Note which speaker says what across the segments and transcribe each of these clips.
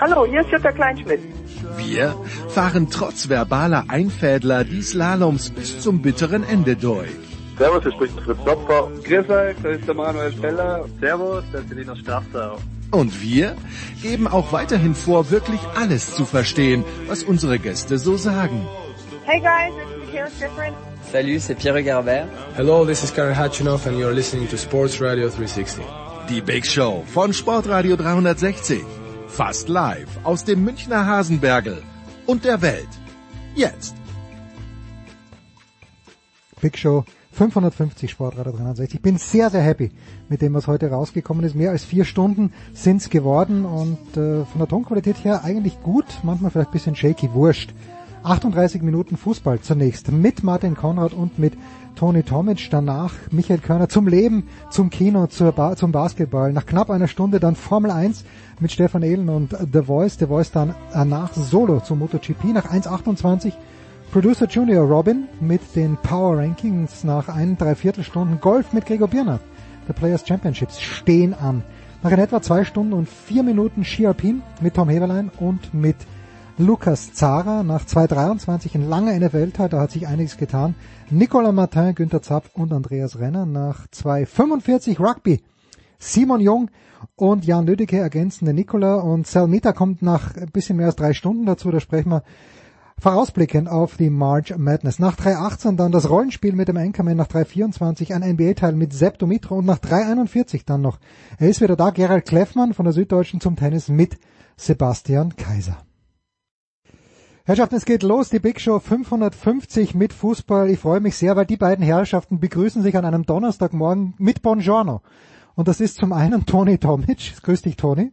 Speaker 1: Hallo, hier ist Jutta Kleinschmidt.
Speaker 2: Wir fahren trotz verbaler Einfädler die Slaloms bis zum bitteren Ende durch.
Speaker 3: Servus, hier spricht Fritz Topfer.
Speaker 4: Grüß euch, das ist der Manuel Feller. Servus, das ist Linus Strafter.
Speaker 2: Und wir geben auch weiterhin vor, wirklich alles zu verstehen, was unsere Gäste so sagen.
Speaker 1: Hey guys, it's Michaela Schifrin.
Speaker 5: Salut, c'est Pierre Garbert.
Speaker 6: Hello, this is Karen Hatchinoff and you're listening to Sports Radio 360.
Speaker 2: Die Big Show von Sportradio 360. Fast live aus dem Münchner Hasenbergel und der Welt. Jetzt.
Speaker 7: Big Show 550 Sportradio 360. Ich bin sehr, sehr happy mit dem, was heute rausgekommen ist. Mehr als vier Stunden sind's geworden und äh, von der Tonqualität her eigentlich gut, manchmal vielleicht bisschen shaky, wurscht. 38 Minuten Fußball zunächst mit Martin Konrad und mit Toni Tomic, danach Michael Körner zum Leben, zum Kino, ba zum Basketball. Nach knapp einer Stunde dann Formel 1 mit Stefan Ehlen und The Voice. The Voice dann danach Solo zum MotoGP nach 1,28 Producer Junior Robin mit den Power Rankings nach ein, drei Viertelstunden Golf mit Gregor Birner. The Players Championships stehen an. Nach in etwa zwei Stunden und vier Minuten Ski Alpin mit Tom Heberlein und mit Lukas Zara nach 2.23 ein langer NFL-Teil, da hat sich einiges getan. Nicolas Martin, Günther Zapf und Andreas Renner nach 2.45 Rugby. Simon Jung und Jan Lüdecke ergänzen den Nicola und Salmita kommt nach ein bisschen mehr als drei Stunden dazu, da sprechen wir vorausblickend auf die March Madness. Nach 3.18 dann das Rollenspiel mit dem Anchorman, nach 3.24 ein NBA-Teil mit Sepp Dumitro und nach 3.41 dann noch, er ist wieder da, Gerald Kleffmann von der Süddeutschen zum Tennis mit Sebastian Kaiser. Herrschaften, es geht los, die Big Show 550 mit Fußball. Ich freue mich sehr, weil die beiden Herrschaften begrüßen sich an einem Donnerstagmorgen mit Buongiorno. Und das ist zum einen Toni Tomic. Grüß dich, Toni.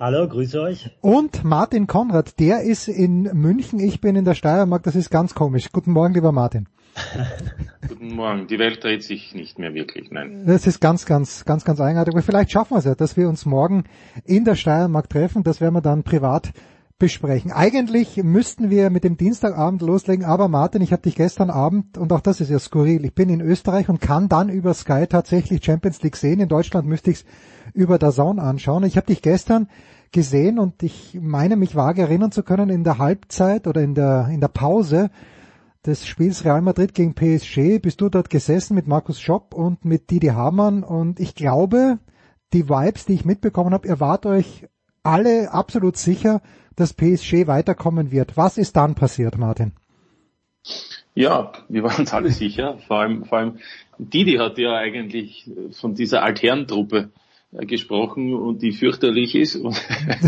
Speaker 8: Hallo, grüße euch.
Speaker 7: Und Martin Konrad, der ist in München, ich bin in der Steiermark, das ist ganz komisch. Guten Morgen, lieber Martin.
Speaker 9: Guten Morgen. Die Welt dreht sich nicht mehr wirklich, nein.
Speaker 7: Das ist ganz, ganz, ganz, ganz eigenartig. Aber vielleicht schaffen wir es ja, dass wir uns morgen in der Steiermark treffen. Das werden wir dann privat besprechen. Eigentlich müssten wir mit dem Dienstagabend loslegen, aber Martin, ich habe dich gestern Abend, und auch das ist ja skurril, ich bin in Österreich und kann dann über Sky tatsächlich Champions League sehen. In Deutschland müsste ich es über Zone anschauen. Ich habe dich gestern gesehen und ich meine mich vage erinnern zu können in der Halbzeit oder in der, in der Pause des Spiels Real Madrid gegen PSG bist du dort gesessen mit Markus Schopp und mit Didi Hamann und ich glaube, die Vibes, die ich mitbekommen habe, ihr euch alle absolut sicher, dass PSG weiterkommen wird. Was ist dann passiert, Martin?
Speaker 9: Ja, wir waren uns alle sicher. Vor allem, vor allem Didi hat ja eigentlich von dieser Altherrentruppe gesprochen und die fürchterlich ist und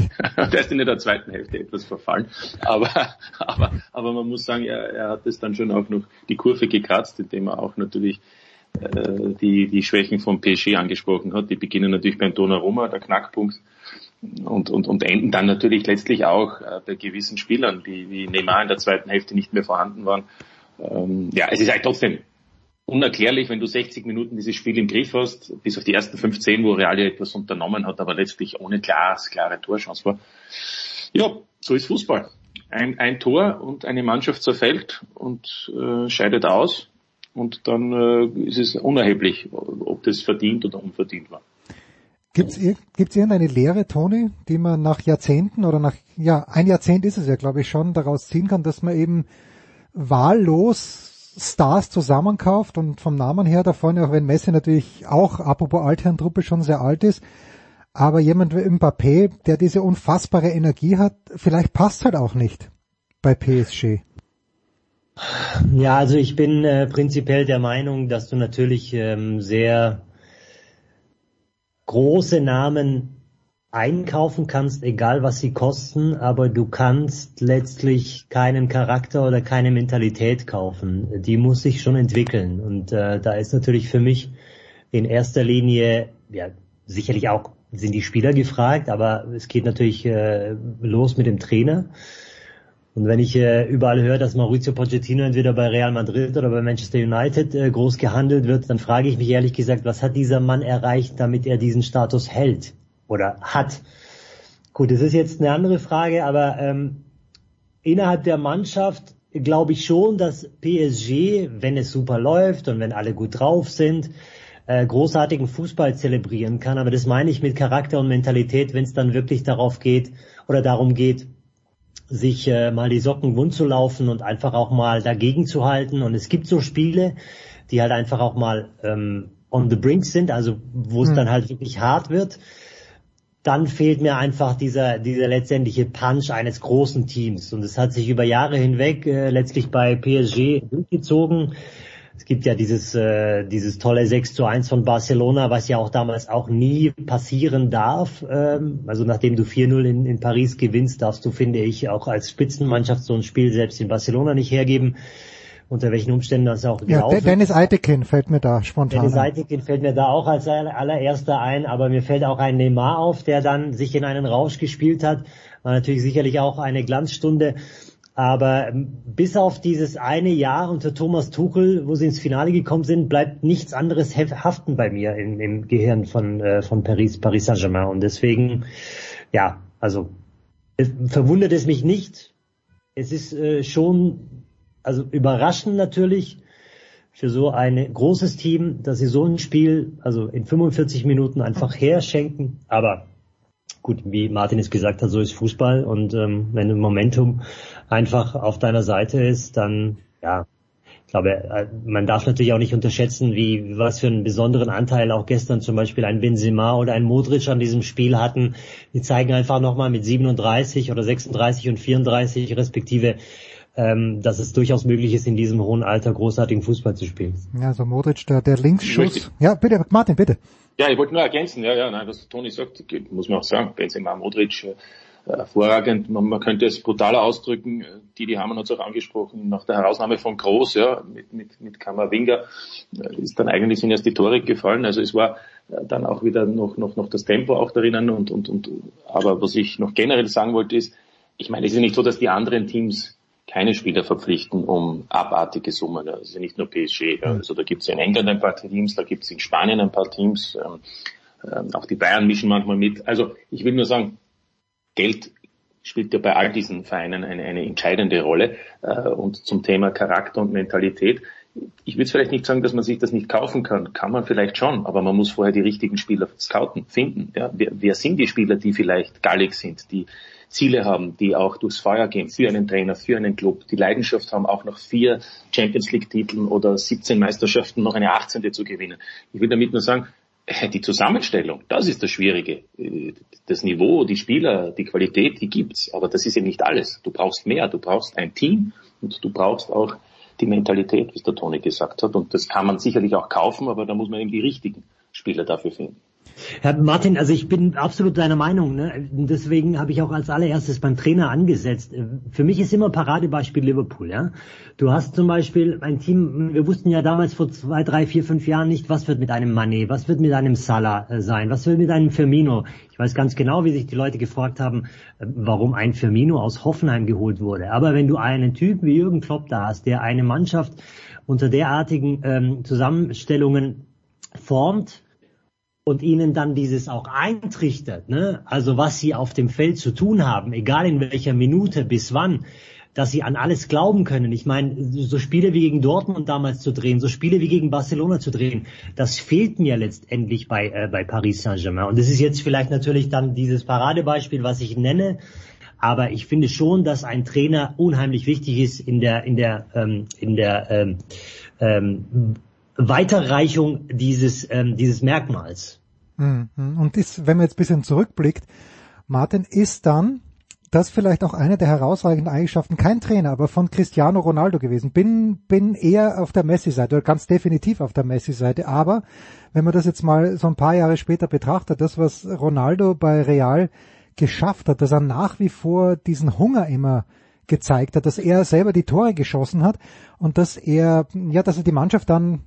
Speaker 9: der ist in der zweiten Hälfte etwas verfallen. Aber, aber, aber man muss sagen, er, er hat es dann schon auch noch die Kurve gekratzt, indem er auch natürlich äh, die, die Schwächen vom PSG angesprochen hat. Die beginnen natürlich beim Donnarumma, der Knackpunkt und, und, und enden dann natürlich letztlich auch äh, bei gewissen Spielern, die wie Neymar in der zweiten Hälfte nicht mehr vorhanden waren. Ähm, ja, es ist halt trotzdem unerklärlich, wenn du 60 Minuten dieses Spiel im Griff hast, bis auf die ersten 15, wo Real ja etwas unternommen hat, aber letztlich ohne klares, klare Torchance war. Ja, so ist Fußball. Ein, ein Tor und eine Mannschaft zerfällt und äh, scheidet aus und dann äh, ist es unerheblich, ob das verdient oder unverdient war.
Speaker 7: Gibt's, gibt's irgendeine Lehre, Toni, die man nach Jahrzehnten oder nach, ja, ein Jahrzehnt ist es ja, glaube ich, schon, daraus ziehen kann, dass man eben wahllos Stars zusammenkauft und vom Namen her davon, auch wenn Messi natürlich auch, apropos Altherrentruppe, schon sehr alt ist, aber jemand wie Mbappé, der diese unfassbare Energie hat, vielleicht passt halt auch nicht bei PSG.
Speaker 8: Ja, also ich bin äh, prinzipiell der Meinung, dass du natürlich ähm, sehr große Namen einkaufen kannst, egal was sie kosten, aber du kannst letztlich keinen Charakter oder keine Mentalität kaufen. Die muss sich schon entwickeln. Und äh, da ist natürlich für mich in erster Linie, ja, sicherlich auch sind die Spieler gefragt, aber es geht natürlich äh, los mit dem Trainer. Und wenn ich äh, überall höre, dass Maurizio Pochettino entweder bei Real Madrid oder bei Manchester United äh, groß gehandelt wird, dann frage ich mich ehrlich gesagt, was hat dieser Mann erreicht, damit er diesen Status hält oder hat? Gut, das ist jetzt eine andere Frage, aber ähm, innerhalb der Mannschaft glaube ich schon, dass PSG, wenn es super läuft und wenn alle gut drauf sind, äh, großartigen Fußball zelebrieren kann. Aber das meine ich mit Charakter und Mentalität, wenn es dann wirklich darauf geht oder darum geht, sich äh, mal die Socken wund zu laufen und einfach auch mal dagegen zu halten. Und es gibt so Spiele, die halt einfach auch mal ähm, on the brink sind, also wo es mhm. dann halt wirklich hart wird. Dann fehlt mir einfach dieser, dieser letztendliche Punch eines großen Teams. Und es hat sich über Jahre hinweg äh, letztlich bei PSG durchgezogen. Es gibt ja dieses, äh, dieses tolle 6 zu 1 von Barcelona, was ja auch damals auch nie passieren darf. Ähm, also nachdem du 4-0 in, in Paris gewinnst, darfst du, finde ich, auch als Spitzenmannschaft so ein Spiel selbst in Barcelona nicht hergeben. Unter welchen Umständen das auch
Speaker 7: ja, gelaufen Dennis Eitekin fällt mir da spontan
Speaker 8: Dennis Eitekin fällt mir da auch als allererster ein, aber mir fällt auch ein Neymar auf, der dann sich in einen Rausch gespielt hat. War natürlich sicherlich auch eine Glanzstunde. Aber ähm, bis auf dieses eine Jahr unter Thomas Tuchel, wo sie ins Finale gekommen sind, bleibt nichts anderes haften bei mir im, im Gehirn von, äh, von Paris, Paris Saint-Germain. Und deswegen, ja, also es, verwundert es mich nicht. Es ist äh, schon, also überraschend natürlich für so ein großes Team, dass sie so ein Spiel, also in 45 Minuten einfach herschenken. Aber gut, wie Martin es gesagt hat, so ist Fußball und ähm, wenn du Momentum einfach auf deiner Seite ist, dann ja, ich glaube, äh, man darf natürlich auch nicht unterschätzen, wie was für einen besonderen Anteil auch gestern zum Beispiel ein Benzema oder ein Modric an diesem Spiel hatten. Die zeigen einfach nochmal mit 37 oder 36 und 34 respektive, ähm, dass es durchaus möglich ist, in diesem hohen Alter großartigen Fußball zu spielen.
Speaker 7: Ja, so Modric, der, der Linksschuss. Ja, bitte, Martin, bitte.
Speaker 9: Ja, ich wollte nur ergänzen, ja, ja, nein, was Toni sagt, muss man auch sagen, Benzema, Modric, äh, hervorragend. Man, man könnte es brutaler ausdrücken. Didi Hamann hat es auch angesprochen, nach der Herausnahme von Groß, ja, mit, mit, mit Kammerwinger, äh, ist dann eigentlich sind erst die Tore gefallen. Also es war äh, dann auch wieder noch, noch, noch das Tempo auch darin und, und, und, aber was ich noch generell sagen wollte ist, ich meine, es ist nicht so, dass die anderen Teams keine Spieler verpflichten um abartige Summen. Ja nicht nur PSG. Also da gibt es in England ein paar Teams, da gibt es in Spanien ein paar Teams. Ähm, ähm, auch die Bayern mischen manchmal mit. Also ich will nur sagen, Geld spielt ja bei all diesen Vereinen eine, eine entscheidende Rolle. Äh, und zum Thema Charakter und Mentalität, ich würde vielleicht nicht sagen, dass man sich das nicht kaufen kann. Kann man vielleicht schon, aber man muss vorher die richtigen Spieler scouten, finden. Ja, wer, wer sind die Spieler, die vielleicht gallig sind, die Ziele haben, die auch durchs Feuer gehen für einen Trainer, für einen Club, die Leidenschaft haben, auch noch vier Champions League Titeln oder 17 Meisterschaften noch eine 18. zu gewinnen. Ich will damit nur sagen, äh, die Zusammenstellung, das ist das Schwierige. Äh, das Niveau, die Spieler, die Qualität, die gibt's, aber das ist eben nicht alles. Du brauchst mehr, du brauchst ein Team und du brauchst auch die Mentalität, wie es der Toni gesagt hat. Und das kann man sicherlich auch kaufen, aber da muss man eben die richtigen Spieler dafür finden.
Speaker 8: Herr Martin, also ich bin absolut deiner Meinung. Ne? Deswegen habe ich auch als allererstes beim Trainer angesetzt. Für mich ist immer Paradebeispiel Liverpool. Ja, du hast zum Beispiel ein Team. Wir wussten ja damals vor zwei, drei, vier, fünf Jahren nicht, was wird mit einem Mané, was wird mit einem Salah äh, sein, was wird mit einem Firmino. Ich weiß ganz genau, wie sich die Leute gefragt haben, äh, warum ein Firmino aus Hoffenheim geholt wurde. Aber wenn du einen Typen wie Jürgen Klopp da hast, der eine Mannschaft unter derartigen ähm, Zusammenstellungen formt, und ihnen dann dieses auch eintrichtert, ne? also was sie auf dem Feld zu tun haben, egal in welcher Minute bis wann, dass sie an alles glauben können. Ich meine, so Spiele wie gegen Dortmund damals zu drehen, so Spiele wie gegen Barcelona zu drehen, das fehlt mir letztendlich bei, äh, bei Paris Saint-Germain. Und das ist jetzt vielleicht natürlich dann dieses Paradebeispiel, was ich nenne. Aber ich finde schon, dass ein Trainer unheimlich wichtig ist in der, in der, ähm, in der ähm, ähm, Weiterreichung dieses, ähm, dieses Merkmals.
Speaker 7: Mhm. Und ist, wenn man jetzt ein bisschen zurückblickt, Martin, ist dann das vielleicht auch eine der herausragenden Eigenschaften, kein Trainer, aber von Cristiano Ronaldo gewesen. Bin, bin eher auf der Messi-Seite oder ganz definitiv auf der Messi-Seite. Aber wenn man das jetzt mal so ein paar Jahre später betrachtet, das, was Ronaldo bei Real geschafft hat, dass er nach wie vor diesen Hunger immer gezeigt hat, dass er selber die Tore geschossen hat und dass er, ja, dass er die Mannschaft dann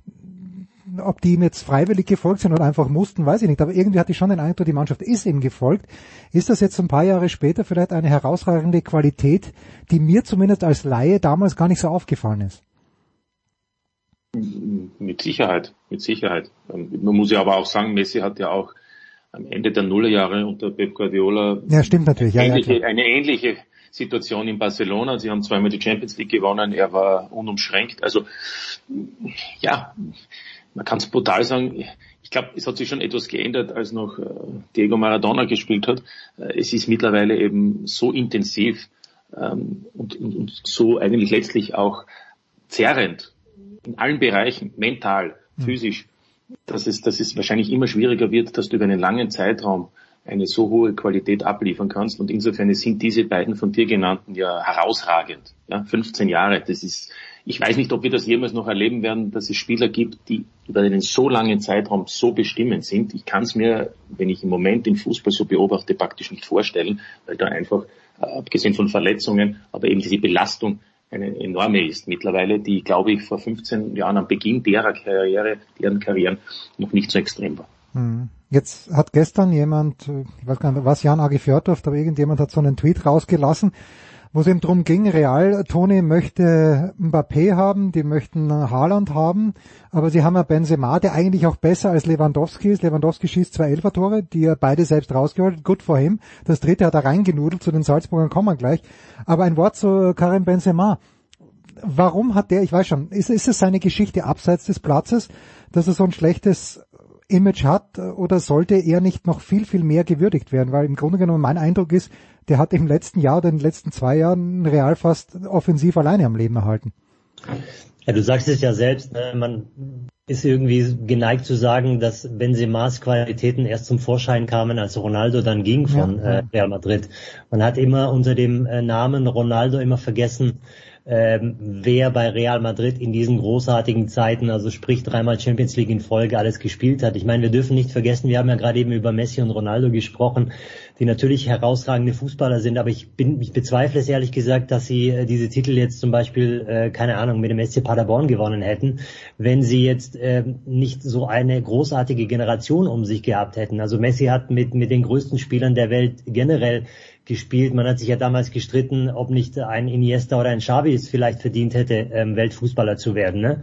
Speaker 7: ob die ihm jetzt freiwillig gefolgt sind oder einfach mussten, weiß ich nicht. Aber irgendwie hatte ich schon den Eindruck, die Mannschaft ist ihm gefolgt. Ist das jetzt ein paar Jahre später vielleicht eine herausragende Qualität, die mir zumindest als Laie damals gar nicht so aufgefallen ist?
Speaker 9: Mit Sicherheit, mit Sicherheit. Ähm, man muss ja aber auch sagen, Messi hat ja auch am Ende der Nullerjahre unter Pep Guardiola
Speaker 7: ja, stimmt natürlich. Ja,
Speaker 9: ähnliche,
Speaker 7: ja,
Speaker 9: eine ähnliche Situation in Barcelona. Sie haben zweimal die Champions League gewonnen, er war unumschränkt. Also ja, man kann es brutal sagen. Ich glaube, es hat sich schon etwas geändert, als noch äh, Diego Maradona gespielt hat. Äh, es ist mittlerweile eben so intensiv ähm, und, und, und so eigentlich letztlich auch zerrend in allen Bereichen, mental, hm. physisch, dass es, dass es wahrscheinlich immer schwieriger wird, dass du über einen langen Zeitraum eine so hohe Qualität abliefern kannst. Und insofern sind diese beiden von dir genannten ja herausragend. Ja, 15 Jahre, das ist, ich weiß nicht, ob wir das jemals noch erleben werden, dass es Spieler gibt, die über einen so langen Zeitraum so bestimmend sind. Ich kann es mir, wenn ich im Moment den Fußball so beobachte, praktisch nicht vorstellen, weil da einfach, äh, abgesehen von Verletzungen, aber eben diese Belastung eine enorme ist mittlerweile, die, glaube ich, vor 15 Jahren am Beginn derer Karriere, deren Karrieren noch nicht so extrem war.
Speaker 7: Hm. Jetzt hat gestern jemand, ich weiß gar nicht, was Jan Agi Fjordorf, aber irgendjemand hat so einen Tweet rausgelassen, wo es eben drum ging, Real, Toni möchte Mbappé haben, die möchten Haaland haben, aber sie haben ja Benzema, der eigentlich auch besser als Lewandowski ist. Lewandowski schießt zwei Elfertore, die er beide selbst rausgeholt, gut vor ihm. Das dritte hat er reingenudelt, zu den Salzburgern kommen wir gleich. Aber ein Wort zu Karim Benzema. Warum hat der, ich weiß schon, ist, ist es seine Geschichte abseits des Platzes, dass er so ein schlechtes Image hat oder sollte er nicht noch viel, viel mehr gewürdigt werden? Weil im Grunde genommen mein Eindruck ist, der hat im letzten Jahr oder in den letzten zwei Jahren Real fast offensiv alleine am Leben erhalten.
Speaker 8: Ja, du sagst es ja selbst, ne? man ist irgendwie geneigt zu sagen, dass Benzema's Qualitäten erst zum Vorschein kamen, als Ronaldo dann ging von ja. Äh, Real Madrid. Man hat immer unter dem äh, Namen Ronaldo immer vergessen, ähm, wer bei Real Madrid in diesen großartigen Zeiten, also sprich dreimal Champions League in Folge, alles gespielt hat. Ich meine, wir dürfen nicht vergessen, wir haben ja gerade eben über Messi und Ronaldo gesprochen, die natürlich herausragende Fußballer sind, aber ich bin, ich bezweifle es ehrlich gesagt, dass sie äh, diese Titel jetzt zum Beispiel, äh, keine Ahnung, mit dem SC Paderborn gewonnen hätten, wenn sie jetzt äh, nicht so eine großartige Generation um sich gehabt hätten. Also Messi hat mit, mit den größten Spielern der Welt generell gespielt. Man hat sich ja damals gestritten, ob nicht ein Iniesta oder ein Xavi es vielleicht verdient hätte, ähm, Weltfußballer zu werden. Ne?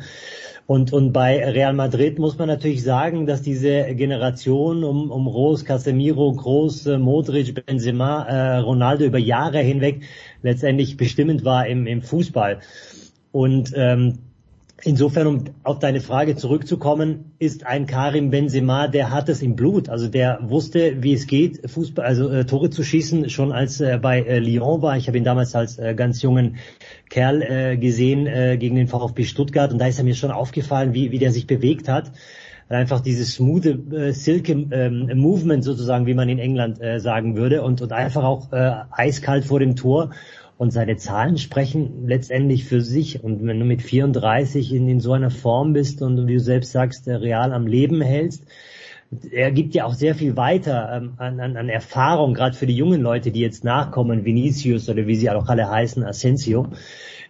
Speaker 8: Und, und bei Real Madrid muss man natürlich sagen, dass diese Generation um, um Rose, Casemiro, Groß, Modric, Benzema, äh, Ronaldo über Jahre hinweg letztendlich bestimmend war im, im Fußball. Und ähm, Insofern, um auf deine Frage zurückzukommen, ist ein Karim Benzema, der hat es im Blut. Also der wusste, wie es geht, Fußball, also äh, Tore zu schießen, schon als er bei äh, Lyon war. Ich habe ihn damals als äh, ganz jungen Kerl äh, gesehen äh, gegen den VfB Stuttgart und da ist er mir schon aufgefallen, wie, wie der sich bewegt hat. Einfach dieses smooth äh, Silke ähm, Movement sozusagen, wie man in England äh, sagen würde und, und einfach auch äh, eiskalt vor dem Tor und seine Zahlen sprechen letztendlich für sich. Und wenn du mit 34 in, in so einer Form bist und wie du selbst sagst, real am Leben hältst, er gibt ja auch sehr viel weiter ähm, an, an, Erfahrung, gerade für die jungen Leute, die jetzt nachkommen, Vinicius oder wie sie auch alle heißen, Asensio.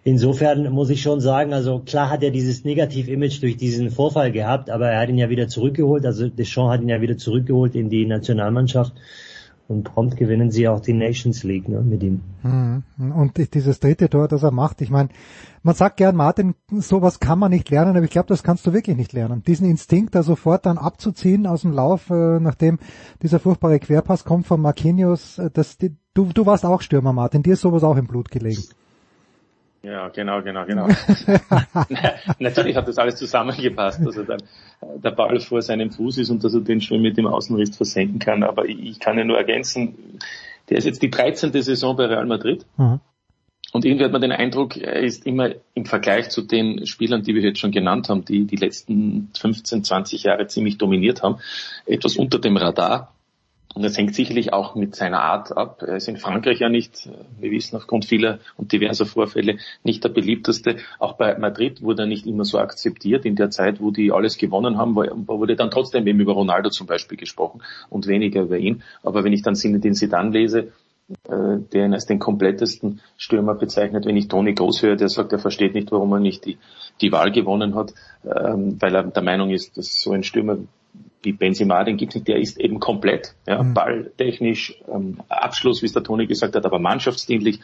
Speaker 8: Insofern muss ich schon sagen, also klar hat er dieses Negativ-Image durch diesen Vorfall gehabt, aber er hat ihn ja wieder zurückgeholt, also Deschamps hat ihn ja wieder zurückgeholt in die Nationalmannschaft und prompt gewinnen sie auch die Nations League ne, mit ihm.
Speaker 7: Mhm. Und dieses dritte Tor, das er macht, ich meine, man sagt gern, Martin, sowas kann man nicht lernen, aber ich glaube, das kannst du wirklich nicht lernen. Diesen Instinkt, da sofort dann abzuziehen aus dem Lauf, äh, nachdem dieser furchtbare Querpass kommt von Marquinhos, äh, das, du, du warst auch Stürmer, Martin, dir ist sowas auch im Blut gelegen.
Speaker 9: Ja, genau, genau, genau. Natürlich hat das alles zusammengepasst, dass er dann äh, der Ball vor seinem Fuß ist und dass er den schon mit dem Außenriss versenken kann. Aber ich kann ja nur ergänzen, der ist jetzt die 13. Saison bei Real Madrid. Mhm. Und irgendwie hat man den Eindruck, er ist immer im Vergleich zu den Spielern, die wir jetzt schon genannt haben, die die letzten 15, 20 Jahre ziemlich dominiert haben, etwas unter dem Radar. Und das hängt sicherlich auch mit seiner Art ab. Er ist in Frankreich ja nicht, wir wissen aufgrund vieler und diverser Vorfälle, nicht der beliebteste. Auch bei Madrid wurde er nicht immer so akzeptiert. In der Zeit, wo die alles gewonnen haben, wurde dann trotzdem eben über Ronaldo zum Beispiel gesprochen und weniger über ihn. Aber wenn ich dann den Sedan lese, äh, der ihn als den komplettesten Stürmer bezeichnet. Wenn ich Toni Groß höre, der sagt, er versteht nicht, warum er nicht die, die Wahl gewonnen hat, ähm, weil er der Meinung ist, dass so ein Stürmer wie Benzema, den gibt nicht, der ist eben komplett, ja, mhm. balltechnisch, ähm, Abschluss, wie es der Toni gesagt hat, aber mannschaftsdienlich,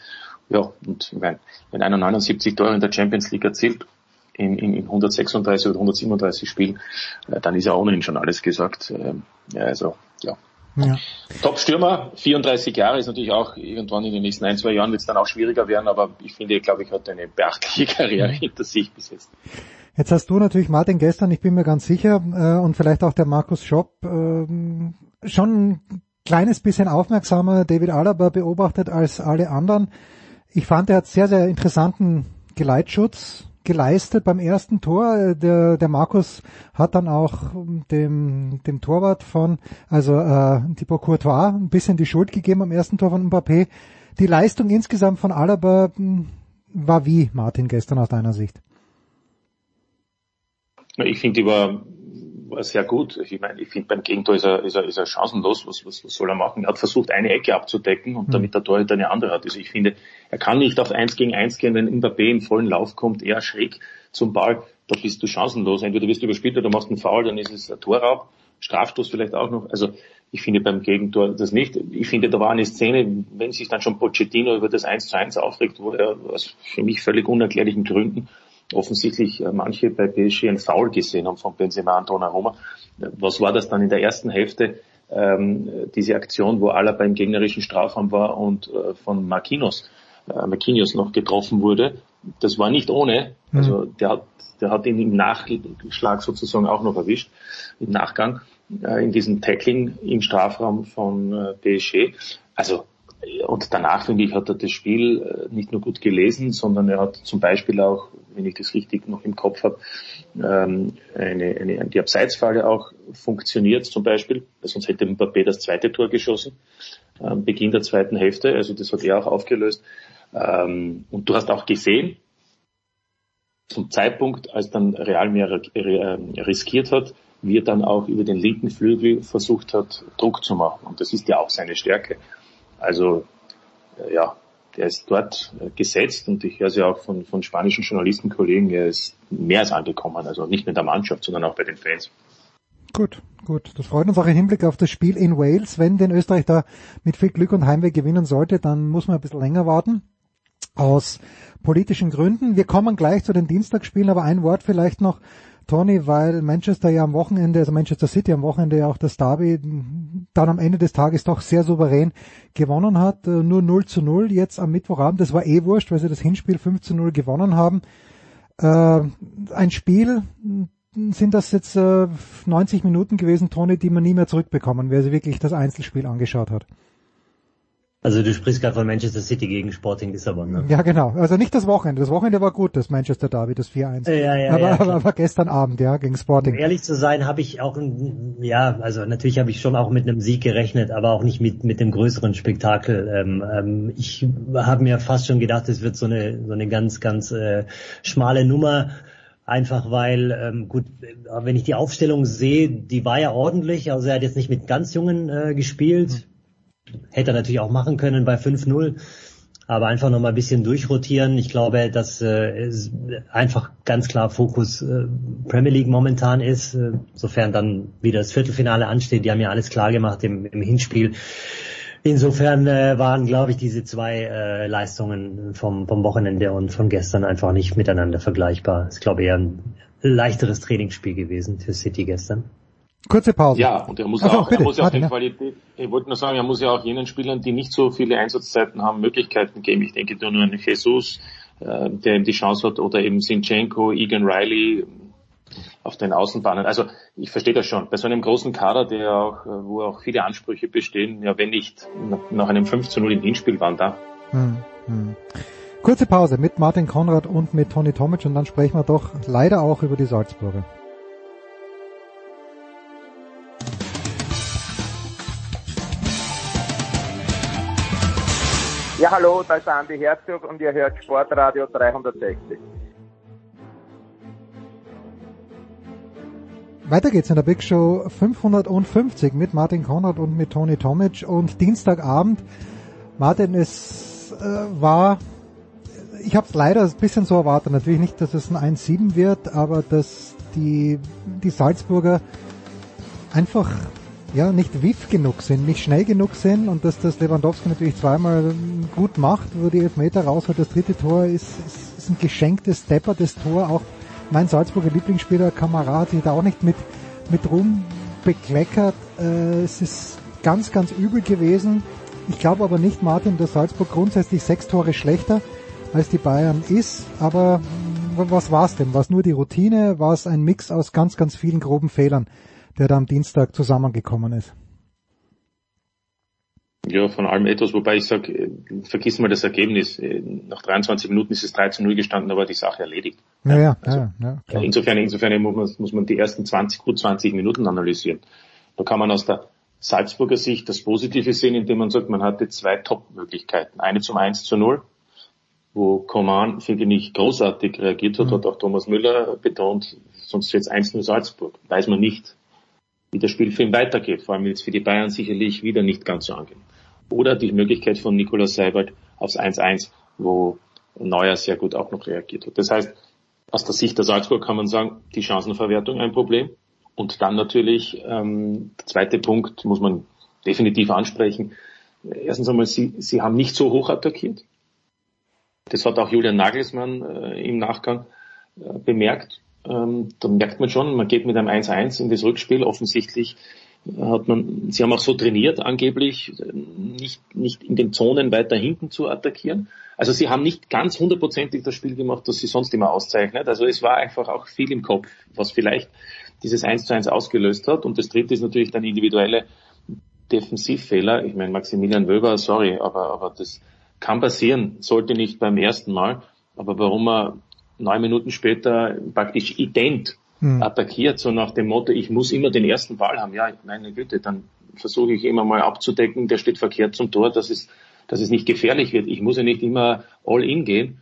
Speaker 9: ja, und wenn, wenn einer 79 Tore in der Champions League erzielt, in, in, in 136 oder 137 Spielen, äh, dann ist ja ohnehin schon alles gesagt. Ähm, ja, also, ja. ja. Top-Stürmer, 34 Jahre ist natürlich auch irgendwann in den nächsten ein, zwei Jahren wird es dann auch schwieriger werden, aber ich finde, glaube ich, hat eine beachtliche Karriere hinter sich bis jetzt.
Speaker 7: Jetzt hast du natürlich Martin gestern, ich bin mir ganz sicher, äh, und vielleicht auch der Markus Schopp, äh, schon ein kleines bisschen aufmerksamer David Alaba beobachtet als alle anderen. Ich fand, er hat sehr, sehr interessanten Geleitschutz geleistet beim ersten Tor. Der, der Markus hat dann auch dem, dem Torwart von, also äh, Thibaut Courtois, ein bisschen die Schuld gegeben am ersten Tor von Mbappé. Die Leistung insgesamt von Alaba hm, war wie, Martin, gestern aus deiner Sicht?
Speaker 9: Ich finde, die war, war sehr gut. Ich meine, ich finde, beim Gegentor ist er, ist er, ist er chancenlos. Was, was, was soll er machen? Er hat versucht, eine Ecke abzudecken und mhm. damit der Torhüter eine andere hat. Also ich finde, er kann nicht auf eins gegen eins gehen, wenn Mbappé im vollen Lauf kommt, eher schräg zum Ball. Da bist du chancenlos. Entweder wirst du überspielt oder du machst einen Foul, dann ist es ein Torraub. Strafstoß vielleicht auch noch. Also ich finde beim Gegentor das nicht. Ich finde, da war eine Szene, wenn sich dann schon Pochettino über das 1 zu 1 aufregt, wo er aus für mich völlig unerklärlichen Gründen offensichtlich äh, manche bei PSG ein Foul gesehen haben von Benzema und Donnarumma. Was war das dann in der ersten Hälfte? Ähm, diese Aktion, wo Alaba beim gegnerischen Strafraum war und äh, von Marquinhos, äh, Marquinhos noch getroffen wurde. Das war nicht ohne. Mhm. Also der hat, der hat ihn im Nachschlag sozusagen auch noch erwischt, im Nachgang, äh, in diesem Tackling im Strafraum von äh, PSG. Also und danach, finde ich, hat er das Spiel äh, nicht nur gut gelesen, sondern er hat zum Beispiel auch, wenn ich das richtig noch im Kopf habe, ähm, eine, eine, die Abseitsfalle auch funktioniert zum Beispiel, sonst hätte Mbappé das zweite Tor geschossen, ähm, Beginn der zweiten Hälfte, also das hat er auch aufgelöst. Ähm, und du hast auch gesehen, zum Zeitpunkt, als dann Real mehr riskiert hat, wie er dann auch über den linken Flügel versucht hat, Druck zu machen. Und das ist ja auch seine Stärke. Also äh, ja, der ist dort äh, gesetzt und ich höre sie auch von, von spanischen Journalistenkollegen, er ist mehr als angekommen, also nicht nur in der Mannschaft, sondern auch bei den Fans.
Speaker 7: Gut, gut. Das freut uns auch im Hinblick auf das Spiel in Wales. Wenn den Österreich da mit viel Glück und Heimweg gewinnen sollte, dann muss man ein bisschen länger warten. Aus politischen Gründen. Wir kommen gleich zu den Dienstagsspielen, aber ein Wort vielleicht noch Tony, weil Manchester ja am Wochenende, also Manchester City am Wochenende ja auch das Derby dann am Ende des Tages doch sehr souverän gewonnen hat. Äh, nur 0 zu 0 jetzt am Mittwochabend. Das war eh wurscht, weil sie das Hinspiel 5 zu 0 gewonnen haben. Äh, ein Spiel, sind das jetzt äh, 90 Minuten gewesen, Tony, die man nie mehr zurückbekommen, wer sich wirklich das Einzelspiel angeschaut hat.
Speaker 8: Also du sprichst gerade von Manchester City gegen Sporting Lissabon, ne?
Speaker 7: Ja, genau. Also nicht das Wochenende. Das Wochenende war gut, das Manchester Derby, das 4-1. Ja, ja, aber, ja, aber, aber gestern Abend, ja, gegen Sporting.
Speaker 8: Um ehrlich zu sein, habe ich auch, ja, also natürlich habe ich schon auch mit einem Sieg gerechnet, aber auch nicht mit mit dem größeren Spektakel. Ähm, ähm, ich habe mir fast schon gedacht, es wird so eine so eine ganz ganz äh, schmale Nummer. Einfach weil, ähm, gut, wenn ich die Aufstellung sehe, die war ja ordentlich. Also er hat jetzt nicht mit ganz Jungen äh, gespielt. Hätte er natürlich auch machen können bei 5-0. Aber einfach nochmal ein bisschen durchrotieren. Ich glaube, dass äh, einfach ganz klar Fokus äh, Premier League momentan ist, äh, sofern dann wieder das Viertelfinale ansteht. Die haben ja alles klar gemacht im, im Hinspiel. Insofern äh, waren, glaube ich, diese zwei äh, Leistungen vom, vom Wochenende und von gestern einfach nicht miteinander vergleichbar. ist, glaube ich, eher ein leichteres Trainingsspiel gewesen für City gestern.
Speaker 7: Kurze Pause.
Speaker 9: Ja, und er muss also, auch, bitte, er muss ja auch den Qualität, ich wollte nur sagen, er muss ja auch jenen Spielern, die nicht so viele Einsatzzeiten haben, Möglichkeiten geben. Ich denke nur an Jesus, äh, der die Chance hat, oder eben Sinchenko, Egan Riley auf den Außenbahnen. Also ich verstehe das schon. Bei so einem großen Kader, der auch, äh, wo auch viele Ansprüche bestehen, ja wenn nicht nach einem 5 zu 0 im Hinspiel waren da. Hm,
Speaker 7: hm. Kurze Pause mit Martin Konrad und mit Toni Tomic und dann sprechen wir doch leider auch über die Salzburger.
Speaker 4: Ja, hallo, da ist Andi Herzog und ihr hört Sportradio 360.
Speaker 7: Weiter geht's in der Big Show 550 mit Martin Konrad und mit Toni Tomic und Dienstagabend Martin, es äh, war, ich habe es leider ein bisschen so erwartet, natürlich nicht, dass es ein 1-7 wird, aber dass die, die Salzburger einfach ja nicht wiff genug sind, nicht schnell genug sind und dass das Lewandowski natürlich zweimal gut macht, wo die Elfmeter rausholt. Das dritte Tor ist, ist, ist ein geschenktes Stepper, das Tor. Auch mein Salzburger Lieblingsspieler Kamerad sich da auch nicht mit, mit Ruhm bekleckert. Äh, es ist ganz, ganz übel gewesen. Ich glaube aber nicht, Martin, dass Salzburg grundsätzlich sechs Tore schlechter als die Bayern ist. Aber was war's denn? War es nur die Routine? War es ein Mix aus ganz, ganz vielen groben Fehlern? Der da am Dienstag zusammengekommen ist.
Speaker 9: Ja, von allem etwas, wobei ich sage, äh, vergiss mal das Ergebnis. Äh, nach 23 Minuten ist es 3 zu 0 gestanden, aber die Sache erledigt.
Speaker 7: Ja, ja, also, ja, ja
Speaker 9: klar. Insofern, insofern muss man, muss man die ersten 20, gut 20 Minuten analysieren. Da kann man aus der Salzburger Sicht das Positive sehen, indem man sagt, man hatte zwei Top-Möglichkeiten. Eine zum 1 zu 0, wo Coman, finde ich, großartig reagiert hat, mhm. hat auch Thomas Müller betont, sonst jetzt 1-0 Salzburg. Weiß man nicht, wie der Spielfilm weitergeht. Vor allem jetzt für die Bayern sicherlich wieder nicht ganz so angenehm. Oder die Möglichkeit von Nikolaus Seibert aufs 1-1, wo Neuer sehr gut auch noch reagiert hat. Das heißt, aus der Sicht der Salzburg kann man sagen, die Chancenverwertung ein Problem. Und dann natürlich, ähm, der zweite Punkt muss man definitiv ansprechen. Erstens einmal, sie, sie haben nicht so hoch attackiert. Das hat auch Julian Nagelsmann äh, im Nachgang äh, bemerkt ähm, da merkt man schon, man geht mit einem 1-1 in das Rückspiel. Offensichtlich hat man, sie haben auch so trainiert, angeblich, nicht, nicht in den Zonen weiter hinten zu attackieren. Also sie haben nicht ganz hundertprozentig das Spiel gemacht, das sie sonst immer auszeichnet. Also es war einfach auch viel im Kopf, was vielleicht dieses 1 zu 1 ausgelöst hat. Und das dritte ist natürlich dann individuelle Defensivfehler. Ich meine, Maximilian Wöber, sorry, aber, aber das kann passieren, sollte nicht beim ersten Mal. Aber warum er neun Minuten später praktisch ident hm. attackiert, so nach dem Motto, ich muss immer den ersten Ball haben. Ja, meine Güte, dann versuche ich immer mal abzudecken, der steht verkehrt zum Tor, dass es, dass es nicht gefährlich wird. Ich muss ja nicht immer all in gehen.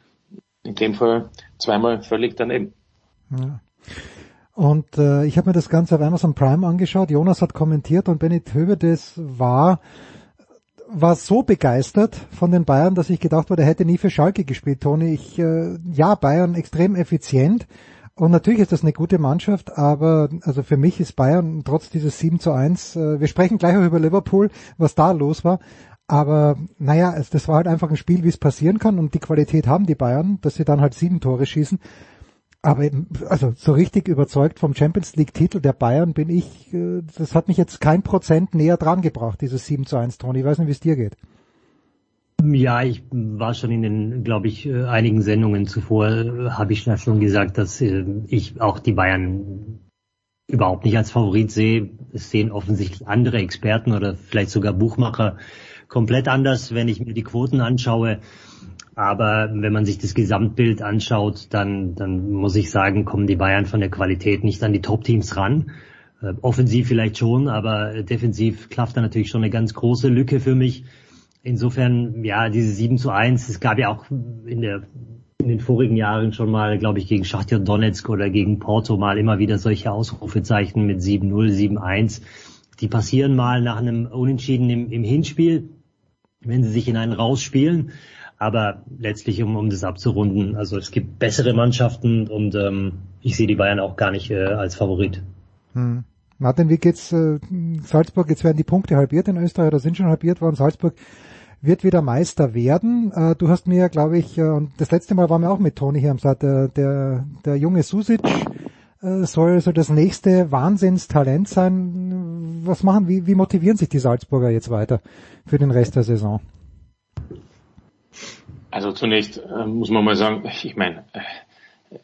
Speaker 9: In dem Fall zweimal völlig daneben.
Speaker 7: Ja. Und äh, ich habe mir das Ganze auf Amazon Prime angeschaut. Jonas hat kommentiert und Benit Hövedes war war so begeistert von den Bayern, dass ich gedacht habe, er hätte nie für Schalke gespielt, Toni. Ich, äh, ja, Bayern extrem effizient. Und natürlich ist das eine gute Mannschaft, aber also für mich ist Bayern trotz dieses 7 zu 1, äh, wir sprechen gleich auch über Liverpool, was da los war. Aber naja, es, das war halt einfach ein Spiel, wie es passieren kann und die Qualität haben die Bayern, dass sie dann halt sieben Tore schießen. Aber also so richtig überzeugt vom Champions League Titel der Bayern bin ich, äh, das hat mich jetzt kein Prozent näher dran gebracht, dieses 7 zu 1, Toni. Ich weiß nicht, wie es dir geht.
Speaker 8: Ja, ich war schon in den, glaube ich, äh, einigen Sendungen zuvor, äh, habe ich schon gesagt, dass ich auch die Bayern überhaupt nicht als Favorit sehe. Es sehen offensichtlich andere Experten oder vielleicht sogar Buchmacher komplett anders, wenn ich mir die Quoten anschaue. Aber wenn man sich das Gesamtbild anschaut, dann, dann muss ich sagen, kommen die Bayern von der Qualität nicht an die Top-Teams ran. Äh, offensiv vielleicht schon, aber defensiv klafft da natürlich schon eine ganz große Lücke für mich. Insofern, ja, diese 7 zu 1, es gab ja auch in der in den vorigen Jahren schon mal, glaube ich, gegen Schachtja Donetsk oder gegen Porto mal immer wieder solche Ausrufezeichen mit 7-0, 7-1. Die passieren mal nach einem Unentschieden im, im Hinspiel, wenn sie sich in einen rausspielen. Aber letztlich, um, um das abzurunden, also es gibt bessere Mannschaften und ähm, ich sehe die Bayern auch gar nicht äh, als Favorit.
Speaker 7: Hm. Martin, wie geht's äh, Salzburg? Jetzt werden die Punkte halbiert in Österreich oder sind schon halbiert worden. Salzburg wird wieder Meister werden. Äh, du hast mir, glaube ich, äh, und das letzte Mal waren wir auch mit Toni hier am Start, der, der, der junge Susic äh, soll so das nächste Wahnsinnstalent sein. Was machen, wie, wie motivieren sich die Salzburger jetzt weiter für den Rest der Saison?
Speaker 9: Also zunächst äh, muss man mal sagen, ich meine, äh,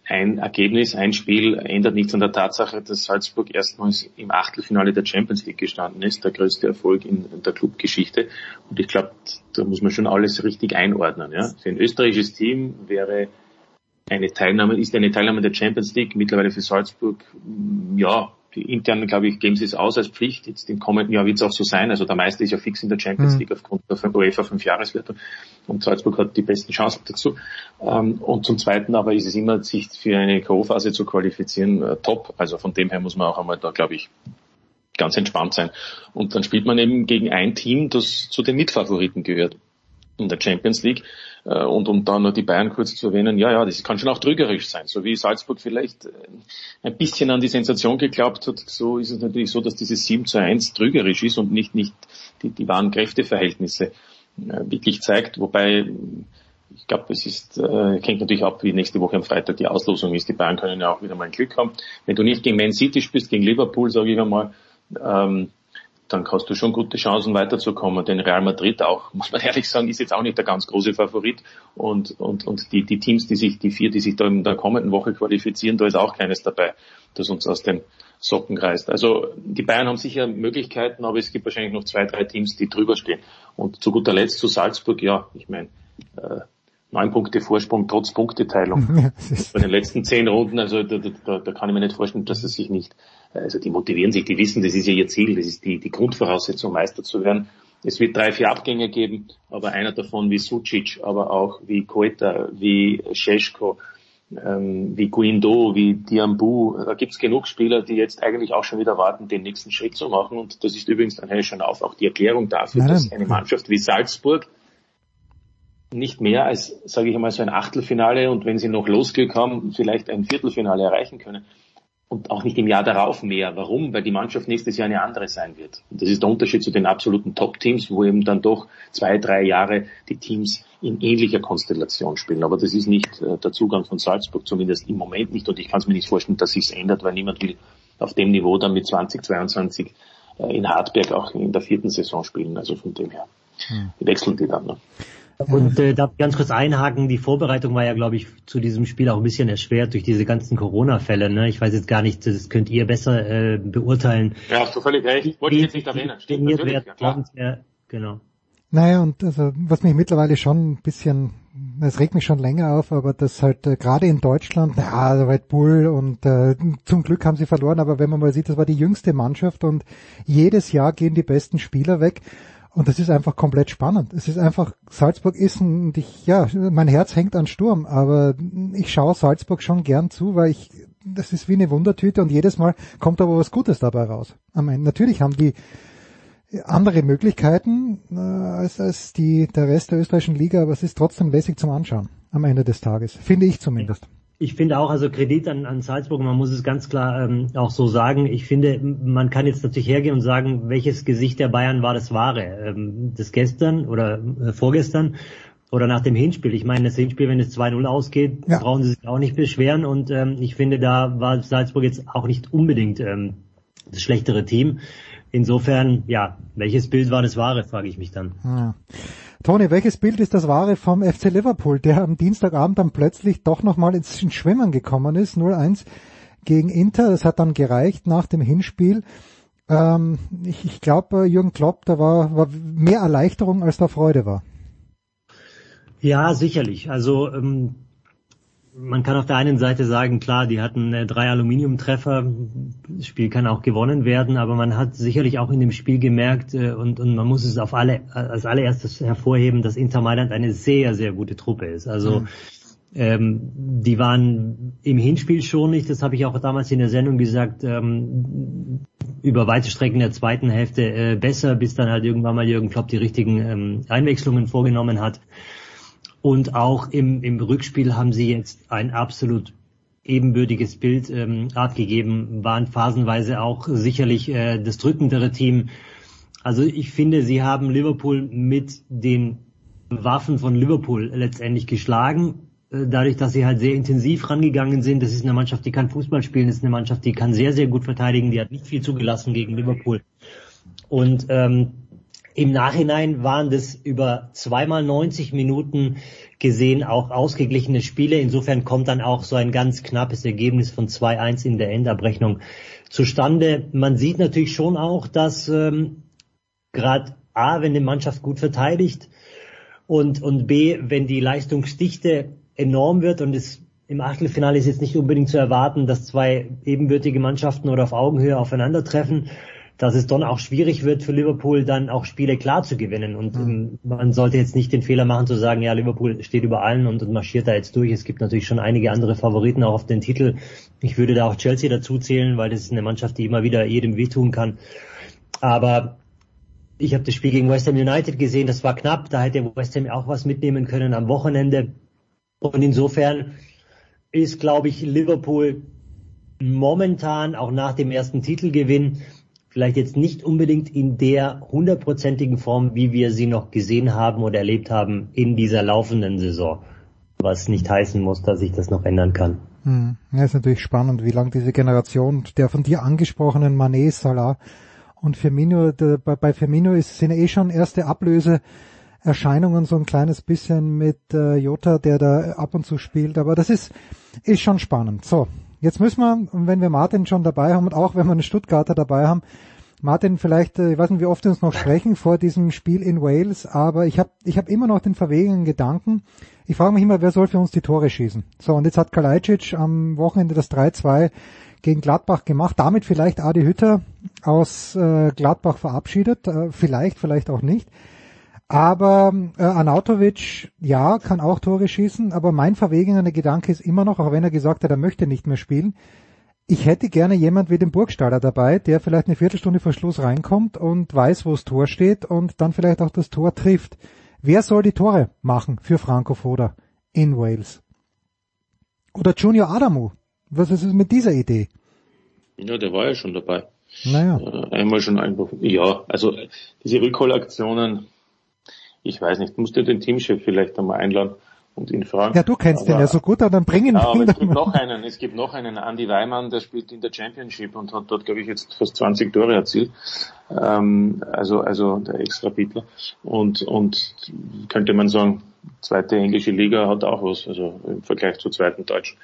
Speaker 9: ein Ergebnis, ein Spiel ändert nichts an der Tatsache, dass Salzburg erstmals im Achtelfinale der Champions League gestanden ist, der größte Erfolg in der Clubgeschichte. Und ich glaube, da muss man schon alles richtig einordnen. Ja? Für ein österreichisches Team wäre eine Teilnahme, ist eine Teilnahme der Champions League mittlerweile für Salzburg, ja, intern, glaube ich, geben sie es aus als Pflicht. Jetzt im kommenden Jahr wird es auch so sein. Also der Meister ist ja fix in der Champions mhm. League aufgrund der UEFA 5 Jahreswertung. Und Salzburg hat die besten Chancen dazu. Ähm, und zum Zweiten aber ist es immer, sich für eine K.O.-Phase zu qualifizieren, äh, top. Also von dem her muss man auch einmal da, glaube ich, ganz entspannt sein. Und dann spielt man eben gegen ein Team, das zu den Mitfavoriten gehört. in der Champions League. Äh, und um da nur die Bayern kurz zu erwähnen, ja, ja, das kann schon auch trügerisch sein. So wie Salzburg vielleicht äh, ein bisschen an die Sensation geglaubt hat, so ist es natürlich so, dass dieses 7 zu 1 trügerisch ist und nicht, nicht die, die wahren Kräfteverhältnisse äh, wirklich zeigt. Wobei, ich glaube, das ist, äh, hängt natürlich ab, wie nächste Woche am Freitag die Auslosung ist. Die Bayern können ja auch wieder mal ein Glück haben. Wenn du nicht gegen Man City spielst, gegen Liverpool, sage ich einmal, ähm, dann hast du schon gute Chancen weiterzukommen. Denn Real Madrid auch, muss man ehrlich sagen, ist jetzt auch nicht der ganz große Favorit. Und, und, und die, die Teams, die sich, die vier, die sich da in der kommenden Woche qualifizieren, da ist auch keines dabei, das uns aus den Socken reißt. Also die Bayern haben sicher Möglichkeiten, aber es gibt wahrscheinlich noch zwei, drei Teams, die drüber stehen. Und zu guter Letzt zu Salzburg, ja, ich meine, äh, neun Punkte Vorsprung trotz Punkteteilung. Bei den letzten zehn Runden, also da, da, da kann ich mir nicht vorstellen, dass es sich nicht also die motivieren sich, die wissen, das ist ja ihr Ziel, das ist die, die Grundvoraussetzung, Meister zu werden. Es wird drei, vier Abgänge geben, aber einer davon wie Sucic, aber auch wie Koeta, wie Sheshko, ähm, wie Guindo, wie Diambu. Da gibt's genug Spieler, die jetzt eigentlich auch schon wieder warten, den nächsten Schritt zu machen. Und das ist übrigens, dann ich schon auf, auch die Erklärung dafür, Nein. dass eine Mannschaft wie Salzburg nicht mehr als, sage ich einmal, so ein Achtelfinale und wenn sie noch Losglück haben, vielleicht ein Viertelfinale erreichen können und auch nicht im Jahr darauf mehr. Warum? Weil die Mannschaft nächstes Jahr eine andere sein wird. Und das ist der Unterschied zu den absoluten Top-Teams, wo eben dann doch zwei, drei Jahre die Teams in ähnlicher Konstellation spielen. Aber das ist nicht äh, der Zugang von Salzburg, zumindest im Moment nicht. Und ich kann es mir nicht vorstellen, dass sich's ändert, weil niemand will auf dem Niveau dann mit 2022 äh, in Hartberg auch in der vierten Saison spielen. Also von dem her hm. wechseln die dann. Ne?
Speaker 8: Und äh, darf ganz kurz einhaken, die Vorbereitung war ja, glaube ich, zu diesem Spiel auch ein bisschen erschwert durch diese ganzen Corona-Fälle. Ne? Ich weiß jetzt gar nicht, das könnt ihr besser äh, beurteilen.
Speaker 9: Ja, hast du völlig recht. Wollte ich jetzt nicht erwähnen. Stimmt, natürlich,
Speaker 8: ja, klar. Ja, genau.
Speaker 7: Naja, und also was mich mittlerweile schon ein bisschen, es regt mich schon länger auf, aber das halt äh, gerade in Deutschland, ja, Red Bull und äh, zum Glück haben sie verloren, aber wenn man mal sieht, das war die jüngste Mannschaft und jedes Jahr gehen die besten Spieler weg und das ist einfach komplett spannend. Es ist einfach, Salzburg ist ein, ich, ja, mein Herz hängt an Sturm, aber ich schaue Salzburg schon gern zu, weil ich, das ist wie eine Wundertüte und jedes Mal kommt aber was Gutes dabei raus. Am Ende. Natürlich haben die andere Möglichkeiten äh, als, als die, der Rest der österreichischen Liga, aber es ist trotzdem lässig zum Anschauen am Ende des Tages. Finde ich zumindest.
Speaker 8: Ich finde auch, also Kredit an, an Salzburg, man muss es ganz klar ähm, auch so sagen. Ich finde, man kann jetzt natürlich hergehen und sagen, welches Gesicht der Bayern war das wahre? Ähm, das gestern oder äh, vorgestern oder nach dem Hinspiel. Ich meine, das Hinspiel, wenn es 2-0 ausgeht, ja. brauchen sie sich auch nicht beschweren. Und ähm, ich finde, da war Salzburg jetzt auch nicht unbedingt ähm, das schlechtere Team. Insofern, ja, welches Bild war das wahre, frage ich mich dann. Ja.
Speaker 7: Toni, welches Bild ist das wahre vom FC Liverpool, der am Dienstagabend dann plötzlich doch nochmal ins Schwimmen gekommen ist, 0-1 gegen Inter, das hat dann gereicht nach dem Hinspiel. Ähm, ich ich glaube, Jürgen Klopp, da war, war mehr Erleichterung, als da Freude war.
Speaker 8: Ja, sicherlich. Also ähm, man kann auf der einen Seite sagen, klar, die hatten äh, drei Aluminiumtreffer, das Spiel kann auch gewonnen werden, aber man hat sicherlich auch in dem Spiel gemerkt äh, und, und man muss es auf alle als allererstes hervorheben, dass Inter Mailand eine sehr, sehr gute Truppe ist. Also mhm. ähm, die waren im Hinspiel schon nicht, das habe ich auch damals in der Sendung gesagt, ähm, über weite Strecken der zweiten Hälfte äh, besser, bis dann halt irgendwann mal Jürgen Klopp die richtigen ähm, Einwechslungen vorgenommen hat. Und auch im, im Rückspiel haben sie jetzt ein absolut ebenbürtiges Bild ähm, abgegeben, waren phasenweise auch sicherlich äh, das drückendere Team. Also ich finde, sie haben Liverpool mit den Waffen von Liverpool letztendlich geschlagen. Äh, dadurch, dass sie halt sehr intensiv rangegangen sind. Das ist eine Mannschaft, die kann Fußball spielen, das ist eine Mannschaft, die kann sehr, sehr gut verteidigen, die hat nicht viel zugelassen gegen Liverpool. Und ähm, im Nachhinein waren das über zweimal 90 Minuten gesehen auch ausgeglichene Spiele. Insofern kommt dann auch so ein ganz knappes Ergebnis von 2-1 in der Endabrechnung zustande. Man sieht natürlich schon auch, dass ähm, gerade A, wenn die Mannschaft gut verteidigt und, und B, wenn die Leistungsdichte enorm wird und es im Achtelfinale ist jetzt nicht unbedingt zu erwarten, dass zwei ebenbürtige Mannschaften oder auf Augenhöhe aufeinandertreffen dass es dann auch schwierig wird für Liverpool dann auch Spiele klar zu gewinnen. Und mhm. man sollte jetzt nicht den Fehler machen zu sagen, ja, Liverpool steht über allen und, und, marschiert da jetzt durch. Es gibt natürlich schon einige andere Favoriten auch auf den Titel. Ich würde da auch Chelsea dazu zählen, weil das ist eine Mannschaft, die immer wieder jedem wehtun kann. Aber ich habe das Spiel gegen West Ham United gesehen, das war knapp, da hätte West Ham auch was mitnehmen können am Wochenende. Und insofern ist, glaube ich, Liverpool momentan auch nach dem ersten Titelgewinn vielleicht jetzt nicht unbedingt in der hundertprozentigen Form, wie wir sie noch gesehen haben oder erlebt haben in dieser laufenden Saison. Was nicht heißen muss, dass sich das noch ändern kann.
Speaker 7: Hm. Ja, ist natürlich spannend, wie lange diese Generation der von dir angesprochenen Manet, Salah und Firmino, der, bei, bei Firmino ist, sind eh schon erste Ablöseerscheinungen so ein kleines bisschen mit äh, Jota, der da ab und zu spielt, aber das ist, ist schon spannend. So, Jetzt müssen wir, wenn wir Martin schon dabei haben und auch wenn wir einen Stuttgarter dabei haben, Martin, vielleicht, äh, ich weiß nicht, wie oft wir uns noch sprechen vor diesem Spiel in Wales, aber ich habe ich hab immer noch den verwegenen Gedanken. Ich frage mich immer, wer soll für uns die Tore schießen? So, und jetzt hat Kalajdzic am Wochenende das 3-2 gegen Gladbach gemacht, damit vielleicht Adi Hütter aus äh, Gladbach verabschiedet, äh, vielleicht, vielleicht auch nicht. Aber äh, Anautovic, ja, kann auch Tore schießen, aber mein verwegener Gedanke ist immer noch, auch wenn er gesagt hat, er möchte nicht mehr spielen, ich hätte gerne jemand wie den Burgstaller dabei, der vielleicht eine Viertelstunde vor Schluss reinkommt und weiß, wo das Tor steht und dann vielleicht auch das Tor trifft. Wer soll die Tore machen für Franco Foda in Wales? Oder Junior Adamu? Was ist es mit dieser Idee?
Speaker 9: Ja, der war ja schon dabei.
Speaker 7: Naja.
Speaker 9: Äh, einmal schon einfach. Ja, also diese Rückholaktionen, ich weiß nicht, musst du den Teamchef vielleicht einmal einladen und ihn fragen.
Speaker 7: Ja, du kennst aber, den ja so gut, aber dann bringen
Speaker 9: ja, aber es gibt noch einen, es gibt noch einen, Andy Weimann, der spielt in der Championship und hat dort, glaube ich, jetzt fast 20 Tore erzielt. Ähm, also, also der Extra-Bitler. Und, und könnte man sagen, zweite englische Liga hat auch was, also im Vergleich zur zweiten deutschen.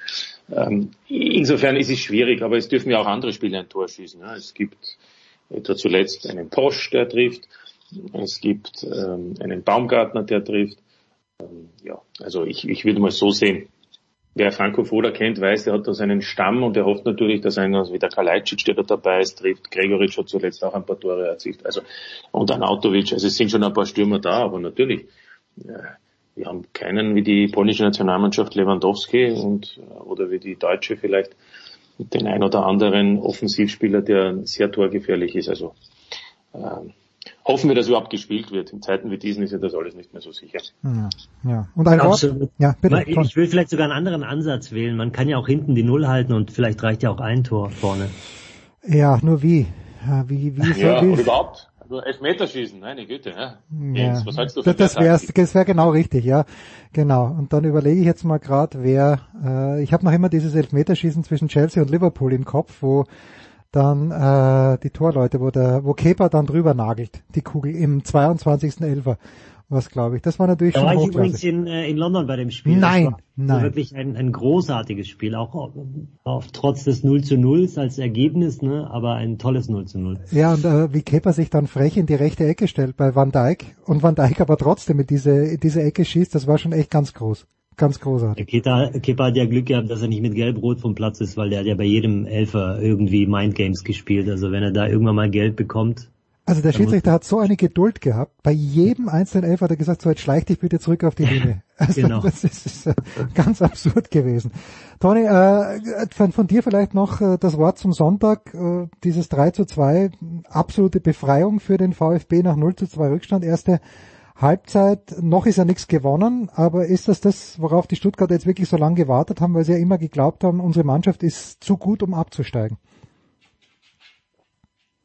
Speaker 9: Ähm, insofern ist es schwierig, aber es dürfen ja auch andere Spieler ein Tor schießen. Ja. Es gibt etwa zuletzt einen Posch, der trifft. Es gibt ähm, einen Baumgartner, der trifft. Ähm, ja, also ich, ich würde mal so sehen. Wer Franco Foda kennt, weiß, er hat da seinen Stamm und er hofft natürlich, dass einer wie der Kalajdzic, der da dabei ist, trifft. Gregoritsch hat zuletzt auch ein paar Tore erzielt. Also, und ein Autovic. Also es sind schon ein paar Stürmer da, aber natürlich, ja, wir haben keinen wie die polnische Nationalmannschaft Lewandowski und, oder wie die deutsche vielleicht den ein oder anderen Offensivspieler, der sehr torgefährlich ist. Also, ähm, hoffen wir, dass überhaupt gespielt wird. In Zeiten wie diesen ist ja das alles nicht mehr so sicher.
Speaker 7: Ja, ja. Und ein Wort?
Speaker 8: Ja, bitte. Ich will vielleicht sogar einen anderen Ansatz wählen. Man kann ja auch hinten die Null halten und vielleicht reicht ja auch ein Tor vorne.
Speaker 7: Ja, nur wie? Wie, wie
Speaker 9: ja, wie? überhaupt. Also Elfmeterschießen, meine Güte. Ja.
Speaker 7: ja. was hältst du von das wäre das wäre genau richtig, ja. Genau. Und dann überlege ich jetzt mal gerade, wer, äh, ich habe noch immer dieses Elfmeterschießen zwischen Chelsea und Liverpool im Kopf, wo dann äh, die Torleute, wo der, wo Kepa dann drüber nagelt, die Kugel im 22. Elfer. Was glaube ich. Das war natürlich
Speaker 8: da
Speaker 7: schon
Speaker 8: war ich übrigens in, äh, in London bei dem Spiel.
Speaker 7: Nein, nein.
Speaker 8: wirklich ein, ein großartiges Spiel, auch auf, trotz des 0 zu 0 als Ergebnis, ne, aber ein tolles 0 zu 0.
Speaker 7: Ja, und äh, wie Kepa sich dann frech in die rechte Ecke stellt bei Van Dijk und Van Dijk aber trotzdem mit diese, diese Ecke schießt, das war schon echt ganz groß. Ganz großartig.
Speaker 8: Kepa, Kepa hat ja Glück gehabt, dass er nicht mit Gelb-Rot vom Platz ist, weil der hat ja bei jedem Elfer irgendwie Mindgames gespielt. Also wenn er da irgendwann mal Geld bekommt.
Speaker 7: Also der Schiedsrichter hat so eine Geduld gehabt. Bei jedem einzelnen Elfer hat er gesagt, so jetzt schleich dich bitte zurück auf die Linie. Also genau. das ist, ist äh, ganz absurd gewesen. Toni, äh, von, von, dir vielleicht noch äh, das Wort zum Sonntag. Äh, dieses 3 zu 2, absolute Befreiung für den VfB nach 0 zu 2 Rückstand. Erste Halbzeit, noch ist ja nichts gewonnen, aber ist das das, worauf die Stuttgarter jetzt wirklich so lange gewartet haben, weil sie ja immer geglaubt haben, unsere Mannschaft ist zu gut, um abzusteigen?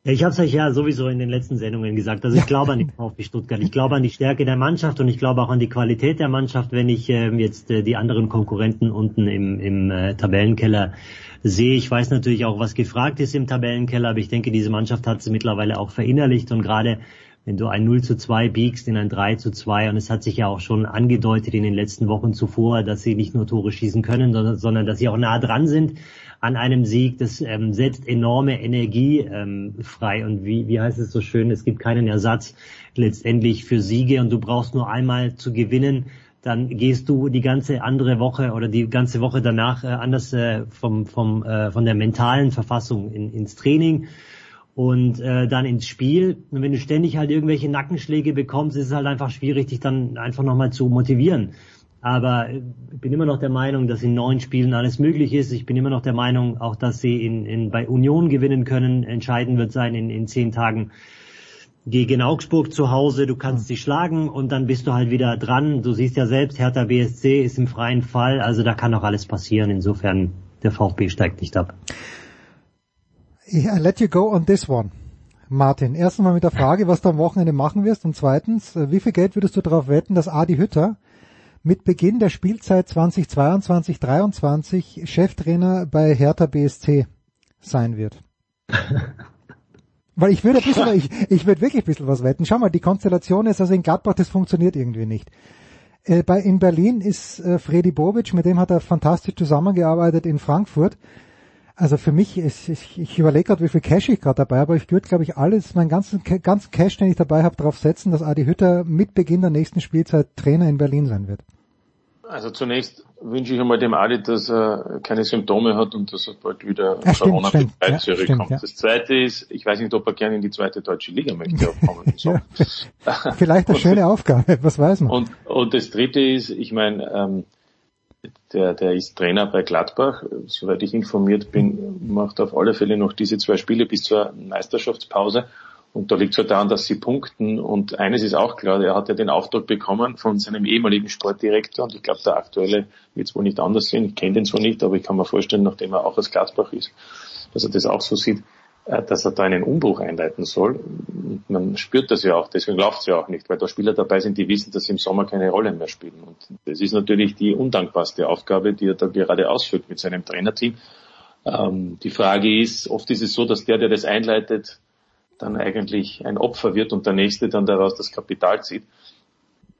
Speaker 8: Ich habe es euch ja sowieso in den letzten Sendungen gesagt. Also ich glaube an die VfB Stuttgart. Ich glaube an die Stärke der Mannschaft und ich glaube auch an die Qualität der Mannschaft, wenn ich äh, jetzt äh, die anderen Konkurrenten unten im, im äh, Tabellenkeller sehe. Ich weiß natürlich auch, was gefragt ist im Tabellenkeller, aber ich denke, diese Mannschaft hat sie mittlerweile auch verinnerlicht und gerade wenn du ein 0 zu 2 biegst in ein 3 zu 2 und es hat sich ja auch schon angedeutet in den letzten Wochen zuvor, dass sie nicht nur Tore schießen können, sondern, sondern dass sie auch nah dran sind an einem Sieg. Das ähm, setzt enorme Energie ähm, frei und wie, wie heißt es so schön, es gibt keinen Ersatz letztendlich für Siege und du brauchst nur einmal zu gewinnen dann gehst du die ganze andere Woche oder die ganze Woche danach äh, anders äh, vom, vom, äh, von der mentalen Verfassung in, ins Training und äh, dann ins Spiel. Und wenn du ständig halt irgendwelche Nackenschläge bekommst, ist es halt einfach schwierig, dich dann einfach nochmal zu motivieren. Aber ich bin immer noch der Meinung, dass in neun Spielen alles möglich ist. Ich bin immer noch der Meinung, auch dass sie in, in, bei Union gewinnen können. Entscheidend wird sein in, in zehn Tagen gegen Augsburg zu Hause, du kannst sie schlagen und dann bist du halt wieder dran. Du siehst ja selbst, Hertha BSC ist im freien Fall, also da kann auch alles passieren. Insofern, der VfB steigt nicht ab.
Speaker 7: I let you go on this one. Martin, erstens mal mit der Frage, was du am Wochenende machen wirst und zweitens, äh, wie viel Geld würdest du darauf wetten, dass Adi Hütter mit Beginn der Spielzeit 2022-23 Cheftrainer bei Hertha BSC sein wird? Weil ich würde ein bisschen, ich, ich würde wirklich ein bisschen was wetten. Schau mal, die Konstellation ist also in Gladbach, das funktioniert irgendwie nicht. Äh, bei, in Berlin ist äh, Freddy Bobic, mit dem hat er fantastisch zusammengearbeitet in Frankfurt. Also für mich ist, ich, ich überlege gerade, wie viel Cash ich gerade dabei habe, aber ich würde, glaube ich, alles, meinen ganzen, ganzen Cash, den ich dabei habe, darauf setzen, dass Adi Hütter mit Beginn der nächsten Spielzeit Trainer in Berlin sein wird.
Speaker 9: Also zunächst wünsche ich einmal dem Adi, dass er keine Symptome hat und dass er bald wieder
Speaker 7: Ja, stimmt,
Speaker 9: Corona
Speaker 7: stimmt.
Speaker 9: befreit
Speaker 7: Ja,
Speaker 9: zurückkommt.
Speaker 7: stimmt, ja.
Speaker 9: Das zweite ist, ich weiß nicht, ob er gerne in die zweite deutsche Liga möchte aufkommen. So.
Speaker 7: Vielleicht eine schöne Aufgabe, was weiß man.
Speaker 9: Und, und das dritte ist, ich meine, ähm, der, der ist Trainer bei Gladbach. Soweit ich informiert bin, macht auf alle Fälle noch diese zwei Spiele bis zur Meisterschaftspause. Und da liegt es halt daran, dass sie punkten. Und eines ist auch klar, er hat ja den Auftrag bekommen von seinem ehemaligen Sportdirektor. Und ich glaube, der aktuelle wird es wohl nicht anders sehen. Ich kenne den so nicht, aber ich kann mir vorstellen, nachdem er auch aus Gladbach ist, dass er das auch so sieht, dass er da einen Umbruch einleiten soll. Man spürt das ja auch, deswegen läuft es ja auch nicht, weil da Spieler dabei sind, die wissen, dass sie im Sommer keine Rolle mehr spielen. Und das ist natürlich die undankbarste Aufgabe, die er da gerade ausführt mit seinem Trainerteam. Ähm, die Frage ist, oft ist es so, dass der, der das einleitet, dann eigentlich ein Opfer wird und der Nächste dann daraus das Kapital zieht.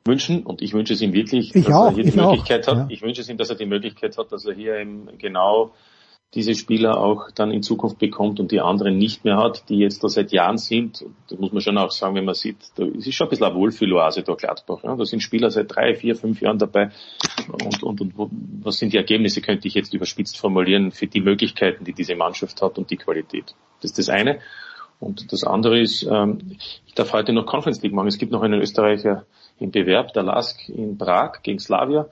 Speaker 9: Wünschen, und ich wünsche es ihm wirklich,
Speaker 7: Ich
Speaker 9: dass
Speaker 7: auch,
Speaker 9: er hier die
Speaker 7: ich auch,
Speaker 9: Möglichkeit hat,
Speaker 7: ja.
Speaker 9: ich wünsche es ihm, dass er die Möglichkeit hat, dass er hier eben genau diese Spieler auch dann in Zukunft bekommt und die anderen nicht mehr hat, die jetzt da seit Jahren sind. Und Das muss man schon auch sagen, wenn man sieht, da ist schon ein bisschen eine Wohlfühloase da Gladbach. Ja. Da sind Spieler seit drei, vier, fünf Jahren dabei. Und, und, und was sind die Ergebnisse, könnte ich jetzt überspitzt formulieren, für die Möglichkeiten, die diese Mannschaft hat und die Qualität. Das ist das eine. Und das andere ist, ähm, ich darf heute noch Conference League machen. Es gibt noch einen Österreicher im Bewerb, der Lask in Prag gegen Slavia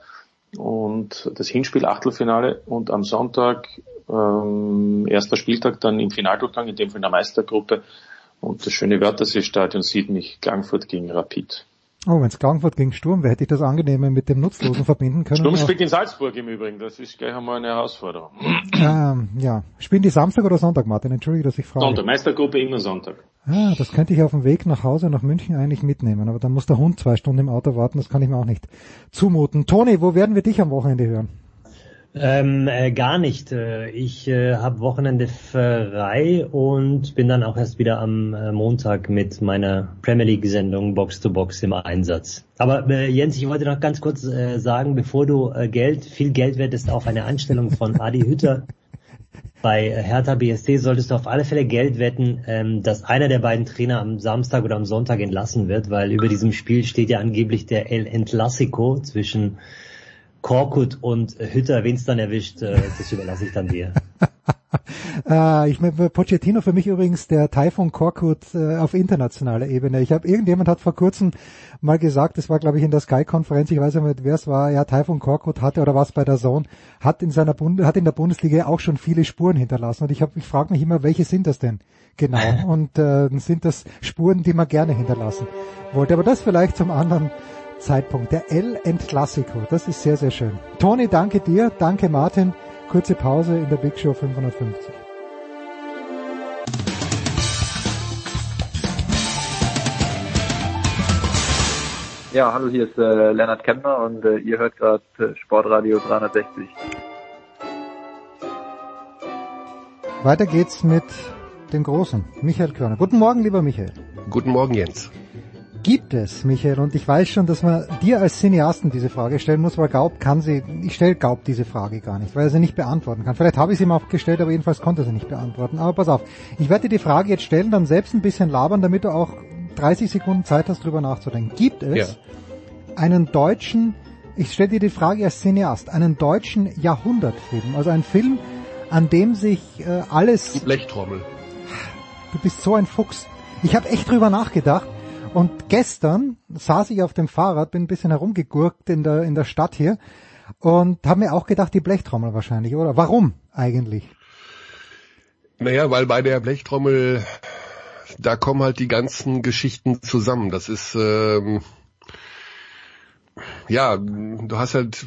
Speaker 9: und das Hinspiel Achtelfinale und am Sonntag ähm, erster Spieltag dann im Finaldurchgang, in dem Fall in der Meistergruppe und das schöne Wörthersee-Stadion sieht mich Klangfurt gegen Rapid.
Speaker 7: Oh, wenn es Klagenfurt gegen Sturm wäre, hätte ich das Angenehme mit dem Nutzlosen verbinden können.
Speaker 9: Sturm spielt in Salzburg im Übrigen, das ist gleich einmal eine Herausforderung.
Speaker 7: ähm, ja. Spielen die Samstag oder Sonntag, Martin? Entschuldige, dass ich frage.
Speaker 9: Sonntag, Meistergruppe immer Sonntag.
Speaker 7: Ah, das könnte ich auf dem Weg nach Hause nach München eigentlich mitnehmen, aber dann muss der Hund zwei Stunden im Auto warten, das kann ich mir auch nicht zumuten. Toni, wo werden wir dich am Wochenende hören?
Speaker 8: Ähm, äh, gar nicht. Äh, Ich äh, habe Wochenende frei und bin dann auch erst wieder am äh, Montag mit meiner Premier League Sendung Box to Box im Einsatz. Aber äh, Jens, ich wollte noch ganz kurz äh, sagen, bevor du äh, Geld, viel Geld wettest auf eine Anstellung von Adi Hütter bei Hertha BSD, solltest du auf alle Fälle Geld wetten, ähm, dass einer der beiden Trainer am Samstag oder am Sonntag entlassen wird, weil über diesem Spiel steht ja angeblich der El Entlassico zwischen Korkut und Hütter, wen es dann erwischt, äh, das überlasse ich dann dir.
Speaker 7: Äh, ich meine, Pochettino für mich übrigens der Taifun Korkut äh, auf internationaler Ebene. Ich habe irgendjemand hat vor kurzem mal gesagt, das war glaube ich in der Sky-Konferenz, ich weiß nicht, wer es war, ja, Taifun Korkut hatte oder was bei der Zone, hat in seiner Bund hat in der Bundesliga auch schon viele Spuren hinterlassen. Und ich habe, ich frage mich immer, welche sind das denn genau? Und äh, sind das Spuren, die man gerne hinterlassen wollte. Aber das vielleicht zum anderen Zeitpunkt. Der El Entlassico, das ist sehr, sehr schön. Toni, danke dir, danke Martin. Kurze Pause in der Big Show 550.
Speaker 4: Ja, hallo, hier ist äh, Lennart Kemmer und äh, ihr hört gerade äh, Sportradio 360.
Speaker 7: Weiter geht's mit dem Großen, Michael Körner. Guten Morgen, lieber Michael.
Speaker 10: Guten Morgen, Jens.
Speaker 7: Gibt es, Michael, und ich weiß schon, dass man dir als Cineasten diese Frage stellen muss, weil Gaub kann sie, ich stelle Gaub diese Frage gar nicht, weil er sie nicht beantworten kann. Vielleicht habe ich sie ihm auch gestellt, aber jedenfalls konnte er sie nicht beantworten. Aber pass auf, ich werde dir die Frage jetzt stellen, dann selbst ein bisschen labern, damit du auch 30 Sekunden Zeit hast, drüber nachzudenken. Gibt es
Speaker 10: Ja.
Speaker 7: einen deutschen, ich stelle dir die Frage als Cineast, einen deutschen Jahrhundertfilm, also einen Film, an dem sich äh, alles
Speaker 10: Die Blechtrommel.
Speaker 7: du bist so ein Fuchs. Ich habe echt drüber nachgedacht und gestern saß ich auf dem Fahrrad, bin ein bisschen herumgegurkt in der in der Stadt hier und habe mir auch gedacht, die Blechtrommel wahrscheinlich, oder? Warum eigentlich?
Speaker 10: Naja, weil bei der Blechtrommel da kommen halt die ganzen Geschichten zusammen. Das ist ähm, ja, du hast halt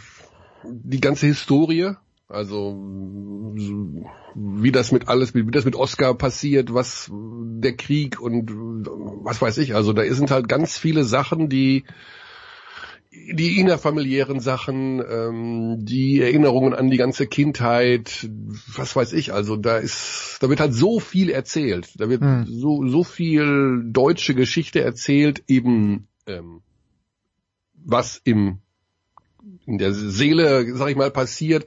Speaker 10: die ganze Historie, also wie das mit alles, wie das mit Oscar passiert, was der Krieg und was weiß ich. Also da sind halt ganz viele Sachen, die die innerfamiliären Sachen, ähm, die Erinnerungen an die ganze Kindheit, was weiß ich. Also da ist, da wird halt so viel erzählt. Da wird hm. so so viel deutsche Geschichte erzählt, eben ähm, was im in der Seele, sag ich mal, passiert,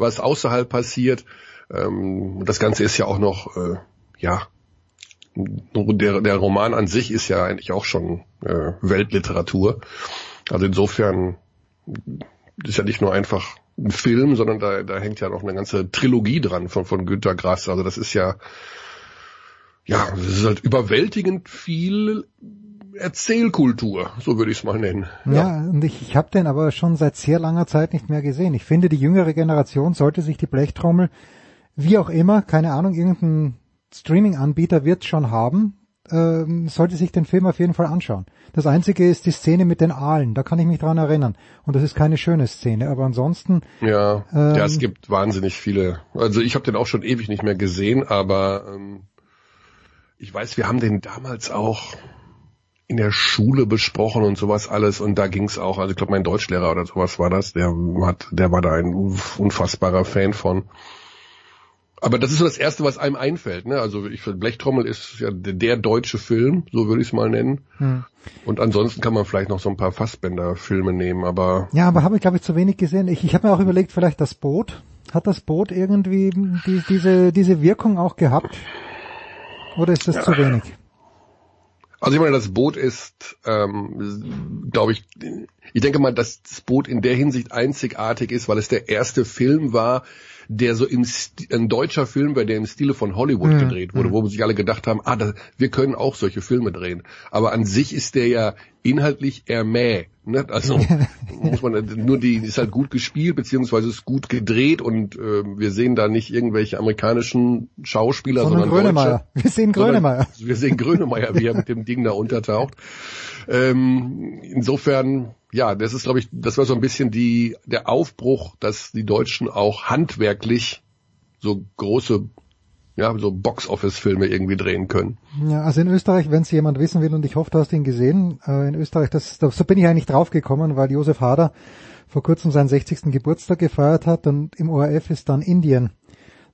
Speaker 10: was außerhalb passiert. Ähm, das Ganze ist ja auch noch, äh, ja, der, der Roman an sich ist ja eigentlich auch schon äh, Weltliteratur. Also insofern ist ja nicht nur einfach ein Film, sondern da, da hängt ja noch eine ganze Trilogie dran von, von Günter Grass. Also das ist ja, ja, das ist halt überwältigend viel Erzählkultur, so würde ich es mal nennen.
Speaker 7: Ja, ja. und ich, ich habe den aber schon seit sehr langer Zeit nicht mehr gesehen. Ich finde, die jüngere Generation sollte sich die Blechtrommel, wie auch immer, keine Ahnung, irgendein Streaming-Anbieter wird schon haben, ähm, sollte sich den Film auf jeden Fall anschauen. Das einzige ist die Szene mit den Aalen, da kann ich mich dran erinnern. Und das ist keine schöne Szene, aber ansonsten.
Speaker 10: Ja, ähm, ja es gibt wahnsinnig viele. Also ich habe den auch schon ewig nicht mehr gesehen, aber ähm, ich weiß, wir haben den damals auch in der Schule besprochen und sowas alles und da ging's auch, also ich glaube mein Deutschlehrer oder sowas war das, der hat, der war da ein unfassbarer Fan von. Aber das ist so das Erste, was einem einfällt. Ne? Also ich finde, Blechtrommel ist ja der deutsche Film, so würde ich es mal nennen. Hm. Und ansonsten kann man vielleicht noch so ein paar Fassbänder-Filme nehmen, aber...
Speaker 7: Ja, aber habe ich, glaube ich, zu wenig gesehen. Ich, ich habe mir auch überlegt, vielleicht das Boot. Hat das Boot irgendwie die, diese, diese Wirkung auch gehabt? Oder ist das ja. zu wenig?
Speaker 10: Also ich meine, das Boot ist, ähm, glaube ich, ich denke mal, dass das Boot in der Hinsicht einzigartig ist, weil es der erste Film war, der so im St ein deutscher Film war, der im Stile von Hollywood mhm. gedreht wurde, wo sich alle gedacht haben, ah, das, wir können auch solche Filme drehen. Aber an sich ist der ja inhaltlich eher mäh. Ne? Also muss man nur die ist halt gut gespielt beziehungsweise ist gut gedreht und äh, wir sehen da nicht irgendwelche amerikanischen Schauspieler, sondern, sondern Grönemeyer.
Speaker 7: Deutsche, wir sehen Grönemeyer.
Speaker 10: Wir sehen Grönemeyer, wie er mit dem Ding da untertaucht. Ähm, insofern ja, das ist, glaube ich, das war so ein bisschen die, der Aufbruch, dass die Deutschen auch handwerklich so große, ja, so Box-Office-Filme irgendwie drehen können.
Speaker 7: Ja, also in Österreich, wenn es jemand wissen will, und ich hoffe, du hast ihn gesehen, äh, in Österreich, das, das, so bin ich eigentlich draufgekommen, weil Josef Hader vor kurzem seinen 60. Geburtstag gefeiert hat und im ORF ist dann Indien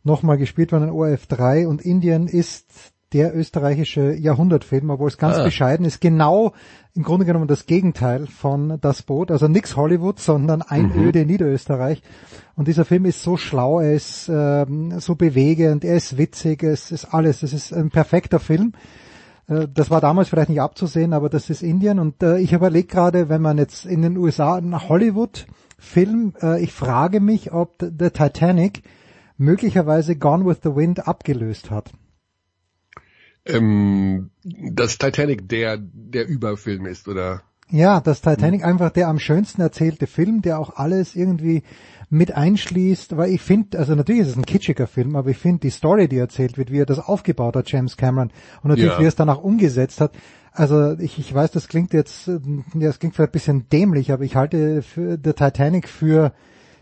Speaker 7: nochmal gespielt worden, in ORF 3 und Indien ist der österreichische Jahrhundertfilm, obwohl es ganz ah. bescheiden ist, genau im Grunde genommen das Gegenteil von Das Boot, also nix Hollywood, sondern Einöde mhm. Niederösterreich. Und dieser Film ist so schlau, er ist ähm, so bewegend, er ist witzig, es ist alles, es ist ein perfekter Film. Äh, das war damals vielleicht nicht abzusehen, aber das ist Indien. Und äh, ich überlege gerade, wenn man jetzt in den USA einen Hollywood-Film, äh, ich frage mich, ob The Titanic möglicherweise Gone with the Wind abgelöst hat.
Speaker 10: Ähm, das Titanic der, der Überfilm ist, oder?
Speaker 7: Ja, das Titanic einfach der am schönsten erzählte Film, der auch alles irgendwie mit einschließt, weil ich finde, also natürlich ist es ein kitschiger Film, aber ich finde die Story, die erzählt wird, wie er das aufgebaut hat, James Cameron, und natürlich ja. wie er es danach umgesetzt hat. Also ich, ich weiß, das klingt jetzt, ja, das klingt vielleicht ein bisschen dämlich, aber ich halte für The Titanic für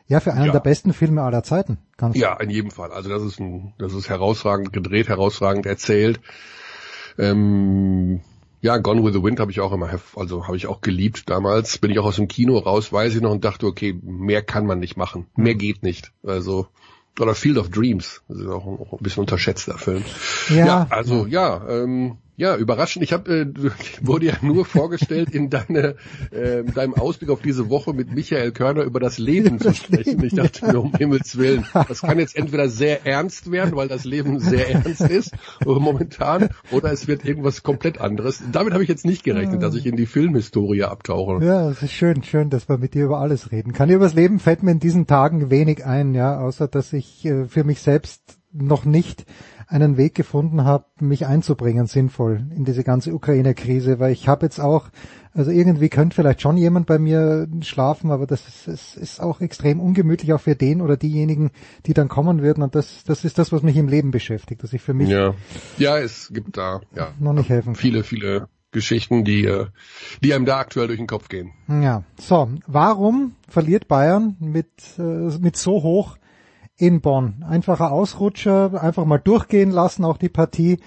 Speaker 7: ja, für einen ja. der besten Filme aller Zeiten.
Speaker 10: Ganz ja, in jedem Fall. Also das ist ein, das ist herausragend gedreht, herausragend erzählt. Ähm, ja, Gone with the Wind habe ich auch immer, also habe ich auch geliebt damals. Bin ich auch aus dem Kino raus, weiß ich noch und dachte, okay, mehr kann man nicht machen, mehr geht nicht. Also oder Field of Dreams, das ist auch ein, auch ein bisschen unterschätzter Film. Ja, ja also ja, ähm, ja, überraschend. Ich habe äh, wurde ja nur vorgestellt, in deine, äh, deinem Ausblick auf diese Woche mit Michael Körner über das Leben zu sprechen. Ich dachte mir, um Himmels Willen, das kann jetzt entweder sehr ernst werden, weil das Leben sehr ernst ist momentan, oder es wird irgendwas komplett anderes. Damit habe ich jetzt nicht gerechnet, dass ich in die Filmhistorie abtauche.
Speaker 7: Ja, es ist schön, schön, dass man mit dir über alles reden kann. Über das Leben fällt mir in diesen Tagen wenig ein, ja, außer dass ich äh, für mich selbst noch nicht einen Weg gefunden habe, mich einzubringen, sinnvoll in diese ganze Ukraine-Krise, weil ich habe jetzt auch, also irgendwie könnte vielleicht schon jemand bei mir schlafen, aber das ist, es ist auch extrem ungemütlich, auch für den oder diejenigen, die dann kommen würden. Und das, das ist das, was mich im Leben beschäftigt, dass ich für mich
Speaker 10: Ja, ja es gibt da ja
Speaker 7: noch nicht helfen kann.
Speaker 10: viele, viele Geschichten, die, äh, die einem da aktuell durch den Kopf gehen.
Speaker 7: Ja, so, warum verliert Bayern mit, äh, mit so hoch in Bonn? Einfacher Ausrutscher, einfach mal durchgehen lassen, auch die Partie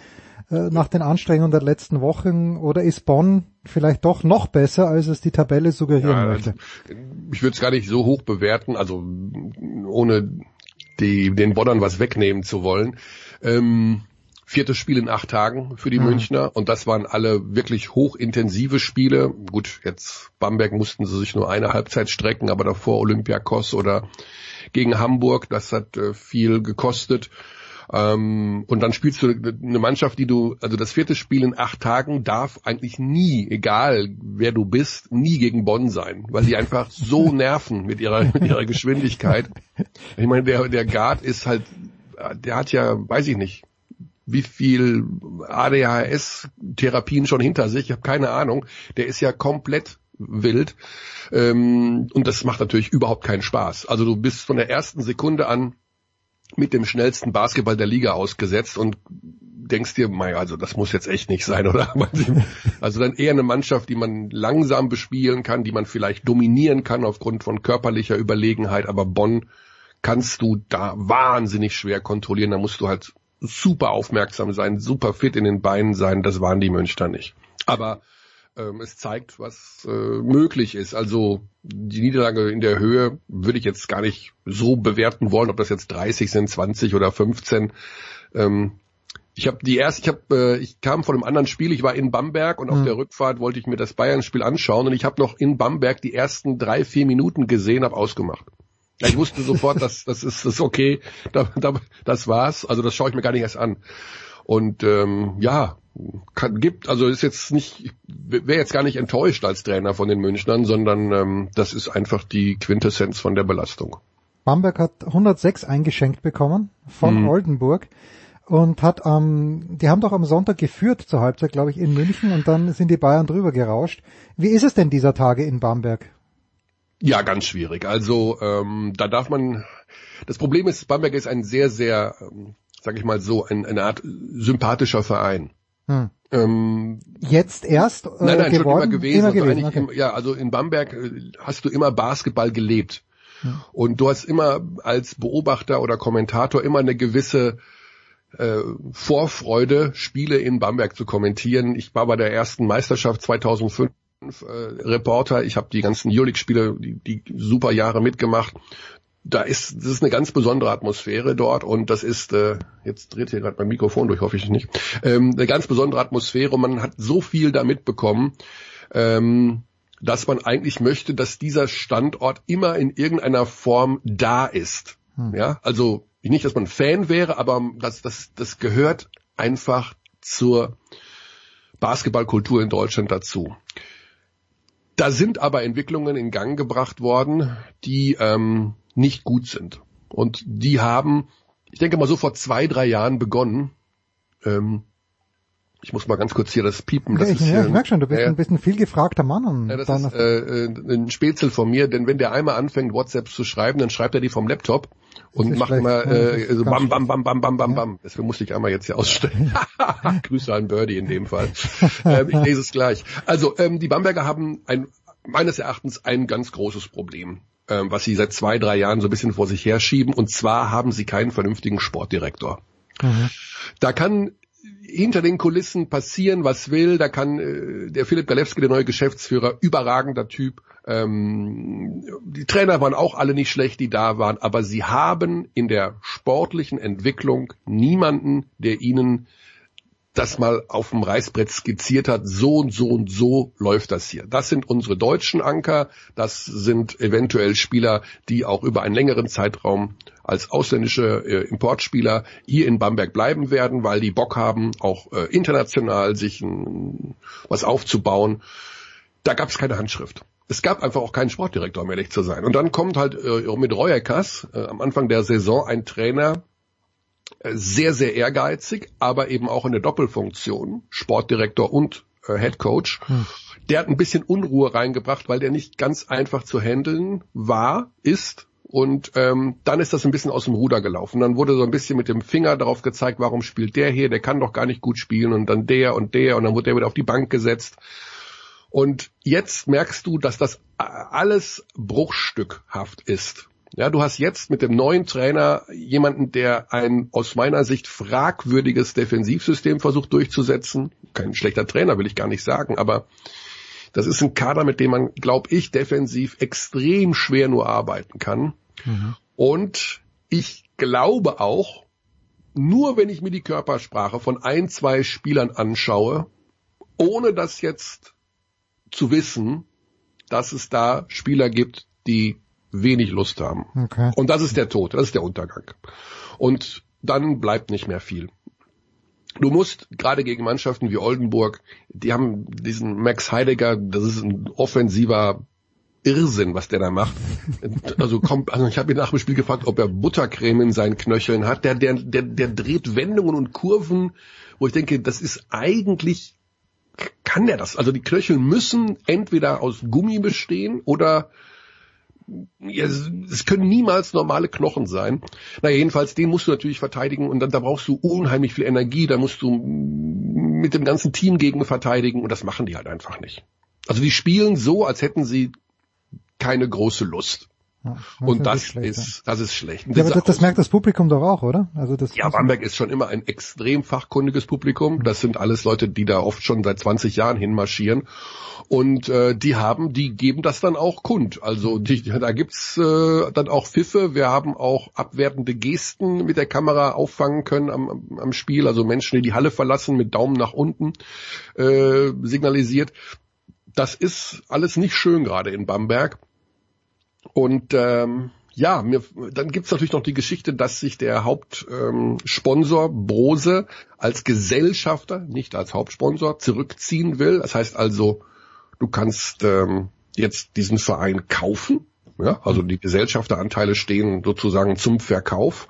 Speaker 7: äh, nach den Anstrengungen der letzten Wochen, oder ist Bonn vielleicht doch noch besser, als es die Tabelle suggerieren
Speaker 10: Ja,
Speaker 7: möchte?
Speaker 10: also, ich würde es gar nicht so hoch bewerten, also ohne die, den Bonnern was wegnehmen zu wollen. Ähm, viertes Spiel in acht Tagen für die
Speaker 7: Mhm.
Speaker 10: Münchner und das waren alle wirklich hochintensive Spiele. Gut, jetzt Bamberg mussten sie sich nur eine Halbzeit strecken, aber davor Olympiakos oder gegen Hamburg, das hat äh, viel gekostet. Ähm, und dann spielst du eine Mannschaft, die du, also das vierte Spiel in acht Tagen darf eigentlich nie, egal wer du bist, nie gegen Bonn sein, weil die einfach so nerven mit ihrer, mit ihrer Geschwindigkeit. Ich meine, der, der Guard ist halt, der hat ja, weiß ich nicht, wie viel ADHS-Therapien schon hinter sich, ich habe keine Ahnung. Der ist ja komplett wild. Ähm, und das macht natürlich überhaupt keinen Spaß. Also du bist von der ersten Sekunde an mit dem schnellsten Basketball der Liga ausgesetzt und denkst dir, mei, also das muss jetzt echt nicht sein, oder? Also dann eher eine Mannschaft, die man langsam bespielen kann, die man vielleicht dominieren kann aufgrund von körperlicher Überlegenheit, aber Bonn kannst du da wahnsinnig schwer kontrollieren, da musst du halt super aufmerksam sein, super fit in den Beinen sein, das waren die Münchner nicht. Aber ähm, es zeigt, was äh, möglich ist. Also die Niederlage in der Höhe würde ich jetzt gar nicht so bewerten wollen, ob das jetzt 30 sind, 20 oder 15. Ähm, ich habe die erste, ich habe, äh, ich kam von einem anderen Spiel. Ich war in Bamberg und auf
Speaker 7: Mhm.
Speaker 10: der Rückfahrt wollte ich mir das Bayern-Spiel anschauen und ich habe noch in Bamberg die ersten drei, vier Minuten gesehen, habe ausgemacht. Ja, Ich wusste sofort, dass das ist, das ist okay, da, da, das war's. Also das schaue ich mir gar nicht erst an. Und ähm, ja, kann, gibt, also ist jetzt nicht, ich wäre jetzt gar nicht enttäuscht als Trainer von den Münchnern, sondern ähm, das ist einfach die Quintessenz von der Belastung.
Speaker 7: Bamberg hat 106 eingeschenkt bekommen von
Speaker 10: Mhm.
Speaker 7: Oldenburg und hat am, die haben doch am Sonntag geführt zur Halbzeit, glaube ich, in München und dann sind die Bayern drüber gerauscht. Wie ist es denn dieser Tage in Bamberg?
Speaker 10: Ja, ganz schwierig. Also ähm, da darf man. Das Problem ist, Bamberg ist ein sehr, sehr, ähm, sag ich mal so, ein, eine Art sympathischer Verein.
Speaker 7: Hm.
Speaker 10: Ähm,
Speaker 7: Jetzt erst äh,
Speaker 10: nein, nein, schon
Speaker 7: geworden?
Speaker 10: immer gewesen.
Speaker 7: Immer
Speaker 10: also
Speaker 7: gewesen
Speaker 10: eigentlich
Speaker 7: okay.
Speaker 10: im, ja, also in Bamberg äh, hast du immer Basketball gelebt. Und du hast immer als Beobachter oder Kommentator immer eine gewisse äh, Vorfreude, Spiele in Bamberg zu kommentieren. Ich war bei der ersten Meisterschaft 2005 äh, Reporter. Ich habe die ganzen Euroleague-Spiele, die, die super Jahre mitgemacht. Da ist, das ist eine ganz besondere Atmosphäre dort und das ist, äh, jetzt dreht hier gerade mein Mikrofon durch, hoffe ich nicht, ähm, eine ganz besondere Atmosphäre und man hat so viel da mitbekommen, ähm, dass man eigentlich möchte, dass dieser Standort immer in irgendeiner Form da ist.
Speaker 7: Hm.
Speaker 10: Ja, also nicht, dass man Fan wäre, aber das, das, das gehört einfach zur Basketballkultur in Deutschland dazu. Da sind aber Entwicklungen in Gang gebracht worden, die ähm, nicht gut sind. Und die haben, ich denke mal so vor zwei, drei Jahren begonnen. Ähm, ich muss mal ganz kurz hier das piepen. Das
Speaker 7: Ja, ich,
Speaker 10: ist,
Speaker 7: ja, ich
Speaker 10: ähm,
Speaker 7: merke schon, du bist
Speaker 10: ja,
Speaker 7: ein bisschen viel gefragter Mann. Und
Speaker 10: ja, das ist äh, äh, ein Spätzle von mir, denn wenn der einmal anfängt, WhatsApps zu schreiben, dann schreibt er die vom Laptop und macht
Speaker 7: schlecht, das
Speaker 10: äh, so bam, bam, bam, bam, bam, bam,
Speaker 7: Ja.
Speaker 10: bam. Deswegen musste ich einmal jetzt hier ausstellen. Grüße an Birdie in dem Fall. ähm, ich lese es gleich. Also ähm, die Bamberger haben ein meines Erachtens ein ganz großes Problem, ähm, was sie seit zwei, drei Jahren so ein bisschen vor sich herschieben. Und zwar haben sie keinen vernünftigen Sportdirektor.
Speaker 7: Mhm.
Speaker 10: Da kann hinter den Kulissen passieren, was will. Da kann äh, der Philipp Galewski, der neue Geschäftsführer, überragender Typ. Ähm, die Trainer waren auch alle nicht schlecht, die da waren, aber sie haben in der sportlichen Entwicklung niemanden, der ihnen das mal auf dem Reißbrett skizziert hat, so und so und so läuft das hier. Das sind unsere deutschen Anker, das sind eventuell Spieler, die auch über einen längeren Zeitraum als ausländische äh, Importspieler hier in Bamberg bleiben werden, weil die Bock haben, auch äh, international sich ein, was aufzubauen. Da gab es keine Handschrift. Es gab einfach auch keinen Sportdirektor, um ehrlich zu sein. Und dann kommt halt äh, mit Reuerkas äh, am Anfang der Saison ein Trainer, sehr, sehr ehrgeizig, aber eben auch in der Doppelfunktion, Sportdirektor und äh, Head Coach. Hm. Der hat ein bisschen Unruhe reingebracht, weil der nicht ganz einfach zu handeln war, ist. Und ähm, dann ist das ein bisschen aus dem Ruder gelaufen. Dann wurde so ein bisschen mit dem Finger darauf gezeigt, warum spielt der hier, der kann doch gar nicht gut spielen und dann der und der und dann wurde der wieder auf die Bank gesetzt. Und jetzt merkst du, dass das alles bruchstückhaft ist. Ja, du hast jetzt mit dem neuen Trainer jemanden, der ein aus meiner Sicht fragwürdiges Defensivsystem versucht durchzusetzen. Kein schlechter Trainer, will ich gar nicht sagen, aber das ist ein Kader, mit dem man, glaube ich, defensiv extrem schwer nur arbeiten kann. Mhm. Und ich glaube auch, nur wenn ich mir die Körpersprache von ein, zwei Spielern anschaue, ohne das jetzt zu wissen, dass es da Spieler gibt, die wenig Lust haben. Okay. Und das ist der Tod, das ist der Untergang. Und dann bleibt nicht mehr viel. Du musst gerade gegen Mannschaften wie Oldenburg, die haben diesen Max Heidegger, das ist ein offensiver Irrsinn, was der da macht. Also kommt, also ich habe ihn nach dem Spiel gefragt, ob er Buttercreme in seinen Knöcheln hat. Der, der, der, der dreht Wendungen und Kurven, wo ich denke, das ist eigentlich kann der das? Also die Knöchel müssen entweder aus Gummi bestehen oder ja, es können niemals normale Knochen sein. Na jedenfalls, den musst du natürlich verteidigen und dann da brauchst du unheimlich viel Energie, da musst du mit dem ganzen Team gegen verteidigen und das machen die halt einfach nicht. Also die spielen so, als hätten sie keine große Lust. Ja, und das schlecht, ist, das ist schlecht.
Speaker 7: Ja, aber das, das, merkt das Publikum doch auch, oder?
Speaker 10: Also das ja, Bamberg ist schon immer ein extrem fachkundiges Publikum. Das sind alles Leute, die da oft schon seit 20 Jahren hinmarschieren. Und äh, die haben, die geben das dann auch kund. Also die, da gibt's äh, dann auch Pfiffe. Wir haben auch abwertende Gesten mit der Kamera auffangen können am, am Spiel. Also Menschen, die die Halle verlassen, mit Daumen nach unten äh, signalisiert. Das ist alles nicht schön gerade in Bamberg. Und ähm, ja, mir, dann gibt's natürlich noch die Geschichte, dass sich der Hauptsponsor ähm, Brose als Gesellschafter, nicht als Hauptsponsor, zurückziehen will. Das heißt also, du kannst ähm, jetzt diesen Verein kaufen. Ja, also die Gesellschafteranteile stehen sozusagen zum Verkauf.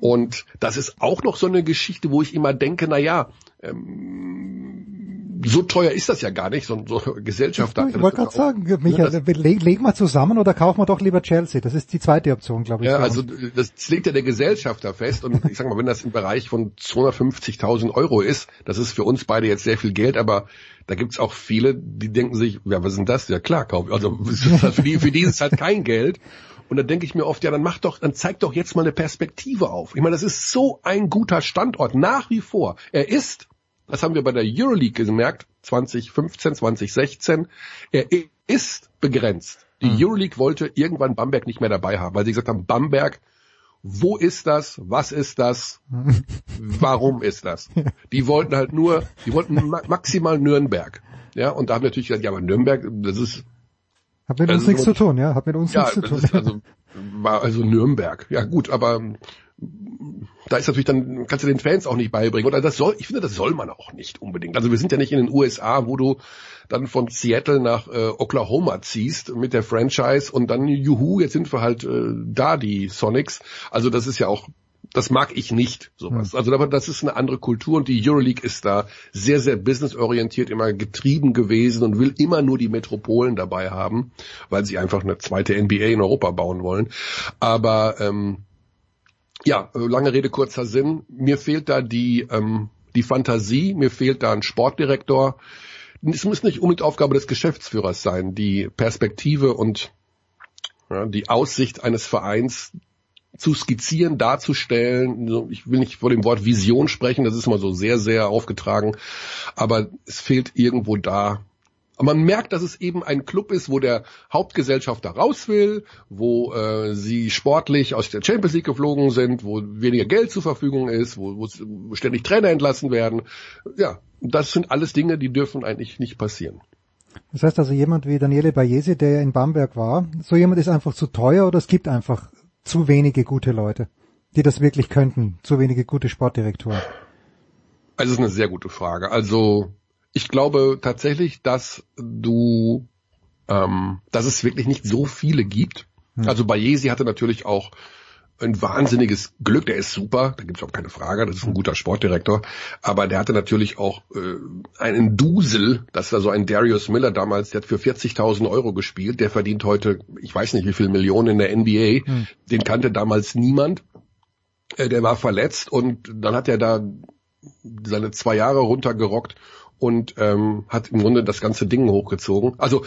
Speaker 10: Und das ist auch noch so eine Geschichte, wo ich immer denke, na ja, ähm, so teuer ist das ja gar nicht, so, so Gesellschaft.
Speaker 7: Ich wollte gerade sagen, Michael, ja, leg, leg mal zusammen oder kaufen wir doch lieber Chelsea. Das ist die zweite Option, glaube ich.
Speaker 10: Ja, also das legt ja der Gesellschafter fest und ich sag mal, wenn das im Bereich von 250.000 Euro ist, das ist für uns beide jetzt sehr viel Geld, aber da gibt's auch viele, die denken sich, ja, was sind das? Ja klar, kauf. Also für die, für die ist es halt kein Geld. Und dann denke ich mir oft, ja, dann mach doch, dann zeig doch jetzt mal eine Perspektive auf. Ich meine, das ist so ein guter Standort, nach wie vor. Er ist das haben wir bei der Euroleague gemerkt, 2015, 2016. Er ist begrenzt. Die mhm. Euroleague wollte irgendwann Bamberg nicht mehr dabei haben, weil sie gesagt haben, Bamberg, wo ist das? Was ist das? Warum ist das? Die wollten halt nur, die wollten maximal Nürnberg. Ja, und da haben wir natürlich gesagt, ja, aber Nürnberg, das ist.
Speaker 7: Hat mit uns nichts zu tun, ja, hat mit uns
Speaker 10: ja,
Speaker 7: nichts zu tun.
Speaker 10: also, war also Nürnberg. Ja, gut, aber da ist natürlich dann, kannst du den Fans auch nicht beibringen. Oder das soll, ich finde, das soll man auch nicht unbedingt. Also wir sind ja nicht in den USA, wo du dann von Seattle nach äh, Oklahoma ziehst mit der Franchise und dann juhu, jetzt sind wir halt äh, da, die Sonics. Also das ist ja auch, das mag ich nicht, sowas. Mhm. Also aber das ist eine andere Kultur und die Euroleague ist da sehr, sehr businessorientiert immer getrieben gewesen und will immer nur die Metropolen dabei haben, weil sie einfach eine zweite NBA in Europa bauen wollen. Aber ähm, ja, äh, lange Rede, kurzer Sinn. Mir fehlt da die, ähm, die Fantasie, mir fehlt da ein Sportdirektor. Es muss nicht unbedingt Aufgabe des Geschäftsführers sein, die Perspektive und ja, die Aussicht eines Vereins zu skizzieren, darzustellen. Ich will nicht vor dem Wort Vision sprechen, das ist immer so sehr, sehr aufgetragen, aber es fehlt irgendwo da man merkt, dass es eben ein Club ist, wo der Hauptgesellschafter raus will, wo äh, sie sportlich aus der Champions League geflogen sind, wo weniger Geld zur Verfügung ist, wo, wo ständig Trainer entlassen werden. Ja, das sind alles Dinge, die dürfen eigentlich nicht passieren.
Speaker 7: Das heißt also jemand wie Daniele Bayesi, der ja in Bamberg war, so jemand ist einfach zu teuer oder es gibt einfach zu wenige gute Leute, die das wirklich könnten, zu wenige gute Sportdirektoren?
Speaker 10: Also ist eine sehr gute Frage. Also ich glaube tatsächlich, dass du, ähm, dass es wirklich nicht so viele gibt. Hm. Also Bayesi hatte natürlich auch ein wahnsinniges Glück, der ist super, da gibt's auch keine Frage, das ist ein guter Sportdirektor, aber der hatte natürlich auch äh, einen Dusel, das war so ein Darius Miller damals, der hat für 40.000 Euro gespielt, der verdient heute, ich weiß nicht wie viel Millionen in der NBA, hm. den kannte damals niemand, äh, der war verletzt und dann hat er da seine zwei Jahre runtergerockt und ähm, hat im Grunde das ganze Ding hochgezogen. Also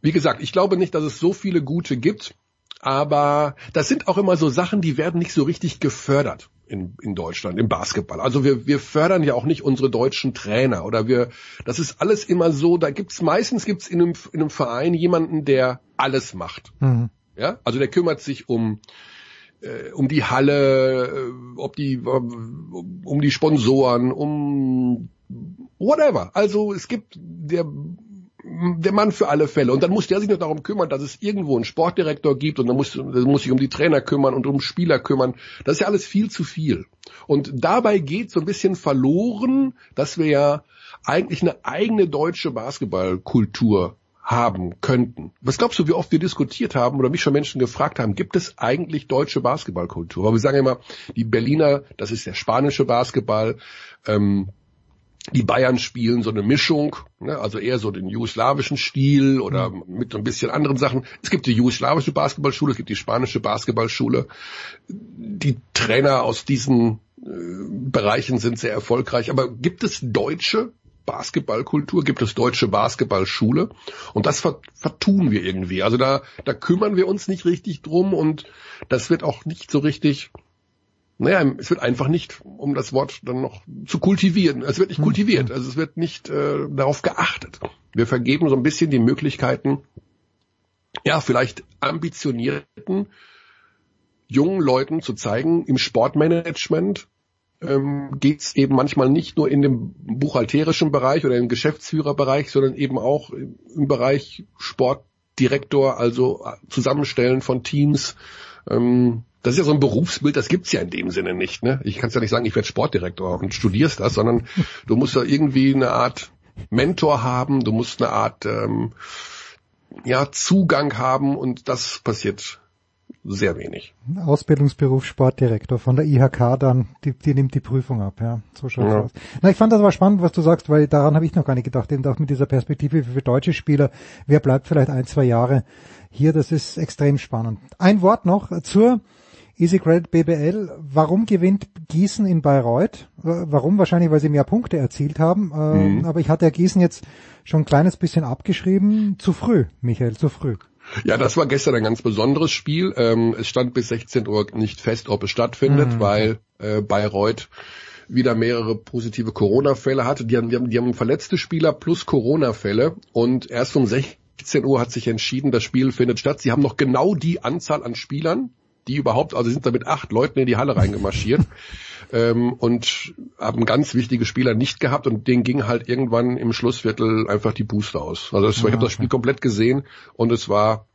Speaker 10: wie gesagt, ich glaube nicht, dass es so viele gute gibt, aber das sind auch immer so Sachen, die werden nicht so richtig gefördert in, in Deutschland im Basketball. Also wir, wir fördern ja auch nicht unsere deutschen Trainer oder wir, das ist alles immer so, da gibt's meistens gibt's in einem, in einem Verein jemanden, der alles macht. Mhm. Ja, also der kümmert sich um äh, um die Halle, äh, ob die um die Sponsoren, um whatever. Also es gibt der der Mann für alle Fälle. Und dann muss der sich noch darum kümmern, dass es irgendwo einen Sportdirektor gibt und dann muss, dann muss sich um die Trainer kümmern und um Spieler kümmern. Das ist ja alles viel zu viel. Und dabei geht so ein bisschen verloren, dass wir ja eigentlich eine eigene deutsche Basketballkultur haben könnten. Was glaubst du, wie oft wir diskutiert haben oder mich schon Menschen gefragt haben, gibt es eigentlich deutsche Basketballkultur? Weil wir sagen immer, die Berliner, das ist der spanische Basketball, ähm, die Bayern spielen so eine Mischung, ne, also eher so den jugoslawischen Stil oder mhm. mit ein bisschen anderen Sachen. Es gibt die jugoslawische Basketballschule, es gibt die spanische Basketballschule. Die Trainer aus diesen äh, Bereichen sind sehr erfolgreich. Aber gibt es deutsche Basketballkultur, gibt es deutsche Basketballschule und das vertun wir irgendwie. Also da, da kümmern wir uns nicht richtig drum und das wird auch nicht so richtig naja, es wird einfach nicht, um das Wort dann noch zu kultivieren, es wird nicht hm. kultiviert, also es wird nicht äh, darauf geachtet. Wir vergeben so ein bisschen die Möglichkeiten, ja, vielleicht ambitionierten jungen Leuten zu zeigen, im Sportmanagement ähm, geht es eben manchmal nicht nur in dem buchhalterischen Bereich oder im Geschäftsführerbereich, sondern eben auch im Bereich Sportdirektor, also Zusammenstellen von Teams, ähm, das ist ja so ein Berufsbild, das gibt's ja in dem Sinne nicht. Ne? Ich kann ja nicht sagen, ich werde Sportdirektor und studierst das, sondern du musst ja irgendwie eine Art Mentor haben, du musst eine Art ähm, ja, Zugang haben und das passiert sehr wenig.
Speaker 7: Ausbildungsberuf Sportdirektor von der IHK dann, die, die nimmt die Prüfung ab, ja. So schaut's ja. aus. Na, ich fand das aber spannend, was du sagst, weil daran habe ich noch gar nicht gedacht, eben auch mit dieser Perspektive für deutsche Spieler, wer bleibt vielleicht ein, zwei Jahre hier, das ist extrem spannend. Ein Wort noch zur Easy Credit BBL, warum gewinnt Gießen in Bayreuth? Äh, warum? Wahrscheinlich, weil sie mehr Punkte erzielt haben. Ähm, mhm. Aber ich hatte ja Gießen jetzt schon ein kleines bisschen abgeschrieben. Zu früh, Michael, zu früh.
Speaker 10: Ja, das war gestern ein ganz besonderes Spiel. Ähm, es stand bis 16 Uhr nicht fest, ob es stattfindet, mhm. weil äh, Bayreuth wieder mehrere positive Corona-Fälle hatte. Die haben, die, haben, die haben verletzte Spieler plus Corona-Fälle und erst um 16 Uhr hat sich entschieden, das Spiel findet statt. Sie haben noch genau die Anzahl an Spielern, die überhaupt, also sind da mit acht Leuten in die Halle reingemarschiert ähm, und haben ganz wichtige Spieler nicht gehabt und denen ging halt irgendwann im Schlussviertel einfach die Booster aus. Also das, ich habe das Spiel komplett gesehen und es war,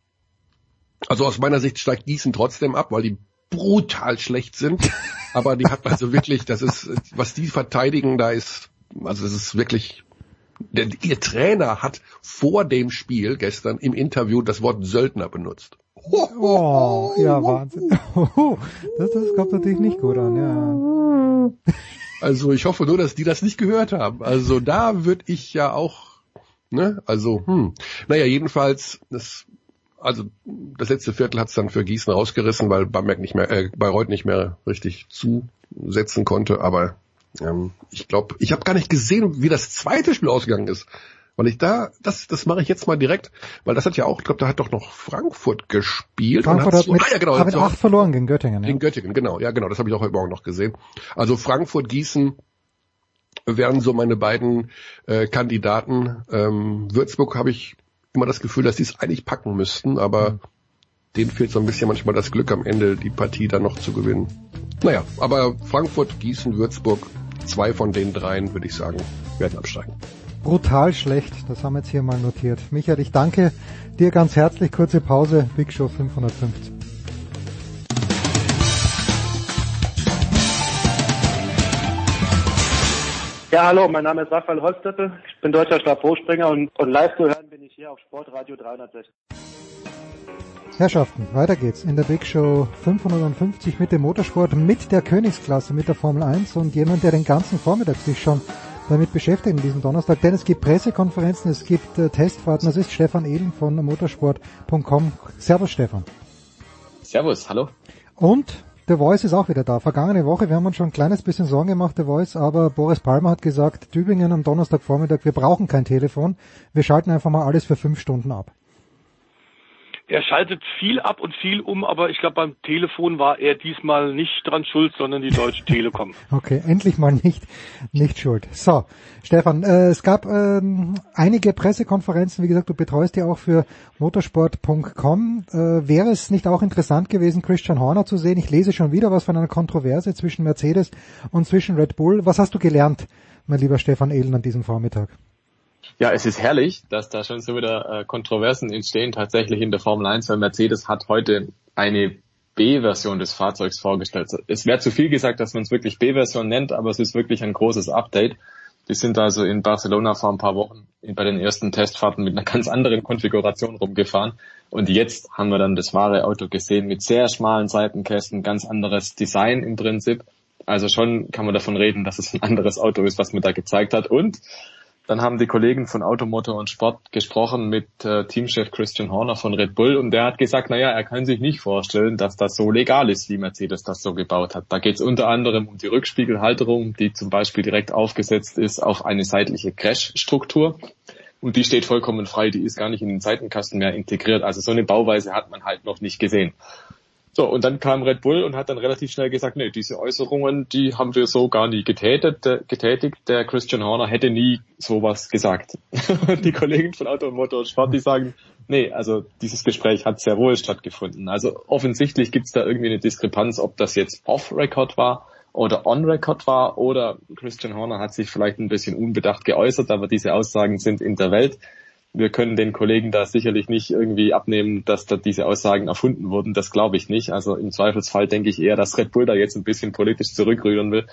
Speaker 10: also aus meiner Sicht steigt Gießen trotzdem ab, weil die brutal schlecht sind. Aber die hat also wirklich, das ist, was die verteidigen, da ist, also es ist wirklich der, ihr Trainer hat vor dem Spiel gestern im Interview das Wort Söldner benutzt.
Speaker 7: Oh, ja, Wahnsinn. Das, das kommt natürlich nicht gut an, ja.
Speaker 10: Also ich hoffe nur, dass die das nicht gehört haben. Also da würde ich ja auch, ne, also, hm. Naja, jedenfalls, das, also das letzte Viertel hat's dann für Gießen rausgerissen, weil Bamberg nicht mehr, äh, Bayreuth nicht mehr richtig zusetzen konnte, aber ähm, ich glaube, ich habe gar nicht gesehen, wie das zweite Spiel ausgegangen ist. Weil ich da, das, das mache ich jetzt mal direkt, weil das hat ja auch, ich glaube, da hat doch noch Frankfurt gespielt.
Speaker 7: Frankfurt hat, mit, ah, ja, genau, hat mit acht verloren gegen Göttingen.
Speaker 10: Ja. Gegen Göttingen, genau, ja genau, das habe ich auch heute Morgen noch gesehen. Also Frankfurt, Gießen wären so meine beiden äh, Kandidaten. Ähm, Würzburg habe ich immer das Gefühl, dass die es eigentlich packen müssten, aber mhm. denen fehlt so ein bisschen manchmal das Glück am Ende, die Partie dann noch zu gewinnen. Naja, aber Frankfurt, Gießen, Würzburg, zwei von den dreien, würde ich sagen, werden absteigen
Speaker 7: brutal schlecht. Das haben wir jetzt hier mal notiert. Michael, ich danke dir ganz herzlich. Kurze Pause. Big Show 550.
Speaker 3: Ja, hallo, mein Name ist Raphael Holzdeppel. Ich bin deutscher Stabhochspringer und, und live zu hören bin ich hier auf Sportradio 360.
Speaker 7: Herrschaften, weiter geht's in der Big Show 550 mit dem Motorsport, mit der Königsklasse, mit der Formel 1 und jemand, der den ganzen Vormittag sich schon damit beschäftigt in diesem Donnerstag, denn es gibt Pressekonferenzen, es gibt äh, Testfahrten, das ist Stefan Ehlen von motorsport.com. Servus Stefan.
Speaker 11: Servus, hallo.
Speaker 7: Und The Voice ist auch wieder da. Vergangene Woche, wir haben uns schon ein kleines bisschen Sorgen gemacht, The Voice, aber Boris Palmer hat gesagt, Tübingen am Donnerstagvormittag, wir brauchen kein Telefon, wir schalten einfach mal alles für fünf Stunden ab.
Speaker 12: Er schaltet viel ab und viel um, aber ich glaube beim Telefon war er diesmal nicht dran schuld, sondern die Deutsche Telekom.
Speaker 7: okay, endlich mal nicht nicht schuld. So, Stefan, äh, es gab ähm, einige Pressekonferenzen, wie gesagt, du betreust ja auch für motorsport.com. Äh, wäre es nicht auch interessant gewesen, Christian Horner zu sehen? Ich lese schon wieder was von einer Kontroverse zwischen Mercedes und zwischen Red Bull. Was hast du gelernt, mein lieber Stefan Ehlen, an diesem Vormittag?
Speaker 11: Ja, es ist herrlich, dass da schon so wieder äh, Kontroversen entstehen, tatsächlich in der Formel 1, weil Mercedes hat heute eine B-Version des Fahrzeugs vorgestellt. Es wäre zu viel gesagt, dass man es wirklich B-Version nennt, aber es ist wirklich ein großes Update. Die sind also in Barcelona vor ein paar Wochen bei den ersten Testfahrten mit einer ganz anderen Konfiguration rumgefahren. Und jetzt haben wir dann das wahre Auto gesehen mit sehr schmalen Seitenkästen, ganz anderes Design im Prinzip. Also schon kann man davon reden, dass es ein anderes Auto ist, was man da gezeigt hat. Und dann haben die Kollegen von Automotor und Sport gesprochen mit äh, Teamchef Christian Horner von Red Bull und der hat gesagt, naja, er kann sich nicht vorstellen, dass das so legal ist, wie Mercedes das so gebaut hat. Da geht es unter anderem um die Rückspiegelhalterung, die zum Beispiel direkt aufgesetzt ist auf eine seitliche Crash-Struktur. Und die steht vollkommen frei, die ist gar nicht in den Seitenkasten mehr integriert. Also so eine Bauweise hat man halt noch nicht gesehen. So, und dann kam Red Bull und hat dann relativ schnell gesagt, nee, diese Äußerungen, die haben wir so gar nie getätigt. Der, getätigt. Der Christian Horner hätte nie sowas gesagt. die Kollegen von Auto und Motor und Sport, die sagen, nee, also dieses Gespräch hat sehr wohl stattgefunden. Also offensichtlich gibt's da irgendwie eine Diskrepanz, ob das jetzt off-Record war oder on-Record war oder Christian Horner hat sich vielleicht ein bisschen unbedacht geäußert, aber diese Aussagen sind in der Welt wir können den Kollegen da sicherlich nicht irgendwie abnehmen, dass da diese Aussagen erfunden wurden. Das glaube ich nicht. Also im Zweifelsfall denke ich eher, dass Red Bull da jetzt ein bisschen politisch zurückrühren will,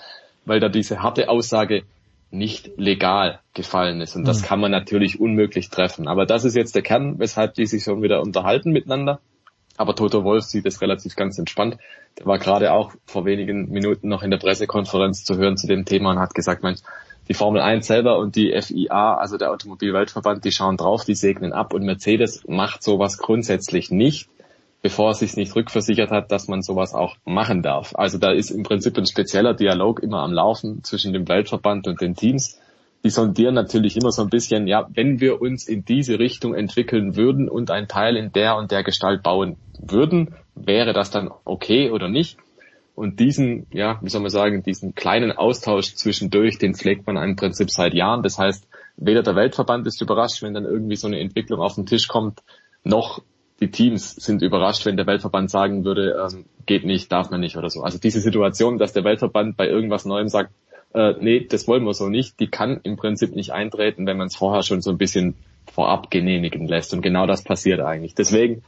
Speaker 11: weil da diese harte Aussage nicht legal gefallen ist. Und das mhm. kann man natürlich unmöglich treffen. Aber das ist jetzt der Kern, weshalb die sich schon wieder unterhalten miteinander. Aber Toto Wolf sieht es relativ ganz entspannt. Der war gerade auch vor wenigen Minuten noch in der Pressekonferenz zu hören zu dem Thema und hat gesagt, Mensch, die Formel 1 selber und die FIA, also der Automobilweltverband, die schauen drauf, die segnen ab und Mercedes macht sowas grundsätzlich nicht, bevor es sich nicht rückversichert hat, dass man sowas auch machen darf. Also da ist im Prinzip ein spezieller Dialog immer am Laufen zwischen dem Weltverband und den Teams. Die sondieren natürlich immer so ein bisschen, ja, wenn wir uns in diese Richtung entwickeln würden und ein Teil in der und der Gestalt bauen würden, wäre das dann okay oder nicht? Und diesen, ja, wie soll man sagen, diesen kleinen Austausch zwischendurch, den pflegt man im Prinzip seit Jahren. Das heißt, weder der Weltverband ist überrascht, wenn dann irgendwie so eine Entwicklung auf den Tisch kommt, noch die Teams sind überrascht, wenn der Weltverband sagen würde, ähm, geht nicht, darf man nicht oder so. Also diese Situation, dass der Weltverband bei irgendwas Neuem sagt, äh, nee, das wollen wir so nicht, die kann im Prinzip nicht eintreten, wenn man es vorher schon so ein bisschen vorab genehmigen lässt. Und genau das passiert eigentlich. Deswegen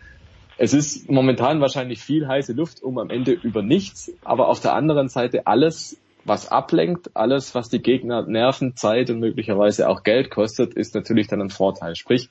Speaker 11: es ist momentan wahrscheinlich viel heiße Luft um am Ende über nichts, aber auf der anderen Seite alles, was ablenkt, alles, was die Gegner Nerven, Zeit und möglicherweise auch Geld kostet, ist natürlich dann ein Vorteil. Sprich,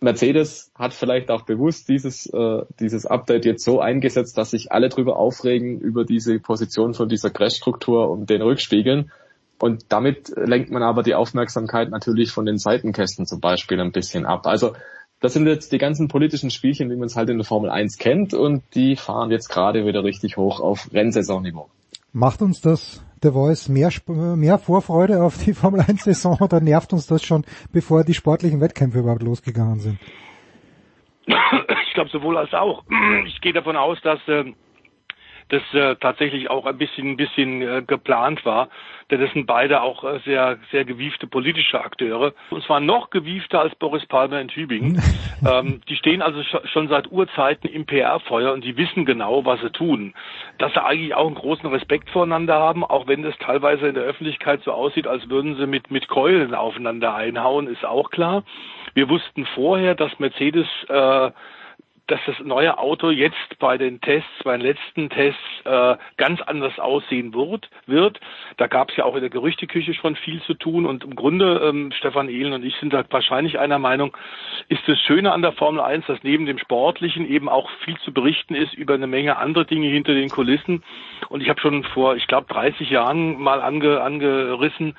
Speaker 11: Mercedes hat vielleicht auch bewusst dieses, äh, dieses Update jetzt so eingesetzt, dass sich alle drüber aufregen über diese Position von dieser Crash-Struktur und den Rückspiegeln. Und damit lenkt man aber die Aufmerksamkeit natürlich von den Seitenkästen zum Beispiel ein bisschen ab. Also das sind jetzt die ganzen politischen Spielchen, wie man es halt in der Formel 1 kennt und die fahren jetzt gerade wieder richtig hoch auf Rennsaisonniveau.
Speaker 7: Macht uns das The Voice mehr, mehr Vorfreude auf die Formel 1 Saison oder nervt uns das schon, bevor die sportlichen Wettkämpfe überhaupt losgegangen sind?
Speaker 12: Ich glaube sowohl als auch. Ich gehe davon aus, dass äh, das äh, tatsächlich auch ein bisschen, ein bisschen äh, geplant war. Denn das sind beide auch äh, sehr, sehr gewiefte politische Akteure. Und zwar noch gewiefter als Boris Palmer in Tübingen. ähm, die stehen also schon seit Urzeiten im PR-Feuer und die wissen genau, was sie tun. Dass sie eigentlich auch einen großen Respekt voreinander haben, auch wenn das teilweise in der Öffentlichkeit so aussieht, als würden sie mit, mit Keulen aufeinander einhauen, ist auch klar. Wir wussten vorher, dass Mercedes äh, dass das neue Auto jetzt bei den Tests, bei den letzten Tests äh, ganz anders aussehen wird. wird. Da gab es ja auch in der Gerüchteküche schon viel zu tun und im Grunde, ähm, Stefan Ehlen und ich sind da wahrscheinlich einer Meinung, ist das Schöne an der Formel 1, dass neben dem Sportlichen eben auch viel zu berichten ist über eine Menge andere Dinge hinter den Kulissen. Und ich habe schon vor, ich glaube, 30 Jahren mal ange, angerissen,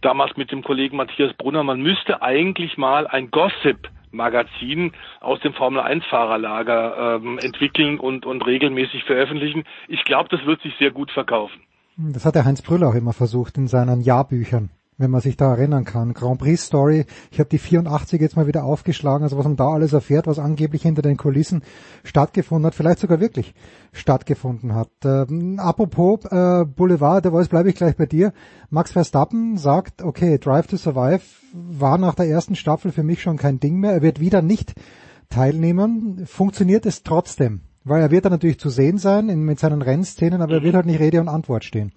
Speaker 12: damals mit dem Kollegen Matthias Brunner, man müsste eigentlich mal ein Gossip Magazin aus dem Formel 1 Fahrerlager ähm, entwickeln und, und regelmäßig veröffentlichen. Ich glaube, das wird sich sehr gut verkaufen.
Speaker 7: Das hat der Heinz Brüll auch immer versucht in seinen Jahrbüchern wenn man sich da erinnern kann. Grand Prix Story, ich habe die 84 jetzt mal wieder aufgeschlagen, also was man da alles erfährt, was angeblich hinter den Kulissen stattgefunden hat, vielleicht sogar wirklich stattgefunden hat. Ähm, apropos äh, Boulevard, der Voice bleibe ich gleich bei dir. Max Verstappen sagt, okay, Drive to Survive war nach der ersten Staffel für mich schon kein Ding mehr, er wird wieder nicht teilnehmen. Funktioniert es trotzdem? Weil er wird dann natürlich zu sehen sein in, mit seinen Rennszenen, aber er wird halt nicht Rede und Antwort stehen.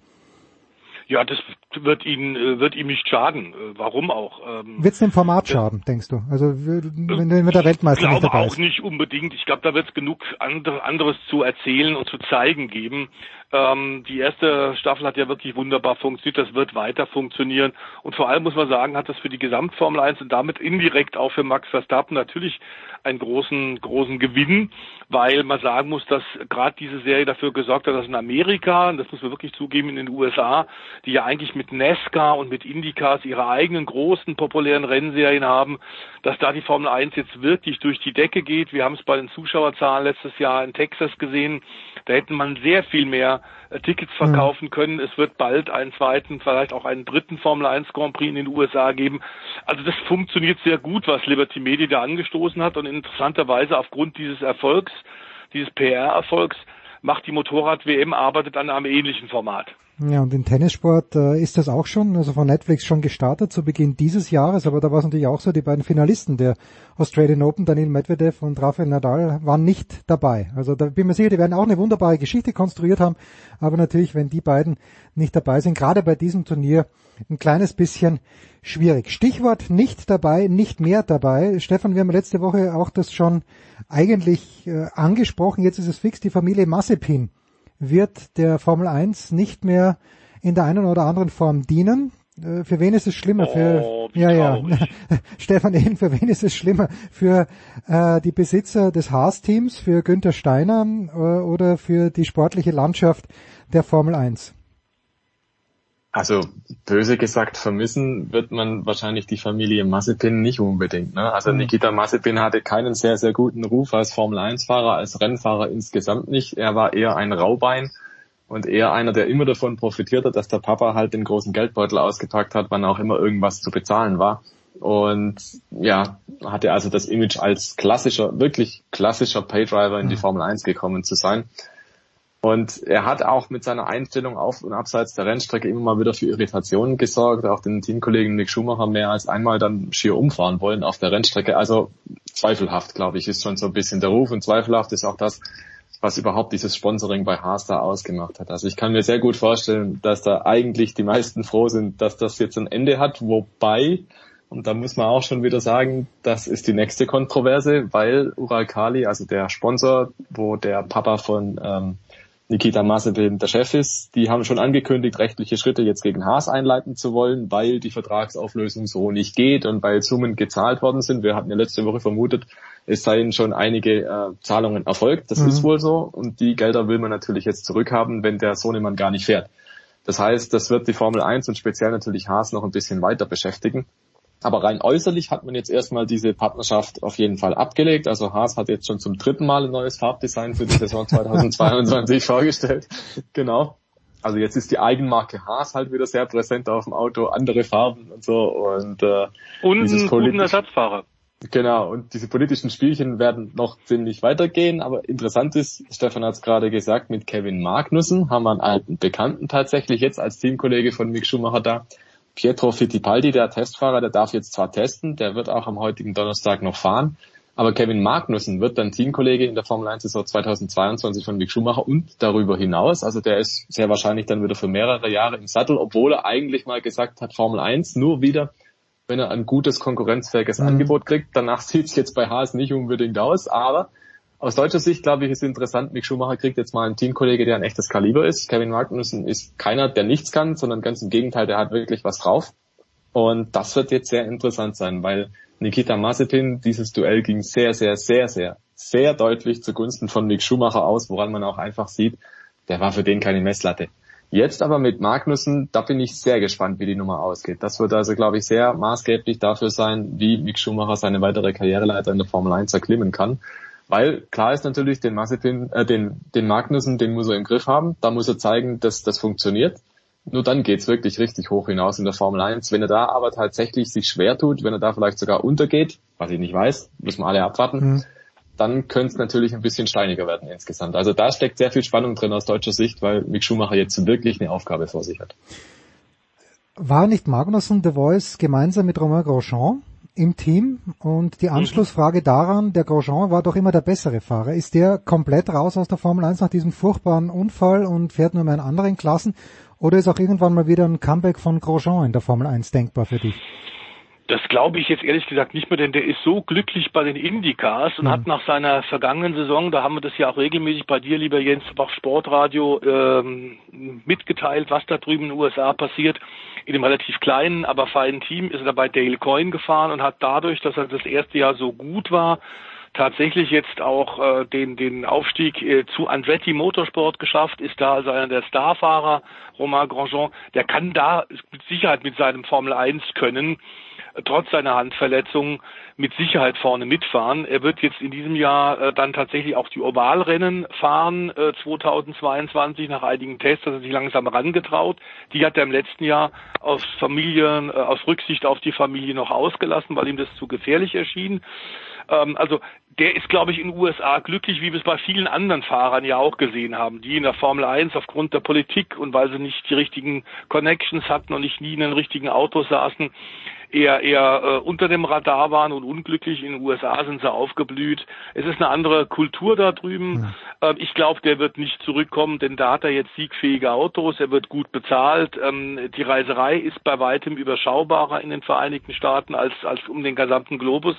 Speaker 12: Ja, das wird ihn äh, wird ihm nicht schaden. Äh, warum auch?
Speaker 7: Ähm, wird es dem Format schaden, denkst du? Also wenn, wenn der Weltmeister
Speaker 12: nicht
Speaker 7: dabei
Speaker 12: ist? Ich glaube auch nicht unbedingt. Ich glaube, da wird es genug anderes zu erzählen und zu zeigen geben. Ähm, die erste Staffel hat ja wirklich wunderbar funktioniert, das wird weiter funktionieren. Und vor allem muss man sagen, hat das für die Gesamtformel 1 und damit indirekt auch für Max Verstappen natürlich einen großen, großen Gewinn, weil man sagen muss, dass gerade diese Serie dafür gesorgt hat, dass in Amerika, und das muss man wirklich zugeben, in den USA, die ja eigentlich mit NASCAR und mit IndyCars ihre eigenen großen populären Rennserien haben, dass da die Formel 1 jetzt wirklich durch die Decke geht. Wir haben es bei den Zuschauerzahlen letztes Jahr in Texas gesehen. Da hätten man sehr viel mehr äh, Tickets mhm. verkaufen mhm. können. Es wird bald einen zweiten, vielleicht auch einen dritten Formel 1 Grand Prix in den USA geben. Also das funktioniert sehr gut, was Liberty Media da angestoßen hat und interessanterweise aufgrund dieses Erfolgs, dieses PR-Erfolgs, macht die Motorrad-WM, arbeitet an einem ähnlichen Format.
Speaker 7: Ja, und im Tennissport äh, ist das auch schon, also von Netflix schon gestartet zu Beginn dieses Jahres, aber da war es natürlich auch so, die beiden Finalisten der Australian Open, Daniel Medvedev und Rafael Nadal, waren nicht dabei. Also da bin mir sicher, die werden auch eine wunderbare Geschichte konstruiert haben, aber natürlich, wenn die beiden nicht dabei sind, gerade bei diesem Turnier, ein kleines bisschen schwierig. Stichwort nicht dabei, nicht mehr dabei. Stefan, wir haben letzte Woche auch das schon eigentlich äh, angesprochen, jetzt ist es fix, die Familie Massepin wird der Formel 1 nicht mehr in der einen oder anderen Form dienen. Äh, für wen ist es schlimmer? Für
Speaker 12: oh,
Speaker 7: ja, ja, Stefan Ehlen, für wen ist es schlimmer? Für äh, die Besitzer des Haas-Teams, für Günther Steiner äh, oder für die sportliche Landschaft der Formel 1?
Speaker 11: Also böse gesagt, vermissen wird man wahrscheinlich die Familie Mazepin nicht unbedingt. Ne? Also mhm. Nikita Mazepin hatte keinen sehr, sehr guten Ruf als Formel-1-Fahrer, als Rennfahrer insgesamt nicht. Er war eher ein Raubein und eher einer, der immer davon profitiert hat, dass der Papa halt den großen Geldbeutel ausgepackt hat, wann auch immer irgendwas zu bezahlen war. Und ja, hatte also das Image als klassischer, wirklich klassischer Paydriver in die mhm. Formel 1 gekommen zu sein. Und er hat auch mit seiner Einstellung auf und abseits der Rennstrecke immer mal wieder für Irritationen gesorgt, auch den Teamkollegen Nick Schumacher mehr als einmal dann schier umfahren wollen auf der Rennstrecke. Also zweifelhaft, glaube ich, ist schon so ein bisschen der Ruf und zweifelhaft ist auch das, was überhaupt dieses Sponsoring bei Haas da ausgemacht hat. Also ich kann mir sehr gut vorstellen, dass da eigentlich die meisten froh sind, dass das jetzt ein Ende hat, wobei und da muss man auch schon wieder sagen, das ist die nächste Kontroverse, weil Ural Kali, also der Sponsor, wo der Papa von ähm, Nikita Mazepin der Chef ist. Die haben schon angekündigt, rechtliche Schritte jetzt gegen Haas einleiten zu wollen, weil die Vertragsauflösung so nicht geht und weil Summen gezahlt worden sind. Wir hatten ja letzte Woche vermutet, es seien schon einige äh, Zahlungen erfolgt. Das mhm. ist wohl so. Und die Gelder will man natürlich jetzt zurückhaben, wenn der Sohnemann gar nicht fährt. Das heißt, das wird die Formel 1 und speziell natürlich Haas noch ein bisschen weiter beschäftigen. Aber rein äußerlich hat man jetzt erstmal diese Partnerschaft auf jeden Fall abgelegt. Also Haas hat jetzt schon zum dritten Mal ein neues Farbdesign für die Saison 2022 vorgestellt. Genau. Also jetzt ist die Eigenmarke Haas halt wieder sehr präsent auf dem Auto, andere Farben und so und äh,
Speaker 12: und dieses guten Ersatzfahrer.
Speaker 11: Genau, und diese politischen Spielchen werden noch ziemlich weitergehen, aber interessant ist, Stefan hat es gerade gesagt, mit Kevin Magnussen haben wir einen alten Bekannten tatsächlich jetzt als Teamkollege von Mick Schumacher da, Pietro Fittipaldi, der Testfahrer, der darf jetzt zwar testen, der wird auch am heutigen Donnerstag noch fahren, aber Kevin Magnussen wird dann Teamkollege in der Formel 1 Saison 2022 von Mick Schumacher und darüber hinaus. Also der ist sehr wahrscheinlich dann wieder für mehrere Jahre im Sattel, obwohl er eigentlich mal gesagt hat, Formel 1 nur wieder, wenn er ein gutes konkurrenzfähiges mhm. Angebot kriegt. Danach sieht es jetzt bei Haas nicht unbedingt aus, aber aus deutscher Sicht, glaube ich, ist interessant, Mick Schumacher kriegt jetzt mal einen Teamkollege, der ein echtes Kaliber ist. Kevin Magnussen ist keiner, der nichts kann, sondern ganz im Gegenteil, der hat wirklich was drauf. Und das wird jetzt sehr interessant sein, weil Nikita Mazepin, dieses Duell ging sehr, sehr, sehr, sehr, sehr deutlich zugunsten von Mick Schumacher aus, woran man auch einfach sieht, der war für den keine Messlatte. Jetzt aber mit Magnussen, da bin ich sehr gespannt, wie die Nummer ausgeht. Das wird also, glaube ich, sehr maßgeblich dafür sein, wie Mick Schumacher seine weitere Karriereleiter in der Formel 1 erklimmen kann. Weil klar ist natürlich, den Mazepin, äh, den, den Magnussen, den muss er im Griff haben. Da muss er zeigen, dass das funktioniert. Nur dann geht's wirklich richtig hoch hinaus in der Formel 1. Wenn er da aber tatsächlich sich schwer tut, wenn er da vielleicht sogar untergeht, was ich nicht weiß, müssen wir alle abwarten, mhm dann könnte es natürlich ein bisschen steiniger werden insgesamt. Also da steckt sehr viel Spannung drin aus deutscher Sicht, weil Mick Schumacher jetzt wirklich eine Aufgabe vor sich hat.
Speaker 7: War nicht Magnussen The Voice gemeinsam mit Romain Grosjean im Team? Und die mhm. Anschlussfrage daran, der Grosjean war doch immer der bessere Fahrer. Ist der komplett raus aus der Formel 1 nach diesem furchtbaren Unfall und fährt nur mehr in anderen Klassen? Oder ist auch irgendwann mal wieder ein Comeback von Grosjean in der Formel 1 denkbar für dich?
Speaker 12: Das glaube ich jetzt ehrlich gesagt nicht mehr, denn der ist so glücklich bei den Indycars und mhm. hat nach seiner vergangenen Saison, da haben wir das ja auch regelmäßig bei dir, lieber Jens, Bach Sportradio, ähm, mitgeteilt, was da drüben in den USA passiert. In einem relativ kleinen, aber feinen Team ist er bei Dale Coyne gefahren und hat dadurch, dass er das erste Jahr so gut war, tatsächlich jetzt auch äh, den, den Aufstieg äh, zu Andretti Motorsport geschafft, ist da also einer der Starfahrer, Romain Grandjean, der kann da mit Sicherheit mit seinem Formel 1 können trotz seiner Handverletzung mit Sicherheit vorne mitfahren. Er wird jetzt in diesem Jahr äh, dann tatsächlich auch die Ovalrennen fahren, äh, 2022 nach einigen Tests, dass er sich langsam rangetraut. Die hat er im letzten Jahr aus Familien, äh, aus Rücksicht auf die Familie noch ausgelassen, weil ihm das zu gefährlich erschien. Ähm, also der ist, glaube ich, in den USA glücklich, wie wir es bei vielen anderen Fahrern ja auch gesehen haben, die in der Formel 1 aufgrund der Politik und weil sie nicht die richtigen Connections hatten und nicht nie in den richtigen Autos saßen, eher eher äh, unter dem Radar waren und unglücklich. In den USA sind sie aufgeblüht. Es ist eine andere Kultur da drüben. Ja. Ähm, ich glaube, der wird nicht zurückkommen, denn da hat er jetzt siegfähige Autos. Er wird gut bezahlt. Ähm, die Reiserei ist bei weitem überschaubarer in den Vereinigten Staaten als als um den gesamten Globus.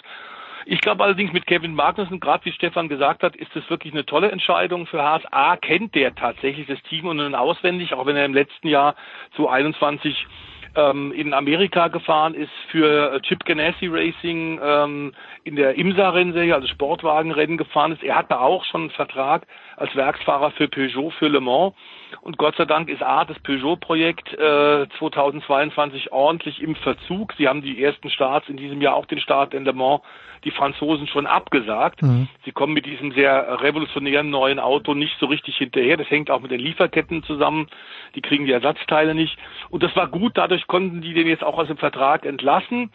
Speaker 12: Ich glaube allerdings mit Kevin Magnussen, gerade wie Stefan gesagt hat, ist das wirklich eine tolle Entscheidung für Haas. A, kennt der tatsächlich das Team und auswendig, auch wenn er im letzten Jahr zu 21 ähm, in Amerika gefahren ist für Chip Ganassi Racing ähm, in der IMSA-Rennserie, also Sportwagenrennen gefahren ist. Er hatte auch schon einen Vertrag als Werksfahrer für Peugeot für Le Mans. Und Gott sei Dank ist A, das Peugeot-Projekt äh, 2022 ordentlich im Verzug. Sie haben die ersten Starts in diesem Jahr, auch den Start in Le Mans, die Franzosen schon abgesagt. Mhm. Sie kommen mit diesem sehr revolutionären neuen Auto nicht so richtig hinterher. Das hängt auch mit den Lieferketten zusammen. Die kriegen die Ersatzteile nicht. Und das war gut. Dadurch konnten die den jetzt auch aus dem Vertrag entlassen.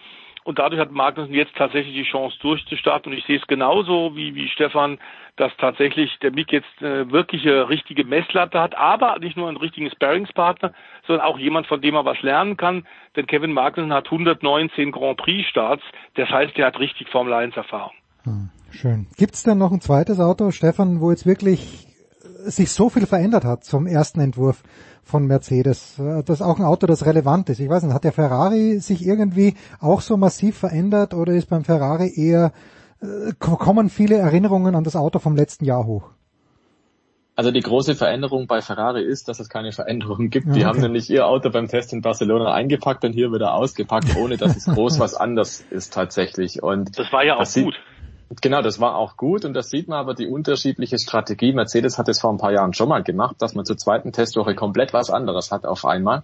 Speaker 12: Und dadurch hat Magnussen jetzt tatsächlich die Chance durchzustarten. Und ich sehe es genauso wie, wie Stefan, dass tatsächlich der Mick jetzt eine wirkliche richtige Messlatte hat, aber nicht nur einen richtigen Sparringspartner, sondern auch jemand, von dem er was lernen kann. Denn Kevin Magnussen hat 119 Grand Prix Starts. Das heißt, er hat richtig Formel 1 Erfahrung.
Speaker 7: Hm, schön. Gibt es denn noch ein zweites Auto, Stefan, wo jetzt wirklich sich so viel verändert hat zum ersten Entwurf von Mercedes. Das ist auch ein Auto, das relevant ist. Ich weiß nicht, hat der Ferrari sich irgendwie auch so massiv verändert oder ist beim Ferrari eher, äh, kommen viele Erinnerungen an das Auto vom letzten Jahr hoch?
Speaker 11: Also die große Veränderung bei Ferrari ist, dass es keine Veränderung gibt. Die okay. haben nämlich ihr Auto beim Test in Barcelona eingepackt und hier wieder ausgepackt, ohne dass es groß was anders ist tatsächlich. Und
Speaker 12: das war ja auch gut.
Speaker 11: Genau, das war auch gut und das sieht man aber die unterschiedliche Strategie. Mercedes hat es vor ein paar Jahren schon mal gemacht, dass man zur zweiten Testwoche komplett was anderes hat auf einmal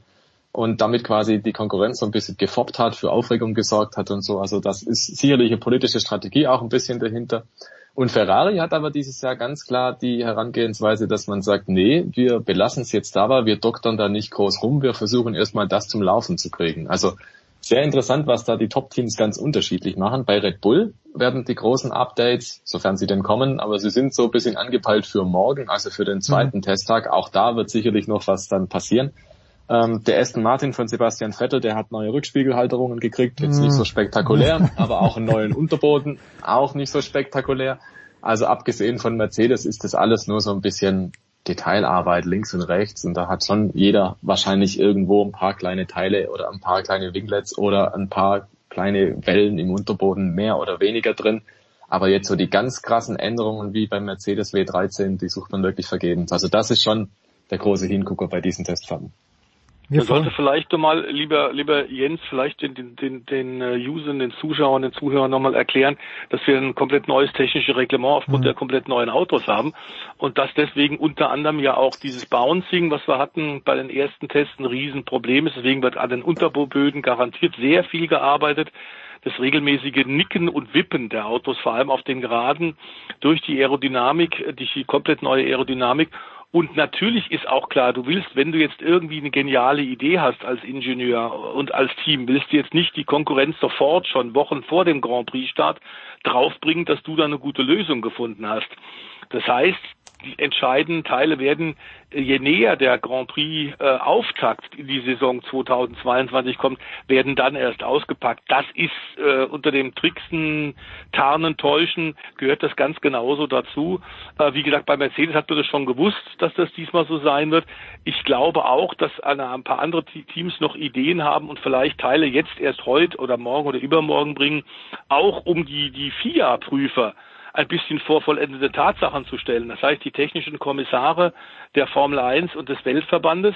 Speaker 11: und damit quasi die Konkurrenz so ein bisschen gefoppt hat, für Aufregung gesorgt hat und so. Also das ist sicherlich eine politische Strategie auch ein bisschen dahinter. Und Ferrari hat aber dieses Jahr ganz klar die Herangehensweise, dass man sagt, nee, wir belassen es jetzt dabei, wir doktern da nicht groß rum, wir versuchen erstmal das zum Laufen zu kriegen. Also sehr interessant, was da die Top-Teams ganz unterschiedlich machen. Bei Red Bull werden die großen Updates, sofern sie denn kommen, aber sie sind so ein bisschen angepeilt für morgen, also für den zweiten mhm. Testtag. Auch da wird sicherlich noch was dann passieren. Ähm, der Aston Martin von Sebastian Vettel, der hat neue Rückspiegelhalterungen gekriegt, jetzt mhm. nicht so spektakulär, aber auch einen neuen Unterboden, auch nicht so spektakulär. Also abgesehen von Mercedes ist das alles nur so ein bisschen Detailarbeit links und rechts und da hat schon jeder wahrscheinlich irgendwo ein paar kleine Teile oder ein paar kleine Winglets oder ein paar kleine Wellen im Unterboden mehr oder weniger drin. Aber jetzt so die ganz krassen Änderungen wie beim Mercedes W13, die sucht man wirklich vergebens. Also das ist schon der große Hingucker bei diesen Testfahrten.
Speaker 12: Man sollte vielleicht mal, lieber, lieber Jens, vielleicht den, den, den, den äh, Usern, den Zuschauern, den Zuhörern nochmal erklären, dass wir ein komplett neues technisches Reglement aufgrund mhm. der komplett neuen Autos haben und dass deswegen unter anderem ja auch dieses Bouncing, was wir hatten bei den ersten Tests, ein Riesenproblem ist. Deswegen wird an den Unterbauböden garantiert sehr viel gearbeitet das regelmäßige Nicken und Wippen der Autos, vor allem auf den Geraden, durch die Aerodynamik, die komplett neue Aerodynamik und natürlich ist auch klar, du willst, wenn du jetzt irgendwie eine geniale Idee hast als Ingenieur und als Team, willst du jetzt nicht die Konkurrenz sofort schon Wochen vor dem Grand Prix Start draufbringen, dass du da eine gute Lösung gefunden hast. Das heißt, die entscheidenden Teile werden, äh, je näher der Grand Prix äh, Auftakt in die Saison 2022 kommt, werden dann erst ausgepackt. Das ist äh, unter dem Tricksen, Tarnen, Täuschen gehört das ganz genauso dazu. Äh, wie gesagt, bei Mercedes hat man das schon gewusst, dass das diesmal so sein wird. Ich glaube auch, dass eine, ein paar andere Teams noch Ideen haben und vielleicht Teile jetzt erst heute oder morgen oder übermorgen bringen, auch um die, die FIA-Prüfer ein bisschen vor vollendete Tatsachen zu stellen. Das heißt, die technischen Kommissare der Formel 1 und des Weltverbandes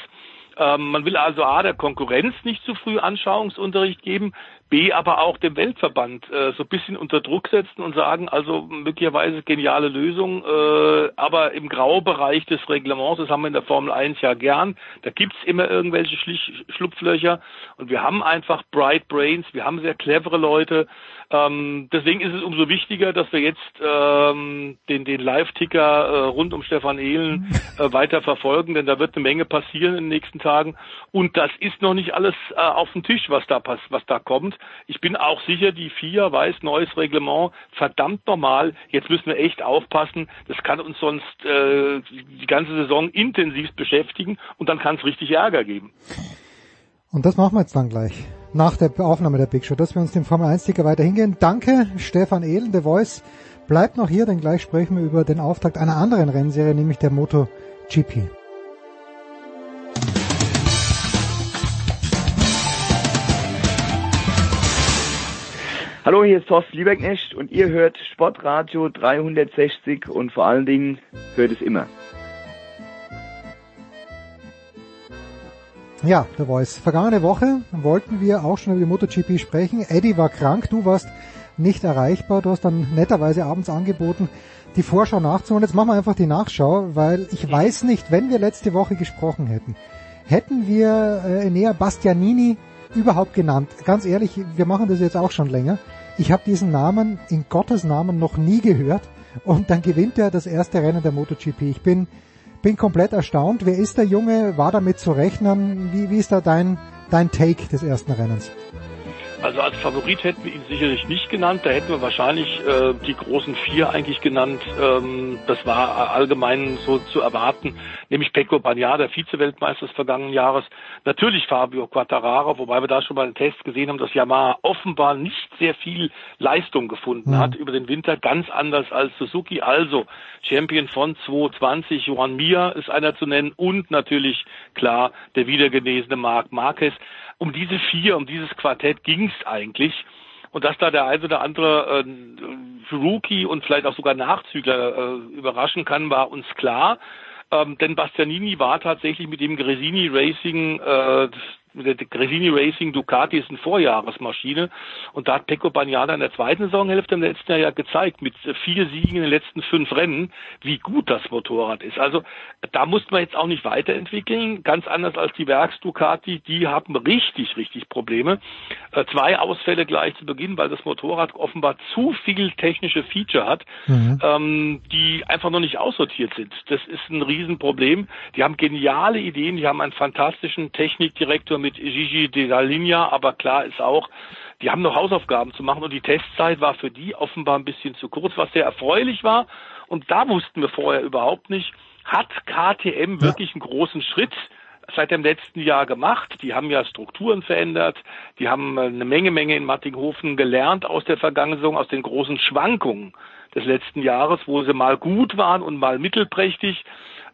Speaker 12: ähm, man will also A, der Konkurrenz nicht zu früh Anschauungsunterricht geben, B, aber auch dem Weltverband äh, so ein bisschen unter Druck setzen und sagen, also möglicherweise geniale Lösung, äh, aber im Graubereich des Reglements, das haben wir in der Formel 1 ja gern, da gibt's immer irgendwelche Schlich Schlupflöcher und wir haben einfach Bright Brains, wir haben sehr clevere Leute, ähm, deswegen ist es umso wichtiger, dass wir jetzt ähm, den, den Live-Ticker äh, rund um Stefan Ehlen äh, weiter verfolgen, denn da wird eine Menge passieren in den nächsten Tagen. Und das ist noch nicht alles äh, auf dem Tisch, was da was da kommt. Ich bin auch sicher, die vier weiß neues Reglement, verdammt normal. Jetzt müssen wir echt aufpassen. Das kann uns sonst äh, die ganze Saison intensiv beschäftigen und dann kann es richtig Ärger geben.
Speaker 7: Und das machen wir jetzt dann gleich. Nach der Aufnahme der Big Show, dass wir uns dem Formel 1 Ticker weiter hingehen. Danke, Stefan Ehlen, The Voice. Bleibt noch hier, denn gleich sprechen wir über den Auftakt einer anderen Rennserie, nämlich der MotoGP.
Speaker 13: Hallo, hier ist Thorsten Lieberknecht und ihr hört Sportradio 360 und vor allen Dingen hört es immer.
Speaker 7: Ja, The Voice. Vergangene Woche wollten wir auch schon über die MotoGP sprechen. Eddie war krank, du warst nicht erreichbar. Du hast dann netterweise abends angeboten, die Vorschau nachzuholen. Jetzt machen wir einfach die Nachschau, weil ich weiß nicht, wenn wir letzte Woche gesprochen hätten, hätten wir äh, Enea Bastianini überhaupt genannt. Ganz ehrlich, wir machen das jetzt auch schon länger. Ich habe diesen Namen in Gottes Namen noch nie gehört und dann gewinnt er das erste Rennen der MotoGP. Ich bin bin komplett erstaunt. Wer ist der Junge? War damit zu rechnen? Wie, wie ist da dein, dein Take des ersten Rennens?
Speaker 12: Also als Favorit hätten wir ihn sicherlich nicht genannt. Da hätten wir wahrscheinlich äh, die großen vier eigentlich genannt. Ähm, das war allgemein so zu erwarten. Nämlich Pecco Bagnaia, der Vize-Weltmeister des vergangenen Jahres. Natürlich Fabio Quattararo, wobei wir da schon bei den Tests gesehen haben, dass Yamaha offenbar nicht sehr viel Leistung gefunden mhm. hat über den Winter. Ganz anders als Suzuki. Also Champion von 2020, Johan Mir ist einer zu nennen. Und natürlich klar der wiedergenesene Marc Marquez um diese vier, um dieses Quartett ging es eigentlich. Und dass da der eine oder andere äh, Rookie und vielleicht auch sogar Nachzügler äh, überraschen kann, war uns klar. Ähm, denn Bastianini war tatsächlich mit dem Gresini Racing äh, der Gresini Racing Ducati ist eine Vorjahresmaschine und da hat Pecco Bagnaia in der zweiten Saisonhälfte im letzten Jahr ja gezeigt, mit vier Siegen in den letzten fünf Rennen, wie gut das Motorrad ist. Also da muss man jetzt auch nicht weiterentwickeln, ganz anders als die Werks Ducati, die haben richtig, richtig Probleme. Äh, zwei Ausfälle gleich zu Beginn, weil das Motorrad offenbar zu viel technische Feature hat, mhm. ähm, die einfach noch nicht aussortiert sind. Das ist ein Riesenproblem. Die haben geniale Ideen, die haben einen fantastischen Technikdirektor mit Gigi de la Linea, aber klar ist auch, die haben noch Hausaufgaben zu machen und die Testzeit war für die offenbar ein bisschen zu kurz, was sehr erfreulich war. Und da wussten wir vorher überhaupt nicht, hat KTM wirklich einen großen Schritt seit dem letzten Jahr gemacht. Die haben ja Strukturen verändert. Die haben eine Menge, Menge in Mattinghofen gelernt aus der Vergangenheit, aus den großen Schwankungen des letzten Jahres, wo sie mal gut waren und mal mittelprächtig.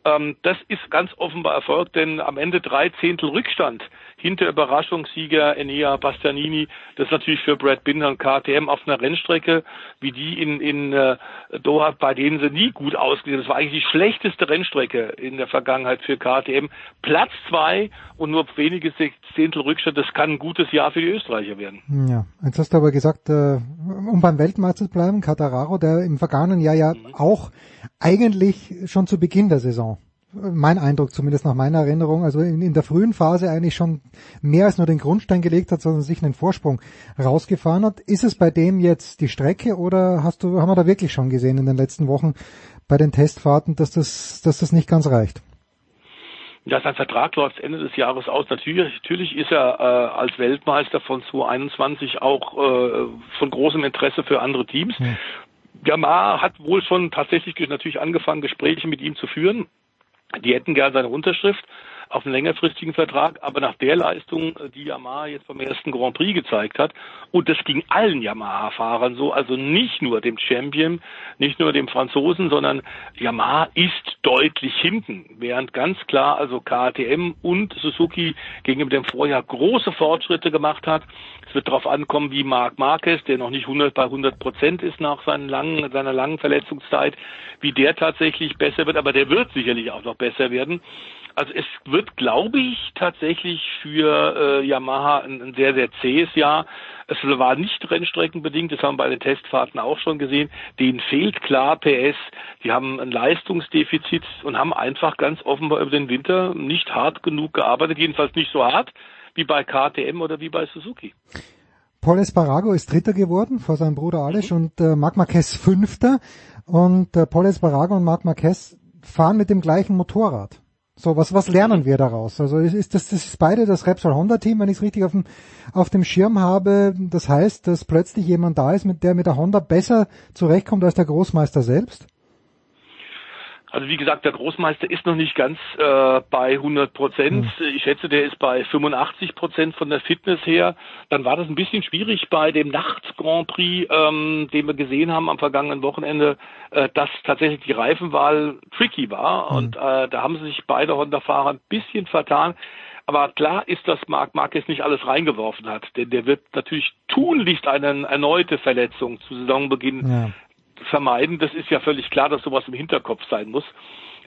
Speaker 12: Ähm, das ist ganz offenbar erfolgt, denn am Ende drei Zehntel Rückstand hinter Überraschungssieger Enea Bastianini. Das ist natürlich für Brad Binder und KTM auf einer Rennstrecke, wie die in, in äh, Doha, bei denen sie nie gut ausgesehen. Das war eigentlich die schlechteste Rennstrecke in der Vergangenheit für KTM. Platz zwei und nur wenige Zehntel Rückstand. Das kann ein gutes Jahr für die Österreicher werden.
Speaker 7: Ja, jetzt hast du aber gesagt, äh, um beim Weltmeister zu bleiben, Catararo, der im vergangenen Jahr ja mhm. auch eigentlich schon zu Beginn der Saison mein Eindruck zumindest nach meiner Erinnerung, also in, in, der frühen Phase eigentlich schon mehr als nur den Grundstein gelegt hat, sondern sich einen Vorsprung rausgefahren hat. Ist es bei dem jetzt die Strecke oder hast du, haben wir da wirklich schon gesehen in den letzten Wochen bei den Testfahrten, dass das, dass das nicht ganz reicht?
Speaker 12: Ja, sein Vertrag läuft Ende des Jahres aus. Natürlich, natürlich ist er äh, als Weltmeister von 2021 auch äh, von großem Interesse für andere Teams. Hm. Yamaha hat wohl schon tatsächlich natürlich angefangen, Gespräche mit ihm zu führen. Die hätten gern seine Unterschrift auf einen längerfristigen Vertrag, aber nach der Leistung, die Yamaha jetzt beim ersten Grand Prix gezeigt hat, und das ging allen Yamaha-Fahrern so, also nicht nur dem Champion, nicht nur dem Franzosen, sondern Yamaha ist deutlich hinten, während ganz klar also KTM und Suzuki gegenüber dem Vorjahr große Fortschritte gemacht hat. Es wird darauf ankommen, wie Marc Marquez, der noch nicht 100 bei 100 Prozent ist nach seinen langen, seiner langen Verletzungszeit, wie der tatsächlich besser wird, aber der wird sicherlich auch noch besser werden. Also es wird, glaube ich, tatsächlich für äh, Yamaha ein, ein, sehr, sehr zähes Jahr. Es war nicht rennstreckenbedingt, das haben wir bei den Testfahrten auch schon gesehen. Denen fehlt klar PS, die haben ein Leistungsdefizit und haben einfach ganz offenbar über den Winter nicht hart genug gearbeitet, jedenfalls nicht so hart wie bei KTM oder wie bei Suzuki.
Speaker 7: Paul Esparrago ist Dritter geworden vor seinem Bruder Alish mhm. und äh, Marc Marquez Fünfter. Und äh, Paul Esparrago und Marc Marquez fahren mit dem gleichen Motorrad. So, was, was lernen wir daraus? Also ist das, das ist beide das Repsol Honda Team, wenn ich es richtig auf dem, auf dem Schirm habe. Das heißt, dass plötzlich jemand da ist, mit der mit der Honda besser zurechtkommt als der Großmeister selbst?
Speaker 12: Also wie gesagt, der Großmeister ist noch nicht ganz äh, bei 100 Prozent. Mhm. Ich schätze, der ist bei 85 Prozent von der Fitness her. Dann war das ein bisschen schwierig bei dem Nachts Grand Prix, ähm, den wir gesehen haben am vergangenen Wochenende, äh, dass tatsächlich die Reifenwahl tricky war. Mhm. Und äh, da haben sich beide Honda-Fahrer ein bisschen vertan. Aber klar ist, dass Marc Marquez nicht alles reingeworfen hat, denn der wird natürlich tunlichst eine erneute Verletzung zu Saisonbeginn vermeiden. Das ist ja völlig klar, dass sowas im Hinterkopf sein muss.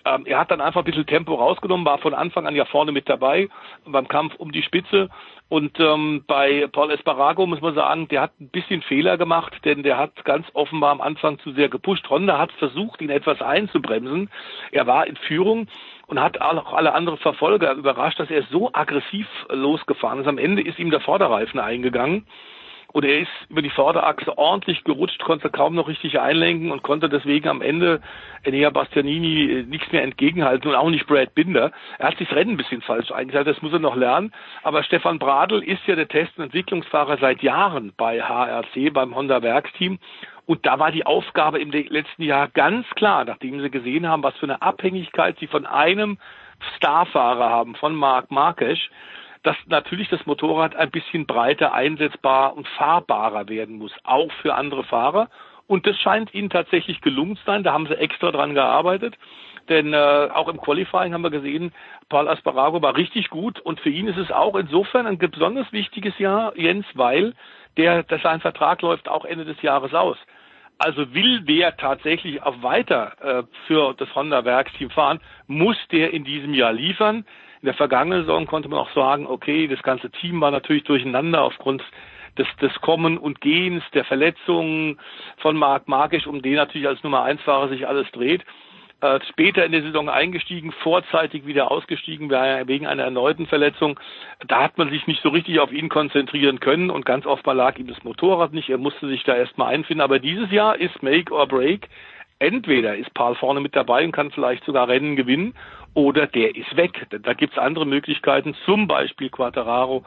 Speaker 12: Ähm, er hat dann einfach ein bisschen Tempo rausgenommen, war von Anfang an ja vorne mit dabei beim Kampf um die Spitze. Und ähm, bei Paul Esparrago muss man sagen, der hat ein bisschen Fehler gemacht, denn der hat ganz offenbar am Anfang zu sehr gepusht. Honda hat versucht, ihn etwas einzubremsen. Er war in Führung und hat auch alle anderen Verfolger überrascht, dass er so aggressiv losgefahren ist. Am Ende ist ihm der Vorderreifen eingegangen und er ist über die Vorderachse ordentlich gerutscht, konnte kaum noch richtig einlenken und konnte deswegen am Ende Enea Bastianini äh, nichts mehr entgegenhalten und auch nicht Brad Binder. Er hat sich das Rennen ein bisschen falsch eingeschaltet, das muss er noch lernen. Aber Stefan Bradl ist ja der Test- und Entwicklungsfahrer seit Jahren bei HRC, beim Honda Werksteam. Und da war die Aufgabe im letzten Jahr ganz klar, nachdem sie gesehen haben, was für eine Abhängigkeit sie von einem Starfahrer haben, von Marc Marquez, dass natürlich das Motorrad ein bisschen breiter einsetzbar und fahrbarer werden muss, auch für andere Fahrer. Und das scheint ihnen tatsächlich gelungen zu sein. Da haben sie extra dran gearbeitet. Denn äh, auch im Qualifying haben wir gesehen, Paul Asparago war richtig gut. Und für ihn ist es auch insofern ein besonders wichtiges Jahr, Jens, weil der, der sein Vertrag läuft auch Ende des Jahres aus. Also will der tatsächlich auch weiter äh, für das Honda-Werksteam fahren, muss der in diesem Jahr liefern. In der vergangenen Saison konnte man auch sagen, okay, das ganze Team war natürlich durcheinander aufgrund des, des Kommen und Gehens, der Verletzungen von Marc Markisch, um den natürlich als Nummer eins Fahrer sich alles dreht. Äh, später in der Saison eingestiegen, vorzeitig wieder ausgestiegen wegen einer erneuten Verletzung. Da hat man sich nicht so richtig auf ihn konzentrieren können und ganz oft lag ihm das Motorrad nicht. Er musste sich da erstmal einfinden. Aber dieses Jahr ist Make or Break. Entweder ist Paul vorne mit dabei und kann vielleicht sogar Rennen gewinnen oder der ist weg. Da gibt's andere Möglichkeiten, zum Beispiel Quattararo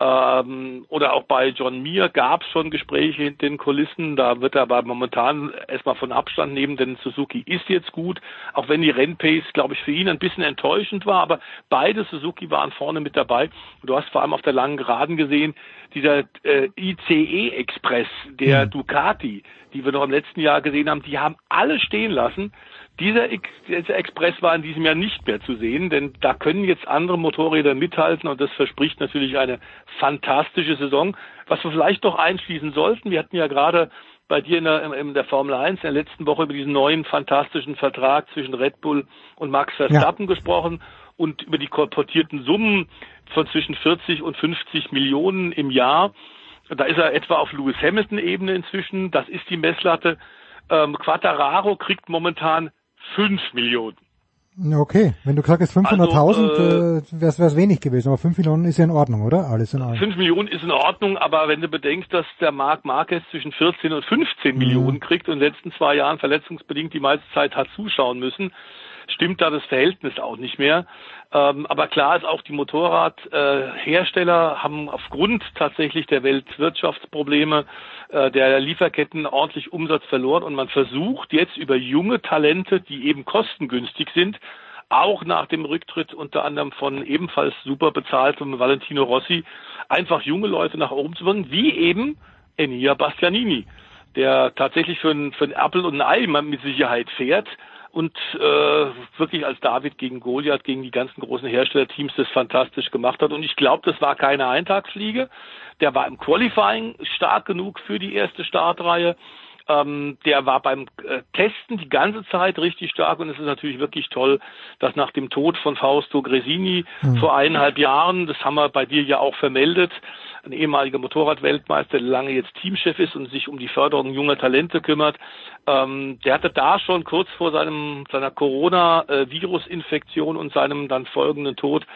Speaker 12: ähm, oder auch bei John Mear gab es schon Gespräche in den Kulissen. Da wird er aber momentan erstmal von Abstand nehmen, denn Suzuki ist jetzt gut, auch wenn die Rennpace, glaube ich, für ihn ein bisschen enttäuschend war. Aber beide Suzuki waren vorne mit dabei. Du hast vor allem auf der langen Geraden gesehen, dieser äh, ICE-Express, der mhm. Ducati, die wir noch im letzten Jahr gesehen haben, die haben alle stehen lassen Dieser, dieser Express war in diesem Jahr nicht mehr zu sehen, denn da können jetzt andere Motorräder mithalten und das verspricht natürlich eine fantastische Saison. Was wir vielleicht doch einschließen sollten, wir hatten ja gerade bei dir in der, in der Formel 1 in der letzten Woche über diesen neuen fantastischen Vertrag zwischen Red Bull und Max Verstappen ja. gesprochen und über die kolportierten Summen von zwischen 40 und 50 Millionen im Jahr. Da ist er etwa auf Lewis Hamilton-Ebene inzwischen. Das ist die Messlatte. Ähm, Quattararo kriegt momentan 5 Millionen.
Speaker 7: Okay, wenn du gesagt hast 500.000, also, äh, äh wäre es wenig gewesen, aber 5 Millionen ist ja in Ordnung, oder? Alles in
Speaker 12: Ordnung. 5 Millionen ist in Ordnung, aber wenn du bedenkst, dass der Marc Marquez zwischen 14 und 15 mhm. Millionen kriegt und in den letzten zwei Jahren verletzungsbedingt die meiste Zeit hat zuschauen müssen, stimmt da das Verhältnis auch nicht mehr. Ähm, aber klar ist auch, die Motorradhersteller äh, haben aufgrund tatsächlich der Weltwirtschaftsprobleme äh, der Lieferketten ordentlich Umsatz verloren und man versucht jetzt über junge Talente, die eben kostengünstig sind, auch nach dem Rücktritt unter anderem von ebenfalls super bezahltem Valentino Rossi, einfach junge Leute nach oben zu bringen, wie eben Enia Bastianini, der tatsächlich für ein, für ein Apple und ein Ei mit Sicherheit fährt und äh, wirklich als David gegen Goliath, gegen die ganzen großen Herstellerteams das fantastisch gemacht hat. Und ich glaube, das war keine Eintagsfliege. Der war im Qualifying stark genug für die erste Startreihe. Ähm, der war beim äh, Testen die ganze Zeit richtig stark und es ist natürlich wirklich toll, dass nach dem Tod von Fausto Gresini mhm. vor eineinhalb Jahren, das haben wir bei dir ja auch vermeldet, ein ehemaliger Motorradweltmeister, der lange jetzt Teamchef ist und sich um die Förderung junger Talente kümmert. Ähm, der hatte da schon kurz vor seinem seiner Corona-Virusinfektion und seinem dann folgenden Tod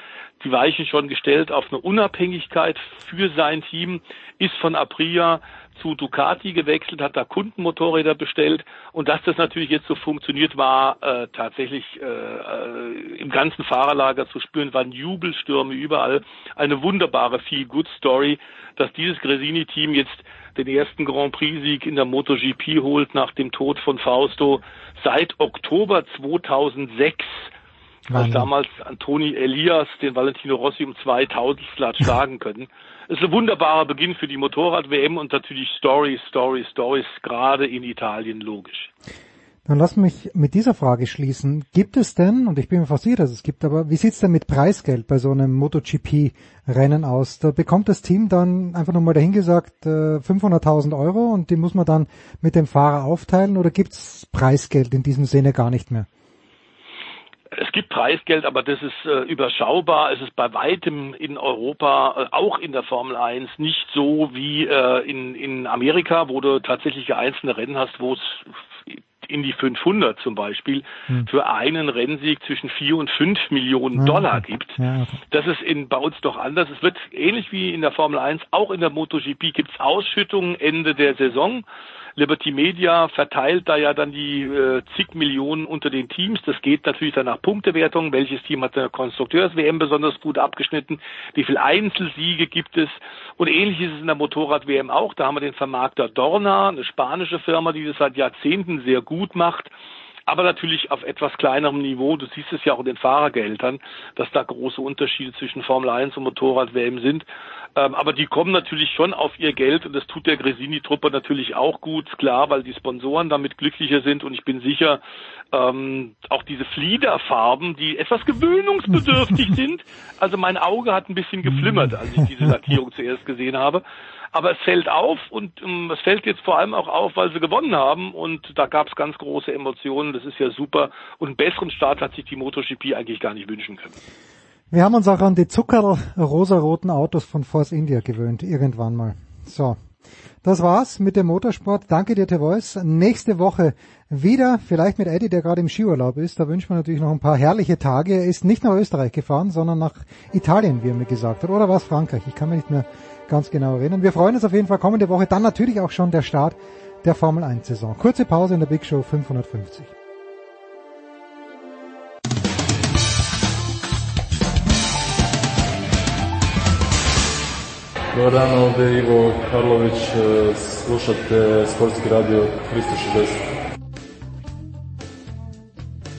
Speaker 12: die Weichen schon gestellt auf eine Unabhängigkeit für sein Team, ist von Aprilia zu Ducati gewechselt, hat da Kundenmotorräder bestellt und dass das natürlich jetzt so funktioniert, war äh, tatsächlich äh, äh, im ganzen Fahrerlager zu spüren, waren Jubelstürme überall. Eine wunderbare Feel-Good-Story, dass dieses Gresini-Team jetzt den ersten Grand Prix-Sieg in der MotoGP holt nach dem Tod von Fausto seit Oktober 2006 als damals Antoni Elias den Valentino Rossi um 2000 hat schlagen können. Es ist ein wunderbarer Beginn für die Motorrad-WM und natürlich Stories, Stories, Stories, gerade in Italien logisch.
Speaker 7: Dann lass mich mit dieser Frage schließen. Gibt es denn, und ich bin mir fast sicher, dass es gibt, aber wie sieht's denn mit Preisgeld bei so einem MotoGP-Rennen aus? Da bekommt das Team dann einfach nochmal dahingesagt 500.000 äh, Euro und die muss man dann mit dem Fahrer aufteilen oder gibt's Preisgeld in diesem Sinne gar nicht mehr?
Speaker 12: Es gibt Preisgeld, aber das ist äh, überschaubar. Es ist bei weitem in Europa, äh, auch in der Formel 1, nicht so wie äh, in, in Amerika, wo du tatsächlich einzelne Rennen hast, wo es in die 500 zum Beispiel hm. für einen Rennsieg zwischen 4 und 5 Millionen ja, Dollar gibt. Ja, okay. Das ist in, bei uns doch anders. Es wird ähnlich wie in der Formel 1, auch in der MotoGP gibt es Ausschüttungen Ende der Saison. Liberty Media verteilt da ja dann die äh, zig Millionen unter den Teams. Das geht natürlich dann nach Punktewertung. Welches Team hat der Konstrukteurs-WM besonders gut abgeschnitten? Wie viele Einzelsiege gibt es? Und ähnlich ist es in der Motorrad-WM auch. Da haben wir den Vermarkter Dorna, eine spanische Firma, die das seit Jahrzehnten sehr gut macht aber natürlich auf etwas kleinerem Niveau. Du siehst es ja auch in den Fahrergehältern, dass da große Unterschiede zwischen Formel 1 und Motorrad-WM sind. Ähm, aber die kommen natürlich schon auf ihr Geld und das tut der Gresini-Truppe natürlich auch gut, klar, weil die Sponsoren damit glücklicher sind und ich bin sicher, ähm, auch diese Fliederfarben, die etwas gewöhnungsbedürftig sind. Also mein Auge hat ein bisschen geflimmert, als ich diese Lackierung zuerst gesehen habe. Aber es fällt auf und ähm, es fällt jetzt vor allem auch auf, weil sie gewonnen haben und da gab es ganz große Emotionen. Das ist ja super und einen besseren Start hat sich die MotoGP eigentlich gar nicht wünschen können.
Speaker 7: Wir haben uns auch an die zuckerrosaroten Autos von Force India gewöhnt, irgendwann mal. So. Das war's mit dem Motorsport. Danke dir, Tevois. Nächste Woche wieder, vielleicht mit Eddie, der gerade im Skiurlaub ist. Da wünschen wir natürlich noch ein paar herrliche Tage. Er ist nicht nach Österreich gefahren, sondern nach Italien, wie er mir gesagt hat. Oder war es Frankreich? Ich kann mich nicht mehr ganz genau erinnern. Wir freuen uns auf jeden Fall kommende Woche. Dann natürlich auch schon der Start der Formel 1 Saison. Kurze Pause in der Big Show 550.
Speaker 14: Dobar dan, ovdje je Ivo Karlović, slušate Sportski radio 360.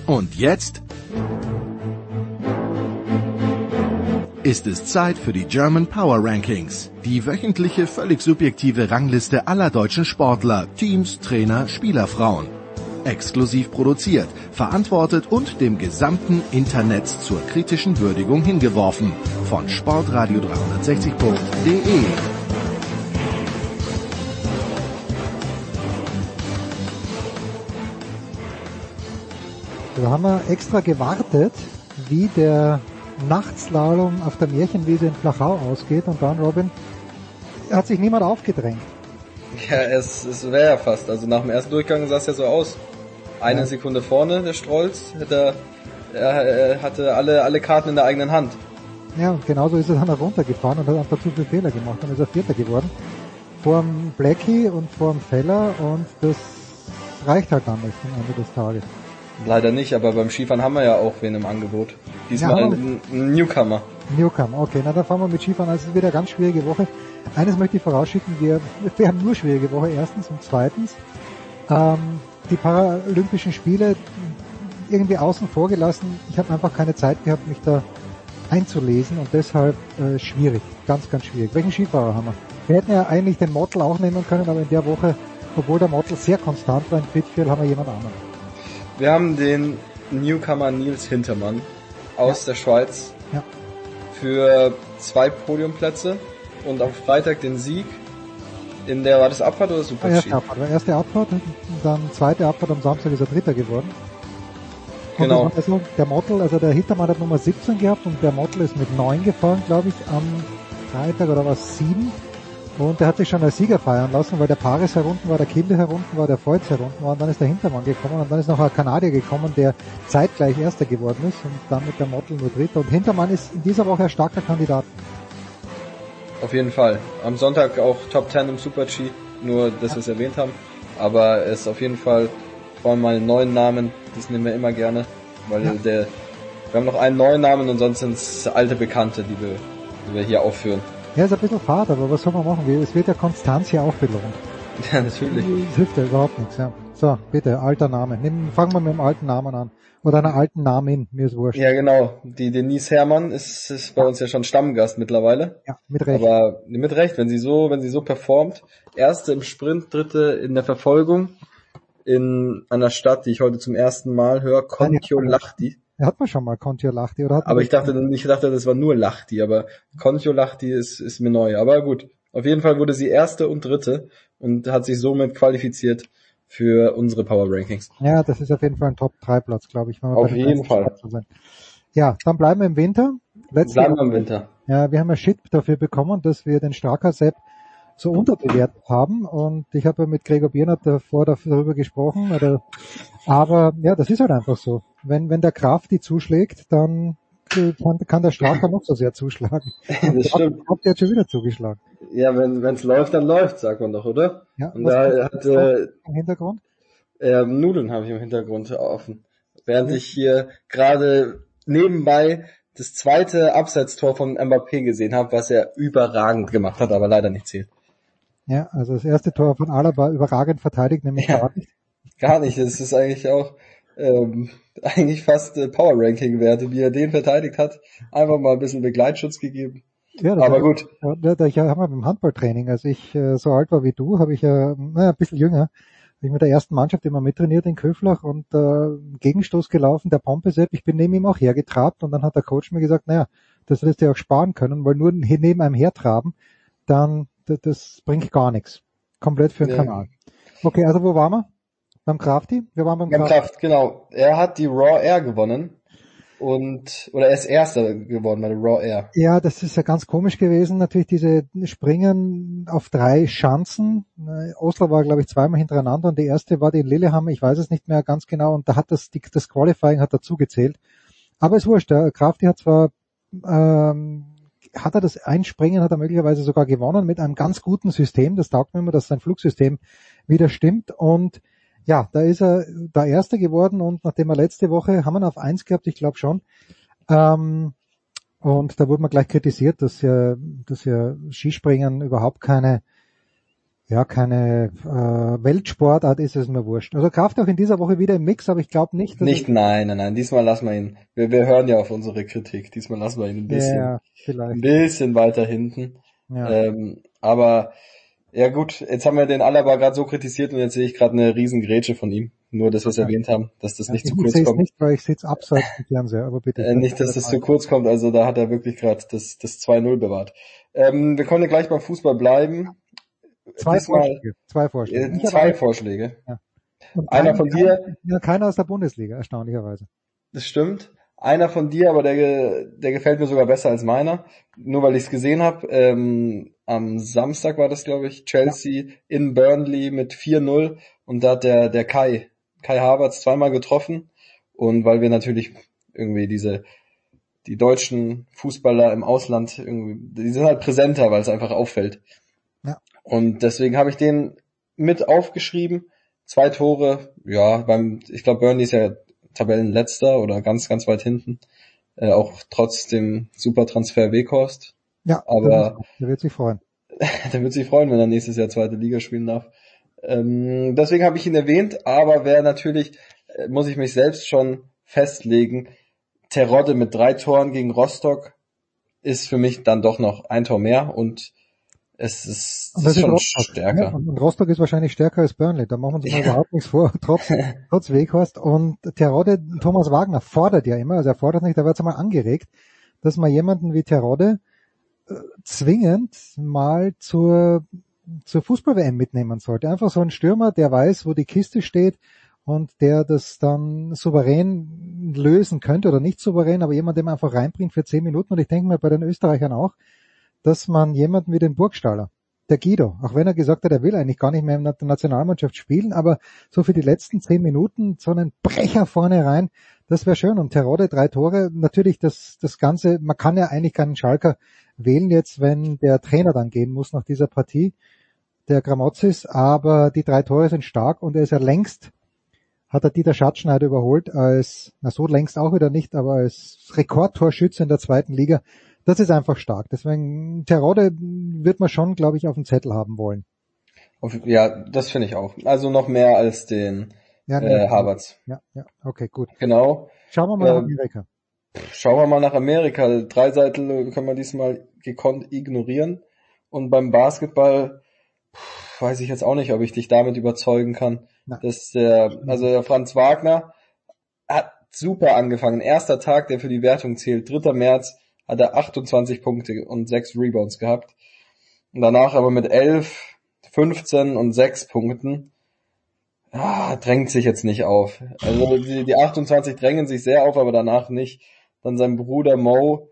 Speaker 2: Und jetzt ist es Zeit für die German Power Rankings, die wöchentliche völlig subjektive Rangliste aller deutschen Sportler, Teams, Trainer, Spielerfrauen. exklusiv produziert, verantwortet und dem gesamten Internet zur kritischen Würdigung hingeworfen. Von sportradio360.de.
Speaker 7: Da haben wir extra gewartet, wie der Nachtslalom auf der Märchenwiese in Flachau ausgeht und dann, Robin, hat sich niemand aufgedrängt.
Speaker 15: Ja, es, es wäre ja fast. Also nach dem ersten Durchgang sah es ja so aus. Eine ja. Sekunde vorne, der Strolz, hätte, er, hatte alle, alle Karten in der eigenen Hand.
Speaker 7: Ja, und genauso ist er dann runtergefahren und hat einfach zu viele Fehler gemacht. Dann ist er Vierter geworden. Vorm Blackie und vorm Feller und das reicht halt dann nicht am Ende des Tages.
Speaker 15: Leider nicht, aber beim Skifahren haben wir ja auch wen im Angebot. Diesmal ja, ein, Newcomer.
Speaker 7: Newcomer, okay. Na, dann fahren wir mit Skifahren. Also es ist wieder eine ganz schwierige Woche. Eines möchte ich vorausschicken, wir, wir haben nur schwierige Woche, erstens. Und zweitens, ähm, die Paralympischen Spiele irgendwie außen vor gelassen. Ich habe einfach keine Zeit gehabt, mich da einzulesen und deshalb äh, schwierig, ganz, ganz schwierig. Welchen Skifahrer haben wir? Wir hätten ja eigentlich den Mottel auch nehmen können, aber in der Woche, obwohl der Mottel sehr konstant war in Pitfield, haben wir jemand anderen.
Speaker 15: Wir haben den Newcomer Nils Hintermann aus ja. der Schweiz
Speaker 7: ja.
Speaker 15: für zwei Podiumplätze und am Freitag den Sieg in der, war das Abfahrt oder Super
Speaker 7: Erste Abfahrt, erste Abfahrt, dann zweite Abfahrt am Samstag ist er Dritter geworden.
Speaker 15: genau.
Speaker 7: Also der Mottel, also der Hintermann hat Nummer 17 gehabt und der Mottel ist mit 9 gefahren, glaube ich, am Freitag oder was 7. Und der hat sich schon als Sieger feiern lassen, weil der Paris herunten war, der Kinder herunten war, der Freud herunten war und dann ist der Hintermann gekommen und dann ist noch ein Kanadier gekommen, der zeitgleich Erster geworden ist und dann mit der Mottel nur Dritter. Und Hintermann ist in dieser Woche ein starker Kandidat.
Speaker 15: Auf jeden Fall. Am Sonntag auch Top 10 im Super G, nur dass ja. wir es erwähnt haben. Aber es ist auf jeden Fall vor allem mal einen neuen Namen, das nehmen wir immer gerne, weil ja. der, wir haben noch einen neuen Namen und sonst sind es alte Bekannte, die wir, die wir hier aufführen.
Speaker 7: Ja, ist ein bisschen fad, aber was soll man machen? Es wird ja Konstanz hier auch belohnt.
Speaker 15: Ja, natürlich.
Speaker 7: Das hilft ja überhaupt nichts, ja. So, bitte, alter Name. Nimm, fangen wir mit dem alten Namen an. Oder einer alten Namen, mir ist wurscht.
Speaker 15: Ja, genau. Die Denise Herrmann ist, ist bei uns ja schon Stammgast mittlerweile.
Speaker 7: Ja, mit Recht.
Speaker 15: Aber mit Recht, wenn sie so, wenn sie so performt. Erste im Sprint, dritte in der Verfolgung in einer Stadt, die ich heute zum ersten Mal höre, Kontiolahti.
Speaker 7: Ja, hat man schon mal Kontiolahti, oder? Hat
Speaker 15: aber ich dachte, ich dachte, das war nur Lahti, aber Kontiolahti ist, ist mir neu. Aber gut. Auf jeden Fall wurde sie erste und dritte und hat sich somit qualifiziert für unsere Power Rankings.
Speaker 7: Ja, das ist auf jeden Fall ein Top 3 Platz, glaube ich.
Speaker 15: auf jeden Fall.
Speaker 7: Ja, dann bleiben wir im Winter.
Speaker 15: Letzte bleiben wir im Winter.
Speaker 7: Ja, wir haben ja Shit dafür bekommen, dass wir den Straker Sepp so unterbewertet haben und ich habe mit Gregor Biernert davor darüber gesprochen, aber ja, das ist halt einfach so. Wenn, wenn der Kraft die zuschlägt, dann kann, kann der Straker noch so sehr zuschlagen.
Speaker 15: das stimmt.
Speaker 7: Hat der schon wieder zugeschlagen.
Speaker 15: Ja, wenn es läuft, dann läuft, sagt man doch, oder?
Speaker 7: Ja.
Speaker 15: Und da hat äh,
Speaker 7: im Hintergrund?
Speaker 15: Äh, Nudeln habe ich im Hintergrund offen. Während ja. ich hier gerade nebenbei das zweite Abseitstor von Mbappé gesehen habe, was er überragend gemacht hat, aber leider nicht zählt.
Speaker 7: Ja, also das erste Tor von Alaba überragend verteidigt, nämlich ja, gar nicht.
Speaker 15: Gar nicht, das ist eigentlich auch ähm, eigentlich fast äh, Power Ranking Werte, wie er den verteidigt hat. Einfach mal ein bisschen Begleitschutz gegeben.
Speaker 7: Ja,
Speaker 15: aber war, gut.
Speaker 7: Ja, da, ich habe beim Handballtraining, als ich äh, so alt war wie du, habe ich ja, na, ein bisschen jünger, habe ich mit der ersten Mannschaft immer mittrainiert in Köflach und äh, Gegenstoß gelaufen, der Pompesepp, ich bin neben ihm auch hergetrabt und dann hat der Coach mir gesagt, naja, das wirst du ja auch sparen können, weil nur neben einem hertraben, dann das, das bringt gar nichts. Komplett für den ja. Kanal. Okay, also wo waren wir? Beim Crafty? Wir waren beim,
Speaker 15: beim Kraft. Kraft. Genau. Er hat die Raw Air gewonnen. Und, oder er ist Erster geworden bei der Raw Air.
Speaker 7: Ja, das ist ja ganz komisch gewesen. Natürlich diese Springen auf drei Schanzen. Oslo war, glaube ich, zweimal hintereinander und die erste war die in Lillehammer. Ich weiß es nicht mehr ganz genau. Und da hat das, das Qualifying hat dazu gezählt. Aber es wurscht. Der Krafti hat zwar ähm, hat er das Einspringen, hat er möglicherweise sogar gewonnen mit einem ganz guten System. Das taugt mir immer, dass sein Flugsystem wieder stimmt. Und ja, da ist er der Erste geworden und nachdem er letzte Woche, haben wir ihn auf eins gehabt, ich glaube schon. Ähm, und da wurde man gleich kritisiert, dass ja, dass ja Skispringen überhaupt keine ja, keine äh, Weltsportart ist es mir wurscht. Also Kraft auch in dieser Woche wieder im Mix, aber ich glaube nicht.
Speaker 15: nicht, nein, nein, nein. Diesmal lassen wir ihn. Wir, wir hören ja auf unsere Kritik. Diesmal lassen wir ihn ein bisschen, ja, vielleicht. ein bisschen weiter hinten. Ja. Ähm, aber ja gut, jetzt haben wir den Alaba gerade so kritisiert und jetzt sehe ich gerade eine riesen Grätsche von ihm. Nur, dass wir es erwähnt haben, dass das nicht
Speaker 7: ich
Speaker 15: zu kurz kommt.
Speaker 7: nicht, weil ich sitze abseits vom Fernseher, aber bitte.
Speaker 15: Äh, nicht, dass das zu kurz kommt, also da hat er wirklich gerade das, das 2-0 bewahrt. Ähm, wir können ja gleich beim Fußball bleiben.
Speaker 7: Zwei Vorschläge. Zwei Vorschläge.
Speaker 15: Äh, zwei Vorschläge.
Speaker 7: Ja.
Speaker 15: Einer
Speaker 7: kein-
Speaker 15: von dir,
Speaker 7: Ja, keiner aus der Bundesliga, erstaunlicherweise.
Speaker 15: das stimmt. Einer von dir, aber der, der gefällt mir sogar besser als meiner. Nur weil ich es gesehen habe. Ähm, am Samstag war das, glaube ich, Chelsea in Burnley mit 4-0 und da hat der, der Kai, Kai Havertz zweimal getroffen. Und weil wir natürlich irgendwie diese, die deutschen Fußballer im Ausland irgendwie, die sind halt präsenter, weil es einfach auffällt. Und deswegen habe ich den mit aufgeschrieben. Zwei Tore, ja, beim, ich glaube, Burnley ist ja Tabellenletzter oder ganz, ganz weit hinten. Äh, auch trotz dem super Transfer Weghorst.
Speaker 7: Ja,
Speaker 15: Aber
Speaker 7: der wird sich freuen.
Speaker 15: der wird sich freuen, wenn er nächstes Jahr zweite Liga spielen darf. Ähm, deswegen habe ich ihn erwähnt, aber wer natürlich, äh, muss ich mich selbst schon festlegen, Terodde mit drei Toren gegen Rostock ist für mich dann doch noch ein Tor mehr und es ist, es ist schon
Speaker 7: Rostock.
Speaker 15: stärker.
Speaker 7: Ja, und, und Rostock ist wahrscheinlich stärker als Burnley. Da machen wir uns mal überhaupt nichts vor, trotz, trotz Weghorst. Und Terodde, Thomas Wagner fordert ja immer, also er fordert nicht, da wird es mal angeregt, dass man jemanden wie Terodde äh, zwingend mal zur, zur Fußball-WM mitnehmen sollte. Einfach so ein Stürmer, der weiß, wo die Kiste steht und der das dann souverän lösen könnte oder nicht souverän, aber jemand, den man einfach reinbringt für zehn Minuten. Und ich denke mir bei den Österreichern auch, dass man jemanden wie den Burgstaller, der Guido, auch wenn er gesagt hat, er will eigentlich gar nicht mehr in der Nationalmannschaft spielen, aber so für die letzten zehn Minuten so einen Brecher vorne rein, das wäre schön. Und Terodde, drei Tore, natürlich das, das Ganze, man kann ja eigentlich keinen Schalker wählen jetzt, wenn der Trainer dann gehen muss nach dieser Partie, der Gramozis, aber die drei Tore sind stark und er ist ja längst, hat er Dieter Schatzschneider überholt als, na so längst auch wieder nicht, aber als Rekordtorschütze in der zweiten Liga. Das ist einfach stark. Deswegen, Terodde wird man schon, glaube ich, auf dem Zettel haben wollen.
Speaker 15: Ja, das finde ich auch. Also noch mehr als den
Speaker 7: Ja,
Speaker 15: äh,
Speaker 7: ja.
Speaker 15: Havertz.
Speaker 7: Ja, ja, okay, gut.
Speaker 15: Genau.
Speaker 7: Schauen wir mal nach
Speaker 15: Ähm,
Speaker 7: Amerika.
Speaker 15: Schauen wir mal nach Amerika. Dreiseitel können wir diesmal gekonnt ignorieren. Und beim Basketball pff, weiß ich jetzt auch nicht, ob ich dich damit überzeugen kann. Dass der, also der Franz Wagner hat super angefangen. Erster Tag, der für die Wertung zählt. 3. März hat er 28 Punkte und 6 Rebounds gehabt. Und danach aber mit 11, 15 und 6 Punkten ah, drängt sich jetzt nicht auf. Also die, die 28 drängen sich sehr auf, aber danach nicht. Dann sein Bruder Mo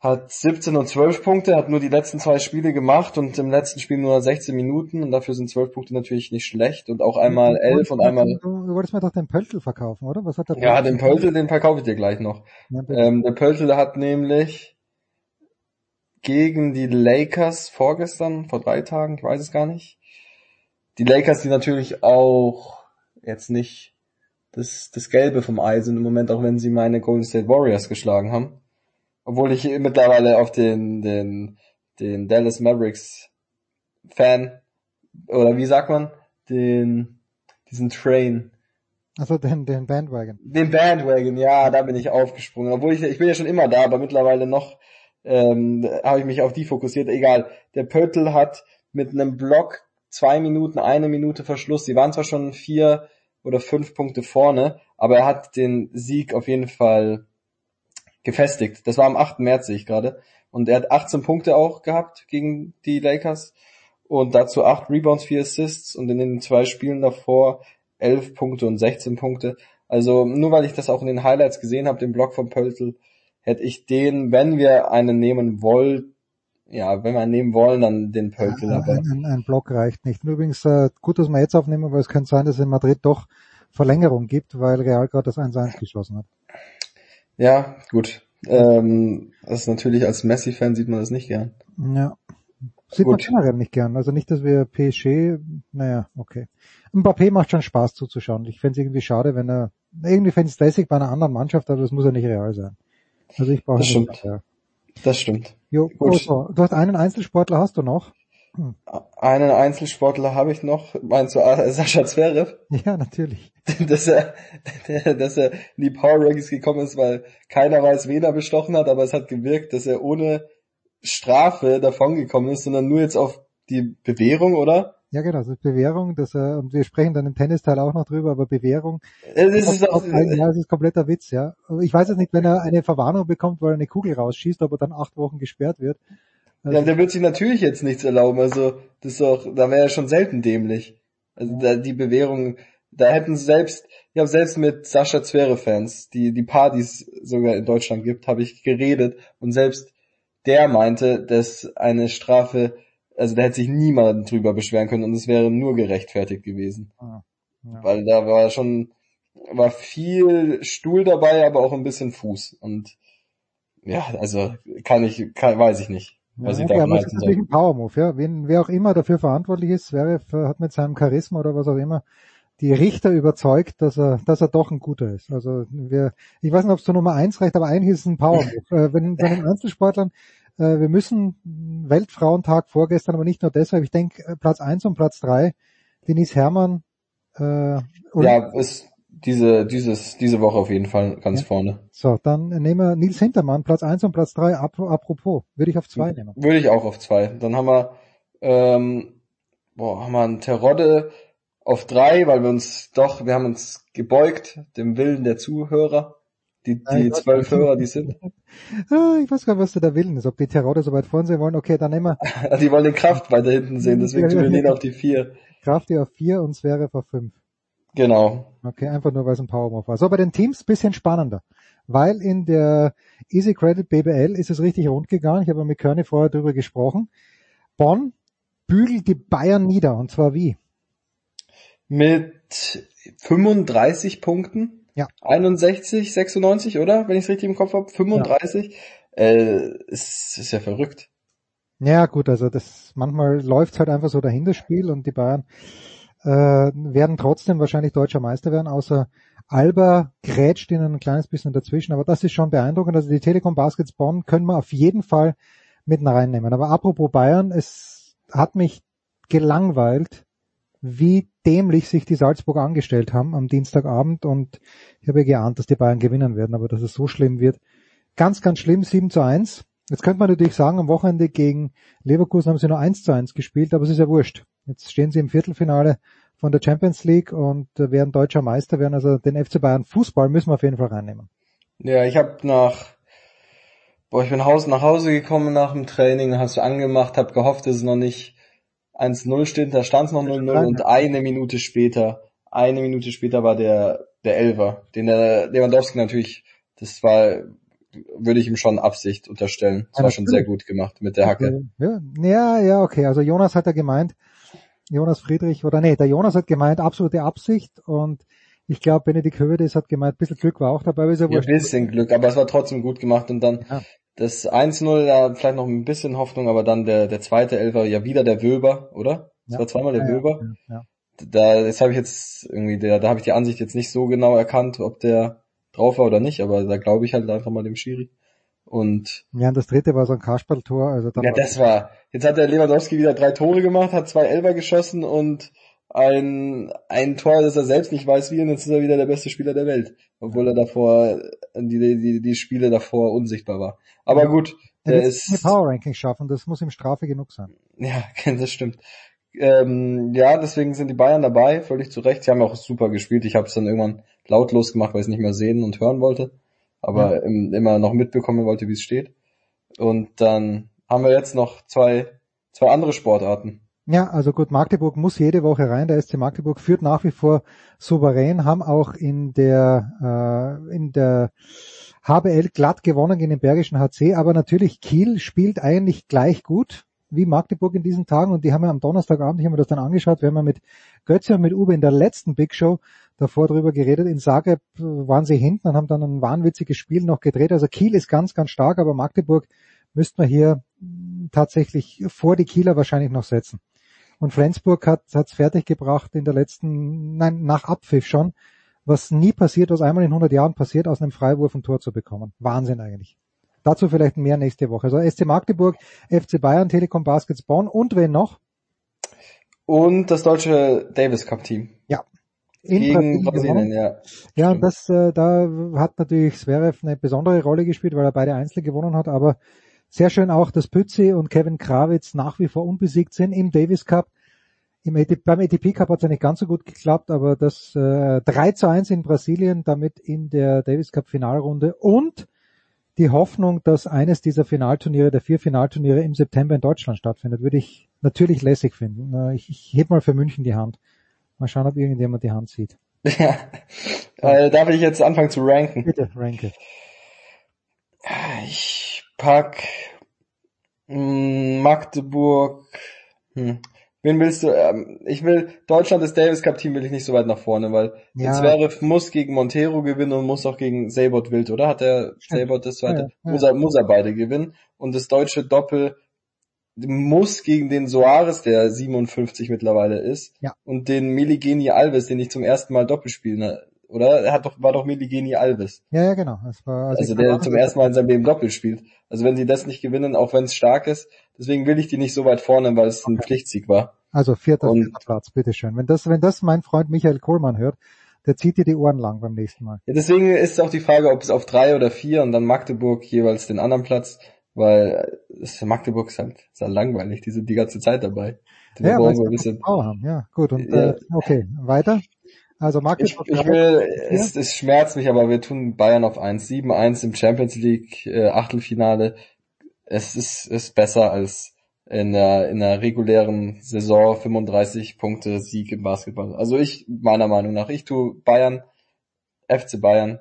Speaker 15: hat 17 und 12 Punkte, hat nur die letzten zwei Spiele gemacht und im letzten Spiel nur 16 Minuten und dafür sind 12 Punkte natürlich nicht schlecht und auch einmal 11 und einmal
Speaker 7: Du, wolltest mir doch den Pöltl verkaufen, oder? Was hat der
Speaker 15: ja, den Pöltl, den verkaufe ich dir gleich noch.
Speaker 7: Ja.
Speaker 15: Ähm, der Pöltl hat nämlich gegen die Lakers vorgestern, vor drei Tagen, ich weiß es gar nicht. Die Lakers, die natürlich auch jetzt nicht das, das Gelbe vom Ei sind im Moment, auch wenn sie meine Golden State Warriors geschlagen haben. Obwohl ich mittlerweile auf den, den, den Dallas Mavericks Fan, oder wie sagt man, den, diesen Train,
Speaker 7: Also den, den Bandwagon.
Speaker 15: den Bandwagon, ja, da bin ich aufgesprungen. Obwohl ich, ich bin ja schon immer da, aber mittlerweile noch ähm, habe ich mich auf die fokussiert. Egal, der Pöttl hat mit einem Block zwei Minuten, eine Minute Verschluss. Sie waren zwar schon vier oder fünf Punkte vorne, aber er hat den Sieg auf jeden Fall gefestigt. Das war am 8. März, sehe ich gerade. Und er hat 18 Punkte auch gehabt gegen die Lakers und dazu 8 Rebounds, 4 Assists und in den zwei Spielen davor 11 Punkte und 16 Punkte. Also nur weil ich das auch in den Highlights gesehen habe, den Block von Pöltl, hätte ich den, wenn wir einen nehmen wollen, ja, wenn wir einen nehmen wollen, dann den Pöltl. Aber
Speaker 7: Ein, ein, ein Block reicht nicht. Und übrigens äh, gut, dass wir jetzt aufnehmen, weil es könnte sein, dass es in Madrid doch Verlängerung gibt, weil Real gerade das 1-1 geschossen hat.
Speaker 15: Ja, gut. Ähm, das ist natürlich als Messi-Fan sieht man das nicht gern.
Speaker 7: Ja. Sieht man
Speaker 15: Gut.
Speaker 7: generell nicht gern. Also nicht, dass wir PSG, naja, okay. Mbappé macht schon Spaß zuzuschauen. Ich fände es irgendwie schade, wenn er, irgendwie fände ich es lässig bei einer anderen Mannschaft, aber das muss ja nicht real sein. Also ich brauche
Speaker 15: Das
Speaker 7: nicht
Speaker 15: stimmt. Das stimmt.
Speaker 7: Jo,
Speaker 15: Gut.
Speaker 7: also, du hast einen Einzelsportler hast du noch.
Speaker 15: Einen Einzelsportler habe ich noch, meinst du äh, Sascha Zverev?
Speaker 7: Ja, natürlich.
Speaker 15: dass er, dass er in die Power Rankings gekommen ist, weil keiner weiß, wen er bestochen hat, aber es hat gewirkt, dass er ohne Strafe davongekommen ist, sondern nur jetzt auf die Bewährung, oder?
Speaker 7: Ja, genau, das ist Bewährung, das, äh, und wir sprechen dann im Tennisteil auch noch drüber, aber Bewährung,
Speaker 15: Es ist auch,
Speaker 7: ja, das ist kompletter Witz, ja. Ich weiß jetzt nicht, wenn er eine Verwarnung bekommt, weil er eine Kugel rausschießt, ob er dann acht Wochen gesperrt wird.
Speaker 15: Ja, der wird sich natürlich jetzt nichts erlauben, also, das ist auch, da wäre er schon selten dämlich. Also, da, die Bewährung, da hätten selbst, ich habe selbst mit Sascha Zverev-Fans, die, die Partys sogar in Deutschland gibt, habe ich geredet und selbst der meinte, dass eine Strafe, also da hätte sich niemand drüber beschweren können und es wäre nur gerechtfertigt gewesen.
Speaker 7: Ah, ja.
Speaker 15: Weil da war schon, war viel Stuhl dabei, aber auch ein bisschen Fuß. Und ja, also kann ich, kann, weiß ich nicht, was
Speaker 7: ja,
Speaker 15: ich
Speaker 7: okay,
Speaker 15: da
Speaker 7: aber es ist natürlich ein Power-Move, ja. Wen, wer auch immer dafür verantwortlich ist, äh, hat mit seinem Charisma oder was auch immer die Richter überzeugt, dass er, dass er doch ein guter ist. Also wir, ich weiß nicht, ob es zur Nummer eins reicht, aber eigentlich ist es ein Power-Move. äh, wenn bei den Einzelsportlern, äh, wir müssen Weltfrauentag vorgestern, aber nicht nur deshalb. Ich denke äh, Platz eins und Platz drei, Denise Herrmann. Äh,
Speaker 15: Ja, ist diese, dieses, diese Woche auf jeden Fall ganz vorne.
Speaker 7: So, dann nehmen wir Nils Hintermann, Platz eins und Platz drei. Ap apropos, würde ich auf zwei nehmen.
Speaker 15: Würde ich auch auf zwei. Dann haben wir, ähm, boah, haben wir einen Terodde auf drei, weil wir uns doch, wir haben uns gebeugt dem Willen der Zuhörer. Die, die
Speaker 7: das-
Speaker 15: zwölf Hörer, die sind.
Speaker 7: Ah, ich weiß gar nicht, was da der Willen ist. Ob die Terrorde so weit vorn sehen wollen. Okay, dann nehmen wir
Speaker 15: Die wollen den Kraft weiter hinten sehen, deswegen tun wir den auf die vier.
Speaker 7: Krafti auf vier und Zverev auf fünf.
Speaker 15: Genau.
Speaker 7: Okay, einfach nur, weil es ein Power-Move war. So, bei den Teams bisschen spannender. Weil in der Easy Credit BBL ist es richtig rund gegangen. Ich habe mit Körny vorher drüber gesprochen. Bonn bügelt die Bayern nieder. Und zwar wie?
Speaker 15: Mit 35 Punkten.
Speaker 7: Ja.
Speaker 15: 61, 96, oder? Wenn ich es richtig im Kopf habe. 35. Äh, ist, ist ja verrückt.
Speaker 7: Ja, gut, also das manchmal läuft halt einfach so dahin das Spiel und die Bayern äh, werden trotzdem wahrscheinlich deutscher Meister werden, außer Alba grätscht ihnen ein kleines bisschen dazwischen, aber das ist schon beeindruckend. Also die Telekom Baskets Bonn können wir auf jeden Fall mit reinnehmen. Aber apropos Bayern, es hat mich gelangweilt, wie dämlich sich die Salzburg angestellt haben am Dienstagabend und ich habe ja geahnt, dass die Bayern gewinnen werden, aber dass es so schlimm wird. Ganz, ganz schlimm, 7 zu 1. Jetzt könnte man natürlich sagen, am Wochenende gegen Leverkusen haben sie nur 1 zu 1 gespielt, aber es ist ja wurscht. Jetzt stehen sie im Viertelfinale von der Champions League und äh, werden deutscher Meister werden. Also den FC Bayern Fußball müssen wir auf jeden Fall reinnehmen.
Speaker 15: Ja, ich habe nach, boah, ich bin Haus nach Hause gekommen nach dem Training, hast du angemacht, habe gehofft, dass es noch nicht 1-0 steht, da stand es noch 0-0 und eine Minute später, eine Minute später war der, der Elfer, den der Lewandowski natürlich, das war, würde ich ihm schon Absicht unterstellen. Das war schon sehr gut gemacht mit der Hacke.
Speaker 7: Ja, ja, ja, okay. Also Jonas hat ja gemeint, Jonas Friedrich, oder nee, der Jonas hat gemeint, absolute Absicht und ich glaube, Benedikt Hövedes hat gemeint, ein bisschen Glück war auch dabei, ist ja
Speaker 15: Ja, ein bisschen Glück, aber es war trotzdem gut gemacht und dann
Speaker 7: Ja.
Speaker 15: das 1-0, da vielleicht noch ein bisschen Hoffnung, aber dann der, der zweite Elfer, ja wieder der Wöber, oder? Das
Speaker 7: Ja.
Speaker 15: war zweimal der
Speaker 7: Ja,
Speaker 15: Wöber.
Speaker 7: ja.
Speaker 15: Da, das habe ich jetzt irgendwie, der, da habe ich die Ansicht jetzt nicht so genau erkannt, ob der drauf war oder nicht, aber da glaube ich halt einfach mal dem Schiri. Und
Speaker 7: Ja, und das dritte war so ein Kasperltor, also dann
Speaker 15: ja, das war, jetzt hat der Lewandowski wieder drei Tore gemacht, hat zwei Elfer geschossen und ein, ein Tor, das er selbst nicht weiß wie, und jetzt ist er wieder der beste Spieler der Welt. Obwohl er davor, die, die, die Spiele davor unsichtbar war. Aber gut,
Speaker 7: er
Speaker 15: der
Speaker 7: wird
Speaker 15: ist,
Speaker 7: eine Power Ranking schaffen, das muss ihm Strafe genug sein.
Speaker 15: ja, das stimmt. Ähm, ja, deswegen sind die Bayern dabei, völlig zu Recht. Sie haben auch super gespielt. Ich habe es dann irgendwann lautlos gemacht, weil ich es nicht mehr sehen und hören wollte, aber
Speaker 7: Ja.
Speaker 15: im, immer noch mitbekommen wollte, wie es steht. Und dann haben wir jetzt noch zwei, zwei andere Sportarten.
Speaker 7: Ja, also gut, Magdeburg muss jede Woche rein. Der SC Magdeburg führt nach wie vor souverän, haben auch in der äh, in der HBL glatt gewonnen gegen den Bergischen HC, aber natürlich Kiel spielt eigentlich gleich gut wie Magdeburg in diesen Tagen und die haben ja am Donnerstagabend, ich habe mir das dann angeschaut, wir haben ja mit Götze und mit Uwe in der letzten Big Show davor drüber geredet. In Zagreb äh, waren sie hinten und haben dann ein wahnwitziges Spiel noch gedreht. Also Kiel ist ganz, ganz stark, aber Magdeburg müsste man hier mh, tatsächlich vor die Kieler wahrscheinlich noch setzen. Und Flensburg hat es fertiggebracht in der letzten, nein, nach Abpfiff schon, was nie passiert, was einmal in 100 Jahren passiert, aus einem Freiwurf ein Tor zu bekommen. Wahnsinn eigentlich. Dazu vielleicht mehr nächste Woche. Also SC Magdeburg, FC Bayern, Telekom Baskets Bonn und wen noch?
Speaker 15: Und das deutsche Davis Cup Team.
Speaker 7: Ja. In
Speaker 15: Gegen
Speaker 7: Brasilien gewonnen.
Speaker 15: ja.
Speaker 7: Ja, und das, äh, da hat natürlich Zverev eine besondere Rolle gespielt, weil er beide Einzel gewonnen hat, aber sehr schön auch, dass Pützi und Kevin Krawitz nach wie vor unbesiegt sind im Davis Cup. Im ATP, beim ATP Cup hat es ja nicht ganz so gut geklappt, aber das äh, 3 zu 1 in Brasilien, damit in der Davis Cup Finalrunde und die Hoffnung, dass eines dieser Finalturniere, der vier Finalturniere im September in Deutschland stattfindet, würde ich natürlich lässig finden. Ich, ich heb mal für München die Hand. Mal schauen, ob irgendjemand die Hand sieht.
Speaker 15: Ja. Äh, darf ich jetzt anfangen zu ranken?
Speaker 7: Bitte, ranke.
Speaker 15: Ich pack mh, Magdeburg. Hm. Wen willst du? Ähm, ich will Deutschland das Davis Cup Team will ich nicht so weit nach vorne, weil
Speaker 7: Ja.
Speaker 15: Zverev muss gegen Montero gewinnen und muss auch gegen Sabot wild, oder? Hat der Sabot das zweite?
Speaker 7: Ja, ja.
Speaker 15: Muss, er, muss er beide gewinnen und das deutsche Doppel muss gegen den Soares, der 57 mittlerweile ist,
Speaker 7: Ja.
Speaker 15: und den Miligeni Alves, den ich zum ersten Mal doppelt spiele, ne? Oder? Er hat doch, war doch Miligeni Alves.
Speaker 7: Ja, ja, genau. War,
Speaker 15: Also
Speaker 7: ich
Speaker 15: der zum ersten Mal in seinem Leben doppelt spielt. Also wenn sie das nicht gewinnen, auch wenn es stark ist, deswegen will ich die nicht so weit vorne, weil es ein Pflichtsieg war.
Speaker 7: Also vierter,
Speaker 15: Und-
Speaker 7: vierter Platz, bitteschön. Wenn das, wenn das mein Freund Michael Kohlmann hört, der zieht dir die Ohren lang beim nächsten Mal.
Speaker 15: Ja, deswegen ist auch die Frage, ob es auf drei oder vier und dann Magdeburg jeweils den anderen Platz, weil es- Magdeburg ist halt, ist halt langweilig, die sind die ganze Zeit dabei. Die
Speaker 7: Ja,
Speaker 15: brauchen
Speaker 7: weil
Speaker 15: wir ein
Speaker 7: sie
Speaker 15: bisschen.
Speaker 7: Haben. Ja, gut. Und
Speaker 15: Ja.
Speaker 7: äh, okay, weiter. Also
Speaker 15: Ich,
Speaker 7: Magdeburg.
Speaker 15: ich will, es, es schmerzt mich, aber wir tun Bayern auf 1, 7-1 im Champions League äh, Achtelfinale. Es ist, ist besser als in der, in der regulären Saison 35 Punkte Sieg im Basketball. Also ich, meiner Meinung nach, ich tue Bayern, FC Bayern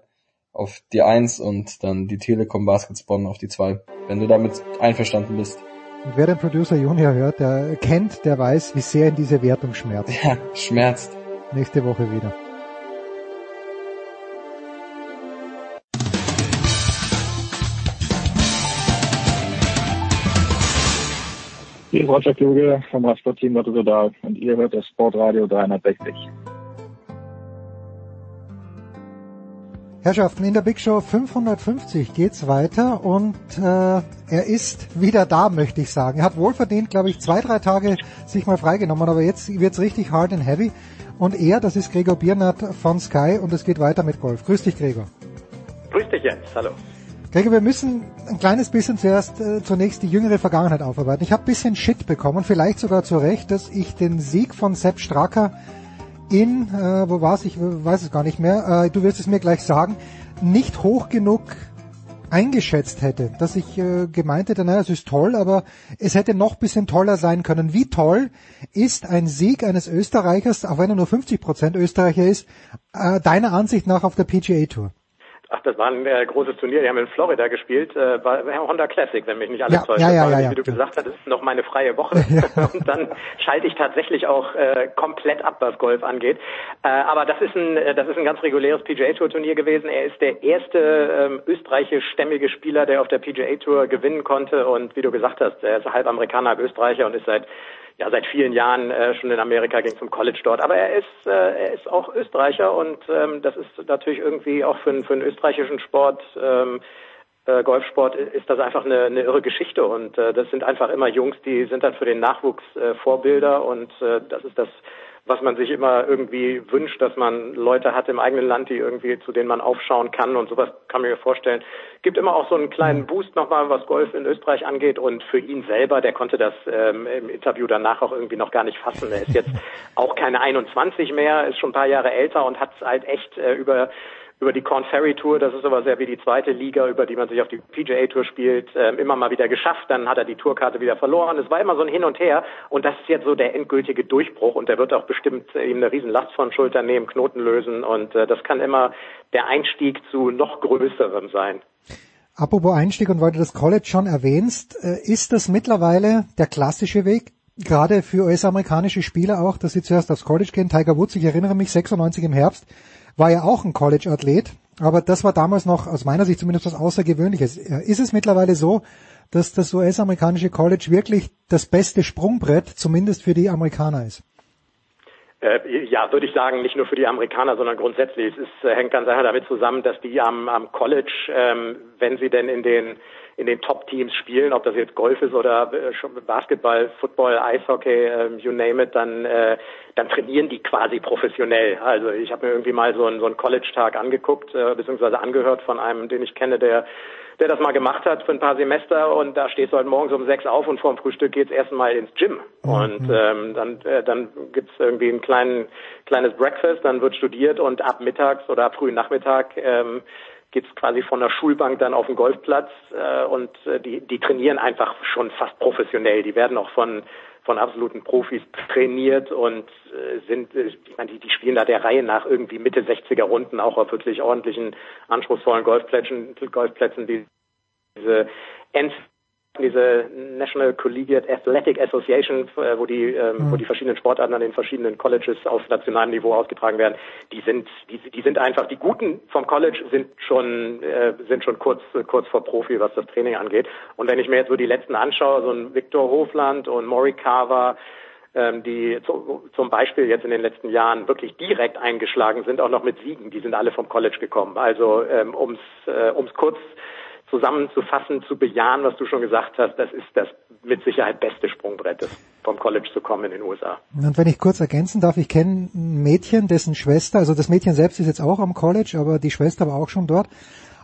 Speaker 15: auf die 1 und dann die Telekom Baskets Bonn auf die 2. Wenn du damit einverstanden bist.
Speaker 7: Und wer den Producer Junior hört, der kennt, der weiß, wie sehr ihn diese Wertung schmerzt.
Speaker 15: Ja, schmerzt.
Speaker 7: Nächste Woche wieder.
Speaker 16: Hier ist Roger Kluge vom Radsportteam Lotto Total und ihr hört das Sportradio 360.
Speaker 7: Herrschaften, in der Big Show 550 geht's weiter und äh, er ist wieder da, möchte ich sagen. Er hat wohlverdient, glaube ich, zwei, drei Tage sich mal freigenommen, aber jetzt wird's richtig hard and heavy. Und er, das ist Gregor Biernat von Sky und es geht weiter mit Golf. Grüß dich, Gregor.
Speaker 17: Grüß dich, Jens. Hallo.
Speaker 7: Gregor, wir müssen ein kleines bisschen zuerst äh, zunächst die jüngere Vergangenheit aufarbeiten. Ich habe bisschen Shit bekommen, vielleicht sogar zu Recht, dass ich den Sieg von Sepp Stracker in, äh, wo war's, ich weiß es gar nicht mehr, äh, du wirst es mir gleich sagen, nicht hoch genug eingeschätzt hätte, dass ich äh, gemeint hätte, naja, es ist toll, aber es hätte noch bisschen toller sein können. Wie toll ist ein Sieg eines Österreichers, auch wenn er nur 50% Österreicher ist, äh, deiner Ansicht nach auf der PGA Tour?
Speaker 17: Ach, das war ein äh, großes Turnier. Die haben in Florida gespielt. Äh, war Honda Classic, wenn mich nicht alles
Speaker 7: Ja,
Speaker 17: täuscht.
Speaker 7: ja, ja, ja, ja.
Speaker 17: wie du gesagt hast, ist noch meine freie Woche. Und dann schalte ich tatsächlich auch äh, komplett ab, was Golf angeht. Äh, aber das ist ein, äh, das ist ein ganz reguläres PGA Tour Turnier gewesen. Er ist der erste ähm, österreichisch-stämmige Spieler, der auf der PGA Tour gewinnen konnte. Und wie du gesagt hast, er ist halb Amerikaner, halb Österreicher und ist seit ja seit vielen Jahren äh, schon in Amerika, ging zum College dort. Aber er ist äh, er ist auch Österreicher und ähm, das ist natürlich irgendwie auch für, für einen österreichischen Sport ähm, äh, Golfsport ist das einfach eine, eine irre Geschichte und äh, das sind einfach immer Jungs, die sind dann für den Nachwuchs äh, Vorbilder und äh, das ist das, was man sich immer irgendwie wünscht, dass man Leute hat im eigenen Land, die irgendwie zu denen man aufschauen kann und sowas kann man mir vorstellen. Gibt immer auch so einen kleinen Boost nochmal, was Golf in Österreich angeht und für ihn selber, der konnte das ähm, im Interview danach auch irgendwie noch gar nicht fassen. Er ist jetzt auch keine 21 mehr, ist schon ein paar Jahre älter und hat halt echt äh, über über die Corn Ferry Tour, das ist aber sehr wie die zweite Liga, über die man sich auf die PGA Tour spielt, ähm, immer mal wieder geschafft. Dann hat er die Tourkarte wieder verloren. Es war immer so ein Hin und Her und das ist jetzt so der endgültige Durchbruch und der wird auch bestimmt äh, ihm eine Riesenlast von Schultern nehmen, Knoten lösen und äh, das kann immer der Einstieg zu noch größerem sein.
Speaker 7: Apropos Einstieg und weil du das College schon erwähnst, äh, ist das mittlerweile der klassische Weg? Gerade für US-amerikanische Spieler auch, dass sie zuerst aufs College gehen. Tiger Woods, ich erinnere mich, 96 im Herbst, war ja auch ein College-Athlet. Aber das war damals noch, aus meiner Sicht zumindest, was Außergewöhnliches. Ist es mittlerweile so, dass das US-amerikanische College wirklich das beste Sprungbrett, zumindest für die Amerikaner ist?
Speaker 17: Äh, ja, würde ich sagen, nicht nur für die Amerikaner, sondern grundsätzlich. Es ist, äh, hängt ganz einfach damit zusammen, dass die am, am College, ähm, wenn sie denn in den in den Top-Teams spielen, ob das jetzt Golf ist oder äh, Basketball, Football, Eishockey, äh, you name it, dann äh, dann trainieren die quasi professionell. Also ich habe mir irgendwie mal so einen, so einen College-Tag angeguckt, äh, beziehungsweise angehört von einem, den ich kenne, der der das mal gemacht hat für ein paar Semester und da stehst du halt morgens um sechs auf und vorm Frühstück geht's erstmal ins Gym mhm. und ähm, dann äh, dann gibt's irgendwie ein kleinen kleines Breakfast, dann wird studiert und ab mittags oder ab frühen Nachmittag ähm, geht's quasi von der Schulbank dann auf den Golfplatz äh, und äh, die, die trainieren einfach schon fast professionell. Die werden auch von von absoluten Profis trainiert und äh, sind, äh, ich meine, die, die spielen da der Reihe nach irgendwie Mitte 60er Runden auch auf wirklich ordentlichen, anspruchsvollen Golfplätzen, Golfplätzen, die diese End diese National Collegiate Athletic Association, äh, wo die, ähm, wo die verschiedenen Sportarten an den verschiedenen Colleges auf nationalem Niveau ausgetragen werden, die sind, die, die sind einfach, die Guten vom College sind schon, äh, sind schon kurz, kurz vor Profi, was das Training angeht. Und wenn ich mir jetzt so die letzten anschaue, so ein Victor Hofland und Morikawa, ähm, die zu, zum Beispiel jetzt in den letzten Jahren wirklich direkt eingeschlagen sind, auch noch mit Siegen, die sind alle vom College gekommen. Also ähm, ums, äh, ums kurz zusammenzufassen, zu bejahen, was du schon gesagt hast, das ist das mit Sicherheit beste Sprungbrett, das vom College zu kommen in den USA.
Speaker 7: Und wenn ich kurz ergänzen darf, ich kenne ein Mädchen, dessen Schwester, also das Mädchen selbst ist jetzt auch am College, aber die Schwester war auch schon dort.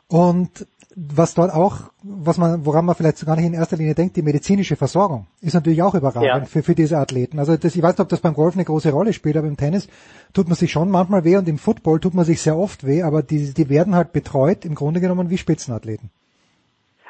Speaker 7: Und was dort auch, was man, woran man vielleicht gar nicht in erster Linie denkt, die medizinische Versorgung ist natürlich auch überragend ja. für, für diese Athleten. Also das, ich weiß nicht, ob das beim Golf eine große Rolle spielt, aber im Tennis tut man sich schon manchmal weh und im Football tut man sich sehr oft weh, aber die, die werden halt betreut, im Grunde genommen wie Spitzenathleten.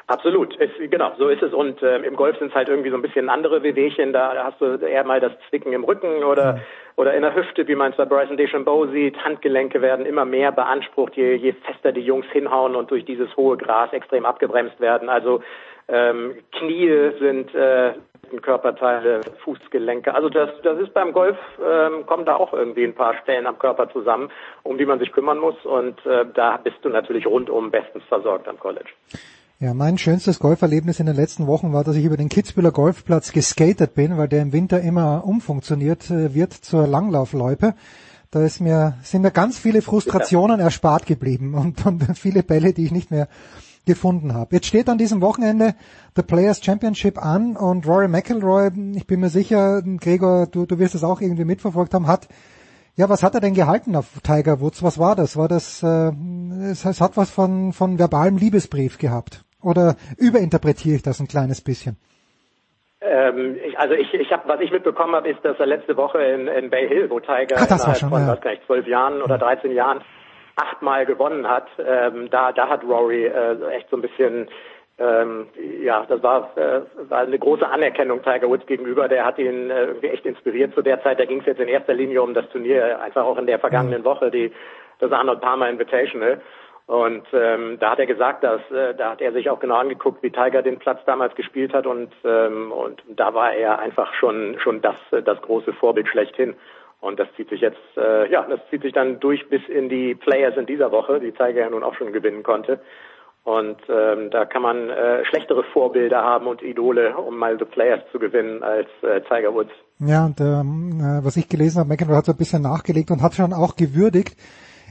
Speaker 17: Absolut, es, genau, so ist es. Und äh, im Golf sind es halt irgendwie so ein bisschen andere Wehwehchen. Da, da hast du eher mal das Zwicken im Rücken oder mhm. oder in der Hüfte, wie man es bei Bryson DeChambeau sieht. Handgelenke werden immer mehr beansprucht, je, je fester die Jungs hinhauen und durch dieses hohe Gras extrem abgebremst werden. Also ähm, Knie sind äh, Körperteile, Fußgelenke. Also das, das ist beim Golf, ähm, kommen da auch irgendwie ein paar Stellen am Körper zusammen, um die man sich kümmern muss. Und äh, da bist du natürlich rundum bestens versorgt am College.
Speaker 7: Ja, mein schönstes Golferlebnis in den letzten Wochen war, dass ich über den Kitzbüheler Golfplatz geskatet bin, weil der im Winter immer umfunktioniert äh, wird zur Langlaufloipe. Da ist mir, sind mir ganz viele Frustrationen erspart geblieben und, und viele Bälle, die ich nicht mehr gefunden habe. Jetzt steht an diesem Wochenende der Players Championship an und Rory McIlroy, ich bin mir sicher, Gregor, du, du wirst es auch irgendwie mitverfolgt haben, hat ja, was hat er denn gehalten auf Tiger Woods? Was war das? War das, äh, es, es hat was von, von verbalem Liebesbrief gehabt. Oder überinterpretiere ich das ein kleines bisschen?
Speaker 17: Ähm, ich, also ich, ich habe, was ich mitbekommen habe, ist, dass er letzte Woche in, in Bay Hill, wo Tiger
Speaker 7: Ach, innerhalb
Speaker 17: schon, von ja. nicht, zwölf Jahren oder 13 Jahren achtmal gewonnen hat, ähm, da, da hat Rory äh, echt so ein bisschen ähm, ja, das war, äh, war eine große Anerkennung Tiger Woods gegenüber. Der hat ihn äh, irgendwie echt inspiriert zu der Zeit. Da ging es jetzt in erster Linie um das Turnier, einfach auch in der vergangenen mhm. Woche, die das Arnold Palmer Invitational. Und ähm, da hat er gesagt, dass äh, da hat er sich auch genau angeguckt, wie Tiger den Platz damals gespielt hat und ähm, und da war er einfach schon schon das das große Vorbild schlechthin. Und das zieht sich jetzt äh, ja, das zieht sich dann durch bis in die Players in dieser Woche, die Tiger ja nun auch schon gewinnen konnte. Und ähm, da kann man äh, schlechtere Vorbilder haben und Idole, um mal The Players zu gewinnen, als äh, Tiger Woods.
Speaker 7: Ja, und ähm, äh, was ich gelesen habe, McEnroe hat so ein bisschen nachgelegt und hat schon auch gewürdigt,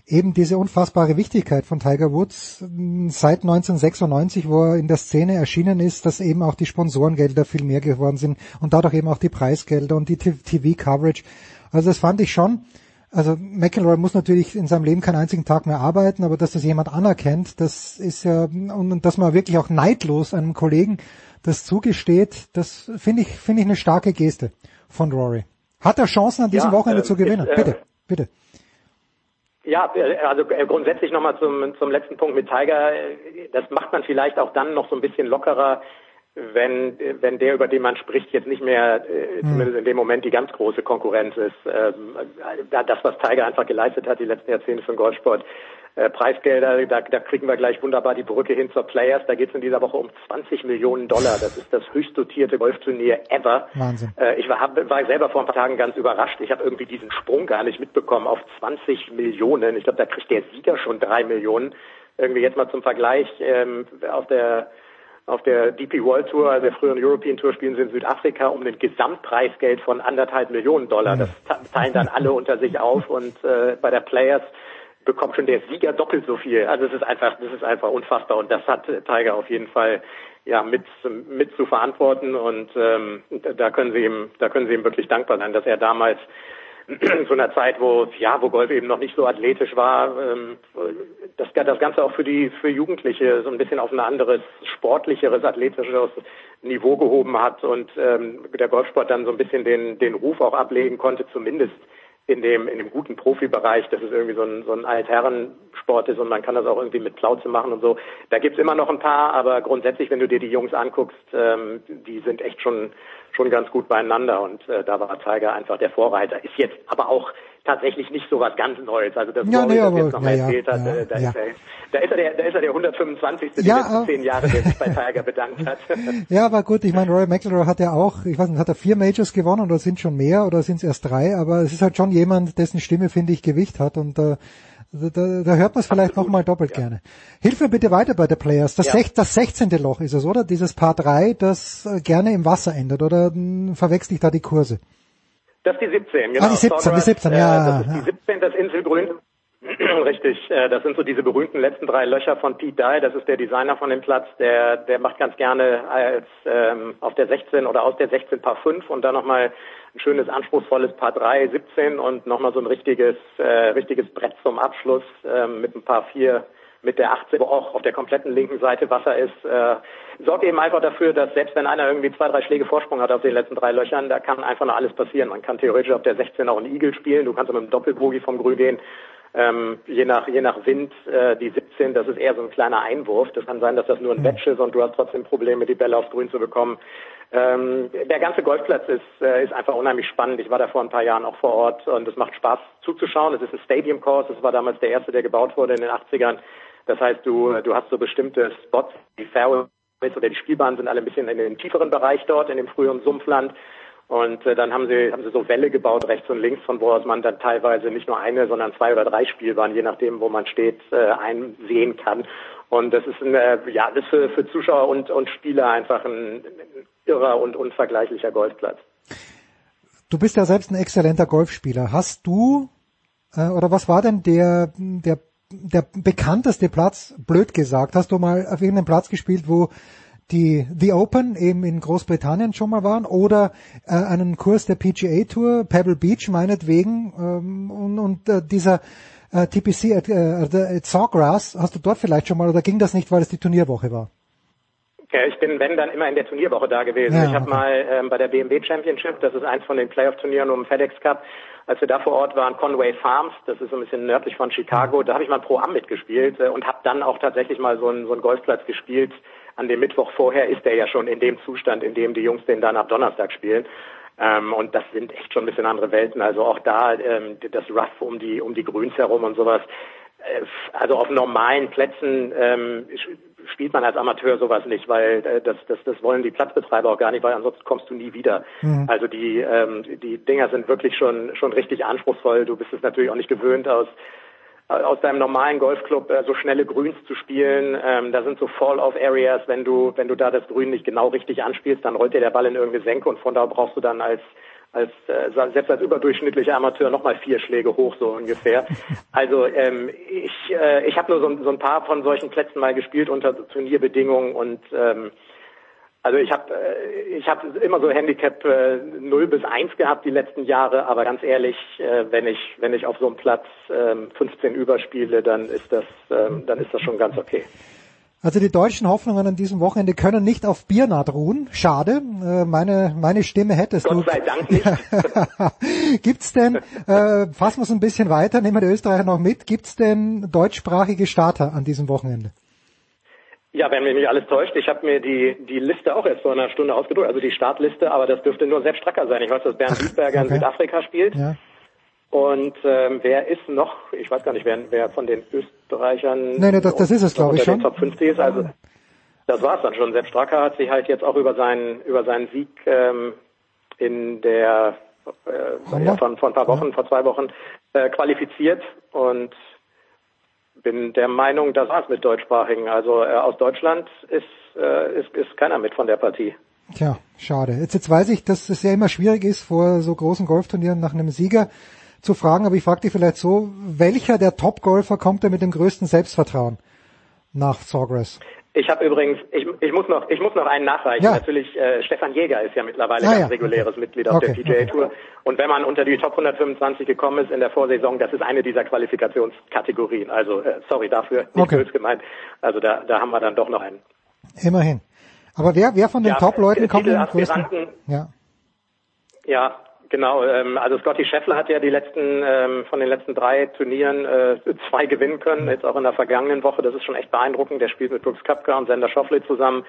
Speaker 7: eben diese unfassbare Wichtigkeit von Tiger Woods seit 1996, wo er in der Szene erschienen ist, dass eben auch die Sponsorengelder viel mehr geworden sind und dadurch eben auch die Preisgelder und die TV-Coverage. Also das fand ich schon. Also McElroy muss natürlich in seinem Leben keinen einzigen Tag mehr arbeiten, aber dass das jemand anerkennt, das ist ja, und dass man wirklich auch neidlos einem Kollegen das zugesteht, das finde ich, finde ich eine starke Geste von Rory. Hat er Chancen an diesem ja, Wochenende äh, zu gewinnen? Ist, äh, bitte, bitte.
Speaker 17: Ja, also äh, grundsätzlich nochmal zum, zum letzten Punkt mit Tiger. Das macht man vielleicht auch dann noch so ein bisschen lockerer, wenn, wenn der, über den man spricht, jetzt nicht mehr, äh, hm. zumindest in dem Moment, die ganz große Konkurrenz ist. Ähm, das, was Tiger einfach geleistet hat, die letzten Jahrzehnte für den Golfsport, äh, Preisgelder, da, da kriegen wir gleich wunderbar die Brücke hin zur Players. Da geht es in dieser Woche um 20 Millionen Dollar. Das ist das höchst dotierte Golfturnier ever.
Speaker 7: Wahnsinn.
Speaker 17: Äh, ich war, hab, war selber vor ein paar Tagen ganz überrascht. Ich habe irgendwie diesen Sprung gar nicht mitbekommen auf 20 Millionen. Ich glaube, da kriegt der Sieger schon drei Millionen. Irgendwie jetzt mal zum Vergleich ähm, auf der auf der DP World Tour, also der früheren European Tour, spielen sie in Südafrika um ein Gesamtpreisgeld von anderthalb Millionen Dollar. Das teilen dann alle unter sich auf und äh, bei der Players bekommt schon der Sieger doppelt so viel. Also es ist einfach, das ist einfach unfassbar und das hat Tiger auf jeden Fall ja mit mit zu verantworten und ähm, da können sie ihm da können sie ihm wirklich dankbar sein, dass er damals in so einer Zeit, wo ja, wo Golf eben noch nicht so athletisch war, ähm, das, das Ganze auch für die für Jugendliche so ein bisschen auf ein anderes sportlicheres, athletischeres Niveau gehoben hat und ähm, der Golfsport dann so ein bisschen den den Ruf auch ablegen konnte, zumindest in dem in dem guten Profibereich, dass es irgendwie so ein, so ein Altherrensport ist und man kann das auch irgendwie mit Plauze machen und so. Da gibt's immer noch ein paar, aber grundsätzlich, wenn du dir die Jungs anguckst, ähm, die sind echt schon schon ganz gut beieinander und äh, da war Tiger einfach der Vorreiter. Ist jetzt aber auch tatsächlich nicht so was ganz Neues. Also das,
Speaker 7: ja, nee,
Speaker 17: das
Speaker 7: aber,
Speaker 17: jetzt nochmal
Speaker 7: ja,
Speaker 17: erzählt hat,
Speaker 7: ja,
Speaker 17: äh, da,
Speaker 7: ja.
Speaker 17: Ist er, da ist er der, da ist er der 125. die
Speaker 7: Ja,
Speaker 17: letzten
Speaker 7: äh,
Speaker 17: zehn Jahre, der sich bei Tiger bedankt hat.
Speaker 7: Ja, aber gut, ich meine, Roy McIlroy hat ja auch, ich weiß nicht, hat er vier Majors gewonnen oder sind schon mehr oder sind es erst drei, aber es ist halt schon jemand, dessen Stimme, finde ich, Gewicht hat und äh, da, da hört man es vielleicht nochmal doppelt ja. gerne. Hilf mir bitte weiter bei der Players. Das,
Speaker 17: Ja.
Speaker 7: sech, das 16. Loch ist es, oder? Dieses Paar 3, das äh, gerne im Wasser endet, oder mh, verwechsel ich da die Kurse?
Speaker 17: Das ist die 17, genau.
Speaker 7: Ah, die 17, die 17,
Speaker 17: äh,
Speaker 7: ja,
Speaker 17: Das ist
Speaker 7: ja.
Speaker 17: die 17, das Inselgrün. Richtig, äh, das sind so diese berühmten letzten drei Löcher von Pete Dye. Das ist der Designer von dem Platz. Der, der macht ganz gerne als ähm, auf der 16 oder aus der 16 Paar 5 und dann nochmal ein schönes, anspruchsvolles Paar 3, 17 und nochmal so ein richtiges, äh, richtiges Brett zum Abschluss ähm, mit ein Paar 4 mit der 18, wo auch auf der kompletten linken Seite Wasser ist, äh, sorgt eben einfach dafür, dass selbst wenn einer irgendwie zwei, drei Schläge Vorsprung hat auf den letzten drei Löchern, da kann einfach noch alles passieren. Man kann theoretisch auf der 16 auch einen Igel spielen, du kannst mit einem Doppelbogie vom Grün gehen. Ähm, je nach je nach Wind äh, die 17, das ist eher so ein kleiner Einwurf. Das kann sein, dass das nur ein Wedge ist und du hast trotzdem Probleme, die Bälle aufs Grün zu bekommen. Ähm, der ganze Golfplatz ist äh, ist einfach unheimlich spannend. Ich war da vor ein paar Jahren auch vor Ort und es macht Spaß zuzuschauen. Es ist ein Stadium Course. Es war damals der erste, der gebaut wurde in den 80ern. Das heißt, du du hast so bestimmte Spots, die Fairways oder die Spielbahnen sind alle ein bisschen in den tieferen Bereich dort, in dem früheren Sumpfland. Und äh, dann haben sie, haben sie so Wälle gebaut, rechts und links, von wo aus man dann teilweise nicht nur eine, sondern zwei oder drei Spielbahnen, je nachdem, wo man steht, äh, einsehen kann. Und das ist ein, äh, ja, das ist für, für Zuschauer und, und Spieler einfach ein, ein irrer und unvergleichlicher Golfplatz.
Speaker 7: Du bist ja selbst ein exzellenter Golfspieler. Hast du, äh, oder was war denn der, der, der bekannteste Platz, blöd gesagt, hast du mal auf irgendeinem Platz gespielt, wo die The Open eben in Großbritannien schon mal waren oder äh, einen Kurs der PGA Tour, Pebble Beach meinetwegen ähm, und, und äh, dieser äh, TPC at, äh, at Sawgrass, hast du dort vielleicht schon mal oder ging das nicht, weil es die Turnierwoche war?
Speaker 17: Ja, ich bin, wenn, dann immer in der Turnierwoche da gewesen.
Speaker 7: Ja,
Speaker 17: ich habe
Speaker 7: okay.
Speaker 17: mal ähm, bei der BMW Championship, das ist eins von den Playoff-Turnieren um FedEx Cup, als wir da vor Ort waren, Conway Farms, das ist so ein bisschen nördlich von Chicago, da habe ich mal Pro Am mitgespielt äh, und habe dann auch tatsächlich mal so einen, so einen Golfplatz gespielt. An dem Mittwoch vorher ist der ja schon in dem Zustand, in dem die Jungs den dann ab Donnerstag spielen. Ähm, und das sind echt schon ein bisschen andere Welten. Also auch da ähm, das Rough um die um die Grüns herum und sowas. Äh, also auf normalen Plätzen ähm, spielt man als Amateur sowas nicht, weil äh, das, das, das wollen die Platzbetreiber auch gar nicht, weil ansonsten kommst du nie wieder.
Speaker 7: Mhm.
Speaker 17: Also die, ähm, die Dinger sind wirklich schon, schon richtig anspruchsvoll. Du bist es natürlich auch nicht gewöhnt aus aus deinem normalen Golfclub äh, so schnelle Grüns zu spielen. Ähm, da sind so Fall-off-Areas, wenn du, wenn du da das Grün nicht genau richtig anspielst, dann rollt dir der Ball in irgendeine Senke und von da brauchst du dann als als äh, selbst als überdurchschnittlicher Amateur nochmal vier Schläge hoch so ungefähr. Also ähm, ich äh, ich habe nur so, so ein paar von solchen Plätzen mal gespielt unter Turnierbedingungen und ähm, also ich habe äh, ich habe immer so Handicap äh, 0 bis 1 gehabt die letzten Jahre, aber ganz ehrlich, äh, wenn ich wenn ich auf so einem Platz ähm, 15 überspiele, dann ist das ähm, dann ist das schon ganz okay.
Speaker 7: Also die deutschen Hoffnungen an diesem Wochenende können nicht auf Biernat ruhen. Schade. Äh, meine, meine Stimme hättest
Speaker 17: Gott
Speaker 7: du.
Speaker 17: sei Dank nicht.
Speaker 7: Gibt's denn, äh, fassen wir es ein bisschen weiter, nehmen wir die Österreicher noch mit, gibt's denn deutschsprachige Starter an diesem Wochenende?
Speaker 17: Ja, wenn mich nicht alles täuscht, ich habe mir die die Liste auch erst vor einer Stunde ausgedruckt, also die Startliste, aber das dürfte nur Sepp Stracker sein. Ich weiß, dass Bernd Wiesberger in
Speaker 7: okay.
Speaker 17: Südafrika spielt.
Speaker 7: Ja.
Speaker 17: Und ähm, wer ist noch, ich weiß gar nicht, wer, wer von den Österreichern
Speaker 7: Nee, nee, das- das ist es,
Speaker 17: noch
Speaker 7: glaub ich, schon.
Speaker 17: Top 50 ist, also das war's dann schon. Sepp Stracker hat sich halt jetzt auch über seinen über seinen Sieg ähm, in der äh, ja, von, von ein paar Wochen, vor zwei Wochen äh, qualifiziert und bin der Meinung, das war's mit deutschsprachigen. Also äh, aus Deutschland ist, äh, ist ist keiner mit von der Partie.
Speaker 7: Tja, schade. Jetzt, jetzt weiß ich, dass es ja immer schwierig ist, vor so großen Golfturnieren nach einem Sieger zu fragen, aber ich frage dich vielleicht so, welcher der Top-Golfer kommt denn mit dem größten Selbstvertrauen nach Sawgrass?
Speaker 17: Ich habe übrigens, ich, ich muss noch, ich muss noch einen nachreichen.
Speaker 7: Ja.
Speaker 17: Natürlich, äh, Stefan Jäger ist ja mittlerweile
Speaker 7: Ah,
Speaker 17: ganz
Speaker 7: ja.
Speaker 17: reguläres Mitglied auf
Speaker 7: Okay,
Speaker 17: der PGA Tour. Und wenn man unter die Top 125 gekommen ist in der Vorsaison, das ist eine dieser Qualifikationskategorien. Also äh, sorry dafür, nicht
Speaker 7: Okay.
Speaker 17: böse gemeint. Also da, da haben wir dann doch noch einen.
Speaker 7: Immerhin. Aber wer, wer von den
Speaker 17: Ja,
Speaker 7: Top-Leuten kommt denn am größten? Ja.
Speaker 17: Ja, genau. Ähm, also Scotty Scheffler hat ja die letzten ähm, von den letzten drei Turnieren äh, zwei gewinnen können, jetzt auch in der vergangenen Woche. Das ist schon echt beeindruckend. Der spielt mit Brooks Koepka und Sander Schauffele zusammen.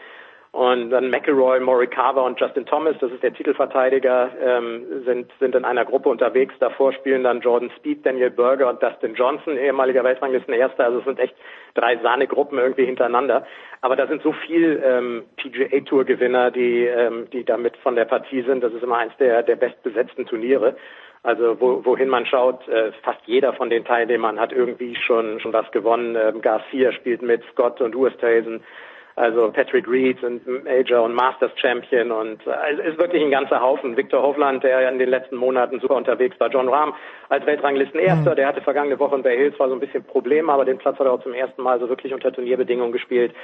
Speaker 17: Und dann McElroy, Morikawa und Justin Thomas, das ist der Titelverteidiger, ähm, sind, sind in einer Gruppe unterwegs. Davor spielen dann Jordan Speed, Daniel Berger und Dustin Johnson, ehemaliger Weltranglistenerster. Also es sind echt drei Sahnegruppen irgendwie hintereinander. Aber da sind so viel ähm, PGA Tour Gewinner, die, ähm, die damit von der Partie sind. Das ist immer eins der, der bestbesetzten Turniere. Also wo, wohin man schaut, äh, fast jeder von den Teilnehmern hat irgendwie schon schon was gewonnen. Ähm, Garcia spielt mit Scott und Oosthuizen. Also Patrick Reed und Major und Masters Champion und äh, es ist wirklich ein ganzer Haufen. Victor Hovland, der ja in den letzten Monaten super unterwegs war. John Rahm als Weltranglistenerster, der hatte vergangene Woche in Bay Hills war so ein bisschen Probleme, aber den Platz hat er auch zum ersten Mal so wirklich unter Turnierbedingungen gespielt.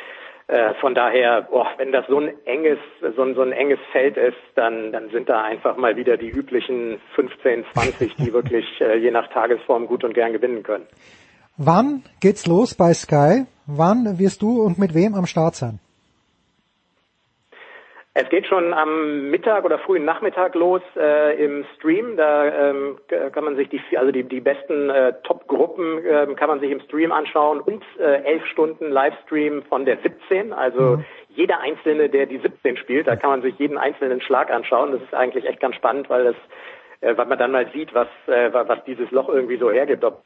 Speaker 17: Äh, von daher, boah, wenn das so ein enges, so ein, so ein enges Feld ist, dann, dann sind da einfach mal wieder die üblichen 15, 20, die wirklich äh, je nach Tagesform gut und gern gewinnen können.
Speaker 7: Wann geht's los bei Sky? Wann wirst du und mit wem am Start sein?
Speaker 17: Es geht schon am Mittag oder frühen Nachmittag los äh, im Stream. Da ähm, kann man sich die also die, die besten äh, Top-Gruppen ähm, kann man sich im Stream anschauen und äh, elf Stunden Livestream von der 17. Also jeder einzelne, der die 17 spielt, da kann man sich jeden einzelnen Schlag anschauen. Das ist eigentlich echt ganz spannend, weil das, äh, weil man dann mal sieht, was äh, was dieses Loch irgendwie so hergibt, ob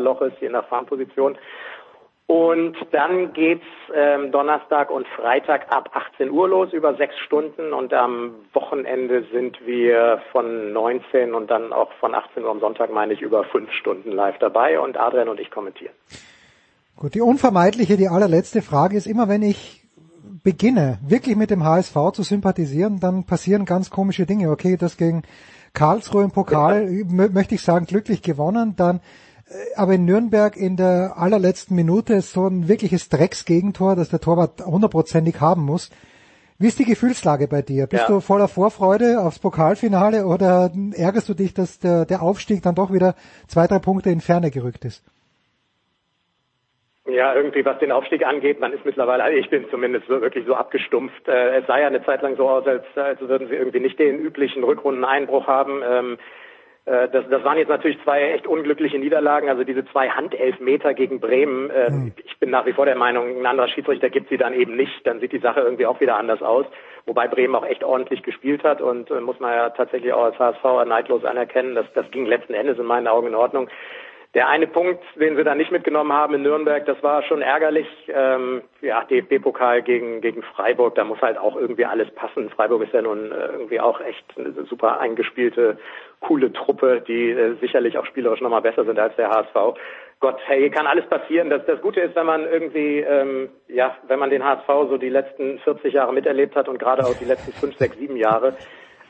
Speaker 17: Loch ist, je nach Farmposition. Und dann geht's ähm, Donnerstag und Freitag ab 18 Uhr los, über sechs Stunden. Und am Wochenende sind wir von 19 und dann auch von 18 Uhr am Sonntag, meine ich, über fünf Stunden live dabei. Und Adrian und ich kommentieren.
Speaker 7: Gut, die unvermeidliche, die allerletzte Frage ist immer, wenn ich beginne, wirklich mit dem HSV zu sympathisieren, dann passieren ganz komische Dinge. Okay, das gegen Karlsruhe im Pokal, mö- möchte ich sagen, glücklich gewonnen, dann aber in Nürnberg in der allerletzten Minute ist so ein wirkliches Drecksgegentor, das der Torwart hundertprozentig haben muss. Wie ist die Gefühlslage bei dir? Bist
Speaker 17: Ja.
Speaker 7: du voller Vorfreude aufs Pokalfinale oder ärgerst du dich, dass der, der Aufstieg dann doch wieder zwei, drei Punkte in Ferne gerückt ist?
Speaker 17: Ja, irgendwie was den Aufstieg angeht, man ist mittlerweile, also ich bin zumindest so, wirklich so abgestumpft. Äh, es sah ja eine Zeit lang so aus, als, als würden sie irgendwie nicht den üblichen Rückrundeneinbruch haben. Ähm, äh, das, das waren jetzt natürlich zwei echt unglückliche Niederlagen. Also diese zwei Handelfmeter gegen Bremen. Äh, Ich bin nach wie vor der Meinung, ein anderer Schiedsrichter gibt sie dann eben nicht. Dann sieht die Sache irgendwie auch wieder anders aus. Wobei Bremen auch echt ordentlich gespielt hat und äh, muss man ja tatsächlich auch als HSV neidlos anerkennen. Das, das ging letzten Endes in meinen Augen in Ordnung. Der eine Punkt, den sie da nicht mitgenommen haben in Nürnberg, das war schon ärgerlich. Ähm, ja, DFB-Pokal gegen, gegen Freiburg, da muss halt auch irgendwie alles passen. Freiburg ist ja nun äh, irgendwie auch echt eine super eingespielte, coole Truppe, die äh, sicherlich auch spielerisch nochmal besser sind als der HSV. Gott, hey, kann alles passieren. Das, das Gute ist, wenn man irgendwie, ähm, ja, wenn man den HSV so die letzten 40 Jahre miterlebt hat und gerade auch die letzten 5, 6, 7 Jahre,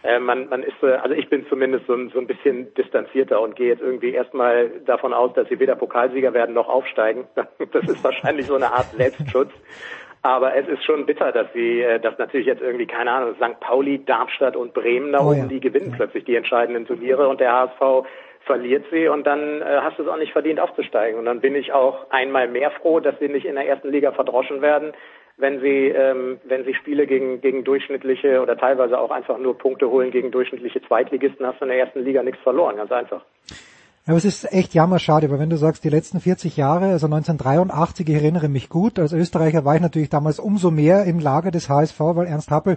Speaker 17: äh, man, man ist, äh, also ich bin zumindest so ein, so ein bisschen distanzierter und gehe jetzt irgendwie erstmal davon aus, dass sie weder Pokalsieger werden noch aufsteigen. Das ist wahrscheinlich so eine Art Selbstschutz. Aber es ist schon bitter, dass sie, äh, dass natürlich jetzt irgendwie, keine Ahnung, St. Pauli, Darmstadt und Bremen da
Speaker 7: Oh
Speaker 17: oben,
Speaker 7: ja.
Speaker 17: die gewinnen plötzlich die entscheidenden Turniere und der HSV verliert sie und dann äh, hast du es auch nicht verdient aufzusteigen. Und dann bin ich auch einmal mehr froh, dass sie nicht in der ersten Liga verdroschen werden, wenn sie, ähm, wenn sie Spiele gegen, gegen durchschnittliche oder teilweise auch einfach nur Punkte holen gegen durchschnittliche Zweitligisten, hast du in der ersten Liga nichts verloren, ganz einfach.
Speaker 7: Aber es ist echt jammerschade, weil wenn du sagst, die letzten 40 Jahre, also 1983, ich erinnere mich gut, als Österreicher war ich natürlich damals umso mehr im Lager des HSV, weil Ernst Happel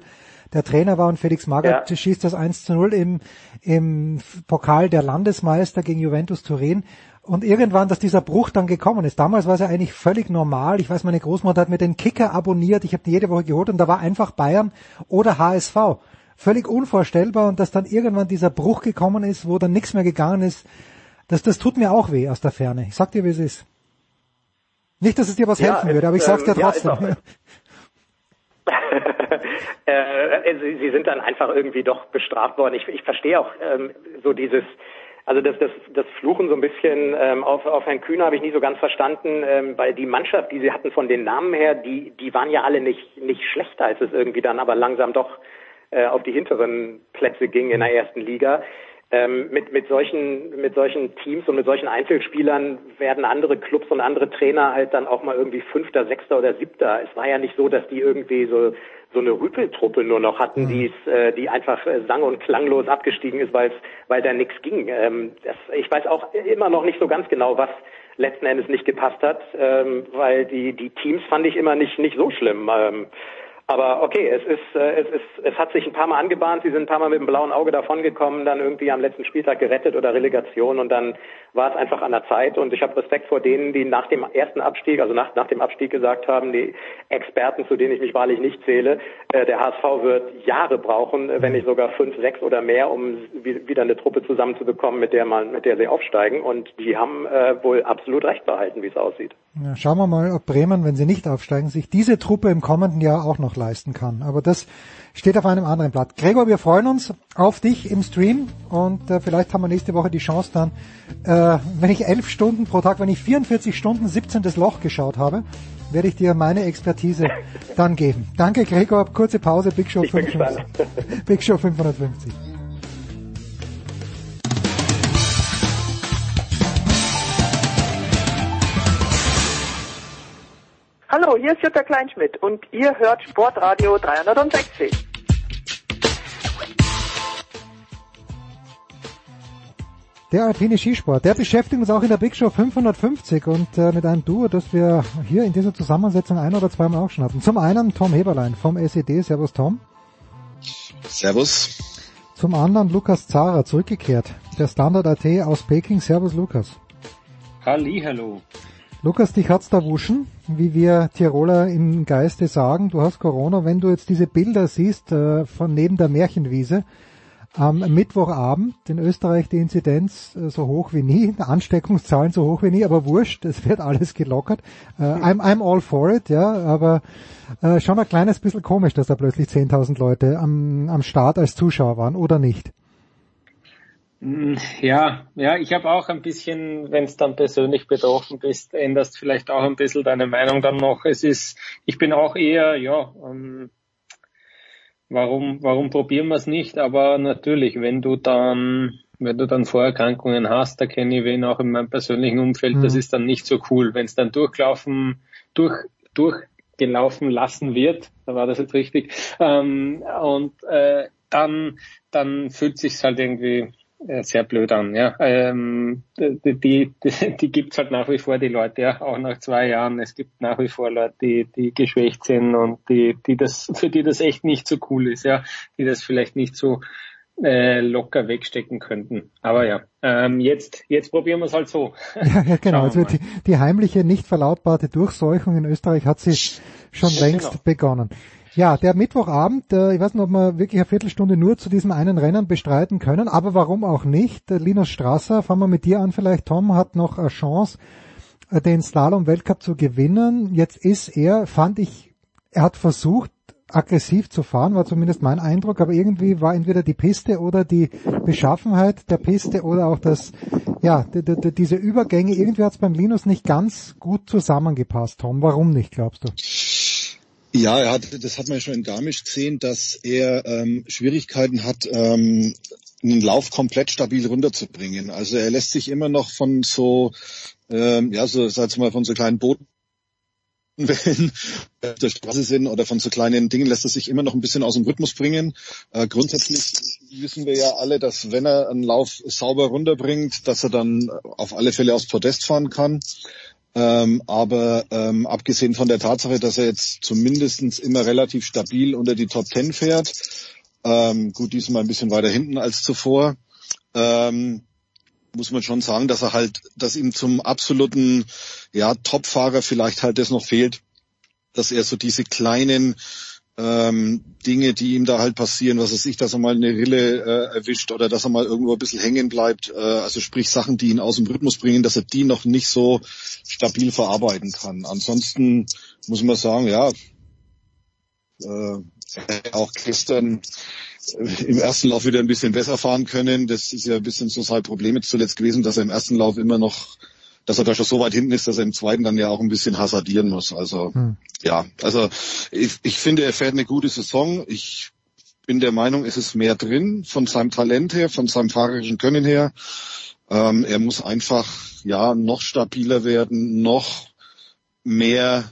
Speaker 7: der Trainer war und Felix Magath
Speaker 17: Ja.
Speaker 7: schießt das 1 zu 0 im, im Pokal der Landesmeister gegen Juventus Turin. Und irgendwann, dass dieser Bruch dann gekommen ist. Damals war es ja eigentlich völlig normal. Ich weiß, meine Großmutter hat mir den Kicker abonniert. Ich habe den jede Woche geholt und da war einfach Bayern oder HSV. Völlig unvorstellbar und dass dann irgendwann dieser Bruch gekommen ist, wo dann nichts mehr gegangen ist. Das, das tut mir auch weh aus der Ferne. Ich sag dir, wie es ist. Nicht, dass es dir was
Speaker 17: Ja,
Speaker 7: helfen würde, aber ich sag's dir
Speaker 17: ähm, ja,
Speaker 7: trotzdem.
Speaker 17: auch- äh, sie, sie sind dann einfach irgendwie doch bestraft worden. Ich, ich verstehe auch ähm, so dieses Also das, das, das Fluchen so ein bisschen ähm, auf, auf Herrn Kühner habe ich nie so ganz verstanden, ähm, weil die Mannschaft, die sie hatten von den Namen her, die, die waren ja alle nicht, nicht schlechter, als es irgendwie dann aber langsam doch äh, auf die hinteren Plätze ging in der ersten Liga. Ähm, mit, mit, solchen, mit solchen Teams und mit solchen Einzelspielern werden andere Clubs und andere Trainer halt dann auch mal irgendwie Fünfter, Sechster oder Siebter. Es war ja nicht so, dass die irgendwie so, so eine Rüpeltruppe nur noch hatten,
Speaker 7: Mhm.
Speaker 17: die es, äh, die einfach äh, sang- und klanglos abgestiegen ist, weil weil da nichts ging. Ähm, das, ich weiß auch immer noch nicht so ganz genau, was letzten Endes nicht gepasst hat, ähm, weil die, die Teams fand ich immer nicht, nicht so schlimm. Ähm, aber okay, es ist, äh, es ist, es hat sich ein paar Mal angebahnt. Sie sind ein paar Mal mit dem blauen Auge davongekommen, dann irgendwie am letzten Spieltag gerettet oder Relegation und dann war es einfach an der Zeit. Und ich habe Respekt vor denen, die nach dem ersten Abstieg, also nach, nach dem Abstieg gesagt haben, die Experten, zu denen ich mich wahrlich nicht zähle, äh, der HSV wird Jahre brauchen, äh, wenn nicht sogar fünf, sechs oder mehr, um wie- wieder eine Truppe zusammenzubekommen, mit der man, mit der sie aufsteigen. Und die haben äh, wohl absolut recht behalten, wie es aussieht.
Speaker 7: Ja, schauen wir mal, ob Bremen, wenn sie nicht aufsteigen, sich diese Truppe im kommenden Jahr auch noch leisten kann. Aber das steht auf einem anderen Blatt. Gregor, wir freuen uns auf dich im Stream und äh, vielleicht haben wir nächste Woche die Chance dann, äh, wenn ich elf Stunden pro Tag, wenn ich 44 Stunden 17. Loch geschaut habe, werde ich dir meine Expertise dann geben. Danke Gregor, kurze Pause, Big Show
Speaker 17: Ich bin
Speaker 7: 550. Big Show 550.
Speaker 1: Hallo, hier ist Jutta Kleinschmidt und ihr hört Sportradio 360.
Speaker 7: Der alpine Skisport, der beschäftigt uns auch in der Big Show 550 und äh, mit einem Duo, das wir hier in dieser Zusammensetzung ein oder zweimal auch schon hatten. Zum einen Tom Heberlein vom SED, Servus Tom.
Speaker 18: Servus.
Speaker 7: Zum anderen Lukas Zara, zurückgekehrt. Der Standard AT aus Peking, Servus Lukas.
Speaker 19: Hallihallo.
Speaker 7: Lukas, dich hat's da wuschen, wie wir Tiroler im Geiste sagen. Du hast Corona. Wenn du jetzt diese Bilder siehst äh, von neben der Märchenwiese, am Mittwochabend in Österreich die Inzidenz äh, so hoch wie nie, Ansteckungszahlen so hoch wie nie, aber wurscht, es wird alles gelockert. Äh, I'm, I'm all for it, ja, aber äh, schon ein kleines bisschen komisch, dass da plötzlich 10.000 Leute am, am Start als Zuschauer waren, oder nicht?
Speaker 19: Mm, Ja, ja, ich habe auch ein bisschen, wenn es dann persönlich betroffen bist, änderst vielleicht auch ein bisschen deine Meinung dann noch. Es ist, ich bin auch eher, ja, ähm, warum, warum probieren wir es nicht? Aber natürlich, wenn du dann, wenn du dann Vorerkrankungen hast, da kenne ich wen auch in meinem persönlichen Umfeld, das
Speaker 20: Mhm.
Speaker 19: ist dann nicht so cool. Wenn es dann durchlaufen, durch, durchgelaufen lassen wird, da war das jetzt richtig, ähm, und äh, dann, dann fühlt sich's halt irgendwie sehr blöd an, ja. Ähm, die, die, die, gibt's halt nach wie vor, die Leute, ja, auch nach zwei Jahren. Es gibt nach wie vor Leute, die, die geschwächt sind und die, die das, für die das echt nicht so cool ist, ja, die das vielleicht nicht so äh, locker wegstecken könnten. Aber ja, ähm, jetzt, jetzt probieren wir es halt so.
Speaker 7: Ja, ja genau. Also die, die heimliche, nicht verlautbarte Durchseuchung in Österreich hat sie schon längst
Speaker 19: Genau.
Speaker 7: begonnen. Ja, der Mittwochabend, äh, ich weiß nicht, ob wir wirklich eine Viertelstunde nur zu diesem einen Rennen bestreiten können, aber warum auch nicht? Der Linus Strasser, fangen wir mit dir an vielleicht, Tom, hat noch eine Chance, äh, den Slalom-Weltcup zu gewinnen. Jetzt ist er, fand ich, er hat versucht, aggressiv zu fahren, war zumindest mein Eindruck, aber irgendwie war entweder die Piste oder die Beschaffenheit der Piste oder auch das, ja, diese Übergänge, irgendwie hat es beim Linus nicht ganz gut zusammengepasst, Tom. Warum nicht, glaubst du?
Speaker 18: Ja, er hat, das hat man ja schon in Garmisch gesehen, dass er ähm, Schwierigkeiten hat, ähm, einen Lauf komplett stabil runterzubringen. Also er lässt sich immer noch von so, ähm, ja, so, sag mal, von so kleinen Booten Wellen auf der Straße sind oder von so kleinen Dingen lässt er sich immer noch ein bisschen aus dem Rhythmus bringen. Äh, grundsätzlich wissen wir ja alle, dass wenn er einen Lauf sauber runterbringt, dass er dann auf alle Fälle aufs Podest fahren kann. Ähm, aber ähm, abgesehen von der Tatsache, dass er jetzt zumindestens immer relativ stabil unter die Top Ten fährt, ähm, gut, diesmal ein bisschen weiter hinten als zuvor, ähm, muss man schon sagen, dass er halt, dass ihm zum absoluten ja, Topfahrer vielleicht halt das noch fehlt, dass er so diese kleinen ähm, Dinge, die ihm da halt passieren, was weiß ich, dass er mal eine Rille äh, erwischt oder dass er mal irgendwo ein bisschen hängen bleibt, äh, also sprich Sachen, die ihn aus dem Rhythmus bringen, dass er die noch nicht so stabil verarbeiten kann. Ansonsten muss man sagen, ja, äh, auch gestern im ersten Lauf wieder ein bisschen besser fahren können. Das ist ja ein bisschen so sein Problem jetzt zuletzt gewesen, dass er im ersten Lauf immer noch, dass er da schon so weit hinten ist, dass er im zweiten dann ja auch ein bisschen hasardieren muss. Also hm. ja, also ich, ich finde, er fährt eine gute Saison. Ich bin der Meinung, es ist mehr drin von seinem Talent her, von seinem fahrerischen Können her. Ähm, er muss einfach ja noch stabiler werden, noch mehr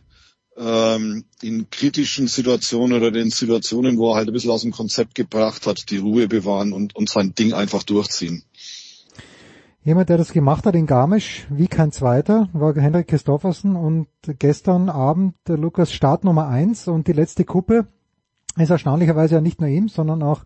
Speaker 18: ähm, in kritischen Situationen oder in Situationen, wo er halt ein bisschen aus dem Konzept gebracht hat, die Ruhe bewahren und, und sein Ding einfach durchziehen.
Speaker 7: Jemand, der das gemacht hat in Garmisch, wie kein zweiter, war Henrik Christoffersen und gestern Abend Lukas Start Nummer eins und die letzte Kuppe ist erstaunlicherweise ja nicht nur ihm, sondern auch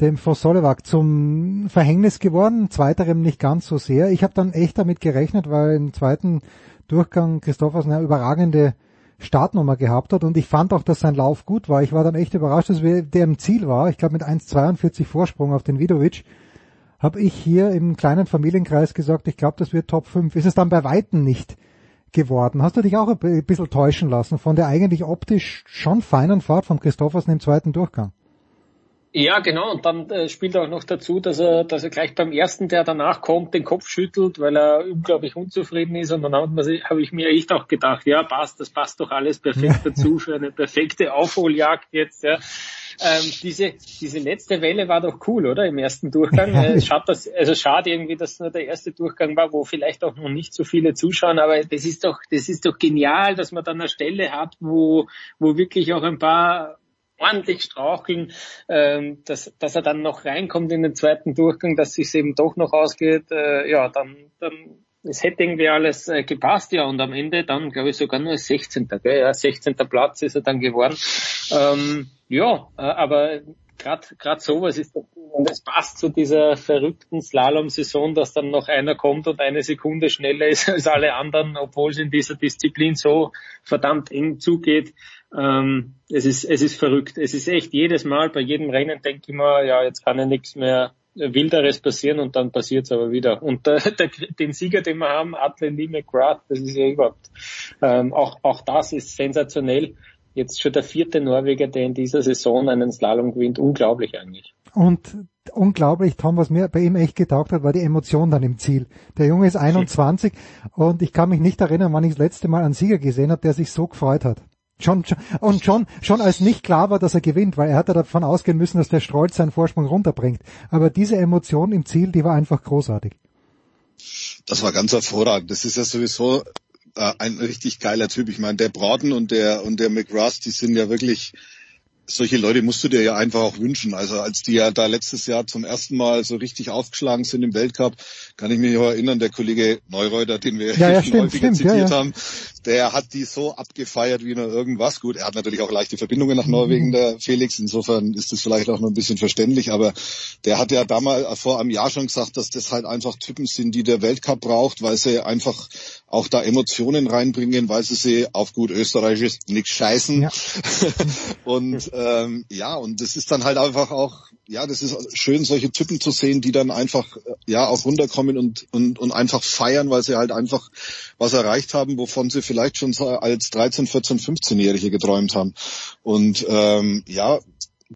Speaker 7: dem Vossolewak zum Verhängnis geworden, zweiterem nicht ganz so sehr. Ich habe dann echt damit gerechnet, weil im zweiten Durchgang Christoffersen eine überragende Startnummer gehabt hat und ich fand auch, dass sein Lauf gut war. Ich war dann echt überrascht, dass der im Ziel war. Ich glaube mit 1,42 Vorsprung auf den Vidovic habe ich hier im kleinen Familienkreis gesagt, ich glaube, das wird Top 5. Ist es dann bei Weitem nicht geworden. Hast du dich auch ein bisschen täuschen lassen von der eigentlich optisch schon feinen Fahrt von Christoffersen im zweiten Durchgang?
Speaker 19: Ja, genau. Und dann äh, spielt auch noch dazu, dass er, dass er gleich beim ersten, der danach kommt, den Kopf schüttelt, weil er unglaublich unzufrieden ist. Und dann habe ich mir echt auch gedacht, ja, passt, das passt doch alles perfekt dazu für eine perfekte Aufholjagd jetzt. Ja. Ähm, diese, diese letzte Welle war doch cool, oder? Im ersten Durchgang. Äh, schade, dass, also schade irgendwie, dass nur der erste Durchgang war, wo vielleicht auch noch nicht so viele zuschauen, aber das ist doch, das ist doch genial, dass man dann eine Stelle hat, wo, wo wirklich auch ein paar ordentlich straucheln, ähm, dass, dass er dann noch reinkommt in den zweiten Durchgang, dass sich eben doch noch ausgeht, äh, ja, dann, dann es hätte irgendwie alles äh, gepasst, ja, und am Ende dann, glaube ich, sogar nur 16. Gell? Ja, 16. Platz ist er dann geworden. Ähm, ja, äh, aber gerade sowas ist und es passt zu dieser verrückten Slalom-Saison, dass dann noch einer kommt und eine Sekunde schneller ist als alle anderen, obwohl es in dieser Disziplin so verdammt eng zugeht. Ähm, es ist es ist verrückt. Es ist echt jedes Mal bei jedem Rennen denke ich mir, ja jetzt kann ja nichts mehr Wilderes passieren und dann passiert es aber wieder. Und äh, der, den Sieger, den wir haben, Atle Lee McGrath, das ist ja überhaupt, ähm, auch, auch das ist sensationell. Jetzt schon der vierte Norweger, der in dieser Saison einen Slalom gewinnt. Unglaublich eigentlich.
Speaker 7: Und unglaublich, Tom, was mir bei ihm echt getaugt hat, war die Emotion dann im Ziel. Der Junge ist 21 und ich kann mich nicht erinnern, wann ich das letzte Mal einen Sieger gesehen habe, der sich so gefreut hat. Schon, schon, und schon, schon als nicht klar war, dass er gewinnt, weil er hatte davon ausgehen müssen, dass der Strolz seinen Vorsprung runterbringt. Aber diese Emotion im Ziel, die war einfach großartig.
Speaker 18: Das war ganz hervorragend. Das ist ja sowieso äh, ein richtig geiler Typ. Ich meine, der Braden und der und der McRust, die sind ja wirklich solche Leute musst du dir ja einfach auch wünschen. Also als die ja da letztes Jahr zum ersten Mal so richtig aufgeschlagen sind im Weltcup, kann ich mich noch erinnern, der Kollege Neureuter, den wir
Speaker 7: ja, ja, schon häufiger
Speaker 18: zitiert
Speaker 7: ja,
Speaker 18: haben, der hat die so abgefeiert wie nur irgendwas. Gut, er hat natürlich auch leichte Verbindungen nach Norwegen, mhm. der Felix. Insofern ist das vielleicht auch noch ein bisschen verständlich. Aber der hat ja damals vor einem Jahr schon gesagt, dass das halt einfach Typen sind, die der Weltcup braucht, weil sie einfach auch da Emotionen reinbringen, weil sie sie auf gut Österreichisch nichts scheißen. Ja. und ähm, ja, und das ist dann halt einfach auch, ja, das ist schön, solche Typen zu sehen, die dann einfach ja auch runterkommen und, und, und einfach feiern, weil sie halt einfach was erreicht haben, wovon sie vielleicht schon als 13, 14, 15-Jährige geträumt haben. Und ähm, ja,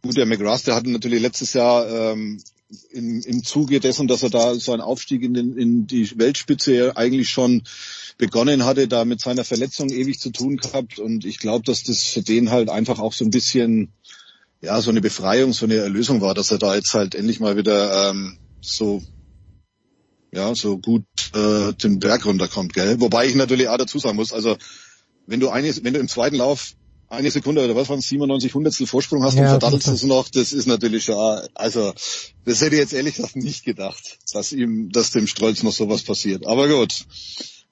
Speaker 18: gut, der McGrath, der hatte natürlich letztes Jahr ähm, im, im Zuge dessen, dass er da so einen Aufstieg in, den, in die Weltspitze eigentlich schon begonnen hatte, da mit seiner Verletzung ewig zu tun gehabt. Und ich glaube, dass das für den halt einfach auch so ein bisschen, ja, so eine Befreiung, so eine Erlösung war, dass er da jetzt halt endlich mal wieder ähm, so ja, so gut äh, den Berg runterkommt, gell? Wobei ich natürlich auch dazu sagen muss, also wenn du eine, wenn du im zweiten Lauf eine Sekunde oder was waren 97 Hundertstel Vorsprung hast ja, und verdattelst es noch, das ist natürlich schon, also das hätte ich jetzt ehrlich gesagt nicht gedacht, dass ihm, dass dem Strolz noch sowas passiert. Aber gut.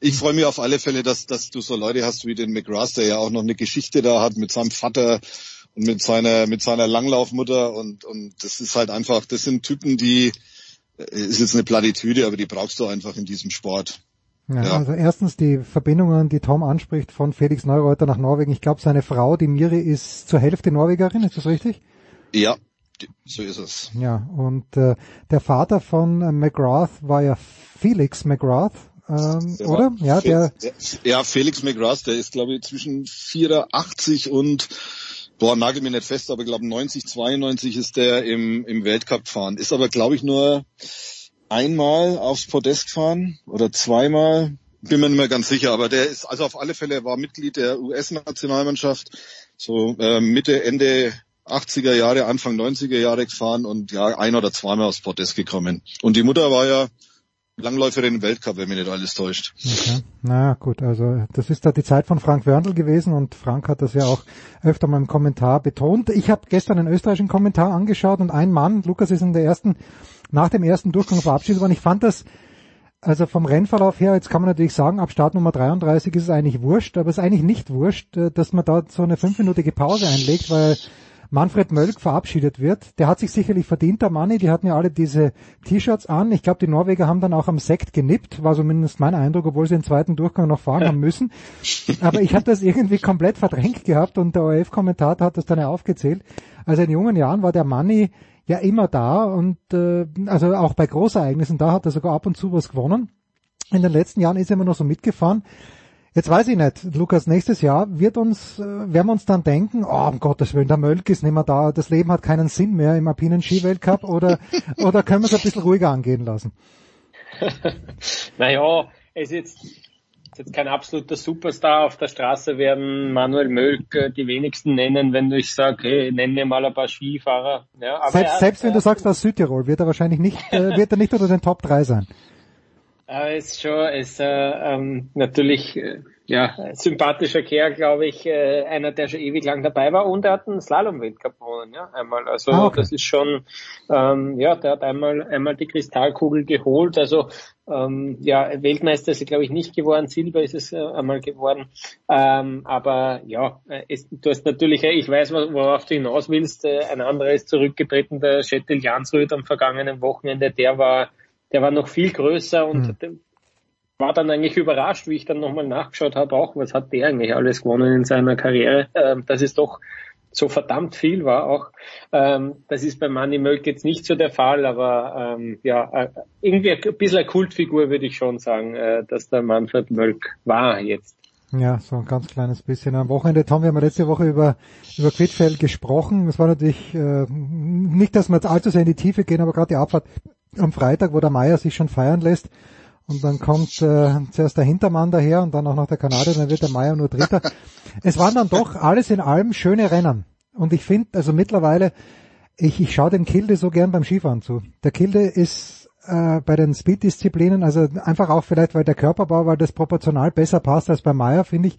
Speaker 18: Ich freue mich auf alle Fälle, dass, dass du so Leute hast wie den McGrath, der ja auch noch eine Geschichte da hat mit seinem Vater und mit seiner, mit seiner Langlaufmutter und, und das ist halt einfach, das sind Typen, die, ist jetzt eine Plattitüde, aber die brauchst du einfach in diesem Sport.
Speaker 7: Ja, ja. Also erstens die Verbindungen, die Tom anspricht von Felix Neureuter nach Norwegen. Ich glaube, seine Frau, die Miri, ist zur Hälfte Norwegerin, ist das richtig?
Speaker 18: Ja, so ist es.
Speaker 7: Ja, und äh, der Vater von äh, McGrath war ja Felix McGrath, ähm, oder? Ja, der,
Speaker 18: ja, Felix McGrath, der ist glaube ich zwischen 84 und boah, nagel mir nicht fest, aber ich glaube 90, 92 ist der im, im Weltcup gefahren. Ist aber, glaube ich, nur einmal aufs Podest gefahren oder zweimal. Bin mir nicht mehr ganz sicher, aber der ist, also auf alle Fälle, war Mitglied der US-Nationalmannschaft, so äh, Mitte, Ende 80er Jahre, Anfang 90er Jahre gefahren und ja, ein oder zweimal aufs Podest gekommen. Und die Mutter war ja Langläuferin im Weltcup, wenn mich nicht alles täuscht.
Speaker 7: Okay. Na gut, also das ist da die Zeit von Frank Wörndl gewesen und Frank hat das ja auch öfter mal im Kommentar betont. Ich habe gestern einen österreichischen Kommentar angeschaut und ein Mann, Lukas ist in der ersten, nach dem ersten Durchgang verabschiedet worden. Ich fand das, also vom Rennverlauf her, jetzt kann man natürlich sagen, ab Start Nummer 33 ist es eigentlich wurscht, aber es ist eigentlich nicht wurscht, äh, dass man da so eine fünfminütige Pause einlegt, weil Manfred Mölk verabschiedet wird. Der hat sich sicherlich verdient, der Manni. Die hatten ja alle diese T-Shirts an. Ich glaube, die Norweger haben dann auch am Sekt genippt, war zumindest mein Eindruck, obwohl sie den zweiten Durchgang noch fahren haben müssen. Aber ich habe das irgendwie komplett verdrängt gehabt und der ORF-Kommentator hat das dann ja aufgezählt. Also in jungen Jahren war der Manni ja immer da und äh, also auch bei Großereignissen, da hat er sogar ab und zu was gewonnen. In den letzten Jahren ist er immer noch so mitgefahren. Jetzt weiß ich nicht, Lukas, nächstes Jahr wird uns, äh, werden wir uns dann denken, oh, um Gottes Willen, der Mölk ist nicht mehr da, das Leben hat keinen Sinn mehr im alpinen Skiweltcup oder, oder können wir es ein bisschen ruhiger angehen lassen?
Speaker 19: naja, es ist jetzt, ist jetzt kein absoluter Superstar auf der Straße werden Manuel Mölk äh, die wenigsten nennen, wenn ich sage, hey, nenn mir mal ein paar Skifahrer. Ja, aber
Speaker 7: selbst, er, selbst wenn du sagst aus Südtirol, wird er wahrscheinlich nicht, äh, wird er nicht unter den Top 3 sein.
Speaker 19: Aber ist schon, ist äh, ähm, natürlich äh, ja sympathischer Kerl, glaube ich, äh, einer, der schon ewig lang dabei war und er hat einen Slalom-Weltcup gewonnen, ja, einmal. Also ah, okay. das ist schon, ähm, ja, der hat einmal einmal die Kristallkugel geholt. Also ähm, ja, Weltmeister ist er, glaube ich, nicht geworden, Silber ist es äh, einmal geworden. Ähm, aber ja, es, du hast natürlich, ich weiß, worauf du hinaus willst. Äh, ein anderer ist zurückgetreten, der Schettel Jansrud am vergangenen Wochenende, der war der war noch viel größer und mhm. war dann eigentlich überrascht, wie ich dann nochmal nachgeschaut habe, auch was hat der eigentlich alles gewonnen in seiner Karriere, ähm, dass es doch so verdammt viel war auch. Ähm, das ist bei Manny Mölk jetzt nicht so der Fall, aber ähm, ja, äh, irgendwie ein bisschen eine Kultfigur würde ich schon sagen, äh, dass der Manfred Mölk war jetzt.
Speaker 7: Ja, so ein ganz kleines bisschen. Am Wochenende, Tom, wir haben letzte Woche über, über Quidfeld gesprochen. Es war natürlich äh, nicht, dass wir jetzt allzu sehr in die Tiefe gehen, aber gerade die Abfahrt am Freitag, wo der Meier sich schon feiern lässt. Und dann kommt äh, zuerst der Hintermann daher und dann auch noch der Kanadier, dann wird der Meier nur Dritter. es waren dann doch alles in allem schöne Rennen. Und ich finde, also mittlerweile, ich, ich schaue dem Kilde so gern beim Skifahren zu. Der Kilde ist äh, bei den Speed-Disziplinen, also einfach auch vielleicht, weil der Körperbau, weil das proportional besser passt als bei Meier, finde ich.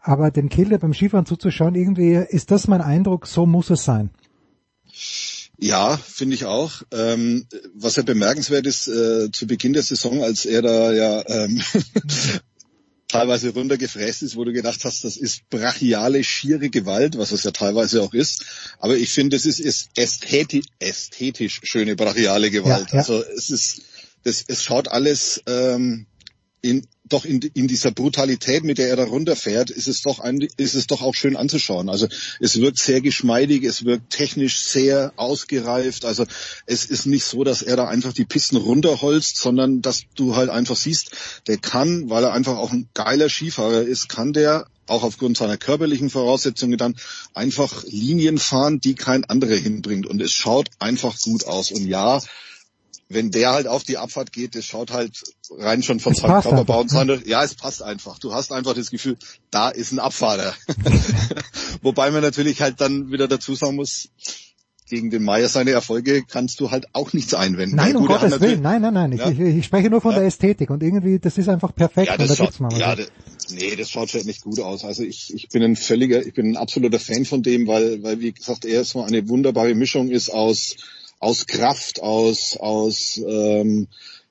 Speaker 7: Aber dem Kilde beim Skifahren zuzuschauen, irgendwie ist das mein Eindruck, so muss es sein.
Speaker 18: Ja, finde ich auch. Ähm, was ja bemerkenswert ist, äh, zu Beginn der Saison, als er da ja ähm, teilweise runtergefräst ist, wo du gedacht hast, das ist brachiale, schiere Gewalt, was es ja teilweise auch ist. Aber ich finde, es ist, ist ästhetisch, ästhetisch schöne brachiale Gewalt. Ja, ja. Also es ist, das, es schaut alles ähm, in, doch in, in dieser Brutalität, mit der er da runterfährt, ist es doch ein, ist es doch auch schön anzuschauen. Also es wirkt sehr geschmeidig, es wirkt technisch sehr ausgereift. Also es ist nicht so, dass er da einfach die Pisten runterholzt, sondern dass du halt einfach siehst, der kann, weil er einfach auch ein geiler Skifahrer ist, kann der auch aufgrund seiner körperlichen Voraussetzungen dann einfach Linien fahren, die kein anderer hinbringt. Und es schaut einfach gut aus. Und ja, wenn der halt auf die Abfahrt geht, das schaut halt rein schon von seinem Körperbau und seine, ja, es passt einfach. Du hast einfach das Gefühl, da ist ein Abfahrer. Wobei man natürlich halt dann wieder dazu sagen muss, gegen den Meier seine Erfolge kannst du halt auch nichts einwenden.
Speaker 7: Nein, um Gottes Willen, nein, nein, nein. Ja? Ich, ich, spreche nur von ja. der Ästhetik und irgendwie, das ist einfach perfekt.
Speaker 18: Ja, das schaut, ja, das, nee, das schaut schon nicht gut aus. Also ich, ich bin ein völliger, ich bin ein absoluter Fan von dem, weil, weil wie gesagt, er so eine wunderbare Mischung ist aus aus Kraft, aus, aus ähm,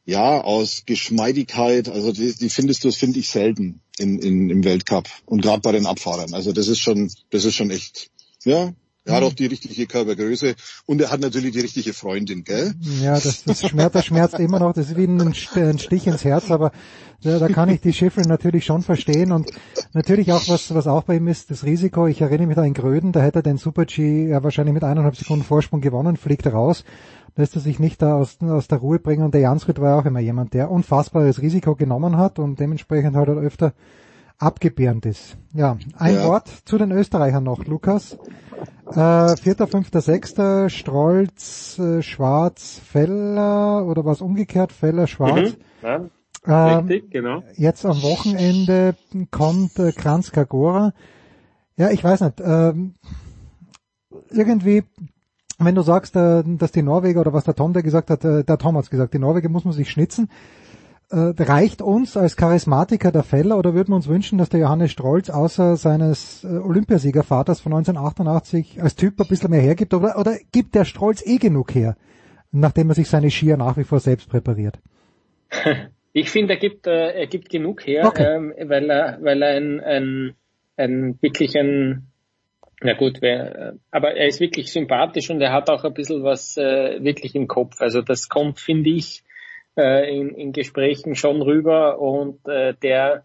Speaker 18: ja, aus Geschmeidigkeit. Also die, die findest du, finde ich selten in, in, im Weltcup und gerade bei den Abfahrern. Also das ist schon, das ist schon echt, ja, er hat auch die richtige Körpergröße und er hat natürlich die richtige Freundin, gell?
Speaker 7: Ja, das, das schmerzt, das schmerzt immer noch. Das ist wie ein, Stich ins Herz, aber da, da kann ich die Schiffel natürlich schon verstehen und natürlich auch was, was auch bei ihm ist, das Risiko. Ich erinnere mich da in Gröden, da hätte er den Super G ja wahrscheinlich mit eineinhalb Sekunden Vorsprung gewonnen, fliegt raus, lässt er sich nicht da aus, aus der Ruhe bringen und der Jansrud war auch immer jemand, der unfassbares Risiko genommen hat und dementsprechend halt öfter abgebärend ist. Ja, ein
Speaker 18: Ja.
Speaker 7: Wort zu den Österreichern noch, Lukas. Äh, Vierter, fünfter, sechster, Strolz, äh, Schwarz, Feller oder was umgekehrt, Feller, Schwarz.
Speaker 19: Mhm. Ja,
Speaker 7: Ähm,
Speaker 19: richtig, genau.
Speaker 7: Jetzt am Wochenende kommt äh, Kranz Kagora. Ja, ich weiß nicht. Ähm, irgendwie, wenn du sagst, äh, dass die Norweger oder was der Tom da gesagt hat, äh, der Tom hat's gesagt, die Norweger muss man sich schnitzen. Äh, reicht uns als Charismatiker der Feller oder würden wir uns wünschen, dass der Johannes Strolz außer seines äh, Olympiasiegervaters von 1988 als Typ ein bisschen mehr hergibt? Oder, oder gibt der Strolz eh genug her, nachdem er sich seine Skier nach wie vor selbst präpariert?
Speaker 19: Ich finde, er gibt, äh, er gibt genug her,
Speaker 7: Okay.
Speaker 19: ähm, weil er, weil er ein, ein, ein wirklich ein, na gut, wer, aber er ist wirklich sympathisch und er hat auch ein bisschen was äh, wirklich im Kopf. Also das kommt, finde ich, äh, in, in Gesprächen schon rüber und äh, der,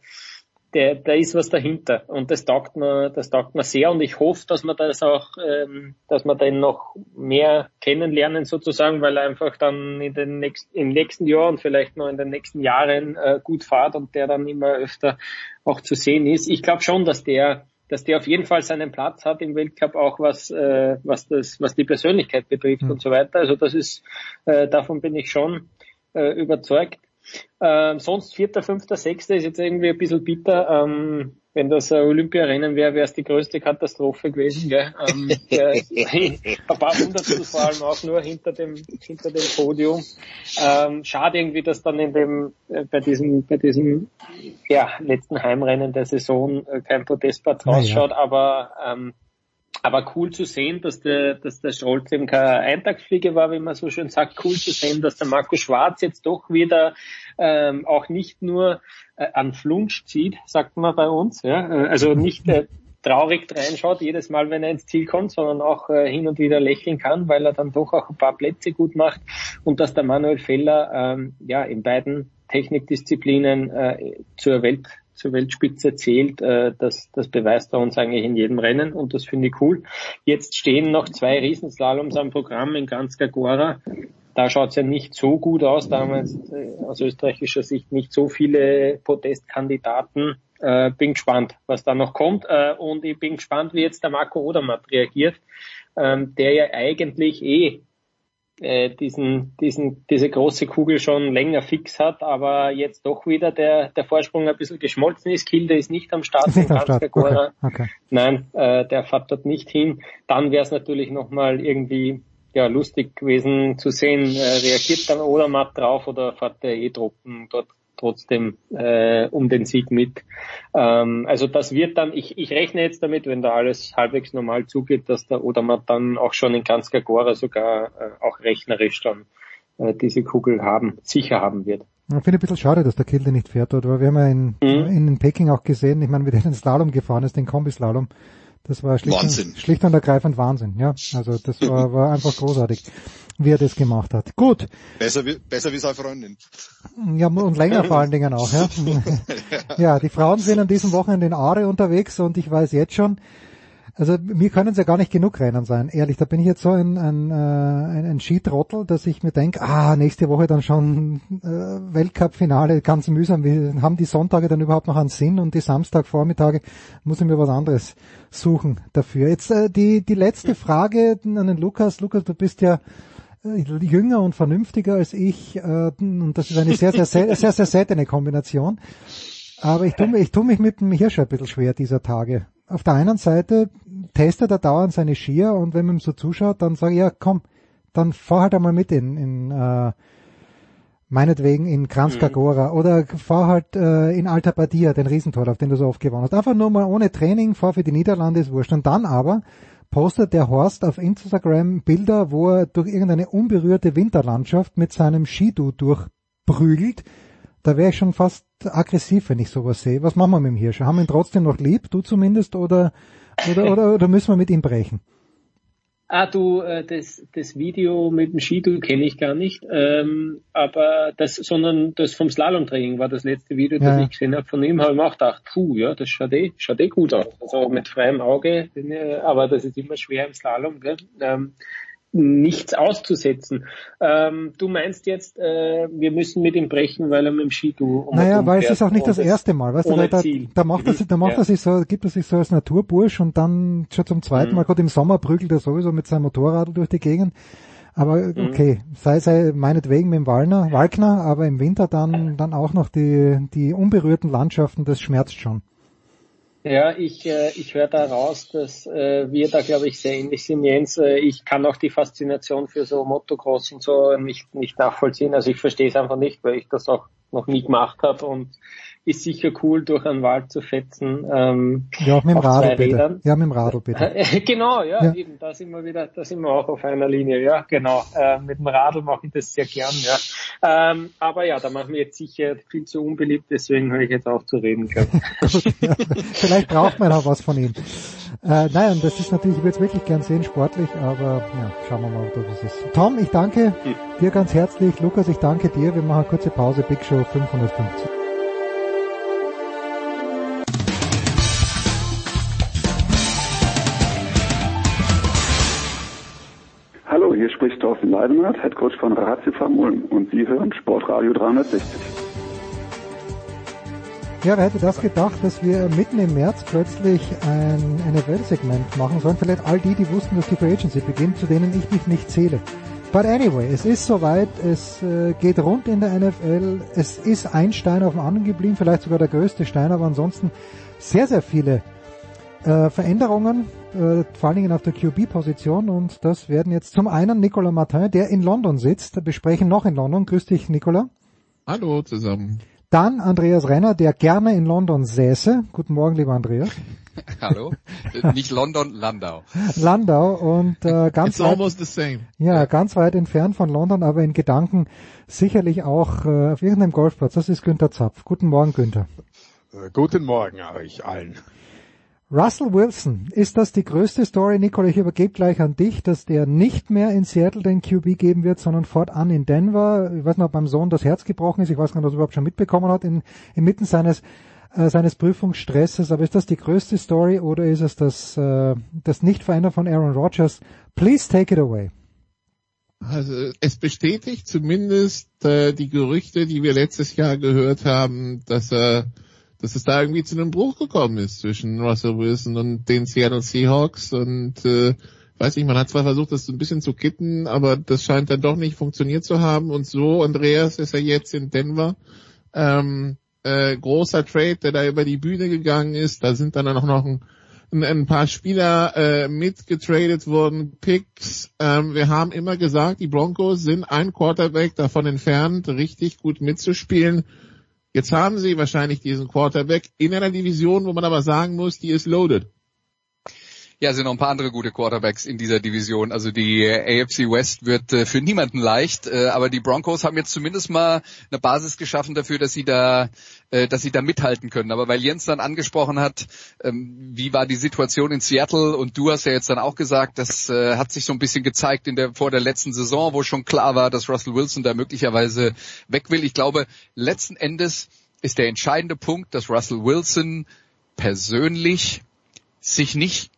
Speaker 19: der, da ist was dahinter und das taugt mir, das taugt mir sehr und ich hoffe, dass man das auch, ähm, dass man den noch mehr kennenlernen sozusagen, weil er einfach dann in den nächsten, im nächsten Jahr und vielleicht noch in den nächsten Jahren äh, gut fahrt und der dann immer öfter auch zu sehen ist. Ich glaube schon, dass der dass der auf jeden Fall seinen Platz hat im Weltcup, auch was äh, was das was die Persönlichkeit betrifft und so weiter. Also das ist äh, davon bin ich schon äh, überzeugt. Ähm, sonst vierter, fünfter, sechster ist jetzt irgendwie ein bisschen bitter. Ähm, wenn das ein Olympiarennen wäre, wäre es die größte Katastrophe gewesen. Gell? Ähm, ein paar Hundertstel vor allem auch nur hinter dem hinter dem Podium. Ähm, schade irgendwie, dass dann in dem äh, bei diesem bei diesem ja, letzten Heimrennen der Saison äh, kein Podestplatz
Speaker 7: Na ja.
Speaker 19: rausschaut, aber ähm, aber cool zu sehen, dass der, dass der Scholz eben keine Eintagsfliege war, wie man so schön sagt. Cool zu sehen, dass der Marco Schwarz jetzt doch wieder ähm, auch nicht nur äh, an Flunsch zieht, sagt man bei uns. Ja? Äh, Also nicht äh, traurig reinschaut jedes Mal, wenn er ins Ziel kommt, sondern auch äh, hin und wieder lächeln kann, weil er dann doch auch ein paar Plätze gut macht und dass der Manuel Feller ähm, ja in beiden Technikdisziplinen äh, zur Welt zur Weltspitze zählt, äh, das, das beweist er uns eigentlich in jedem Rennen und das finde ich cool. Jetzt stehen noch zwei Riesenslaloms am Programm in ganz Gagora. Da schaut es ja nicht so gut aus. Da haben wir jetzt, äh, aus österreichischer Sicht nicht so viele Podestkandidaten. Äh, bin gespannt, was da noch kommt. Äh, und ich bin gespannt, wie jetzt der Marco Odermatt reagiert, ähm, der ja eigentlich eh äh, diesen, diesen, diese große Kugel schon länger fix hat, aber jetzt doch wieder der, der Vorsprung ein bisschen geschmolzen ist. Kilde ist nicht am Start
Speaker 7: Ist nicht am Start. Okay. okay.
Speaker 19: Nein, äh, der fährt dort nicht hin. Dann wäre es natürlich nochmal irgendwie ja, lustig gewesen zu sehen, äh, reagiert dann Odermatt drauf oder fährt der E-Truppen dort trotzdem äh, um den Sieg mit. Ähm, also das wird dann, ich, ich rechne jetzt damit, wenn da alles halbwegs normal zugeht, dass der Odermatt dann auch schon in Kanskagora sogar äh, auch rechnerisch dann äh, diese Kugel haben, sicher haben wird.
Speaker 7: Ich finde ein bisschen schade, dass der Kilde nicht fährt dort, weil wir haben ja in,
Speaker 19: Mhm.
Speaker 7: in Peking auch gesehen, ich meine, wie der den Slalom gefahren ist, den Kombislalom. Das war schlicht,
Speaker 18: Wahnsinn.
Speaker 7: Und, schlicht und ergreifend Wahnsinn, ja. Also das war, war einfach großartig, wie er das gemacht hat. Gut,
Speaker 18: Besser wie, besser wie seine Freundin.
Speaker 7: ja, und länger vor allen Dingen auch, ja. ja, die Frauen sind an diesem Wochenende in Aare unterwegs und ich weiß jetzt schon, also mir können es ja gar nicht genug Rennen sein, ehrlich. Da bin ich jetzt so ein, ein, äh, ein, ein Skitrottel, dass ich mir denke, ah, nächste Woche dann schon äh, Weltcup-Finale, ganz mühsam. Wie, haben die Sonntage dann überhaupt noch einen Sinn und die Samstagvormittage muss ich mir was anderes suchen dafür. Jetzt äh, die, die letzte Frage an den Lukas. Lukas, du bist ja äh, jünger und vernünftiger als ich äh, und das ist eine sehr, sehr, sehr, sehr, sehr seltene Kombination. Aber ich tue, mich- ich tue mich mit dem Hirsch ein bisschen schwer dieser Tage. Auf der einen Seite testet er dauernd seine Skier und wenn man ihm so zuschaut, dann sage ich, ja komm, dann fahr halt einmal mit in, in äh, meinetwegen in Kranzkagora oder fahr halt äh, in Alta Badia, den Riesentorlauf, den du so oft gewonnen hast. Einfach nur mal ohne Training, fahr für die Niederlande, ist wurscht. Und dann aber postet der Horst auf Instagram Bilder, wo er durch irgendeine unberührte Winterlandschaft mit seinem Skidu durchprügelt. Da wäre ich schon fast aggressiv, wenn ich sowas sehe. Was machen wir mit dem Hirsch? Haben wir ihn trotzdem noch lieb, du zumindest, oder, oder, oder, oder müssen wir mit ihm brechen?
Speaker 19: Ah, du, äh, das, das Video mit dem Skidu kenne ich gar nicht, ähm, aber das, sondern das vom Slalomtraining war das letzte Video, das
Speaker 7: Ja.
Speaker 19: ich gesehen habe von ihm, habe ich mir auch gedacht, puh, ja, das schaut eh, schaut eh gut aus. Also mit freiem Auge, aber das ist immer schwer im Slalom, gell? Ähm, nichts auszusetzen. Ähm, du meinst jetzt, äh, wir müssen mit ihm brechen, weil er mit dem Skitour
Speaker 7: um Naja, weil es ist auch nicht das erste Mal. Weißt du, da, da, macht er, da macht er sich so, gibt er sich so als Naturbursch und dann schon zum zweiten mhm. Mal, gerade im Sommer prügelt er sowieso mit seinem Motorrad durch die Gegend. Aber mhm. okay, sei, sei meinetwegen mit dem Wallner, Walkner, aber im Winter dann, dann auch noch die, die unberührten Landschaften, das schmerzt schon.
Speaker 19: Ja, ich, äh, ich höre da raus, dass äh, wir da, glaube ich, sehr ähnlich sind, Jens. Äh, ich kann auch die Faszination für so Motocross und so nicht, nicht nachvollziehen. Also ich verstehe es einfach nicht, weil ich das auch noch nie gemacht habe und ist sicher cool, durch einen Wald zu fetzen. Ähm,
Speaker 7: ja, auch mit dem Radl bitte. Ja, mit dem Radl bitte.
Speaker 19: genau, ja, ja, eben, da sind wir wieder, da sind wir auch auf einer Linie, ja, genau. Äh, mit dem Radl mache ich das sehr gern, ja. Ähm, aber ja, da machen wir jetzt sicher viel zu unbeliebt, deswegen höre ich jetzt auch zu reden können.
Speaker 7: ja, vielleicht braucht man auch was von ihm. Äh, nein, das ist natürlich, ich würde es wirklich gern sehen, sportlich, aber ja, schauen wir mal, ob das ist. Tom, ich danke hm. dir ganz herzlich. Lukas, ich danke dir. Wir machen eine kurze Pause. Big Show 550.
Speaker 20: Thorsten Leidenhardt, Headcoach von Ratiofarm Ulm und Sie hören Sportradio 360.
Speaker 7: Ja, wer hätte das gedacht, dass wir mitten im März plötzlich ein NFL-Segment machen sollen? Vielleicht all die, die wussten, dass die Free Agency beginnt, zu denen ich mich nicht zähle. But anyway, es ist soweit, es äh, geht rund in der NFL, es ist ein Stein auf dem anderen geblieben, vielleicht sogar der größte Stein, aber ansonsten sehr, sehr viele äh, Veränderungen, äh, vor allen Dingen auf der QB-Position und das werden jetzt zum einen Nicolas Martin, der in London sitzt, besprechen noch in London. Grüß dich, Nicolas.
Speaker 21: Hallo zusammen.
Speaker 7: Dann Andreas Renner, der gerne in London säße. Guten Morgen, lieber Andreas.
Speaker 21: Hallo. Nicht London, Landau.
Speaker 7: Landau und äh, ganz
Speaker 21: It's weit, almost the same.
Speaker 7: Ja, ganz weit entfernt von London, aber in Gedanken sicherlich auch äh, auf irgendeinem Golfplatz. Das ist Günther Zapf. Guten Morgen, Günther.
Speaker 22: Äh, guten Morgen euch allen.
Speaker 7: Russell Wilson, ist das die größte Story, Nicole? Ich übergebe gleich an dich, dass der nicht mehr in Seattle den QB geben wird, sondern fortan in Denver. Ich weiß noch, ob beim Sohn das Herz gebrochen ist. Ich weiß gar nicht, ob er überhaupt schon mitbekommen hat in, inmitten seines äh, seines Prüfungsstresses. Aber ist das die größte Story oder ist es das äh, das Nicht-Verändern von Aaron Rodgers? Please take it away.
Speaker 21: Also es bestätigt zumindest äh, die Gerüchte, die wir letztes Jahr gehört haben, dass er dass es da irgendwie zu einem Bruch gekommen ist zwischen Russell Wilson und den Seattle Seahawks und äh, weiß nicht, man hat zwar versucht, das so ein bisschen zu kitten, aber das scheint dann doch nicht funktioniert zu haben und so, Andreas ist ja jetzt in Denver. Ähm, äh, großer Trade, der da über die Bühne gegangen ist, da sind dann auch noch ein, ein, ein paar Spieler äh, mitgetradet worden, Picks. Ähm, wir haben immer gesagt, die Broncos sind ein Quarterback davon entfernt, richtig gut mitzuspielen. Jetzt haben sie wahrscheinlich diesen Quarterback in einer Division, wo man aber sagen muss, die ist loaded.
Speaker 23: Ja, sind noch ein paar andere gute Quarterbacks in dieser Division. Also die AFC West wird äh, für niemanden leicht, äh, aber die Broncos haben jetzt zumindest mal eine Basis geschaffen dafür, dass sie da, äh, dass sie da mithalten können. Aber weil Jens dann angesprochen hat, ähm, wie war die Situation in Seattle und du hast ja jetzt dann auch gesagt, das äh, hat sich so ein bisschen gezeigt in der vor der letzten Saison, wo schon klar war, dass Russell Wilson da möglicherweise weg will. Ich glaube, letzten Endes ist der entscheidende Punkt, dass Russell Wilson persönlich sich nicht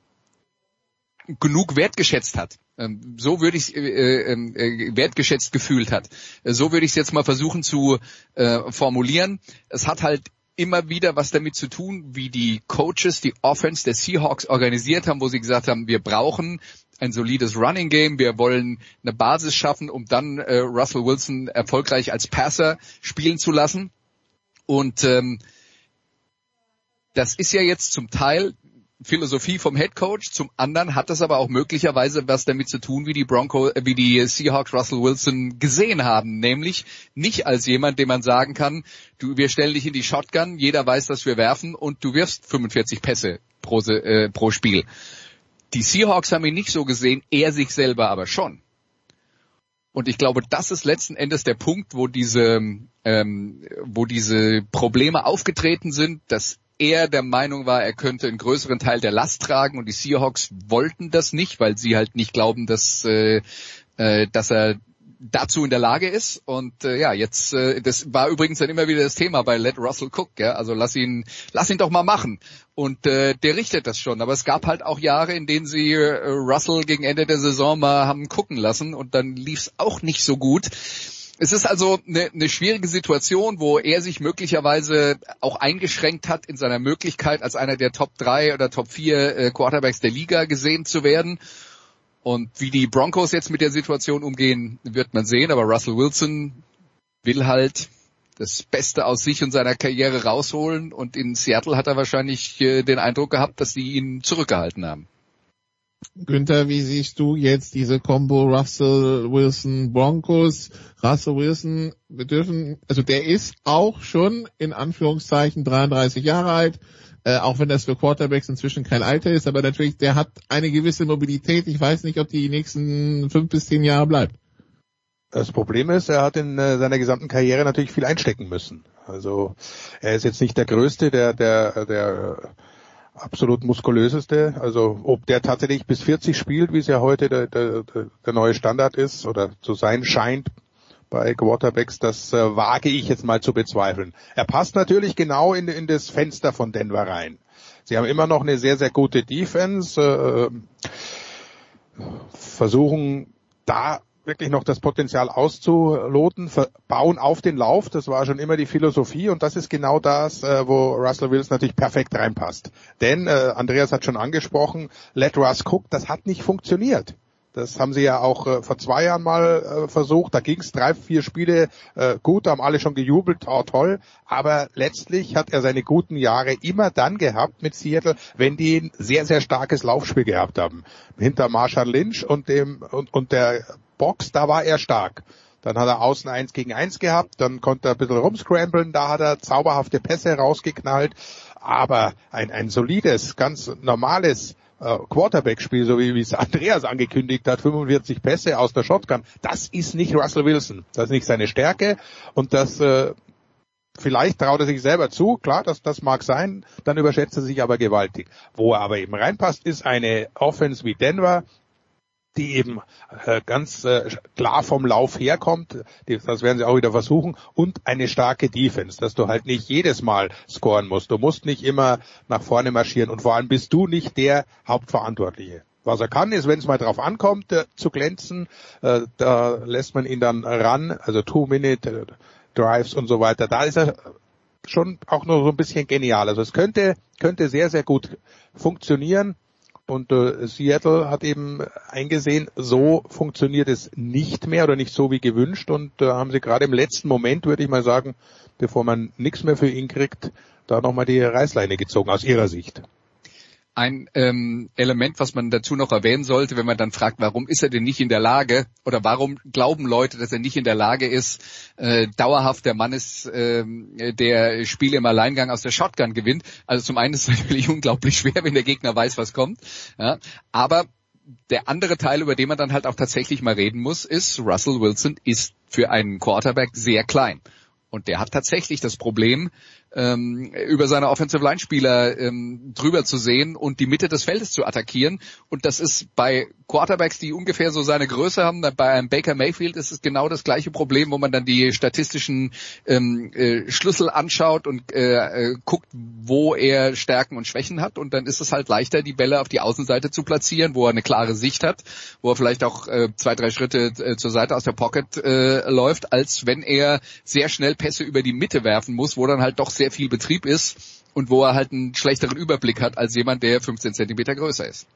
Speaker 23: genug wertgeschätzt hat. Ähm, so würde ich äh, äh, äh, wertgeschätzt gefühlt hat. So würde ich es jetzt mal versuchen zu äh, formulieren. Es hat halt immer wieder was damit zu tun, wie die Coaches die Offense der Seahawks organisiert haben, wo sie gesagt haben, wir brauchen ein solides Running Game, wir wollen eine Basis schaffen, um dann äh, Russell Wilson erfolgreich als Passer spielen zu lassen. Und ähm, das ist ja jetzt zum Teil Philosophie vom Head Coach, zum anderen hat das aber auch möglicherweise was damit zu tun, wie die Bronco, äh, wie die Seahawks Russell Wilson gesehen haben, nämlich nicht als jemand, dem man sagen kann, du, wir stellen dich in die Shotgun, jeder weiß, dass wir werfen und du wirfst 45 Pässe pro, äh, pro Spiel. Die Seahawks haben ihn nicht so gesehen, er sich selber aber schon. Und ich glaube, das ist letzten Endes der Punkt, wo diese, ähm, wo diese Probleme aufgetreten sind, dass er der Meinung war, er könnte einen größeren Teil der Last tragen und die Seahawks wollten das nicht, weil sie halt nicht glauben, dass, äh, äh, dass er dazu in der Lage ist. Und äh, ja, jetzt, äh, das war übrigens dann immer wieder das Thema bei Let Russell Cook, ja? also lass ihn, lass ihn doch mal machen. Und äh, der richtet das schon. Aber es gab halt auch Jahre, in denen sie äh, Russell gegen Ende der Saison mal haben gucken lassen und dann lief es auch nicht so gut. Es ist also eine, eine schwierige Situation, wo er sich möglicherweise auch eingeschränkt hat in seiner Möglichkeit, als einer der Top 3 oder Top 4 äh, Quarterbacks der Liga gesehen zu werden. Und wie die Broncos jetzt mit der Situation umgehen, wird man sehen. Aber Russell Wilson will halt das Beste aus sich und seiner Karriere rausholen. Und in Seattle hat er wahrscheinlich äh, den Eindruck gehabt, dass die ihn zurückgehalten haben.
Speaker 21: Günther, wie siehst du jetzt diese Combo Russell Wilson Broncos? Russell Wilson, wir dürfen, also der ist auch schon in Anführungszeichen 33 Jahre alt, äh, auch wenn das für Quarterbacks inzwischen kein Alter ist, aber natürlich, der hat eine gewisse Mobilität. Ich weiß nicht, ob die nächsten fünf bis zehn Jahre bleibt.
Speaker 22: Das Problem ist, er hat in äh, seiner gesamten Karriere natürlich viel einstecken müssen. Also er ist jetzt nicht der Größte, der, der, der absolut muskulöseste. Also ob der tatsächlich bis 40 spielt, wie es ja heute der, der, der neue Standard ist oder zu sein scheint bei Quarterbacks, das äh, wage ich jetzt mal zu bezweifeln. Er passt natürlich genau in, in das Fenster von Denver rein. Sie haben immer noch eine sehr, sehr gute Defense, äh, versuchen da wirklich noch das Potenzial auszuloten, bauen auf den Lauf, das war schon immer die Philosophie und das ist genau das, äh, wo Russell Wilson natürlich perfekt reinpasst. Denn, äh, Andreas hat schon angesprochen, Let Russ Cook, das hat nicht funktioniert. Das haben sie ja auch äh, vor zwei Jahren mal äh, versucht. Da ging es drei, vier Spiele äh, gut, haben alle schon gejubelt, oh, toll. Aber letztlich hat er seine guten Jahre immer dann gehabt mit Seattle, wenn die ein sehr, sehr starkes Laufspiel gehabt haben. Hinter Marshall Lynch und dem und, und der Box, da war er stark. Dann hat er außen eins gegen eins gehabt, dann konnte er ein bisschen rumscramblen, da hat er zauberhafte Pässe rausgeknallt. Aber ein, ein solides, ganz normales äh, Quarterback-Spiel, so wie, es Andreas angekündigt hat, 45 Pässe aus der Shotgun, das ist nicht Russell Wilson. Das ist nicht seine Stärke und das äh, vielleicht traut er sich selber zu, klar, das, das mag sein, dann überschätzt er sich aber gewaltig. Wo er aber eben reinpasst, ist eine Offense wie Denver, die eben äh, ganz äh, klar vom Lauf herkommt, das werden sie auch wieder versuchen, und eine starke Defense, dass du halt nicht jedes Mal scoren musst. Du musst nicht immer nach vorne marschieren und vor allem bist du nicht der Hauptverantwortliche. Was er kann, ist, wenn es mal drauf ankommt, äh, zu glänzen, äh, da lässt man ihn dann ran, also Two-Minute äh, Drives und so weiter. Da ist er schon auch noch so ein bisschen genial. Also es könnte, könnte sehr, sehr gut funktionieren. Und äh, Seattle hat eben eingesehen, so funktioniert es nicht mehr oder nicht so wie gewünscht. Und da äh, haben sie gerade im letzten Moment, würde ich mal sagen, bevor man nichts mehr für ihn kriegt, da nochmal die Reißleine gezogen aus ihrer Sicht
Speaker 23: ein ähm, Element, was man dazu noch erwähnen sollte, wenn man dann fragt, warum ist er denn nicht in der Lage oder warum glauben Leute, dass er nicht in der Lage ist, äh, dauerhaft der Mann ist, äh, der Spiele im Alleingang aus der Shotgun gewinnt. Also zum einen ist es natürlich unglaublich schwer, wenn der Gegner weiß, was kommt. Ja, aber der andere Teil, über den man dann halt auch tatsächlich mal reden muss, ist, Russell Wilson ist für einen Quarterback sehr klein. Und der hat tatsächlich das Problem, ähm, über seine Offensive Line Spieler ähm, drüber zu sehen und die Mitte des Feldes zu attackieren. Und das ist bei Quarterbacks, die ungefähr so seine Größe haben, bei einem Baker Mayfield ist es genau das gleiche Problem, wo man dann die statistischen ähm, äh, Schlüssel anschaut und äh, äh, guckt, wo er Stärken und Schwächen hat. Und dann ist es halt leichter, die Bälle auf die Außenseite zu platzieren, wo er eine klare Sicht hat, wo er vielleicht auch äh, zwei, drei Schritte äh, zur Seite aus der Pocket äh, läuft, als wenn er sehr schnell Pässe über die Mitte werfen muss, wo dann halt doch sehr viel Betrieb ist und wo er halt einen schlechteren Überblick hat als jemand, der 15 Zentimeter größer ist.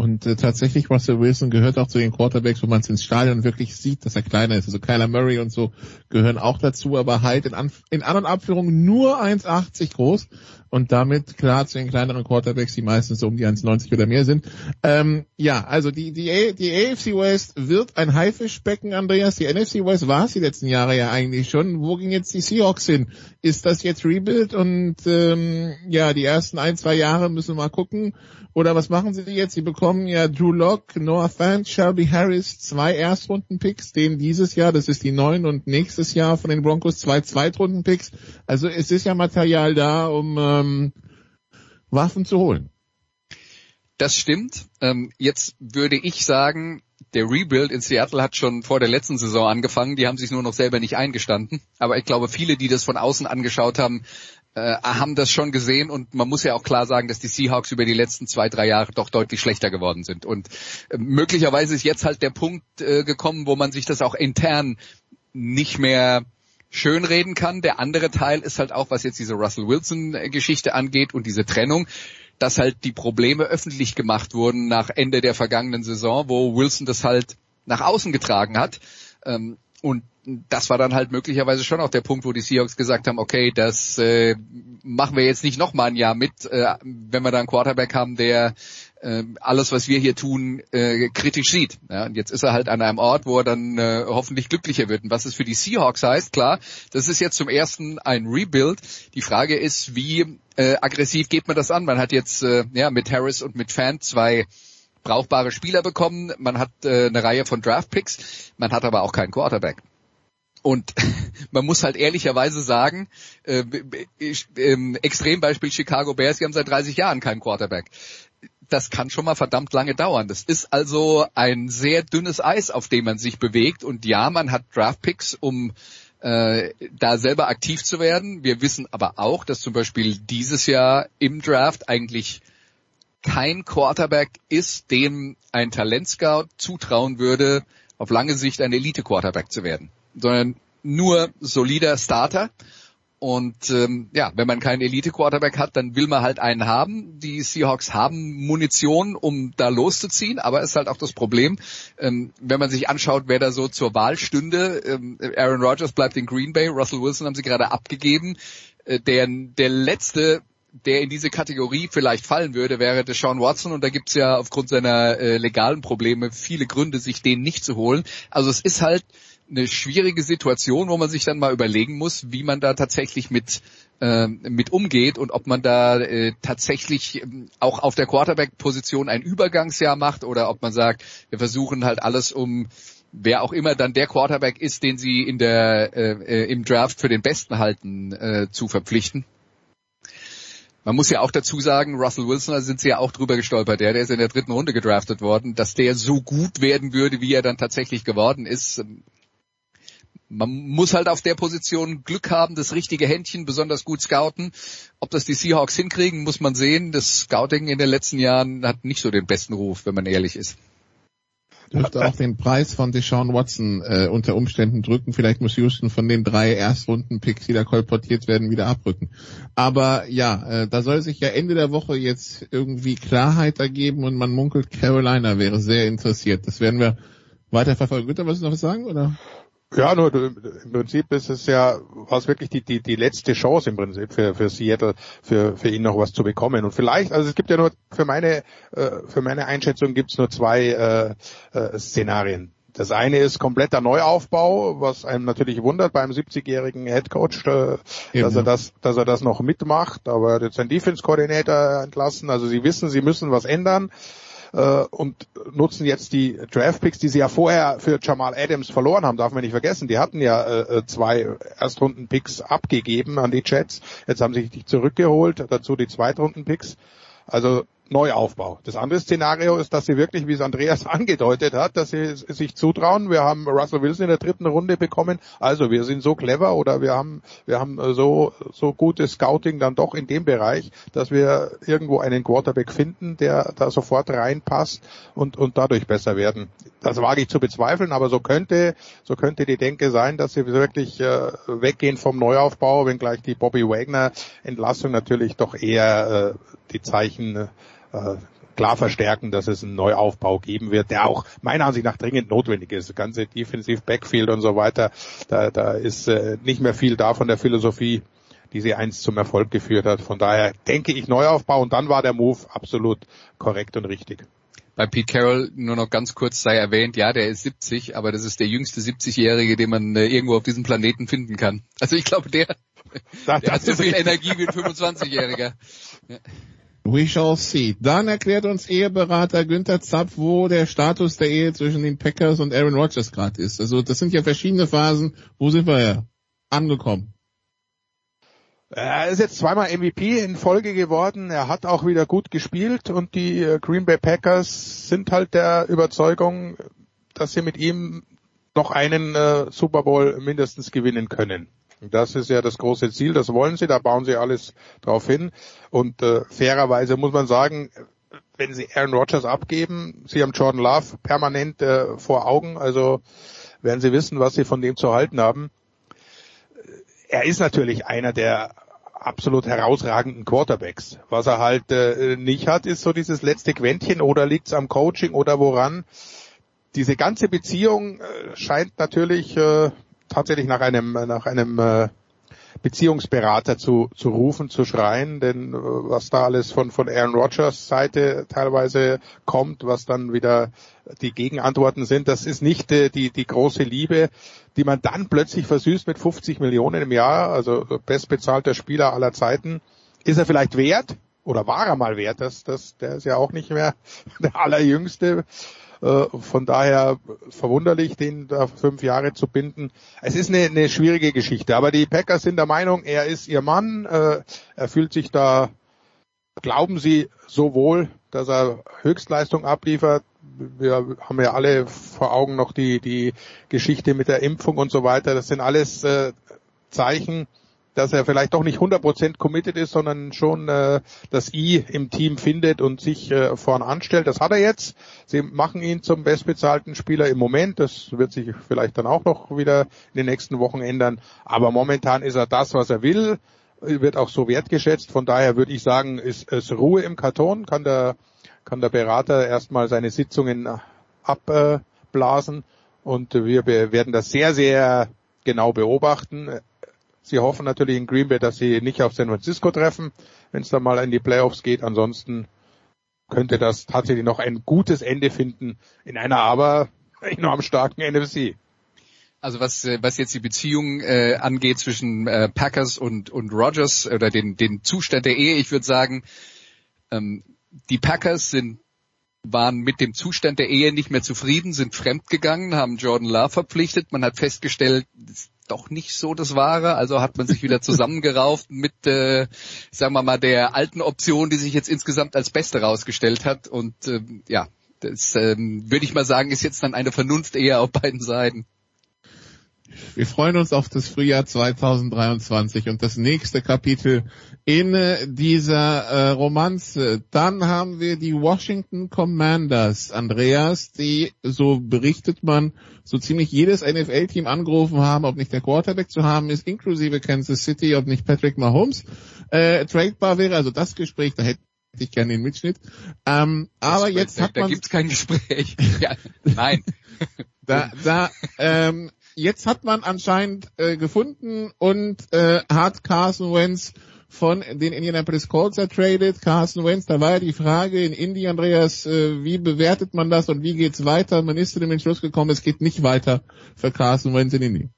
Speaker 21: Und äh, tatsächlich, Russell Wilson gehört auch zu den Quarterbacks, wo man es ins Stadion wirklich sieht, dass er kleiner ist. Also Kyler Murray und so gehören auch dazu, aber halt in, An in An- und nur 1,80 groß und damit klar zu den kleineren Quarterbacks, die meistens so um die 1,90 oder mehr sind. Ähm, ja, also die, die, die AFC West wird ein Haifischbecken, Andreas. Die NFC West war es die letzten Jahre ja eigentlich schon. Wo ging jetzt die Seahawks hin? Ist das jetzt Rebuild? Und ähm, ja, die ersten ein, zwei Jahre müssen wir mal gucken. Oder was machen sie jetzt? Sie bekommen ja Drew Locke, Noah Fant, Shelby Harris, zwei Erstrunden-Picks, den dieses Jahr, das ist die neun und nächstes Jahr von den Broncos zwei Zweitrunden-Picks. Also es ist ja Material da, um ähm, Waffen zu holen.
Speaker 23: Das stimmt. Ähm, jetzt würde ich sagen, der Rebuild in Seattle hat schon vor der letzten Saison angefangen. Die haben sich nur noch selber nicht eingestanden. Aber ich glaube, viele, die das von außen angeschaut haben, äh, haben das schon gesehen und man muss ja auch klar sagen, dass die Seahawks über die letzten zwei, drei Jahre doch deutlich schlechter geworden sind. Und äh, möglicherweise ist jetzt halt der Punkt äh, gekommen, wo man sich das auch intern nicht mehr schönreden kann. Der andere Teil ist halt auch, was jetzt diese Russell Wilson-Geschichte angeht und diese Trennung, dass halt die Probleme öffentlich gemacht wurden nach Ende der vergangenen Saison, wo Wilson das halt nach außen getragen hat. Ähm, und das war dann halt möglicherweise schon auch der Punkt, wo die Seahawks gesagt haben, okay, das äh, machen wir jetzt nicht nochmal ein Jahr mit, äh, wenn wir da einen Quarterback haben, der äh, alles, was wir hier tun, äh, kritisch sieht. Ja, und jetzt ist er halt an einem Ort, wo er dann äh, hoffentlich glücklicher wird. Und was es für die Seahawks heißt, klar, das ist jetzt zum ersten ein Rebuild. Die Frage ist, wie äh, aggressiv geht man das an? Man hat jetzt äh, ja mit Harris und mit Fan zwei brauchbare Spieler bekommen. Man hat äh, eine Reihe von Draftpicks. Man hat aber auch keinen Quarterback. Und man muss halt ehrlicherweise sagen, äh, äh, Extrembeispiel Chicago Bears, die haben seit 30 Jahren keinen Quarterback. Das kann schon mal verdammt lange dauern. Das ist also ein sehr dünnes Eis, auf dem man sich bewegt. Und ja, man hat Draftpicks, um äh, da selber aktiv zu werden. Wir wissen aber auch, dass zum Beispiel dieses Jahr im Draft eigentlich kein Quarterback ist, dem ein Talentscout zutrauen würde, auf lange Sicht ein Elite-Quarterback zu werden sondern nur solider Starter. Und ähm, ja, wenn man keinen Elite-Quarterback hat, dann will man halt einen haben. Die Seahawks haben Munition, um da loszuziehen, aber ist halt auch das Problem, ähm, wenn man sich anschaut, wer da so zur Wahl stünde. Ähm, Aaron Rodgers bleibt in Green Bay, Russell Wilson haben sie gerade abgegeben. Äh, der, der letzte der in diese Kategorie vielleicht fallen würde, wäre Deshaun Watson und da gibt's ja aufgrund seiner äh, legalen Probleme viele Gründe, sich den nicht zu holen. Also es ist halt eine schwierige Situation, wo man sich dann mal überlegen muss, wie man da tatsächlich mit äh, mit umgeht und ob man da äh, tatsächlich ähm, auch auf der Quarterback-Position ein Übergangsjahr macht oder ob man sagt, wir versuchen halt alles um wer auch immer dann der Quarterback ist, den sie in der äh, äh im Draft für den Besten halten, äh, zu verpflichten. Man muss ja auch dazu sagen, Russell Wilson, da sind sie ja auch drüber gestolpert, der, der ist in der dritten Runde gedraftet worden, dass der so gut werden würde, wie er dann tatsächlich geworden ist, man muss halt auf der Position Glück haben, das richtige Händchen besonders gut scouten. Ob das die Seahawks hinkriegen, muss man sehen. Das Scouting in den letzten Jahren hat nicht so den besten Ruf, wenn man ehrlich ist.
Speaker 21: Dürfte auch den Preis von Deshaun Watson äh, unter Umständen drücken. Vielleicht muss Houston von den drei Erstrunden-Picks, die da kolportiert werden, wieder abrücken. Aber ja, äh, da soll sich ja Ende der Woche jetzt irgendwie Klarheit ergeben und man munkelt, Carolina wäre sehr interessiert. Das werden wir weiter verfolgen. Da was noch was sagen, oder?
Speaker 22: Ja, nur im Prinzip ist es ja, war es wirklich die, die, die letzte Chance im Prinzip für, für Seattle, für, für ihn noch was zu bekommen. Und vielleicht, also es gibt ja nur, für meine, äh, für meine Einschätzung gibt es nur zwei äh, äh, Szenarien. Das eine ist kompletter Neuaufbau, was einem natürlich wundert beim 70-jährigen Headcoach, äh, dass er das, dass er das noch mitmacht. Aber er hat jetzt seinen Defense-Koordinator entlassen. Also sie wissen, sie müssen was ändern äh, und nutzen jetzt die Draftpicks, die sie ja vorher für Jamal Adams verloren haben, darf man nicht vergessen. Die hatten ja äh, äh zwei Erstrunden-Picks abgegeben an die Jets. Jetzt haben sie die zurückgeholt, dazu die Zweitrunden-Picks. Also Neuaufbau. Das andere Szenario ist, dass sie wirklich, wie es Andreas angedeutet hat, dass sie sich zutrauen. Wir haben Russell Wilson in der dritten Runde bekommen. Also wir sind so clever oder wir haben, wir haben so, so gutes Scouting dann doch in dem Bereich, dass wir irgendwo einen Quarterback finden, der da sofort reinpasst und, und dadurch besser werden. Das wage ich zu bezweifeln, aber so könnte, so könnte die Denke sein, dass sie wirklich äh, weggehen vom Neuaufbau, wenngleich die Bobby Wagner Entlassung natürlich doch eher äh, die Zeichen äh, klar verstärken, dass es einen Neuaufbau geben wird, der auch meiner Ansicht nach dringend notwendig ist. Das ganze Defensive Backfield und so weiter, da, da ist äh, nicht mehr viel da von der Philosophie, die sie einst zum Erfolg geführt hat. Von daher denke ich Neuaufbau und dann war der Move absolut korrekt und richtig.
Speaker 23: Bei Pete Carroll nur noch ganz kurz sei erwähnt, ja, der ist 70, aber das ist der jüngste 70-Jährige, den man äh, irgendwo auf diesem Planeten finden kann. Also ich glaube, der, der hat so viel Energie wie ein 25-Jähriger. Ja.
Speaker 21: We shall see. Dann erklärt uns Eheberater Günther Zapf, wo der Status der Ehe zwischen den Packers und Aaron Rodgers gerade ist. Also das sind ja verschiedene Phasen. Wo sind wir ja angekommen?
Speaker 22: Er ist jetzt zweimal MVP in Folge geworden. Er hat auch wieder gut gespielt und die äh, Green Bay Packers sind halt der Überzeugung, dass sie mit ihm noch einen äh, Super Bowl mindestens gewinnen können. Das ist ja das große Ziel, das wollen sie, da bauen sie alles drauf hin. Und äh, fairerweise muss man sagen, wenn sie Aaron Rodgers abgeben, sie haben Jordan Love permanent äh, vor Augen, also werden sie wissen, was sie von dem zu halten haben. Er ist natürlich einer der absolut herausragenden Quarterbacks. Was er halt äh, nicht hat, ist so dieses letzte Quäntchen oder liegt es am Coaching oder woran. Diese ganze Beziehung äh, scheint natürlich äh, tatsächlich nach einem nach einem äh, Beziehungsberater zu, zu rufen, zu schreien, denn äh, was da alles von, von Aaron Rodgers Seite teilweise kommt, was dann wieder die Gegenantworten sind, das ist nicht äh, die, die große Liebe, die man dann plötzlich versüßt mit 50 Millionen im Jahr, also bestbezahlter Spieler aller Zeiten. Ist er vielleicht wert? Oder war er mal wert? Das, das, der ist ja auch nicht mehr der allerjüngste. Äh, von daher verwunderlich, den da fünf Jahre zu binden. Es ist eine, eine schwierige Geschichte, aber die Packers sind der Meinung, er ist ihr Mann, äh, er fühlt sich da, glauben sie, so wohl, dass er Höchstleistung abliefert. Wir haben ja alle vor Augen noch die, die Geschichte mit der Impfung und so weiter. Das sind alles äh, Zeichen, dass er vielleicht doch nicht 100% committed ist, sondern schon äh, das I im Team findet und sich äh, vorn anstellt. Das hat er jetzt. Sie machen ihn zum bestbezahlten Spieler im Moment. Das wird sich vielleicht dann auch noch wieder in den nächsten Wochen ändern. Aber momentan ist er das, was er will, wird auch so wertgeschätzt. Von daher würde ich sagen, ist es Ruhe im Karton, kann der, kann der Berater erstmal seine Sitzungen abblasen. Und wir werden das sehr, sehr genau beobachten. Sie hoffen natürlich in Green Bay, dass sie nicht auf San Francisco treffen, wenn es dann mal in die Playoffs geht. Ansonsten könnte das tatsächlich noch ein gutes Ende finden in einer aber enorm starken NFC.
Speaker 23: Also was äh, was jetzt die Beziehung äh, angeht zwischen äh, Packers und und Rogers oder den den Zustand der Ehe, ich würde sagen, ähm, die Packers sind waren mit dem Zustand der Ehe nicht mehr zufrieden, sind fremdgegangen, haben Jordan Love verpflichtet. Man hat festgestellt, doch nicht so das Wahre. Also hat man sich wieder zusammengerauft mit, äh, sagen wir mal, der alten Option, die sich jetzt insgesamt als beste rausgestellt hat. Und äh, ja, das ähm, würde ich mal sagen, ist jetzt dann eine Vernunft eher auf beiden Seiten.
Speaker 21: Wir freuen uns auf das Frühjahr 2023 und das nächste Kapitel in äh, dieser äh, Romanze. Dann haben wir die Washington Commanders, Andreas, die, so berichtet man, so ziemlich jedes NFL-Team angerufen haben, ob nicht der Quarterback zu haben ist, inklusive Kansas City, ob nicht Patrick Mahomes äh, tradebar wäre. Also das Gespräch, da hätte ich gerne den Mitschnitt. Ähm, aber
Speaker 23: das,
Speaker 21: jetzt hat man...
Speaker 23: Da gibt's kein Gespräch. ja, nein.
Speaker 21: da, da, ähm, jetzt hat man anscheinend äh, gefunden und äh, hat Carson Wentz von den Indianapolis Colts ertradet. Carson Wentz, da war ja die Frage in Indy, Andreas, äh, wie bewertet man das und wie geht's weiter? Man ist zu dem Entschluss gekommen, es geht nicht weiter für Carson Wentz in Indy.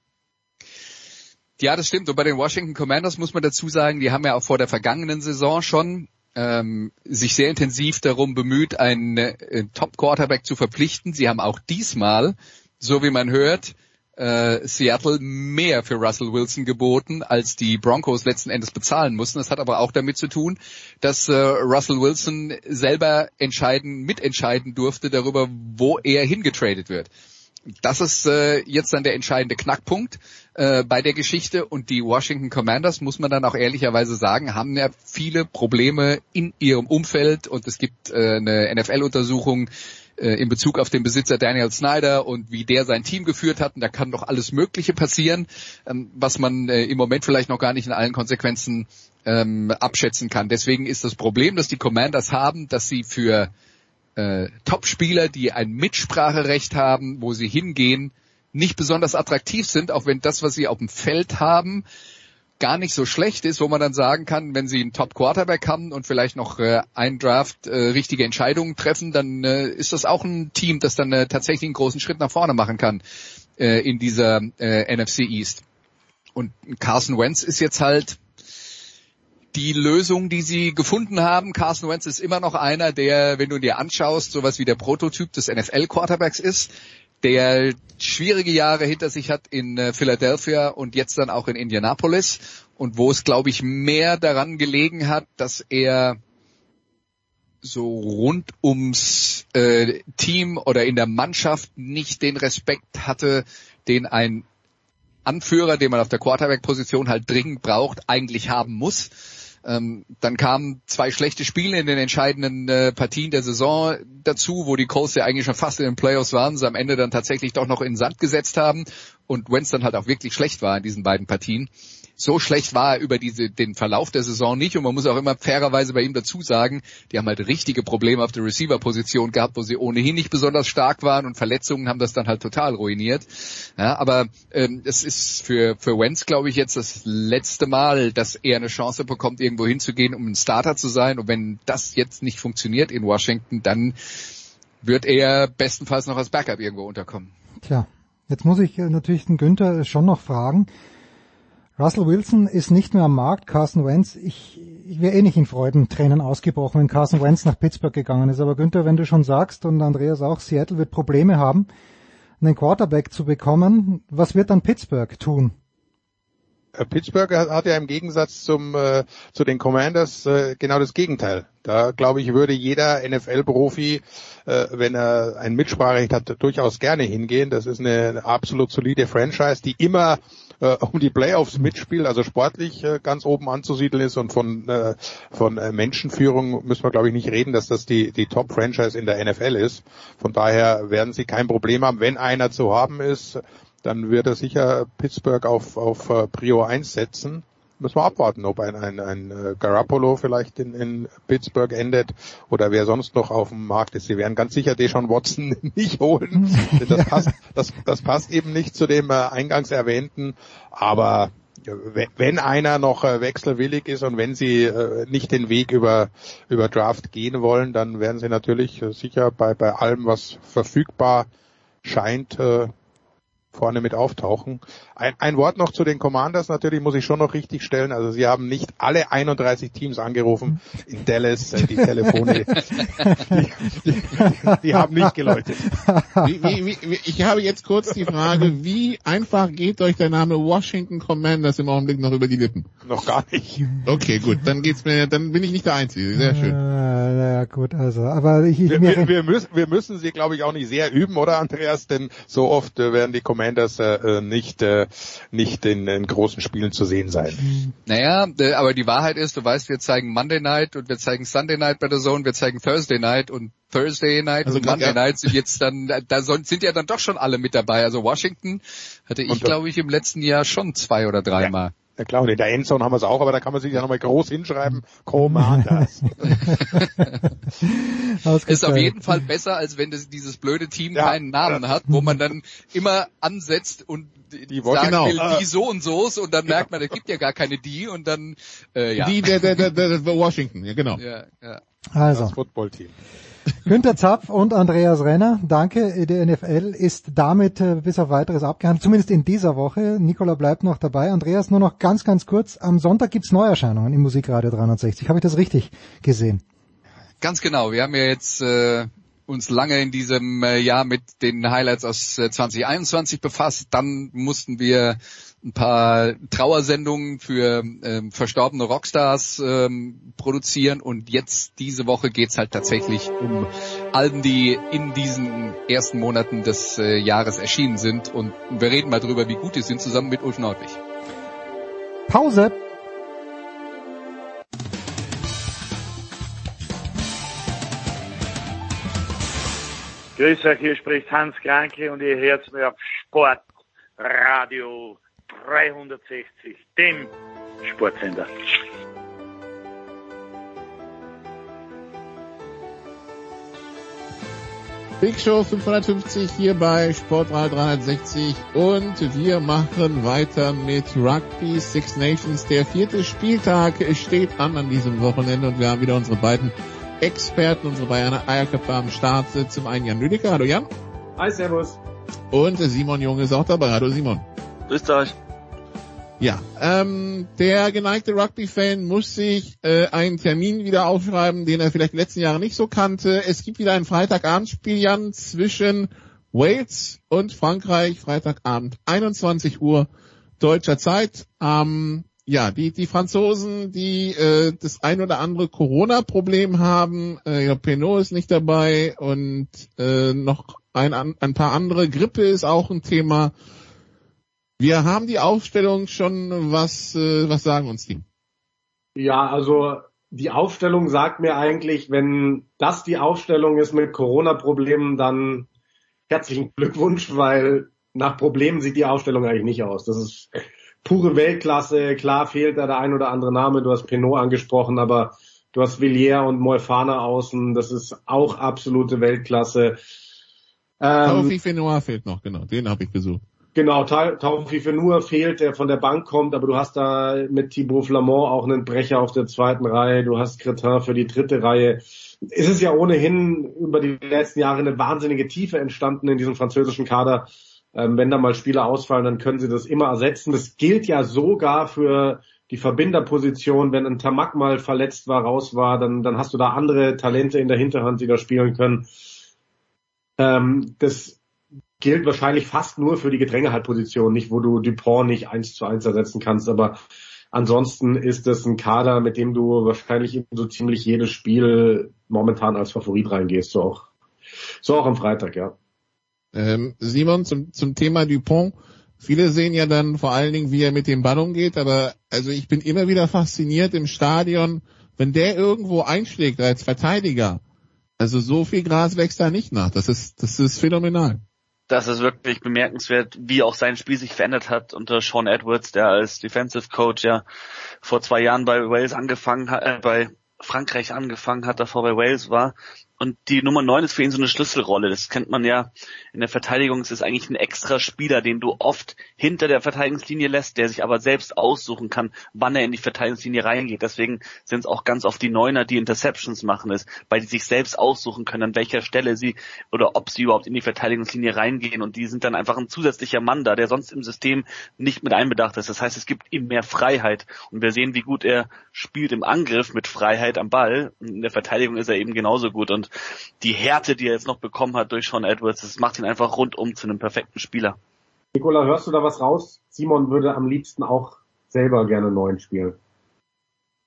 Speaker 23: Ja, das stimmt. Und bei den Washington Commanders muss man dazu sagen, die haben ja auch vor der vergangenen Saison schon ähm, sich sehr intensiv darum bemüht, einen äh, Top-Quarterback zu verpflichten. Sie haben auch diesmal, so wie man hört, äh, Seattle mehr für Russell Wilson geboten, als die Broncos letzten Endes bezahlen mussten. Das hat aber auch damit zu tun, dass äh, Russell Wilson selber entscheiden, mitentscheiden durfte darüber, wo er hingetradet wird. Das ist äh, jetzt dann der entscheidende Knackpunkt äh, bei der Geschichte und die Washington Commanders, muss man dann auch ehrlicherweise sagen, haben ja viele Probleme in ihrem Umfeld und es gibt äh, eine NFL-Untersuchung, äh, in Bezug auf den Besitzer Daniel Snyder und wie der sein Team geführt hat. Und da kann doch alles Mögliche passieren, ähm, was man äh, im Moment vielleicht noch gar nicht in allen Konsequenzen ähm, abschätzen kann. Deswegen ist das Problem, dass die Commanders haben, dass sie für äh, Top-Spieler, die ein Mitspracherecht haben, wo sie hingehen, nicht besonders attraktiv sind, auch wenn das, was sie auf dem Feld haben, gar nicht so schlecht ist, wo man dann sagen kann, wenn sie einen Top Quarterback haben und vielleicht noch äh, einen Draft äh, richtige Entscheidungen treffen, dann äh, ist das auch ein Team, das dann äh, tatsächlich einen großen Schritt nach vorne machen kann äh, in dieser äh, NFC East. Und Carson Wentz ist jetzt halt die Lösung, die sie gefunden haben. Carson Wentz ist immer noch einer, der, wenn du dir anschaust, sowas wie der Prototyp des NFL Quarterbacks ist, der schwierige Jahre hinter sich hat in äh, Philadelphia und jetzt dann auch in Indianapolis und wo es, glaube ich, mehr daran gelegen hat, dass er so rund ums äh, Team oder in der Mannschaft nicht den Respekt hatte, den ein Anführer, den man auf der Quarterback-Position halt dringend braucht, eigentlich haben muss. Ähm, dann kamen zwei schlechte Spiele in den entscheidenden äh, Partien der Saison dazu, wo die Colts ja eigentlich schon fast in den Playoffs waren, sie am Ende dann tatsächlich doch noch in den Sand gesetzt haben. Und Wentz dann halt auch wirklich schlecht war in diesen beiden Partien so schlecht war er über diese, den Verlauf der Saison nicht und man muss auch immer fairerweise bei ihm dazu sagen, die haben halt richtige Probleme auf der Receiver-Position gehabt, wo sie ohnehin nicht besonders stark waren und Verletzungen haben das dann halt total ruiniert. Ja, aber ähm, es ist für, für Wentz, glaube ich, jetzt das letzte Mal, dass er eine Chance bekommt, irgendwo hinzugehen, um ein Starter zu sein und wenn das jetzt nicht funktioniert in Washington, dann wird er bestenfalls noch als Backup irgendwo unterkommen.
Speaker 7: Tja, jetzt muss ich natürlich den Günther schon noch fragen, Russell Wilson ist nicht mehr am Markt, Carson Wentz, ich, ich wäre eh nicht in Freudentränen ausgebrochen, wenn Carson Wentz nach Pittsburgh gegangen ist. Aber Günther, wenn du schon sagst und Andreas auch, Seattle wird Probleme haben, einen Quarterback zu bekommen, was wird dann Pittsburgh tun?
Speaker 22: Äh, Pittsburgh hat ja im Gegensatz zum äh, zu den Commanders äh, genau das Gegenteil. Da glaube ich würde jeder NFL-Profi, äh, wenn er ein Mitspracherecht hat, durchaus gerne hingehen. Das ist eine absolut solide Franchise, die immer äh, um die Playoffs mitspielt, also sportlich äh, ganz oben anzusiedeln ist und von, äh, von äh, Menschenführung müssen wir glaube ich nicht reden, dass das die, die Top-Franchise in der NFL ist. Von daher werden sie kein Problem haben, wenn einer zu haben ist, dann wird er sicher Pittsburgh auf, auf uh, Prio 1 setzen müssen wir abwarten, ob ein, ein, ein äh, Garoppolo vielleicht in, in Pittsburgh endet oder wer sonst noch auf dem Markt ist. Sie werden ganz sicher Deshaun Watson nicht holen. das, passt, das, das passt eben nicht zu dem äh, eingangs erwähnten. Aber wenn einer noch äh, wechselwillig ist und wenn sie äh, nicht den Weg über, über Draft gehen wollen, dann werden sie natürlich äh, sicher bei, bei allem, was verfügbar scheint, äh, vorne mit auftauchen. Ein, ein Wort noch zu den Commanders natürlich muss ich schon noch richtig stellen. Also sie haben nicht alle 31 Teams angerufen in Dallas, äh, die Telefone, die, die, die, haben nicht geläutet.
Speaker 21: Wie, wie, wie, ich habe jetzt kurz die Frage, wie einfach geht euch der Name Washington Commanders im Augenblick noch über die Lippen?
Speaker 22: Noch gar nicht.
Speaker 21: Okay, gut, dann geht's mir, dann bin ich nicht der Einzige. Sehr schön.
Speaker 7: Äh, ja, gut, also, aber ich, ich
Speaker 22: wir, wir, wir, müssen, wir müssen sie, glaube ich, auch nicht sehr üben, oder Andreas? Denn so oft äh, werden die Commanders äh, nicht äh, nicht in, in großen Spielen zu sehen sein.
Speaker 23: Naja, äh, aber die Wahrheit ist, du weißt, wir zeigen Monday Night und wir zeigen Sunday Night bei der Zone, wir zeigen Thursday Night und Thursday Night also und Monday ja. Night sind jetzt dann, da sind ja dann doch schon alle mit dabei. Also Washington hatte ich, glaube ich, im letzten Jahr schon zwei oder dreimal. Ja.
Speaker 22: Ja klar, und in der Endzone haben wir es auch, aber da kann man sich ja nochmal groß hinschreiben, Commanders.
Speaker 23: ist auf jeden Fall besser, als wenn das, dieses blöde Team ja, keinen Namen hat, wo man dann immer ansetzt und die sagen genau. will, die so und so und dann merkt man, es gibt ja gar keine die und dann äh, ja.
Speaker 21: Die der, der, der, der Washington, ja genau.
Speaker 23: Ja, ja.
Speaker 7: Also.
Speaker 22: Das Footballteam.
Speaker 7: Günter Zapf und Andreas Renner, danke. Die NFL ist damit äh, bis auf weiteres abgehandelt, zumindest in dieser Woche. Nikola bleibt noch dabei. Andreas, nur noch ganz, ganz kurz. Am Sonntag gibt's Neuerscheinungen im Musikradio 360. Habe ich das richtig gesehen?
Speaker 23: Ganz genau. Wir haben ja jetzt äh, uns lange in diesem äh, Jahr mit den Highlights aus äh, 2021 befasst. Dann mussten wir ein paar Trauersendungen für ähm, verstorbene Rockstars ähm, produzieren und jetzt diese Woche geht's halt tatsächlich um Alben, die in diesen ersten Monaten des äh, Jahres erschienen sind und wir reden mal drüber, wie gut die sind, zusammen mit Ulf Nordwig.
Speaker 7: Pause.
Speaker 24: Grüß euch, hier spricht Hans Kranke und ihr hört mir auf Sportradio 360, dem Sportsender.
Speaker 21: Big Show 550 hier bei Sportradio 360 und wir machen weiter mit Rugby Six Nations. Der vierte Spieltag steht an an diesem Wochenende und wir haben wieder unsere beiden Experten, unsere Bayern Eierköpfe am Start. Zum einen Jan Lüdecker. Hallo Jan.
Speaker 25: Hi, Servus.
Speaker 21: Und Simon Junge ist auch dabei. Hallo Simon.
Speaker 25: Grüßt euch.
Speaker 21: Ja, ähm, der geneigte Rugby-Fan muss sich äh, einen Termin wieder aufschreiben, den er vielleicht in den letzten Jahren nicht so kannte. Es gibt wieder ein Freitagabendspiel, Jan, zwischen Wales und Frankreich, Freitagabend 21 Uhr deutscher Zeit. Ähm, ja, die, die Franzosen, die äh, das ein oder andere Corona-Problem haben, äh, ja, Penot ist nicht dabei und äh, noch ein, ein paar andere. Grippe ist auch ein Thema. Wir haben die Aufstellung schon, was, äh, was sagen uns die?
Speaker 26: Ja, also die Aufstellung sagt mir eigentlich, wenn das die Aufstellung ist mit Corona-Problemen, dann herzlichen Glückwunsch, weil nach Problemen sieht die Aufstellung eigentlich nicht aus. Das ist pure Weltklasse. Klar fehlt da der ein oder andere Name. Du hast Pinot angesprochen, aber du hast Villiers und Moefana außen. Das ist auch absolute Weltklasse.
Speaker 21: Ähm, Taufi Fenoir fehlt noch, genau. Den habe ich gesucht.
Speaker 26: Genau, Taufi Fenua fehlt, der von der Bank kommt, aber du hast da mit Thibaut Flamand auch einen Brecher auf der zweiten Reihe, du hast Cretin für die dritte Reihe. Es ist ja ohnehin über die letzten Jahre eine wahnsinnige Tiefe entstanden in diesem französischen Kader. Ähm, wenn da mal Spieler ausfallen, dann können sie das immer ersetzen. Das gilt ja sogar für die Verbinderposition. Wenn ein Tamak mal verletzt war, raus war, dann, dann hast du da andere Talente in der Hinterhand, die da spielen können. Ähm, das gilt wahrscheinlich fast nur für die Gedrängehaltposition, nicht wo du Dupont nicht eins zu eins ersetzen kannst, aber ansonsten ist es ein Kader, mit dem du wahrscheinlich in so ziemlich jedes Spiel momentan als Favorit reingehst, so auch, so auch am Freitag, ja.
Speaker 21: Ähm, Simon, zum, zum Thema Dupont. Viele sehen ja dann vor allen Dingen, wie er mit dem Ball umgeht, aber also ich bin immer wieder fasziniert im Stadion, wenn der irgendwo einschlägt als Verteidiger. Also so viel Gras wächst da nicht nach. Das ist, das ist phänomenal
Speaker 27: das ist wirklich bemerkenswert, wie auch sein Spiel sich verändert hat unter Sean Edwards, der als Defensive Coach ja vor zwei Jahren bei Wales angefangen hat, äh, bei Frankreich angefangen hat, davor bei Wales war und die Nummer 9 ist für ihn so eine Schlüsselrolle. Das kennt man ja in der Verteidigung. Es ist eigentlich ein extra Spieler, den du oft hinter der Verteidigungslinie lässt, der sich aber selbst aussuchen kann, wann er in die Verteidigungslinie reingeht. Deswegen sind es auch ganz oft die Neuner, die Interceptions machen ist, weil die sich selbst aussuchen können, an welcher Stelle sie oder ob sie überhaupt in die Verteidigungslinie reingehen. Und die sind dann einfach ein zusätzlicher Mann da, der sonst im System nicht mit einbedacht ist. Das heißt, es gibt ihm mehr Freiheit. Und wir sehen, wie gut er spielt im Angriff mit Freiheit am Ball. In der Verteidigung ist er eben genauso gut. Und die Härte, die er jetzt noch bekommen hat durch Sean Edwards, das macht ihn einfach rundum zu einem perfekten Spieler.
Speaker 26: Nikola, hörst du da was raus? Simon würde am liebsten auch selber gerne neuen spielen.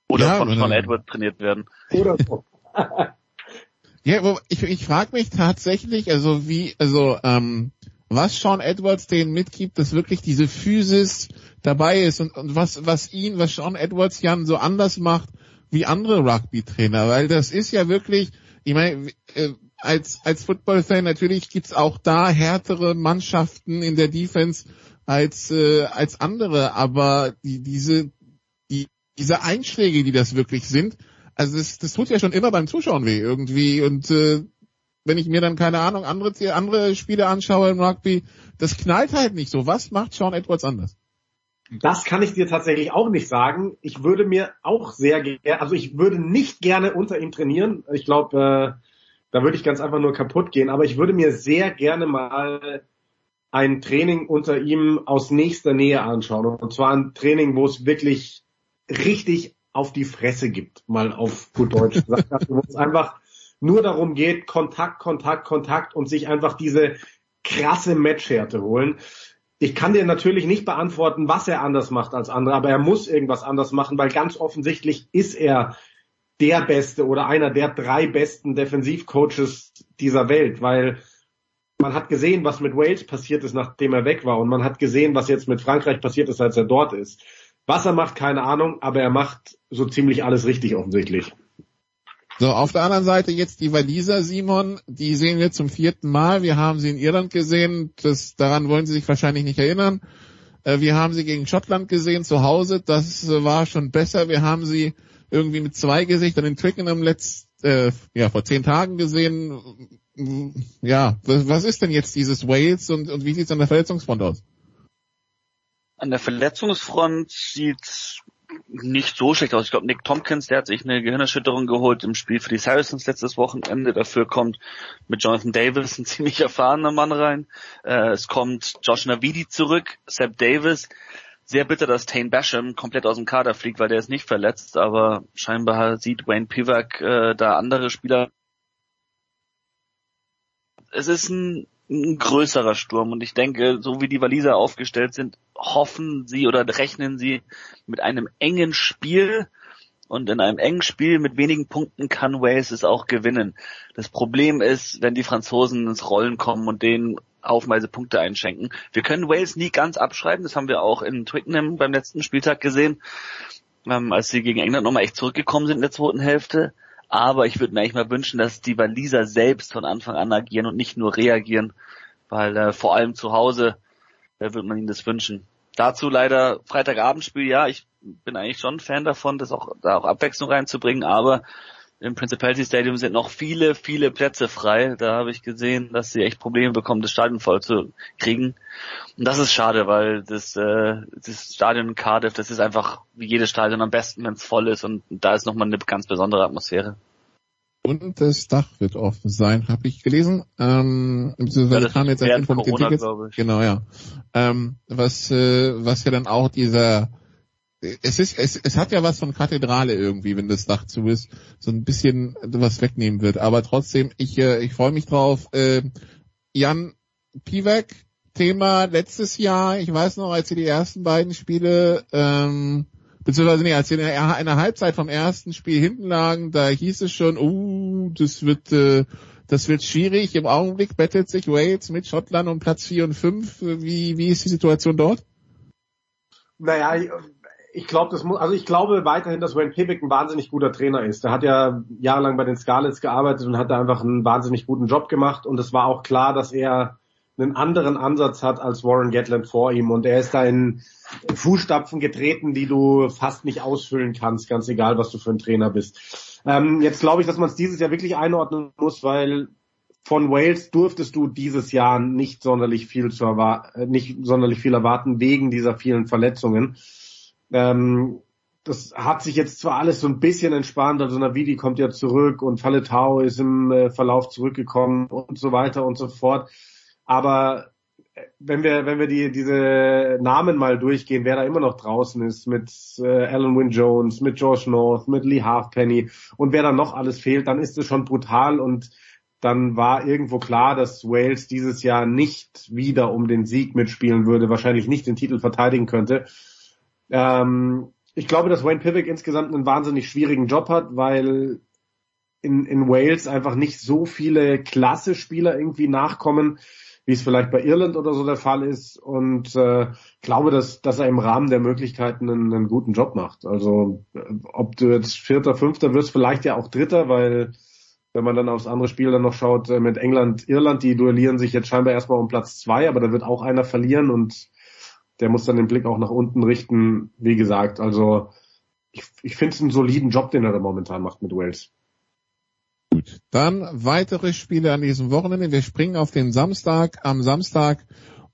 Speaker 27: Oder ja, von Sean Edwards trainiert werden. Oder so.
Speaker 21: ja, ich, ich frage mich tatsächlich, also wie, also ähm, was Sean Edwards denen mitgibt, dass wirklich diese Physis dabei ist und, und was, was ihn, was Sean Edwards Jan so anders macht wie andere Rugby-Trainer, weil das ist ja wirklich, ich meine, äh, als, als Football-Fan natürlich gibt's auch da härtere Mannschaften in der Defense als, äh, als andere, aber die, diese, die, diese Einschläge, die das wirklich sind, also das, das tut ja schon immer beim Zuschauen weh irgendwie und äh, wenn ich mir dann keine Ahnung andere andere Spiele anschaue im Rugby, das knallt halt nicht so. Was macht Sean Edwards anders?
Speaker 26: Das kann ich dir tatsächlich auch nicht sagen. Ich würde mir auch sehr gerne, also ich würde nicht gerne unter ihm trainieren. Ich glaube, äh, da würde ich ganz einfach nur kaputt gehen. Aber ich würde mir sehr gerne mal ein Training unter ihm aus nächster Nähe anschauen. Und zwar ein Training, wo es wirklich richtig auf die Fresse gibt, mal auf gut Deutsch gesagt, wo es einfach nur darum geht, Kontakt, Kontakt, Kontakt und sich einfach diese krasse Matchhärte holen. Ich kann dir natürlich nicht beantworten, was er anders macht als andere, aber er muss irgendwas anders machen, weil ganz offensichtlich ist er der beste oder einer der drei besten Defensivcoaches dieser Welt, weil man hat gesehen, was mit Wales passiert ist, nachdem er weg war und man hat gesehen, was jetzt mit Frankreich passiert ist, als er dort ist. Was er macht, keine Ahnung, aber er macht so ziemlich alles richtig offensichtlich.
Speaker 21: So, auf der anderen Seite jetzt die Waliser, Simon, die sehen wir zum vierten Mal. Wir haben sie in Irland gesehen, das, daran wollen Sie sich wahrscheinlich nicht erinnern. Äh, wir haben sie gegen Schottland gesehen zu Hause, das war schon besser. Wir haben sie irgendwie mit zwei Gesichtern in Twickenham letzt, äh, ja, vor zehn Tagen gesehen. Ja, was, ist denn jetzt dieses Wales und, und wie sieht es an der Verletzungsfront aus?
Speaker 27: An der Verletzungsfront sieht nicht so schlecht aus. Ich glaube, Nick Tompkins, der hat sich eine Gehirnerschütterung geholt im Spiel für die Saracens letztes Wochenende. Dafür kommt mit Jonathan Davis ein ziemlich erfahrener Mann rein. Äh, es kommt Josh Navidi zurück, Seb Davis. Sehr bitter, dass Tane Basham komplett aus dem Kader fliegt, weil der ist nicht verletzt, aber scheinbar sieht Wayne Pivak äh, da andere Spieler. Es ist ein ein größerer Sturm. Und ich denke, so wie die Waliser aufgestellt sind, hoffen sie oder rechnen sie mit einem engen Spiel. Und in einem engen Spiel mit wenigen Punkten kann Wales es auch gewinnen. Das Problem ist, wenn die Franzosen ins Rollen kommen und denen haufenweise Punkte einschenken. Wir können Wales nie ganz abschreiben, das haben wir auch in Twickenham beim letzten Spieltag gesehen, ähm, als sie gegen England nochmal echt zurückgekommen sind in der zweiten Hälfte. Aber ich würde mir eigentlich mal wünschen, dass die Waliser selbst von Anfang an agieren und nicht nur reagieren, weil äh, vor allem zu Hause äh, würde man ihnen das wünschen. Dazu leider Freitagabendspiel, ja, ich bin eigentlich schon ein Fan davon, das auch, da auch Abwechslung reinzubringen, aber im Principality Stadium sind noch viele, viele Plätze frei. Da habe ich gesehen, dass sie echt Probleme bekommen, das Stadion voll zu kriegen. Und das ist schade, weil das, äh, das Stadion in Cardiff, das ist einfach wie jedes Stadion am besten, wenn es voll ist und da ist nochmal eine ganz besondere Atmosphäre.
Speaker 21: Und das Dach wird offen sein, habe ich gelesen. Ähm, beziehungsweise ja, kam jetzt als Info mit den Tickets. Genau, ja. Ähm, was, äh, was ja dann auch dieser es ist, es, es hat ja was von Kathedrale irgendwie, wenn das Dach zu ist, so ein bisschen was wegnehmen wird. Aber trotzdem, ich, äh, ich freue mich drauf. Äh, Jan Piwek, Thema letztes Jahr, ich weiß noch, als sie die ersten beiden Spiele, ähm, beziehungsweise nee, als sie in einer Halbzeit vom ersten Spiel hinten lagen, da hieß es schon, uh, das wird, äh, das wird schwierig. Im Augenblick bettelt sich Wales mit Schottland um Platz 4 und 5. Wie, wie ist die Situation dort?
Speaker 26: Naja, ich glaube, das muss, also ich glaube weiterhin, dass Wayne Pivik ein wahnsinnig guter Trainer ist. Der hat ja jahrelang bei den Scarlets gearbeitet und hat da einfach einen wahnsinnig guten Job gemacht und es war auch klar, dass er einen anderen Ansatz hat als Warren Gatland vor ihm und er ist da in Fußstapfen getreten, die du fast nicht ausfüllen kannst, ganz egal, was du für ein Trainer bist. Ähm, jetzt glaube ich, dass man es dieses Jahr wirklich einordnen muss, weil von Wales durftest du dieses Jahr nicht sonderlich viel zu erwarten, nicht sonderlich viel erwarten wegen dieser vielen Verletzungen. Ähm, das hat sich jetzt zwar alles so ein bisschen entspannt, also Navidi kommt ja zurück und Falletau ist im äh, Verlauf zurückgekommen und so weiter und so fort. Aber äh, wenn wir, wenn wir die, diese Namen mal durchgehen, wer da immer noch draußen ist, mit äh, Alan Wynne Jones, mit George North, mit Lee Halfpenny und wer da noch alles fehlt, dann ist es schon brutal und dann war irgendwo klar, dass Wales dieses Jahr nicht wieder um den Sieg mitspielen würde, wahrscheinlich nicht den Titel verteidigen könnte. Ähm, ich glaube, dass Wayne Pivik insgesamt einen wahnsinnig schwierigen Job hat, weil in, in Wales einfach nicht so viele klasse Spieler irgendwie nachkommen, wie es vielleicht bei Irland oder so der Fall ist. Und äh, glaube, dass, dass er im Rahmen der Möglichkeiten einen, einen guten Job macht. Also äh, ob du jetzt Vierter, Fünfter wirst, vielleicht ja auch Dritter, weil wenn man dann aufs andere Spiel dann noch schaut äh, mit England, Irland, die duellieren sich jetzt scheinbar erstmal um Platz zwei, aber da wird auch einer verlieren und der muss dann den Blick auch nach unten richten. Wie gesagt, also ich, ich finde es einen soliden Job, den er da momentan macht mit Wales.
Speaker 21: Gut, dann weitere Spiele an diesem Wochenende. Wir springen auf den Samstag. Am Samstag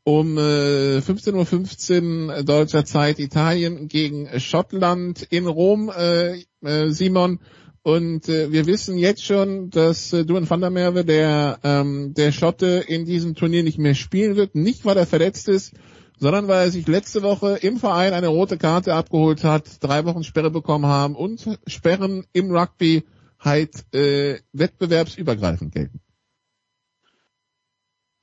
Speaker 21: um äh, 15.15 Uhr deutscher Zeit Italien gegen Schottland in Rom, äh, äh, Simon. Und äh, wir wissen jetzt schon, dass äh, Duan van der Merwe, der, ähm, der Schotte, in diesem Turnier nicht mehr spielen wird. Nicht, weil er verletzt ist, sondern weil er sich letzte Woche im Verein eine rote Karte abgeholt hat, drei Wochen Sperre bekommen haben und Sperren im Rugby halt äh, wettbewerbsübergreifend gelten.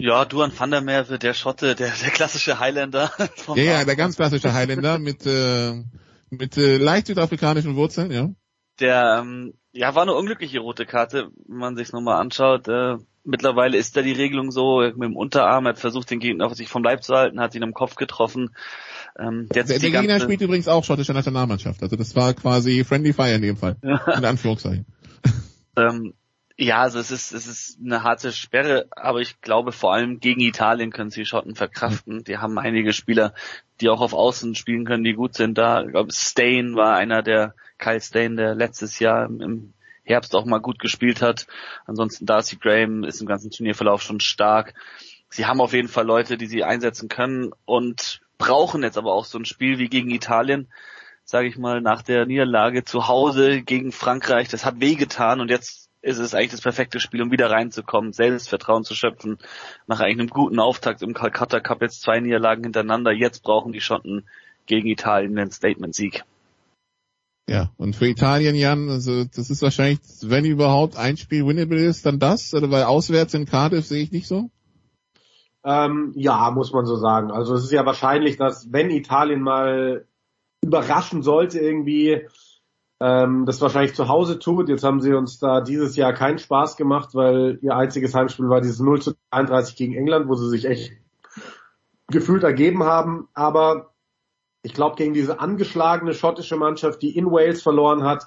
Speaker 27: Ja, Duan van der Merwe, der Schotte, der, der klassische Highlander.
Speaker 21: Ja, ja, der ganz klassische Highlander mit, äh, mit äh, leicht südafrikanischen Wurzeln, ja.
Speaker 27: Der, ähm, ja, war eine unglückliche rote Karte, wenn man sich's nochmal anschaut. Äh, mittlerweile ist da die Regelung so, mit dem Unterarm, er hat versucht, den Gegner auf sich vom Leib zu halten, hat ihn am Kopf getroffen.
Speaker 21: Ähm, der, der Gegner spielt übrigens auch schottische Nationalmannschaft. Also das war quasi Friendly Fire in dem Fall. in Anführungszeichen.
Speaker 27: ähm, ja, also es ist, es ist eine harte Sperre, aber ich glaube vor allem gegen Italien können sie Schotten verkraften. Die haben einige Spieler, die auch auf Außen spielen können, die gut sind da. Ich glaube, Stain war einer der, Kyle Stain, der letztes Jahr im Herbst auch mal gut gespielt hat. Ansonsten Darcy Graham ist im ganzen Turnierverlauf schon stark. Sie haben auf jeden Fall Leute, die sie einsetzen können und brauchen jetzt aber auch so ein Spiel wie gegen Italien, sage ich mal, nach der Niederlage zu Hause gegen Frankreich. Das hat wehgetan und jetzt ist es eigentlich das perfekte Spiel, um wieder reinzukommen, Selbstvertrauen zu schöpfen. Nach eigentlich einem guten Auftakt im Calcutta Cup jetzt zwei Niederlagen hintereinander. Jetzt brauchen die Schotten gegen Italien einen Statement-Sieg.
Speaker 21: Ja, und für Italien, Jan, also das ist wahrscheinlich, wenn überhaupt ein Spiel winnable ist, dann das, oder weil auswärts in Cardiff sehe ich nicht so.
Speaker 26: Ähm, ja, muss man so sagen. Also es ist ja wahrscheinlich, dass wenn Italien mal überraschen sollte irgendwie, ähm, das wahrscheinlich zu Hause tut. Jetzt haben sie uns da dieses Jahr keinen Spaß gemacht, weil ihr einziges Heimspiel war dieses 0 zu 33 gegen England, wo sie sich echt gefühlt ergeben haben. Aber ich glaube, gegen diese angeschlagene schottische Mannschaft, die in Wales verloren hat,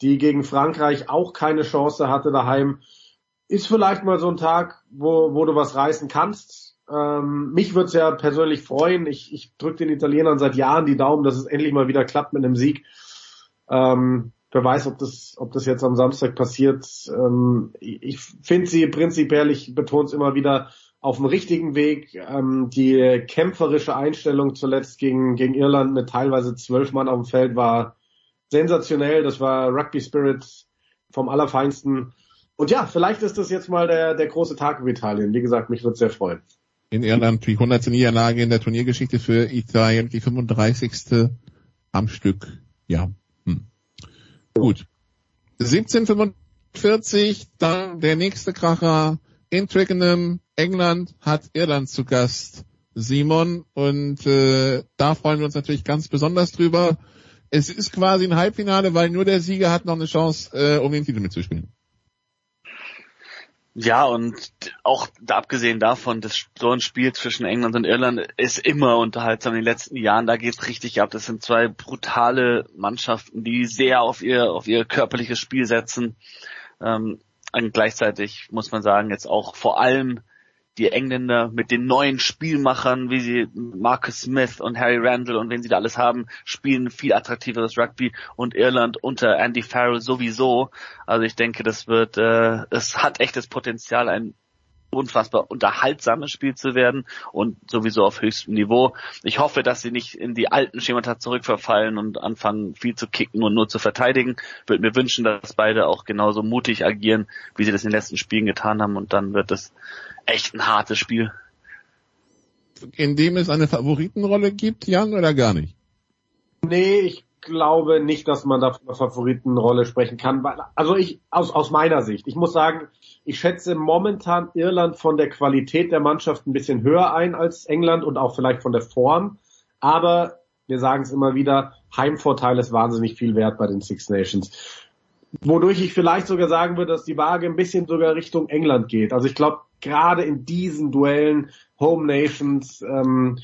Speaker 26: die gegen Frankreich auch keine Chance hatte daheim, ist vielleicht mal so ein Tag, wo, wo du was reißen kannst. Ähm, mich würde es ja persönlich freuen. Ich, ich drücke den Italienern seit Jahren die Daumen, dass es endlich mal wieder klappt mit einem Sieg. Ähm, wer weiß, ob das, ob das jetzt am Samstag passiert. Ähm, ich finde sie prinzipiell, ich betone es immer wieder, auf dem richtigen Weg. Ähm, die kämpferische Einstellung zuletzt gegen, gegen Irland mit teilweise zwölf Mann auf dem Feld war sensationell. Das war Rugby Spirit vom Allerfeinsten. Und ja, vielleicht ist das jetzt mal der, der große Tag in Italien. Wie gesagt, mich würde sehr freuen.
Speaker 21: In Irland die 100. Niederlage in der Turniergeschichte für Italien, die 35. am Stück. Ja, Gut. 1745, dann der nächste Kracher in Twickenham, England hat Irland zu Gast. Simon und äh, da freuen wir uns natürlich ganz besonders drüber. Es ist quasi ein Halbfinale, weil nur der Sieger hat noch eine Chance, äh, um den Titel mitzuspielen.
Speaker 27: Ja, und auch abgesehen davon, das so ein Spiel zwischen England und Irland ist immer unterhaltsam in den letzten Jahren. Da geht's richtig ab. Das sind zwei brutale Mannschaften, die sehr auf ihr, auf ihr körperliches Spiel setzen. Ähm, und gleichzeitig muss man sagen, jetzt auch vor allem die Engländer mit den neuen Spielmachern, wie sie Marcus Smith und Harry Randall und wen sie da alles haben, spielen viel attraktiveres Rugby und Irland unter Andy Farrell sowieso. Also ich denke, das wird, äh, es hat echtes Potenzial, ein unfassbar unterhaltsames Spiel zu werden und sowieso auf höchstem Niveau. Ich hoffe, dass sie nicht in die alten Schemata zurückverfallen und anfangen viel zu kicken und nur zu verteidigen. Würde mir wünschen, dass beide auch genauso mutig agieren, wie sie das in den letzten Spielen getan haben und dann wird es echt ein hartes Spiel.
Speaker 21: In dem es eine Favoritenrolle gibt, Jan, oder gar nicht?
Speaker 26: Nee, ich glaube nicht, dass man da von einer Favoritenrolle sprechen kann. Also ich, aus, aus meiner Sicht, ich muss sagen, ich schätze momentan Irland von der Qualität der Mannschaft ein bisschen höher ein als England und auch vielleicht von der Form. Aber wir sagen es immer wieder, Heimvorteil ist wahnsinnig viel wert bei den Six Nations. Wodurch ich vielleicht sogar sagen würde, dass die Waage ein bisschen sogar Richtung England geht. Also ich glaube, gerade in diesen Duellen, Home Nations, ähm,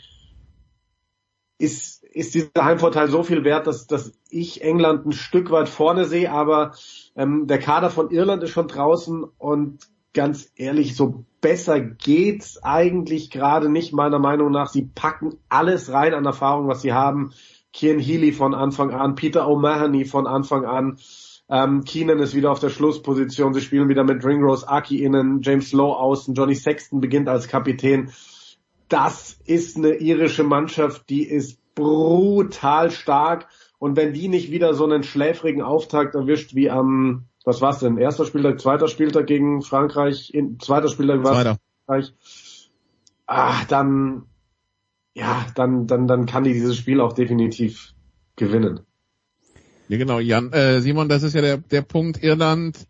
Speaker 26: ist, ist dieser Heimvorteil so viel wert, dass, dass ich England ein Stück weit vorne sehe, aber ähm, der Kader von Irland ist schon draußen und ganz ehrlich, so besser geht's eigentlich gerade nicht, meiner Meinung nach. Sie packen alles rein an Erfahrung, was sie haben. Kian Healy von Anfang an, Peter O'Mahony von Anfang an. Ähm, Keenan ist wieder auf der Schlussposition. Sie spielen wieder mit Ringrose Aki innen, James Lowe außen, Johnny Sexton beginnt als Kapitän. Das ist eine irische Mannschaft, die ist brutal stark. Und wenn die nicht wieder so einen schläfrigen Auftakt erwischt wie am, was war's denn, erster Spieltag, zweiter Spieltag gegen Frankreich, in, zweiter Spieltag war Frankreich, ah, dann, ja, dann, dann, dann kann die dieses Spiel auch definitiv gewinnen.
Speaker 21: Ja, genau, Jan. Äh, Simon, das ist ja der, der Punkt. Irland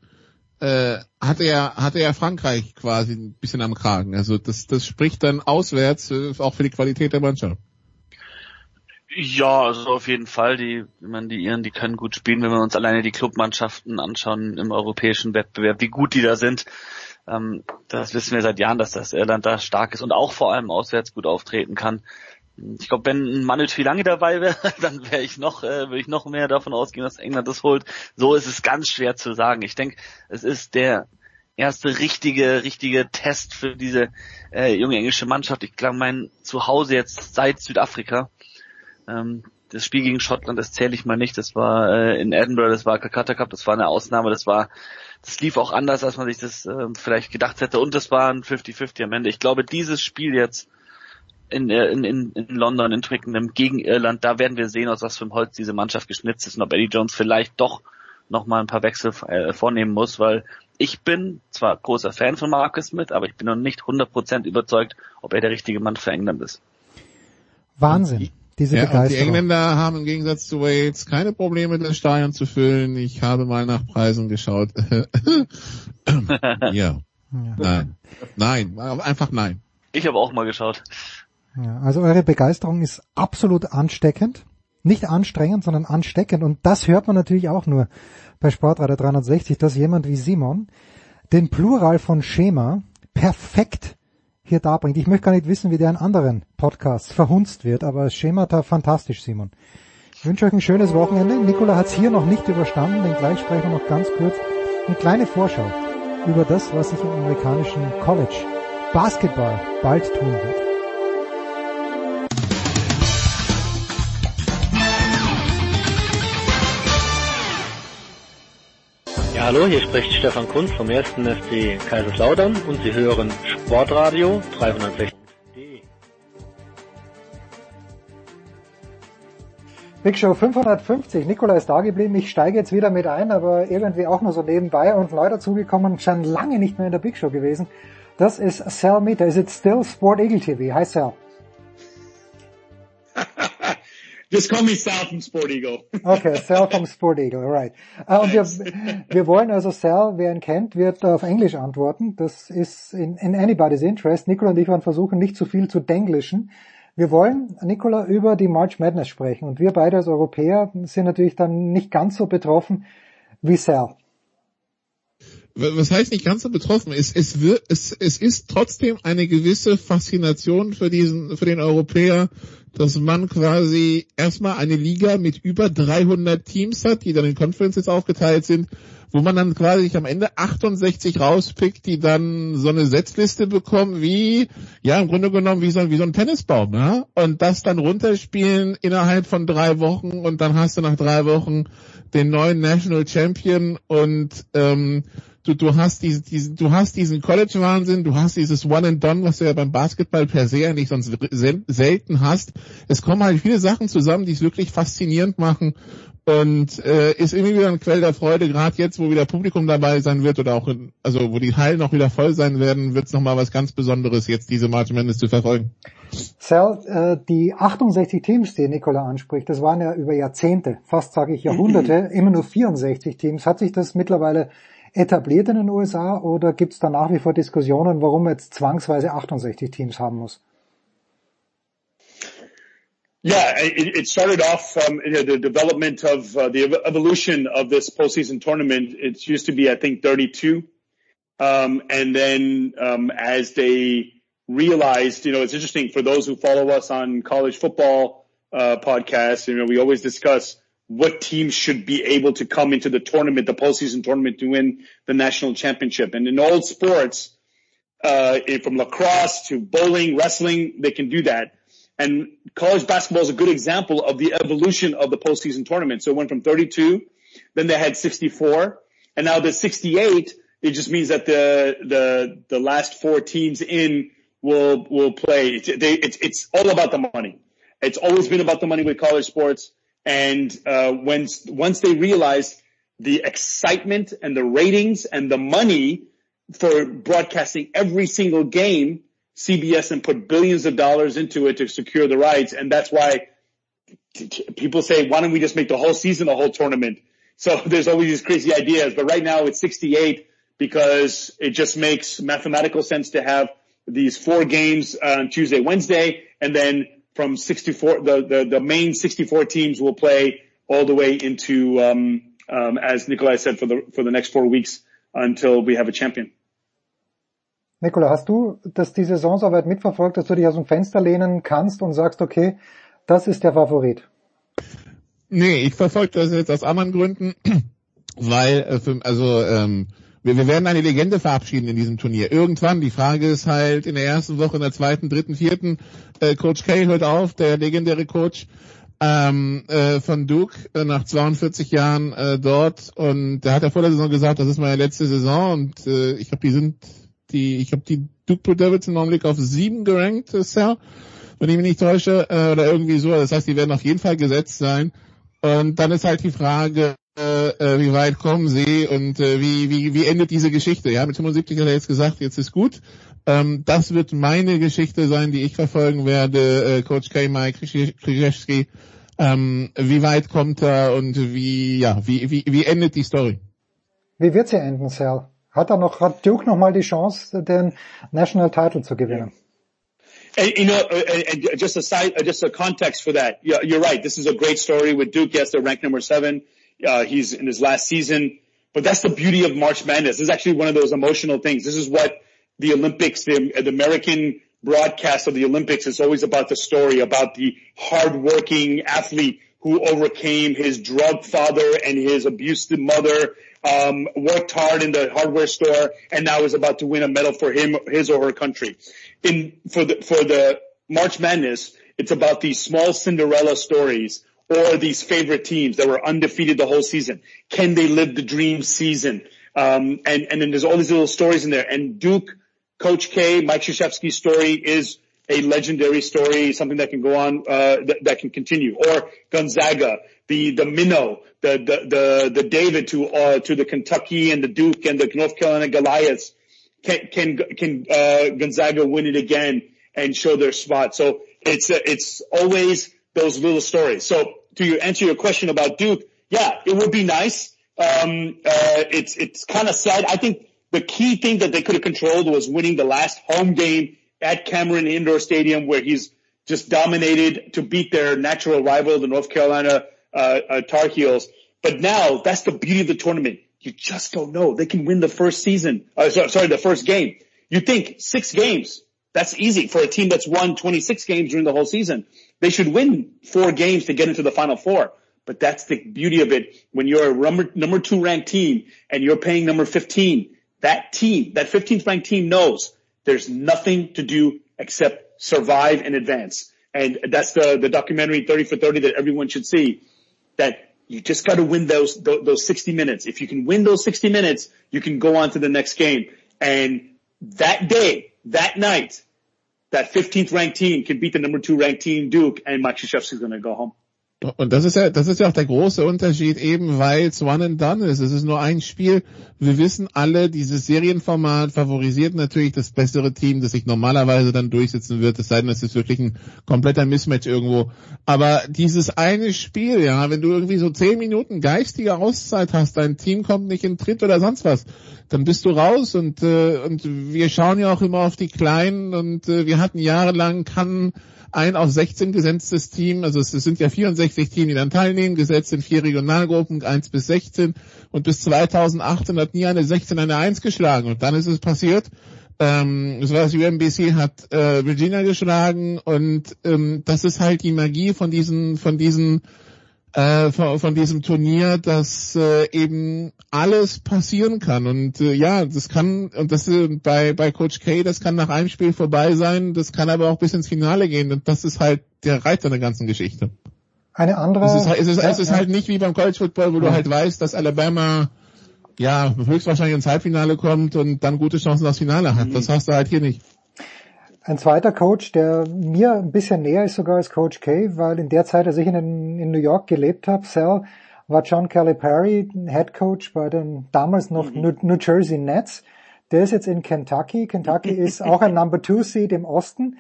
Speaker 21: äh, hatte ja hatte ja Frankreich quasi ein bisschen am Kragen. Also das das spricht dann auswärts äh, auch für die Qualität der Mannschaft.
Speaker 27: Ja, also auf jeden Fall. Die, ich meine, die Iren, die können gut spielen, wenn wir uns alleine die Clubmannschaften anschauen im europäischen Wettbewerb, wie gut die da sind. Ähm, das wissen wir seit Jahren, dass das Irland da stark ist und auch vor allem auswärts gut auftreten kann ich glaube, wenn Manuel lange dabei wäre, dann wäre ich noch, äh, würde ich noch mehr davon ausgehen, dass England das holt. So ist es ganz schwer zu sagen. Ich denke, es ist der erste richtige, richtige Test für diese äh, junge englische Mannschaft. Ich glaube, mein Zuhause jetzt seit Südafrika. Ähm, das Spiel gegen Schottland, das zähle ich mal nicht. Das war äh, in Edinburgh, das war Calcutta Cup, das war eine Ausnahme, das war, das lief auch anders, als man sich das äh, vielleicht gedacht hätte. Und das war ein 50-50 am Ende. Ich glaube, dieses Spiel jetzt in, in, in, in London, in Twickenham gegen Irland, da werden wir sehen, aus was für einem Holz diese Mannschaft geschnitzt ist und ob Eddie Jones vielleicht doch nochmal ein paar Wechsel äh, vornehmen muss, weil ich bin zwar großer Fan von Marcus Smith, aber ich bin noch nicht 100% überzeugt, ob er der richtige Mann für England ist.
Speaker 7: Wahnsinn. Diese
Speaker 21: ja,
Speaker 7: Begeisterung.
Speaker 21: Die Engländer haben im Gegensatz zu Wales keine Probleme, das Stadion zu füllen. Ich habe mal nach Preisen geschaut. ja. ja. Nein. Nein. Einfach nein.
Speaker 27: Ich habe auch mal geschaut.
Speaker 7: Ja, also eure Begeisterung ist absolut ansteckend. Nicht anstrengend, sondern ansteckend. Und das hört man natürlich auch nur bei Sportradar 360, dass jemand wie Simon den Plural von Schema perfekt hier darbringt. Ich möchte gar nicht wissen, wie der in anderen Podcasts verhunzt wird, aber Schemata fantastisch, Simon. Ich wünsche euch ein schönes Wochenende. Nikola hat es hier noch nicht überstanden, denn gleich sprechen wir noch ganz kurz eine kleine Vorschau über das, was sich im amerikanischen College Basketball bald tun wird.
Speaker 28: Hallo, hier spricht Stefan Kunz vom 1. FC Kaiserslautern und Sie hören Sportradio 360.
Speaker 7: Big Show 550. Nikola ist da geblieben. Ich steige jetzt wieder mit ein, aber irgendwie auch nur so nebenbei und neu dazugekommen, schon lange nicht mehr in der Big Show gewesen. Das ist Sal Meter. Is it still Sport Eagle TV? Hi Sal.
Speaker 29: Just call me Sal from Sport Eagle.
Speaker 7: Okay, Sal vom Sport Eagle, right. Uh, und wir, wir wollen also Sal, wer ihn kennt, wird auf Englisch antworten. Das ist in, in anybody's interest. Nikola und ich werden versuchen, nicht zu viel zu denglischen. Wir wollen, Nicola, über die March Madness sprechen. Und wir beide als Europäer sind natürlich dann nicht ganz so betroffen wie Sal.
Speaker 21: Was heißt nicht ganz so betroffen? Es, es, wird, es, es ist trotzdem eine gewisse Faszination für diesen, für den Europäer, dass man quasi erstmal eine Liga mit über 300 Teams hat, die dann in Conferences aufgeteilt sind wo man dann quasi am Ende 68 rauspickt, die dann so eine Setzliste bekommen wie, ja, im Grunde genommen wie so, wie so ein Tennisbaum, ja, und das dann runterspielen innerhalb von drei Wochen und dann hast du nach drei Wochen den neuen National Champion und ähm, du, du hast diesen, diesen, du hast diesen College-Wahnsinn, du hast dieses One and Done, was du ja beim Basketball per se eigentlich sonst selten hast. Es kommen halt viele Sachen zusammen, die es wirklich faszinierend machen und äh, ist irgendwie wieder ein Quell der Freude, gerade jetzt, wo wieder Publikum dabei sein wird oder auch, in, also wo die Hallen noch wieder voll sein werden, wird es nochmal was ganz Besonderes, jetzt diese March Madness zu verfolgen.
Speaker 7: Sal, äh, die 68 Teams, die Nicola anspricht, das waren ja über Jahrzehnte, fast sage ich Jahrhunderte, immer nur 64 Teams. Hat sich das mittlerweile etabliert in den USA oder gibt es da nach wie vor Diskussionen, warum man jetzt zwangsweise 68 Teams haben muss?
Speaker 29: Yeah, it, started off know, the development of uh, the evolution of this postseason tournament. It used to be, I think, 32. Um, and then um, as they realized, you know, it's interesting for those who follow us on college football uh, podcasts. You know, we always discuss what teams should be able to come into the tournament, the postseason tournament, to win the national championship. And in all sports, uh, from lacrosse to bowling, wrestling, they can do that. And college basketball is a good example of the evolution of the postseason tournament. So it went from 32, then they had 64, and now the 68. It just means that the the the last four teams in will will play. It's, they, it's it's all about the money. It's always been about the money with college sports. And uh, when once they realized the excitement and the ratings and the money for broadcasting every single game CBS and put billions of dollars into it to secure the rights. And that's why people say, why don't we just make the whole season a whole tournament? So there's always these crazy ideas, but right now it's 68 because it just makes mathematical sense to have these four games on Tuesday, Wednesday, and then from 64, the, the, the main 64 teams will play all the way into, um, um, as Nikolai said, for the, for the next four weeks until we have a champion.
Speaker 7: Nikola, hast du das die Saison so weit mitverfolgt, dass du dich aus dem Fenster lehnen kannst und sagst, okay, das ist der Favorit?
Speaker 21: Nee, ich verfolge das jetzt aus anderen Gründen, weil, äh, also, ähm, wir, wir werden eine Legende verabschieden in diesem Turnier. Irgendwann, die Frage ist halt in der ersten Woche, in der zweiten, dritten, vierten, äh, Coach K hört auf, der legendäre Coach ähm, äh, von Duke äh, nach 42 Jahren äh, dort und der hat ja vor der Saison gesagt, das ist meine letzte Saison und äh, ich glaube, die sind die, ich habe die Duke Blue Devils im Augenblick auf sieben gerankt, Sir, wenn ich mich nicht täusche, äh, oder irgendwie so. Das heißt, die werden auf jeden Fall gesetzt sein. Und dann ist halt die Frage, äh, äh wie weit kommen sie und äh, wie, wie, wie endet diese Geschichte? Ja, mit 75 hat er jetzt gesagt, jetzt ist gut. Ähm, das wird meine Geschichte sein, die ich verfolgen werde, äh, Coach K. Mike Krzyzewski. Ähm, wie weit kommt er und wie, ja, wie, wie, wie endet die Story?
Speaker 7: Wie wird sie enden, Sal? Hat er noch, hat Duke noch mal die Chance, den National Title zu gewinnen?
Speaker 29: And, you know, and, and just a side, just a context for that. You're right. This is a great story with Duke. Yes, they're ranked number seven. Uh, he's in his last season, but that's the beauty of March Madness. This is actually one of those emotional things. This is what the Olympics, the, the American broadcast of the Olympics is always about the story about the hardworking athlete who overcame his drug father and his abusive mother, um, worked hard in the hardware store, and now is about to win a medal for him, his or her country. In for the for the March Madness, it's about these small Cinderella stories or these favorite teams that were undefeated the whole season. Can they live the dream season? Um, and and then there's all these little stories in there. And Duke, Coach K, Mike Krzyzewski's story is a legendary story, something that can go on, uh, that, that can continue. Or Gonzaga, the, the minnow, the, the, the, the David to, uh, to the Kentucky and the Duke and the North Carolina Goliaths. Can, can, can, uh, Gonzaga win it again and show their spot? So it's, uh, it's always those little stories. So to answer your question about Duke, yeah, it would be nice. Um, uh, it's, it's kind of sad. I think the key thing that they could have controlled was winning the last home game at Cameron Indoor Stadium where he's just dominated to beat their natural rival, the North Carolina uh, uh, Tar Heels. But now that's the beauty of the tournament. You just don't know. They can win the first season. Uh, sorry, sorry, the first game. You think six games. That's easy for a team that's won 26 games during the whole season. They should win four games to get into the final four. But that's the beauty of it. When you're a number, number two ranked team and you're paying number 15, that team, that 15th ranked team knows there's nothing to do except survive and advance. And that's the, the documentary 30 for 30 that everyone should see that you just got to win those, those 60 minutes. If you can win those 60 minutes, you can go on to the next game. And that day, that night, that 15th ranked team can beat the number two ranked team, Duke, and Mike is going to go home.
Speaker 21: Und das ist ja, das ist ja auch der große Unterschied, eben weil es one and done ist. Es ist nur ein Spiel. Wir wissen alle, dieses Serienformat favorisiert natürlich das bessere Team, das sich normalerweise dann durchsetzen wird, es sei denn, es ist wirklich ein kompletter Mismatch irgendwo. Aber dieses eine Spiel, ja, wenn du irgendwie so zehn Minuten geistige Auszeit hast, dein Team kommt nicht in Tritt oder sonst was, dann bist du raus und, äh, und wir schauen ja auch immer auf die Kleinen und äh, wir hatten jahrelang kann ein auf 16 gesetztes Team, also es sind ja 64 Teams, die dann teilnehmen, gesetzt in vier Regionalgruppen, 1 bis 16 und bis 2018 hat nie eine 16 eine 1 geschlagen. Und dann ist es passiert, ähm, so was UMBC hat äh, Virginia geschlagen. Und ähm, das ist halt die Magie von diesen, von diesen äh, von, von diesem Turnier, dass äh, eben alles passieren kann. Und äh, ja, das kann, und das äh, bei, bei Coach K, das kann nach einem Spiel vorbei sein, das kann aber auch bis ins Finale gehen. Und das ist halt der Reiz an der ganzen Geschichte.
Speaker 7: Eine andere.
Speaker 21: Es ist, es ist, es ist halt nicht wie beim College Football, wo ja. du halt weißt, dass Alabama ja höchstwahrscheinlich ins Halbfinale kommt und dann gute Chancen aufs Finale hat. Das hast du halt hier nicht.
Speaker 7: Ein zweiter Coach, der mir ein bisschen näher ist sogar als Coach K, weil in der Zeit, als ich in, in New York gelebt habe, Sal, war John Calipari Head Coach bei den damals noch mhm. New, Jersey Nets. Der ist jetzt in Kentucky. Kentucky ist auch ein Number Two Seed im Osten.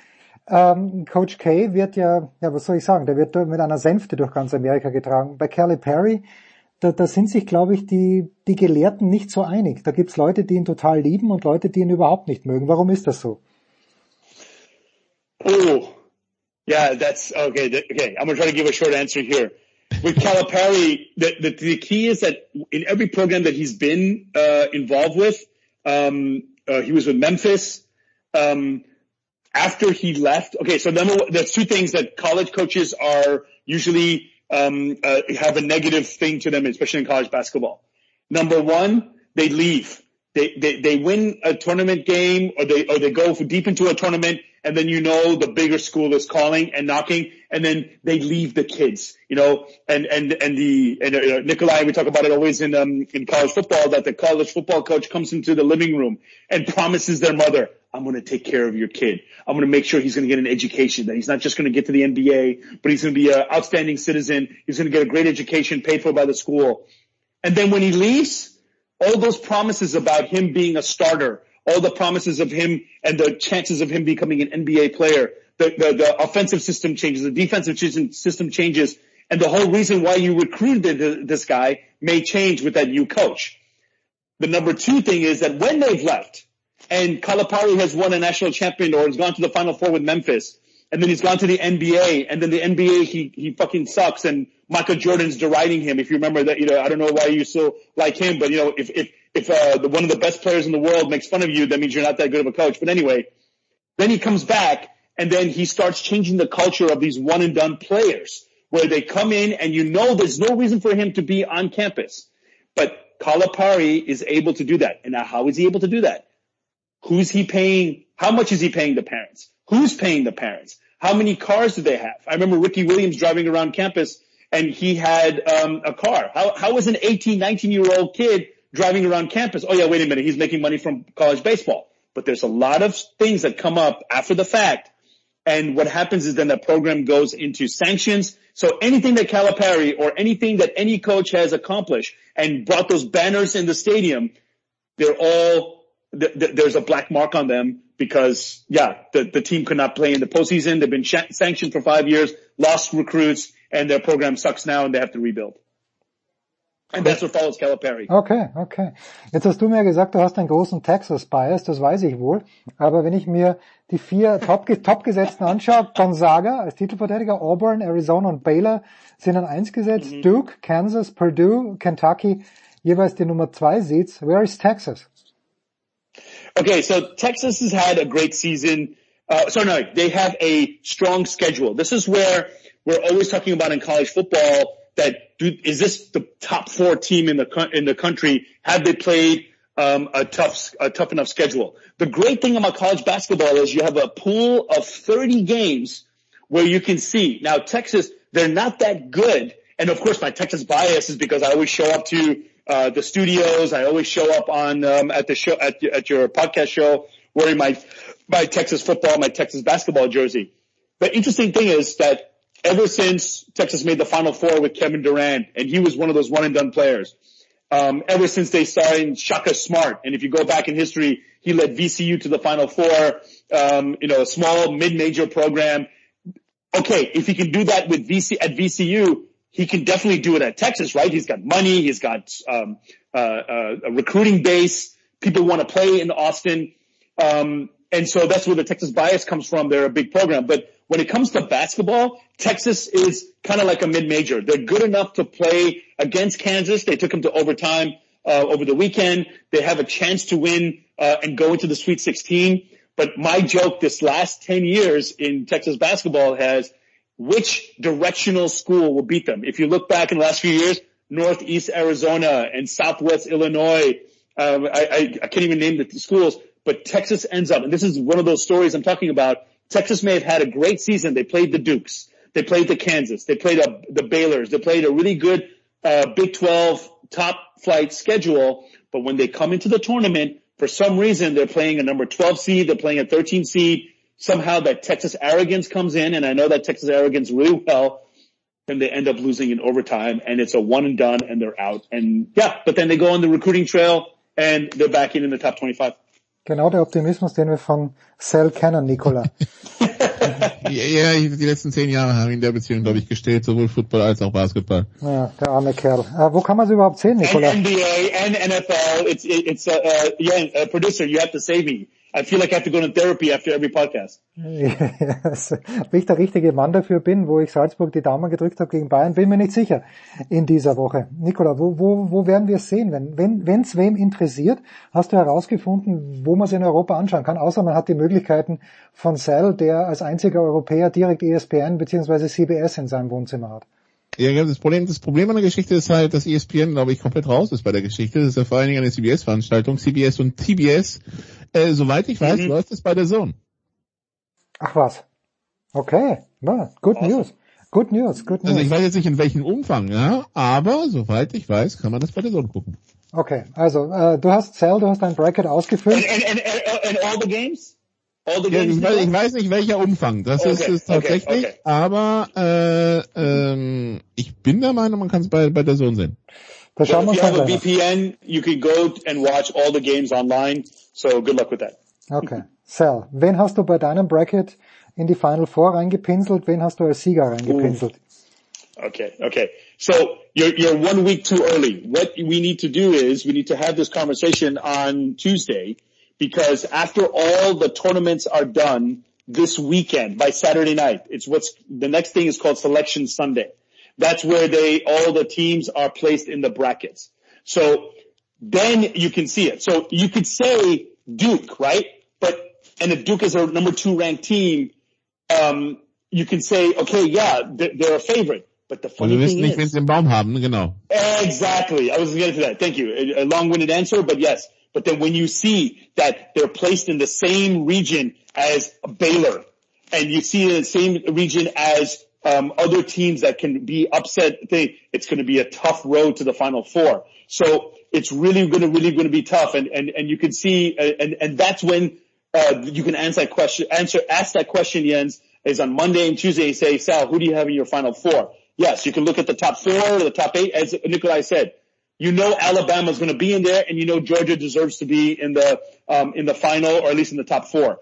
Speaker 7: Ähm, Coach K wird ja, ja, was soll ich sagen, der wird mit einer Sänfte durch ganz Amerika getragen. Bei Calipari, da, da sind sich, glaube ich, die, die Gelehrten nicht so einig. Da gibt's Leute, die ihn total lieben und Leute, die ihn überhaupt nicht mögen. Warum ist das so?
Speaker 29: Oh, yeah, that's okay. Okay, I'm gonna try to give a short answer here. With Calipari, the, the, the key is that in every program that he's been uh, involved with, um, uh, he was with Memphis. Um, after he left, okay, so number one, there's two things that college coaches are usually um, uh, have a negative thing to them, especially in college basketball. Number one, they leave. They, they, they win a tournament game or they, or they go deep into a tournament and then you know the bigger school is calling and knocking and then they leave the kids, you know, and, and, and the, and uh, Nikolai, we talk about it always in, um, in college football that the college football coach comes into the living room and promises their mother, I'm going to take care of your kid. I'm going to make sure he's going to get an education, that he's not just going to get to the NBA, but he's going to be an outstanding citizen. He's going to get a great education paid for by the school. And then when he leaves, all those promises about him being a starter, all the promises of him and the chances of him becoming an NBA player, the, the, the offensive system changes, the defensive system changes, and the whole reason why you recruited this guy may change with that new coach. The number two thing is that when they've left, and Calipari has won a national champion or has gone to the final four with Memphis and then he's gone to the NBA and then the NBA he, he fucking sucks and Michael Jordan's deriding him. If you remember that, you know, I don't know why you so like him, but you know, if, if, if, uh, the, one of the best players in the world makes fun of you, that means you're not that good of a coach. But anyway, then he comes back and then he starts changing the culture of these one and done players where they come in and you know there's no reason for him to be on campus. But Kalapari is able to do that. And now how is he able to do that? Who's he paying? How much is he paying the parents? Who's paying the parents? How many cars do they have? I remember Ricky Williams driving around campus and he had um, a car. How, how is an 18, 19 year old kid driving around campus? Oh yeah, wait a minute. He's making money from college baseball. But there's a lot of things that come up after the fact. And what happens is then the program goes into sanctions. So anything that Calipari or anything that any coach has accomplished and brought those banners in the stadium, they're all, th- th- there's a black mark on them because yeah, the, the team could not play in the postseason. They've been sh- sanctioned for five years, lost recruits, and their program sucks now and they have to rebuild. And that's what follows Calipari.
Speaker 7: Okay, okay. Jetzt hast du mir gesagt, du hast einen großen Texas-Bias, das weiß ich wohl. Aber wenn ich mir die vier Top-Gesetzten anschaue, Gonzaga als Titelverteidiger, Auburn, Arizona und Baylor sind an eins gesetzt, mhm. Duke, Kansas, Purdue, Kentucky, jeweils die Nummer zwei Seeds. Where is Texas?
Speaker 29: Okay, so Texas has had a great season. Uh, sorry, no, they have a strong schedule. This is where we're always talking about in college football that is this the top four team in the in the country? Have they played um, a tough a tough enough schedule? The great thing about college basketball is you have a pool of 30 games where you can see. Now Texas, they're not that good, and of course my Texas bias is because I always show up to uh, the studios. I always show up on um, at the show at, at your podcast show wearing my my Texas football, my Texas basketball jersey. The interesting thing is that ever since Texas made the Final Four with Kevin Durant, and he was one of those one and done players. Um, ever since they signed Shaka Smart, and if you go back in history, he led VCU to the Final Four. Um, you know, a small mid-major program. Okay, if he can do that with VC at VCU, he can definitely do it at Texas, right? He's got money, he's got um, uh, uh, a recruiting base. People want to play in Austin, um, and so that's where the Texas bias comes from. They're a big program, but when it comes to basketball, Texas is kind of like a mid-major. They're good enough to play against Kansas. They took them to overtime uh, over the weekend. They have a chance to win uh, and go into the Sweet 16. But my joke this last 10 years in Texas basketball has which directional school will beat them. If you look back in the last few years, Northeast Arizona and Southwest Illinois, um, I, I, I can't even name the schools, but Texas ends up, and this is one of those stories I'm talking about, Texas may have had a great season. They played the Dukes. They played the Kansas. They played a, the Baylors. They played a really good uh, Big 12 top flight schedule. But when they come into the tournament, for some reason, they're playing a number 12 seed. They're playing a 13 seed. Somehow that Texas arrogance comes in, and I know that Texas arrogance really well. And they end up losing in overtime, and it's a one and done, and they're out. And yeah, but then they go on the recruiting trail, and they're back in in the top 25.
Speaker 7: Genau der Optimismus, den wir von Cell kennen, Nicola.
Speaker 21: ja, die letzten zehn Jahre haben in der Beziehung, glaube ich, gestellt, sowohl Football als auch Basketball.
Speaker 7: Ja, der arme Kerl. Äh, wo kann man sie überhaupt sehen, Nicola?
Speaker 29: And NBA and NFL. It's, it's, uh, uh, yeah, uh, producer, you have to save me. I feel like I have to go to therapy after every podcast.
Speaker 7: yes. Ob ich der richtige Mann dafür bin, wo ich Salzburg die Daumen gedrückt habe gegen Bayern, bin mir nicht sicher in dieser Woche. Nikola, wo, wo, wo werden wir es sehen? Wenn wenn es wem interessiert, hast du herausgefunden, wo man es in Europa anschauen kann, außer man hat die Möglichkeiten von Cell, der als einziger Europäer direkt ESPN bzw. CBS in seinem Wohnzimmer hat.
Speaker 21: Ja, das Problem, das Problem an der Geschichte ist halt, dass ESPN, glaube ich, komplett raus ist bei der Geschichte. Das ist ja vor allen Dingen eine CBS-Veranstaltung. CBS und TBS, äh, soweit ich weiß, mhm. läuft es bei der Zone.
Speaker 7: Ach was. Okay. Ja, good awesome. news. Good news, good news.
Speaker 21: Also ich weiß jetzt nicht in welchem Umfang, ja, aber soweit ich weiß, kann man das bei der Zone gucken.
Speaker 7: Okay, also äh, du hast Cell, du hast dein Bracket ausgefüllt.
Speaker 29: And, and, and, and all the games?
Speaker 21: Ja, ich, weiß, ich, weiß, nicht welcher Umfang, das okay, ist es tatsächlich, okay, okay. aber äh, ähm, ich bin der Meinung, man kann es bei, bei der Sohn sehen.
Speaker 29: Da schauen wir well, if you have a VPN, you can go and watch all the games online, so good luck with that.
Speaker 7: Okay, Sal, wen hast du bei deinem Bracket in die Final Four reingepinselt, wen hast du als Sieger reingepinselt?
Speaker 29: Okay, okay. So you're, you're one week too early. What we need to do is we need to have this conversation on Tuesday because after all the tournaments are done this weekend by Saturday night, it's what's the next thing is called Selection Sunday. That's where they all the teams are placed in the brackets. So then you can see it. So you could say Duke, right? But and if Duke is a number two ranked team, um, you can say, okay, yeah, they're, they're a favorite. But the funny thing
Speaker 21: nicht,
Speaker 29: is,
Speaker 21: wen sie im Baum haben, genau.
Speaker 29: Exactly. I was getting to that. Thank you. A, a long-winded answer, but yes. But then when you see that they're placed in the same region as Baylor, and you see in the same region as um, other teams that can be upset, it's going to be a tough road to the Final Four. So it's really going to really going to be tough, and and and you can see, uh, and and that's when uh, you can answer that question. Answer ask that question, Jens. Is on Monday and Tuesday. Say, Sal, who do you have in your Final Four? Yes, you can look at the top four or the top eight. As Nikolai said, you know Alabama's going to be in there, and you know Georgia deserves to be in the um, in the final or at least in the top four.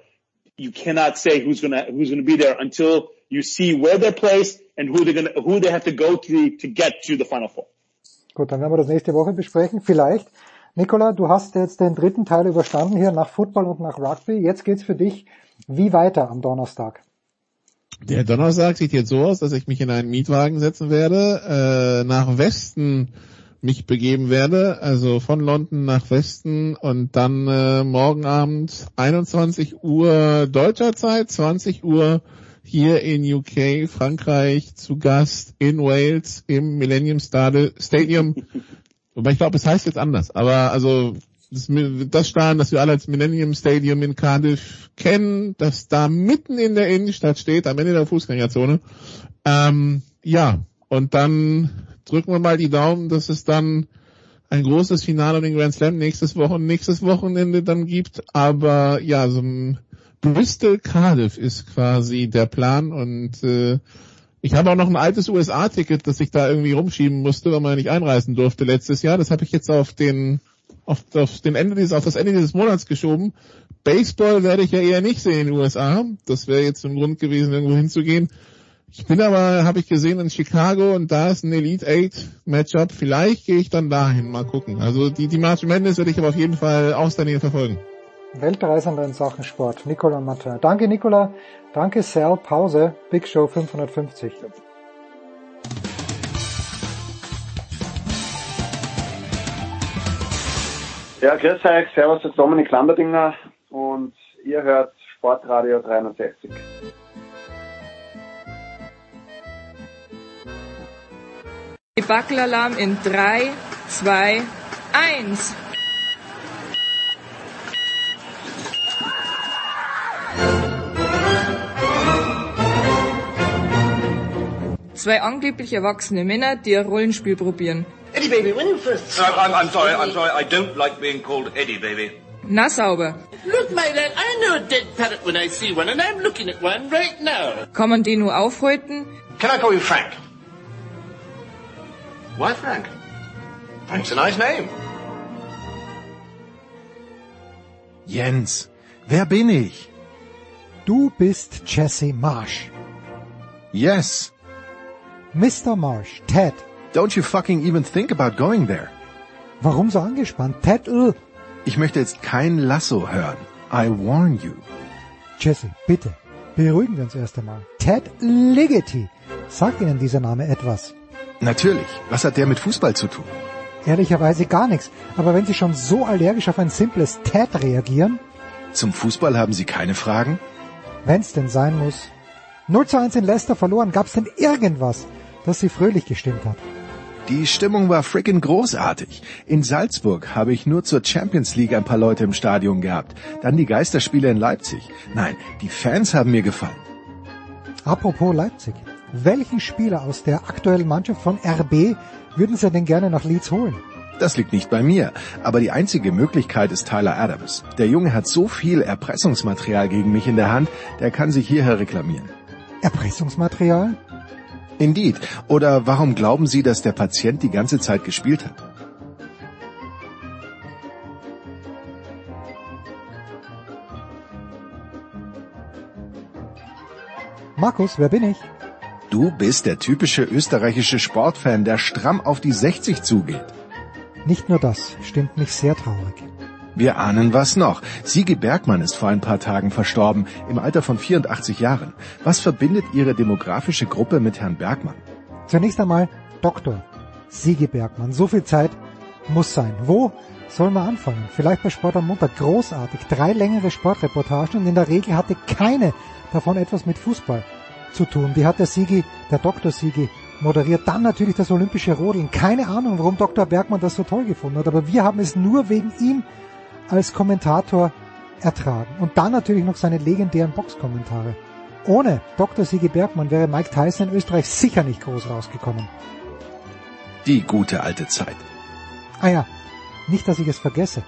Speaker 29: You cannot say who's going to who's going to be there until you see where they're placed and who they're going to, who they have to go through to get to the final four.
Speaker 7: Gut, dann werden wir das nächste Woche besprechen. Vielleicht. Nikola, du hast jetzt den dritten Teil überstanden hier nach Football und nach Rugby. Jetzt geht's für dich wie weiter am Donnerstag?
Speaker 21: Der Donnerstag sieht jetzt so aus, dass ich mich in einen Mietwagen setzen werde, äh, nach Westen mich begeben werde, also von London nach Westen und dann äh, morgen Abend 21 Uhr deutscher Zeit, 20 Uhr hier in UK, Frankreich, zu Gast in Wales im Millennium Stadium. Wobei ich glaube, es heißt jetzt anders, aber also das, das Stadion, das wir alle als Millennium Stadium in Cardiff kennen, das da mitten in der Innenstadt steht, am Ende der Fußgängerzone. Ähm, ja, und dann drücken wir mal die Daumen, dass es dann ein großes Finale um den Grand Slam nächstes Wochen, nächstes Wochenende dann gibt. Aber ja, so ein Bristol Cardiff ist quasi der Plan und äh, ich habe auch noch ein altes USA-Ticket, das ich da irgendwie rumschieben musste, weil man nicht einreisen durfte letztes Jahr. Das habe ich jetzt auf den auf, auf den Ende dieses, auf das Ende dieses Monats geschoben. Baseball werde ich ja eher nicht sehen in den USA. Das wäre jetzt ein Grund gewesen, irgendwo hinzugehen. Ich bin aber, habe ich gesehen, in Chicago und da ist ein Elite Eight Matchup. Vielleicht gehe ich dann dahin, mal gucken. Also die, die March Madness werde ich aber auf jeden Fall aus der Nähe verfolgen.
Speaker 7: Weltreisender in Sachen Sport, Nicola Martin. Danke Nicola, danke Sal, Pause, Big Show 550.
Speaker 30: Ja, grüß euch, servus, das ist Dominik Lamberdinger und ihr hört Sportradio 360.
Speaker 31: Wackelalarm in 3, 2, 1. Zwei angeblich erwachsene Männer, die ein Rollenspiel probieren.
Speaker 32: Eddie Baby, when you first... No, I'm, I'm sorry, I'm sorry. I don't like being called Eddie Baby.
Speaker 31: Na sauber.
Speaker 32: Look, my lad, I know a dead parrot when I see one, and I'm looking at one right now.
Speaker 31: Kann man die nur aufhalten?
Speaker 32: Can I call you Frank? Why Frank? Frank's a nice name.
Speaker 2: Jens, wer bin ich?
Speaker 7: Du bist Jesse Marsh.
Speaker 2: Yes.
Speaker 7: Mr. Marsh, Ted.
Speaker 2: Don't you fucking even think about going there.
Speaker 7: Warum so angespannt? Ted, uh.
Speaker 2: Ich möchte jetzt kein Lasso hören. I warn you.
Speaker 7: Jesse, bitte, beruhigen wir uns erst einmal. Ted Ligety. Sagt Ihnen dieser Name etwas?
Speaker 2: Natürlich. Was hat der mit Fußball zu tun?
Speaker 7: Ehrlicherweise gar nichts. Aber wenn Sie schon so allergisch auf ein simples Ted reagieren?
Speaker 2: Zum Fußball haben Sie keine Fragen?
Speaker 7: Wenn's denn sein muss. 0 zu 1 in Leicester verloren. Gab's denn irgendwas, das Sie fröhlich gestimmt hat?
Speaker 2: Die Stimmung war frickin' großartig. In Salzburg habe ich nur zur Champions League ein paar Leute im Stadion gehabt. Dann die Geisterspiele in Leipzig. Nein, die Fans haben mir gefallen.
Speaker 7: Apropos Leipzig. Welchen Spieler aus der aktuellen Mannschaft von RB würden Sie denn gerne nach Leeds holen?
Speaker 2: Das liegt nicht bei mir, aber die einzige Möglichkeit ist Tyler Adams. Der Junge hat so viel Erpressungsmaterial gegen mich in der Hand, der kann sich hierher reklamieren.
Speaker 7: Erpressungsmaterial?
Speaker 2: Indeed. Oder warum glauben Sie, dass der Patient die ganze Zeit gespielt hat?
Speaker 7: Markus, wer bin ich?
Speaker 2: Du bist der typische österreichische Sportfan, der stramm auf die 60 zugeht.
Speaker 7: Nicht nur das stimmt mich sehr traurig.
Speaker 2: Wir ahnen was noch. Sigi Bergmann ist vor ein paar Tagen verstorben, im Alter von 84 Jahren. Was verbindet Ihre demografische Gruppe mit Herrn Bergmann?
Speaker 7: Zunächst einmal Doktor Sigi Bergmann. So viel Zeit muss sein. Wo soll man anfangen? Vielleicht bei Sport am Montag. Großartig. Drei längere Sportreportagen und in der Regel hatte keine davon etwas mit Fußball zu tun. Die hat der Sigi, der Doktor Sigi moderiert. Dann natürlich das olympische Rodeln. Keine Ahnung, warum Dr. Bergmann das so toll gefunden hat, aber wir haben es nur wegen ihm als Kommentator ertragen. Und dann natürlich noch seine legendären Boxkommentare. Ohne Dr. Sigi Bergmann wäre Mike Tyson in Österreich sicher nicht groß rausgekommen.
Speaker 2: Die gute alte Zeit.
Speaker 7: Ah ja, nicht, dass ich es vergesse.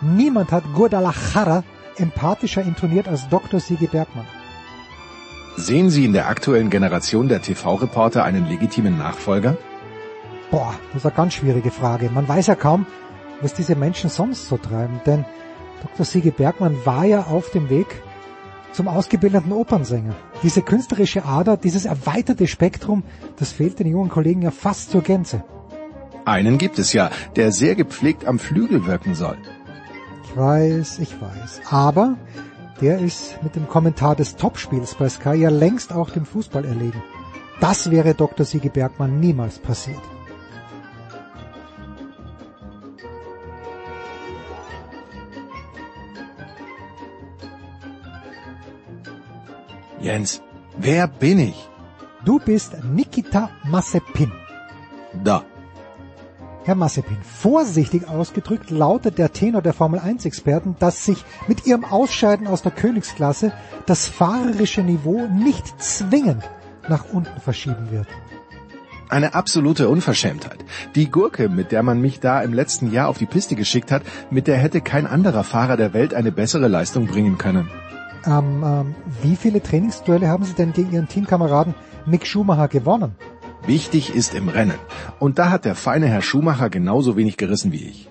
Speaker 7: Niemand hat Guadalajara empathischer intoniert als Dr. Sigi Bergmann.
Speaker 2: Sehen Sie in der aktuellen Generation der TV-Reporter einen legitimen Nachfolger?
Speaker 7: Boah, das ist eine ganz schwierige Frage. Man weiß ja kaum, was diese Menschen sonst so treiben, denn Dr. Sigi Bergmann war ja auf dem Weg zum ausgebildeten Opernsänger. Diese künstlerische Ader, dieses erweiterte Spektrum, das fehlt den jungen Kollegen ja fast zur Gänze.
Speaker 2: Einen gibt es ja, der sehr gepflegt am Flügel wirken soll.
Speaker 7: Ich weiß, ich weiß. Aber der ist mit dem Kommentar des Topspiels bei Sky ja längst auch dem Fußball erlegen. Das wäre Dr. Sigi Bergmann niemals passiert.
Speaker 2: Jens, wer bin ich?
Speaker 7: Du bist Nikita Mazepin.
Speaker 2: Da.
Speaker 7: Herr Mazepin, vorsichtig ausgedrückt lautet der Tenor der Formel 1 Experten, dass sich mit ihrem Ausscheiden aus der Königsklasse das fahrerische Niveau nicht zwingend nach unten verschieben wird.
Speaker 2: Eine absolute Unverschämtheit. Die Gurke, mit der man mich da im letzten Jahr auf die Piste geschickt hat, mit der hätte kein anderer Fahrer der Welt eine bessere Leistung bringen können.
Speaker 7: Ähm, ähm, wie viele Trainingsduelle haben Sie denn gegen Ihren Teamkameraden Mick Schumacher gewonnen?
Speaker 2: Wichtig ist im Rennen. Und da hat der feine Herr Schumacher genauso wenig gerissen wie ich.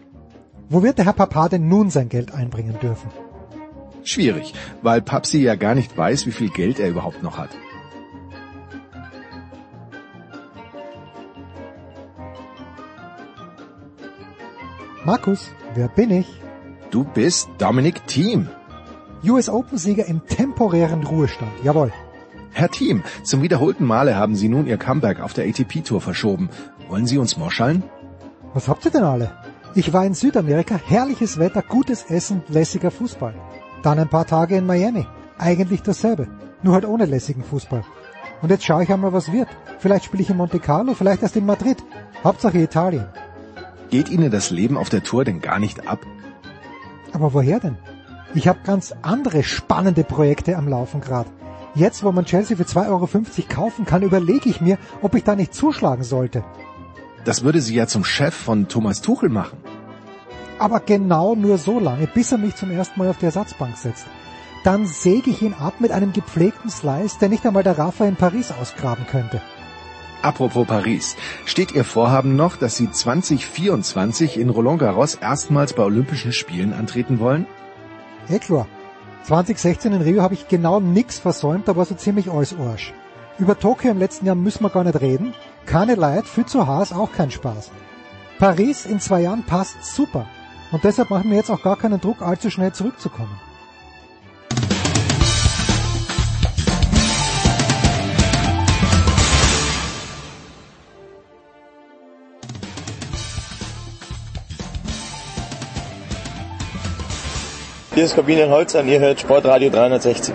Speaker 7: Wo wird der Herr Papa denn nun sein Geld einbringen dürfen?
Speaker 2: Schwierig, weil Papsi ja gar nicht weiß, wie viel Geld er überhaupt noch hat.
Speaker 7: Markus, wer bin ich?
Speaker 2: Du bist Dominic Thiem.
Speaker 7: US Open-Sieger im temporären Ruhestand, jawohl.
Speaker 2: Herr Thiem, zum wiederholten Male haben Sie nun Ihr Comeback auf der ATP-Tour verschoben. Wollen Sie uns moschaln?
Speaker 7: Was habt ihr denn alle? Ich war in Südamerika, herrliches Wetter, gutes Essen, lässiger Fußball. Dann ein paar Tage in Miami. Eigentlich dasselbe, nur halt ohne lässigen Fußball. Und jetzt schaue ich einmal, was wird. Vielleicht spiele ich in Monte Carlo, vielleicht erst in Madrid. Hauptsache Italien.
Speaker 2: Geht Ihnen das Leben auf der Tour denn gar nicht ab?
Speaker 7: Aber woher denn? Ich habe ganz andere spannende Projekte am Laufen gerade. Jetzt, wo man Chelsea für 2,50 Euro kaufen kann, überlege ich mir, ob ich da nicht zuschlagen sollte.
Speaker 2: Das würde Sie ja zum Chef von Thomas Tuchel machen.
Speaker 7: Aber genau nur so lange, bis er mich zum ersten Mal auf die Ersatzbank setzt. Dann säge ich ihn ab mit einem gepflegten Slice, der nicht einmal der Rafa in Paris ausgraben könnte.
Speaker 2: Apropos Paris, steht Ihr Vorhaben noch, dass Sie 2024 in Roland Garros erstmals bei Olympischen Spielen antreten wollen?
Speaker 7: Eh klar. 2016 in Rio habe ich genau nix versäumt, da war so ziemlich alles Arsch. Über Tokio im letzten Jahr müssen wir gar nicht reden. Keine Leid, viel zu Haas auch kein Spaß. Paris in zwei Jahren passt super. Und deshalb machen wir jetzt auch gar keinen Druck, allzu schnell zurückzukommen.
Speaker 33: Hier ist Corbinian Holzer und ihr hört Sportradio 360.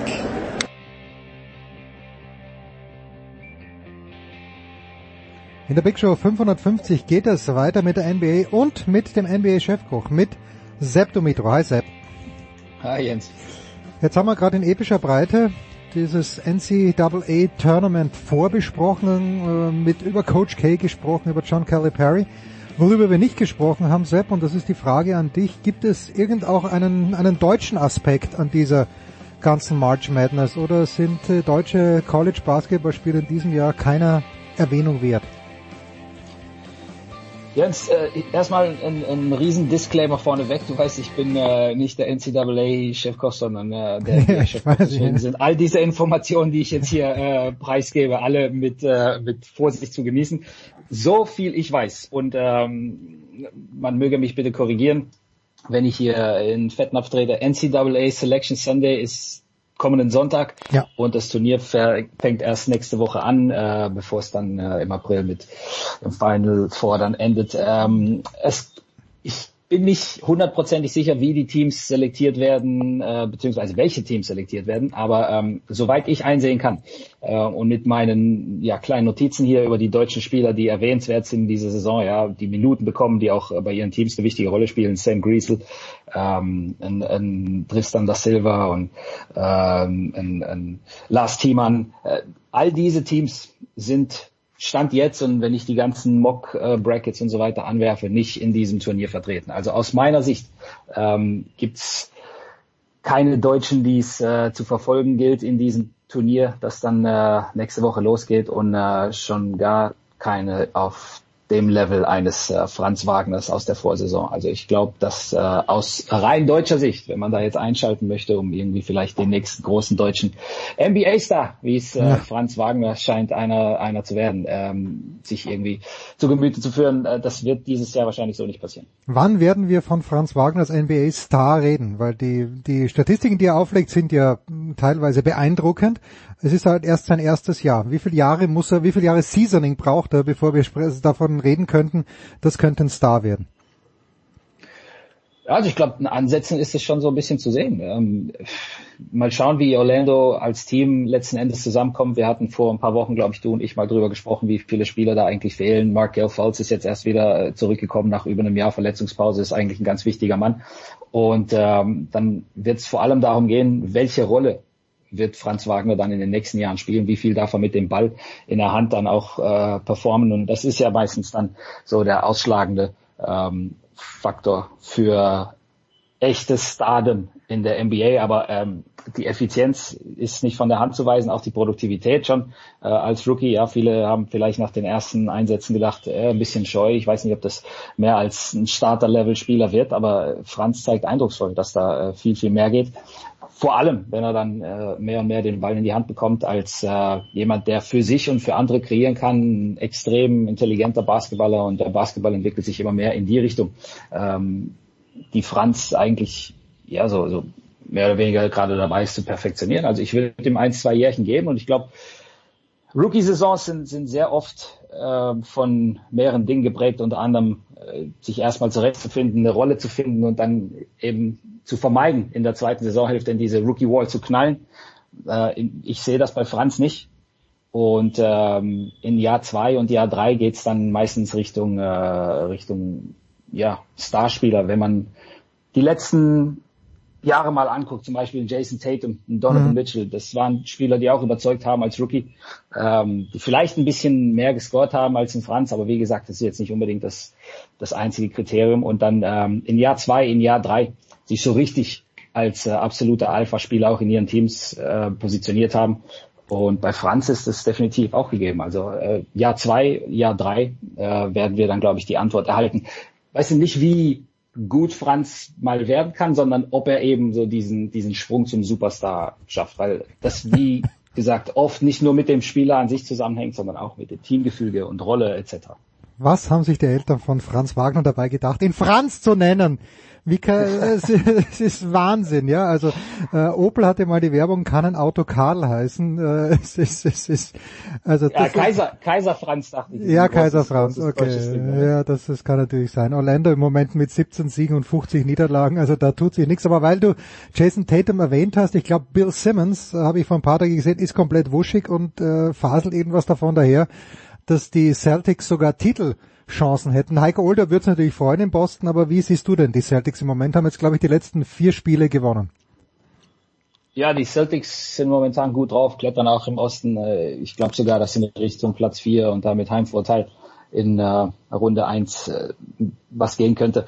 Speaker 7: In der Big Show 550 geht es weiter mit der NBA und mit dem NBA-Chefkoch, mit Sepp Dumitro. Hi Sepp.
Speaker 34: Hi Jens.
Speaker 7: Jetzt haben wir gerade in epischer Breite dieses NCAA Tournament vorbesprochen, äh, mit über Coach K gesprochen, über John Calipari. Worüber wir nicht gesprochen haben, Sepp, und das ist die Frage an dich, gibt es irgend auch einen, einen deutschen Aspekt an dieser ganzen March Madness oder sind äh, deutsche College Basketballspiele in diesem Jahr keiner Erwähnung wert?
Speaker 34: Jens, äh, erstmal ein, ein riesen Disclaimer vorneweg. Du weißt, ich bin äh, nicht der NCAA-Chefkoch, sondern äh, der NBA-Chefkoch. Deswegen ja. sind all diese Informationen, die ich jetzt hier äh, preisgebe, alle mit, äh, mit Vorsicht zu genießen. So viel ich weiß und ähm, man möge mich bitte korrigieren. wenn ich hier in Fettnapf trete, NCAA Selection Sunday ist kommenden Sonntag
Speaker 7: ja.
Speaker 34: und das Turnier fängt erst nächste Woche an, äh, bevor es dann äh, im April mit dem Final Four dann endet. Ähm, es, ich bin nicht hundertprozentig sicher, wie die Teams selektiert werden, äh, beziehungsweise welche Teams selektiert werden, aber ähm, soweit ich einsehen kann äh, und mit meinen ja, kleinen Notizen hier über die deutschen Spieler, die erwähnenswert sind in dieser Saison, ja, die Minuten bekommen, die auch bei ihren Teams eine wichtige Rolle spielen, Sam Griesel, ähm, ein, ein Tristan da Silva und ähm, ein, ein Lars Thiemann, äh, all diese Teams sind Stand jetzt und wenn ich die ganzen Mock-Brackets und so weiter anwerfe, nicht in diesem Turnier vertreten. Also aus meiner Sicht ähm, gibt's keine Deutschen, die es äh, zu verfolgen gilt in diesem Turnier, das dann äh, nächste Woche losgeht und äh, schon gar keine auf dem Level eines äh, Franz Wagners aus der Vorsaison. Also ich glaube, dass äh, aus rein deutscher Sicht, wenn man da jetzt einschalten möchte, um irgendwie vielleicht den nächsten großen deutschen NBA-Star, wie es äh, ja. Franz Wagner scheint einer einer zu werden, ähm, sich irgendwie zu Gemüte zu führen, äh, das wird dieses Jahr wahrscheinlich so nicht passieren.
Speaker 7: Wann werden wir von Franz Wagners NBA-Star reden? Weil die die Statistiken, die er auflegt, sind ja teilweise beeindruckend. Es ist halt erst sein erstes Jahr. Wie viele Jahre muss er, wie viele Jahre Seasoning braucht er, bevor wir davon reden könnten, das könnte ein Star werden?
Speaker 34: Also ich glaube, in Ansätzen ist es schon so ein bisschen zu sehen. Ähm, mal schauen, wie Orlando als Team letzten Endes zusammenkommt. Wir hatten vor ein paar Wochen, glaube ich, du und ich mal drüber gesprochen, wie viele Spieler da eigentlich fehlen. Mark Gelfalz ist jetzt erst wieder äh, zurückgekommen nach über einem Jahr Verletzungspause, ist eigentlich ein ganz wichtiger Mann. Und ähm, dann wird es vor allem darum gehen, welche Rolle wird Franz Wagner dann in den nächsten Jahren spielen, wie viel darf er mit dem Ball in der Hand dann auch äh, performen. Und das ist ja meistens dann so der ausschlagende ähm, Faktor für echtes Stardom in der NBA, aber ähm, die Effizienz ist nicht von der Hand zu weisen, auch die Produktivität schon äh, als Rookie. Ja, viele haben vielleicht nach den ersten Einsätzen gedacht, äh, ein bisschen scheu. Ich weiß nicht, ob das mehr als ein Starter-Level-Spieler wird, aber Franz zeigt eindrucksvoll, dass da äh, viel, viel mehr geht vor allem, wenn er dann äh, mehr und mehr den Ball in die Hand bekommt, als äh, jemand, der für sich und für andere kreieren kann, ein extrem intelligenter Basketballer und der Basketball entwickelt sich immer mehr in die Richtung, ähm, die Franz eigentlich ja so, so mehr oder weniger gerade dabei ist zu perfektionieren. Also ich will dem ein, zwei Jährchen geben und ich glaube, Rookie-Saisons sind, sind sehr oft äh, von mehreren Dingen geprägt, unter anderem äh, sich erstmal zurechtzufinden, eine Rolle zu finden und dann eben zu vermeiden, in der zweiten Saisonhälfte in diese Rookie Wall zu knallen. Äh, ich sehe das bei Franz nicht. Und ähm, in Jahr zwei und Jahr drei geht's dann meistens Richtung äh, Richtung ja Starspieler, wenn man die letzten Jahre mal anguckt, zum Beispiel Jason Tatum und Donovan mhm. Mitchell, das waren Spieler, die auch überzeugt haben als Rookie, ähm, die vielleicht ein bisschen mehr gescored haben als in Franz, aber wie gesagt, das ist jetzt nicht unbedingt das, das einzige Kriterium. Und dann ähm, in Jahr zwei, in Jahr drei sich so richtig als äh, absoluter Alpha-Spieler auch in ihren Teams äh, positioniert haben. Und bei Franz ist es definitiv auch gegeben. Also äh, Jahr zwei, Jahr drei äh, werden wir dann, glaube ich, die Antwort erhalten. Weißt du nicht, wie gut Franz mal werden kann, sondern ob er eben so diesen, diesen Sprung zum Superstar schafft. Weil das, wie gesagt, oft nicht nur mit dem Spieler an sich zusammenhängt, sondern auch mit dem Teamgefüge und Rolle etc.
Speaker 7: Was haben sich die Eltern von Franz Wagner dabei gedacht, ihn Franz zu nennen? Wie kann, es, es ist Wahnsinn, ja. Also äh, Opel hatte mal die Werbung, kann ein Auto Karl heißen. Äh, es ist, es ist, also
Speaker 34: ja, Kaiser, ist, Kaiser Franz dachte ich.
Speaker 7: Ja, Kaiser Franz, okay. Ding, ja, das, das kann natürlich sein. Orlando im Moment mit 17 Siegen und 50 Niederlagen, also da tut sich nichts. Aber weil du Jason Tatum erwähnt hast, ich glaube Bill Simmons, äh, habe ich vor ein paar Tagen gesehen, ist komplett wuschig und äh, faselt irgendwas davon daher, dass die Celtics sogar Titel Chancen hätten. Heiko Older wird es natürlich freuen in Boston, aber wie siehst du denn die Celtics im Moment? Haben jetzt, glaube ich, die letzten vier Spiele gewonnen.
Speaker 34: Ja, die Celtics sind momentan gut drauf, klettern auch im Osten. Äh, ich glaube sogar, dass sie in Richtung Platz vier und damit Heimvorteil in äh, Runde eins äh, was gehen könnte.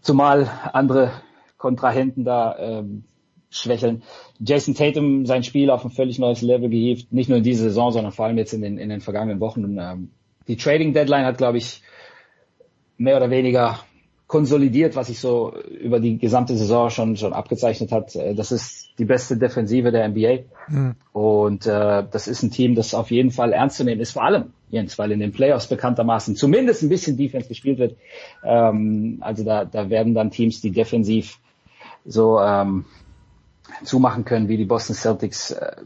Speaker 34: Zumal andere Kontrahenten da ähm, schwächeln. Jason Tatum sein Spiel auf ein völlig neues Level gehievt, nicht nur in dieser Saison, sondern vor allem jetzt in den, in den vergangenen Wochen. Ähm, die Trading Deadline hat, glaube ich, mehr oder weniger konsolidiert, was sich so über die gesamte Saison schon schon abgezeichnet hat. Äh, das ist die beste Defensive der NBA mhm. und äh, das ist ein Team, das auf jeden Fall ernst zu nehmen ist. Vor allem, Jens, weil in den Playoffs bekanntermaßen zumindest ein bisschen Defense gespielt wird. Ähm, also da, da werden dann Teams, die defensiv so ähm, zumachen können wie die Boston Celtics, äh,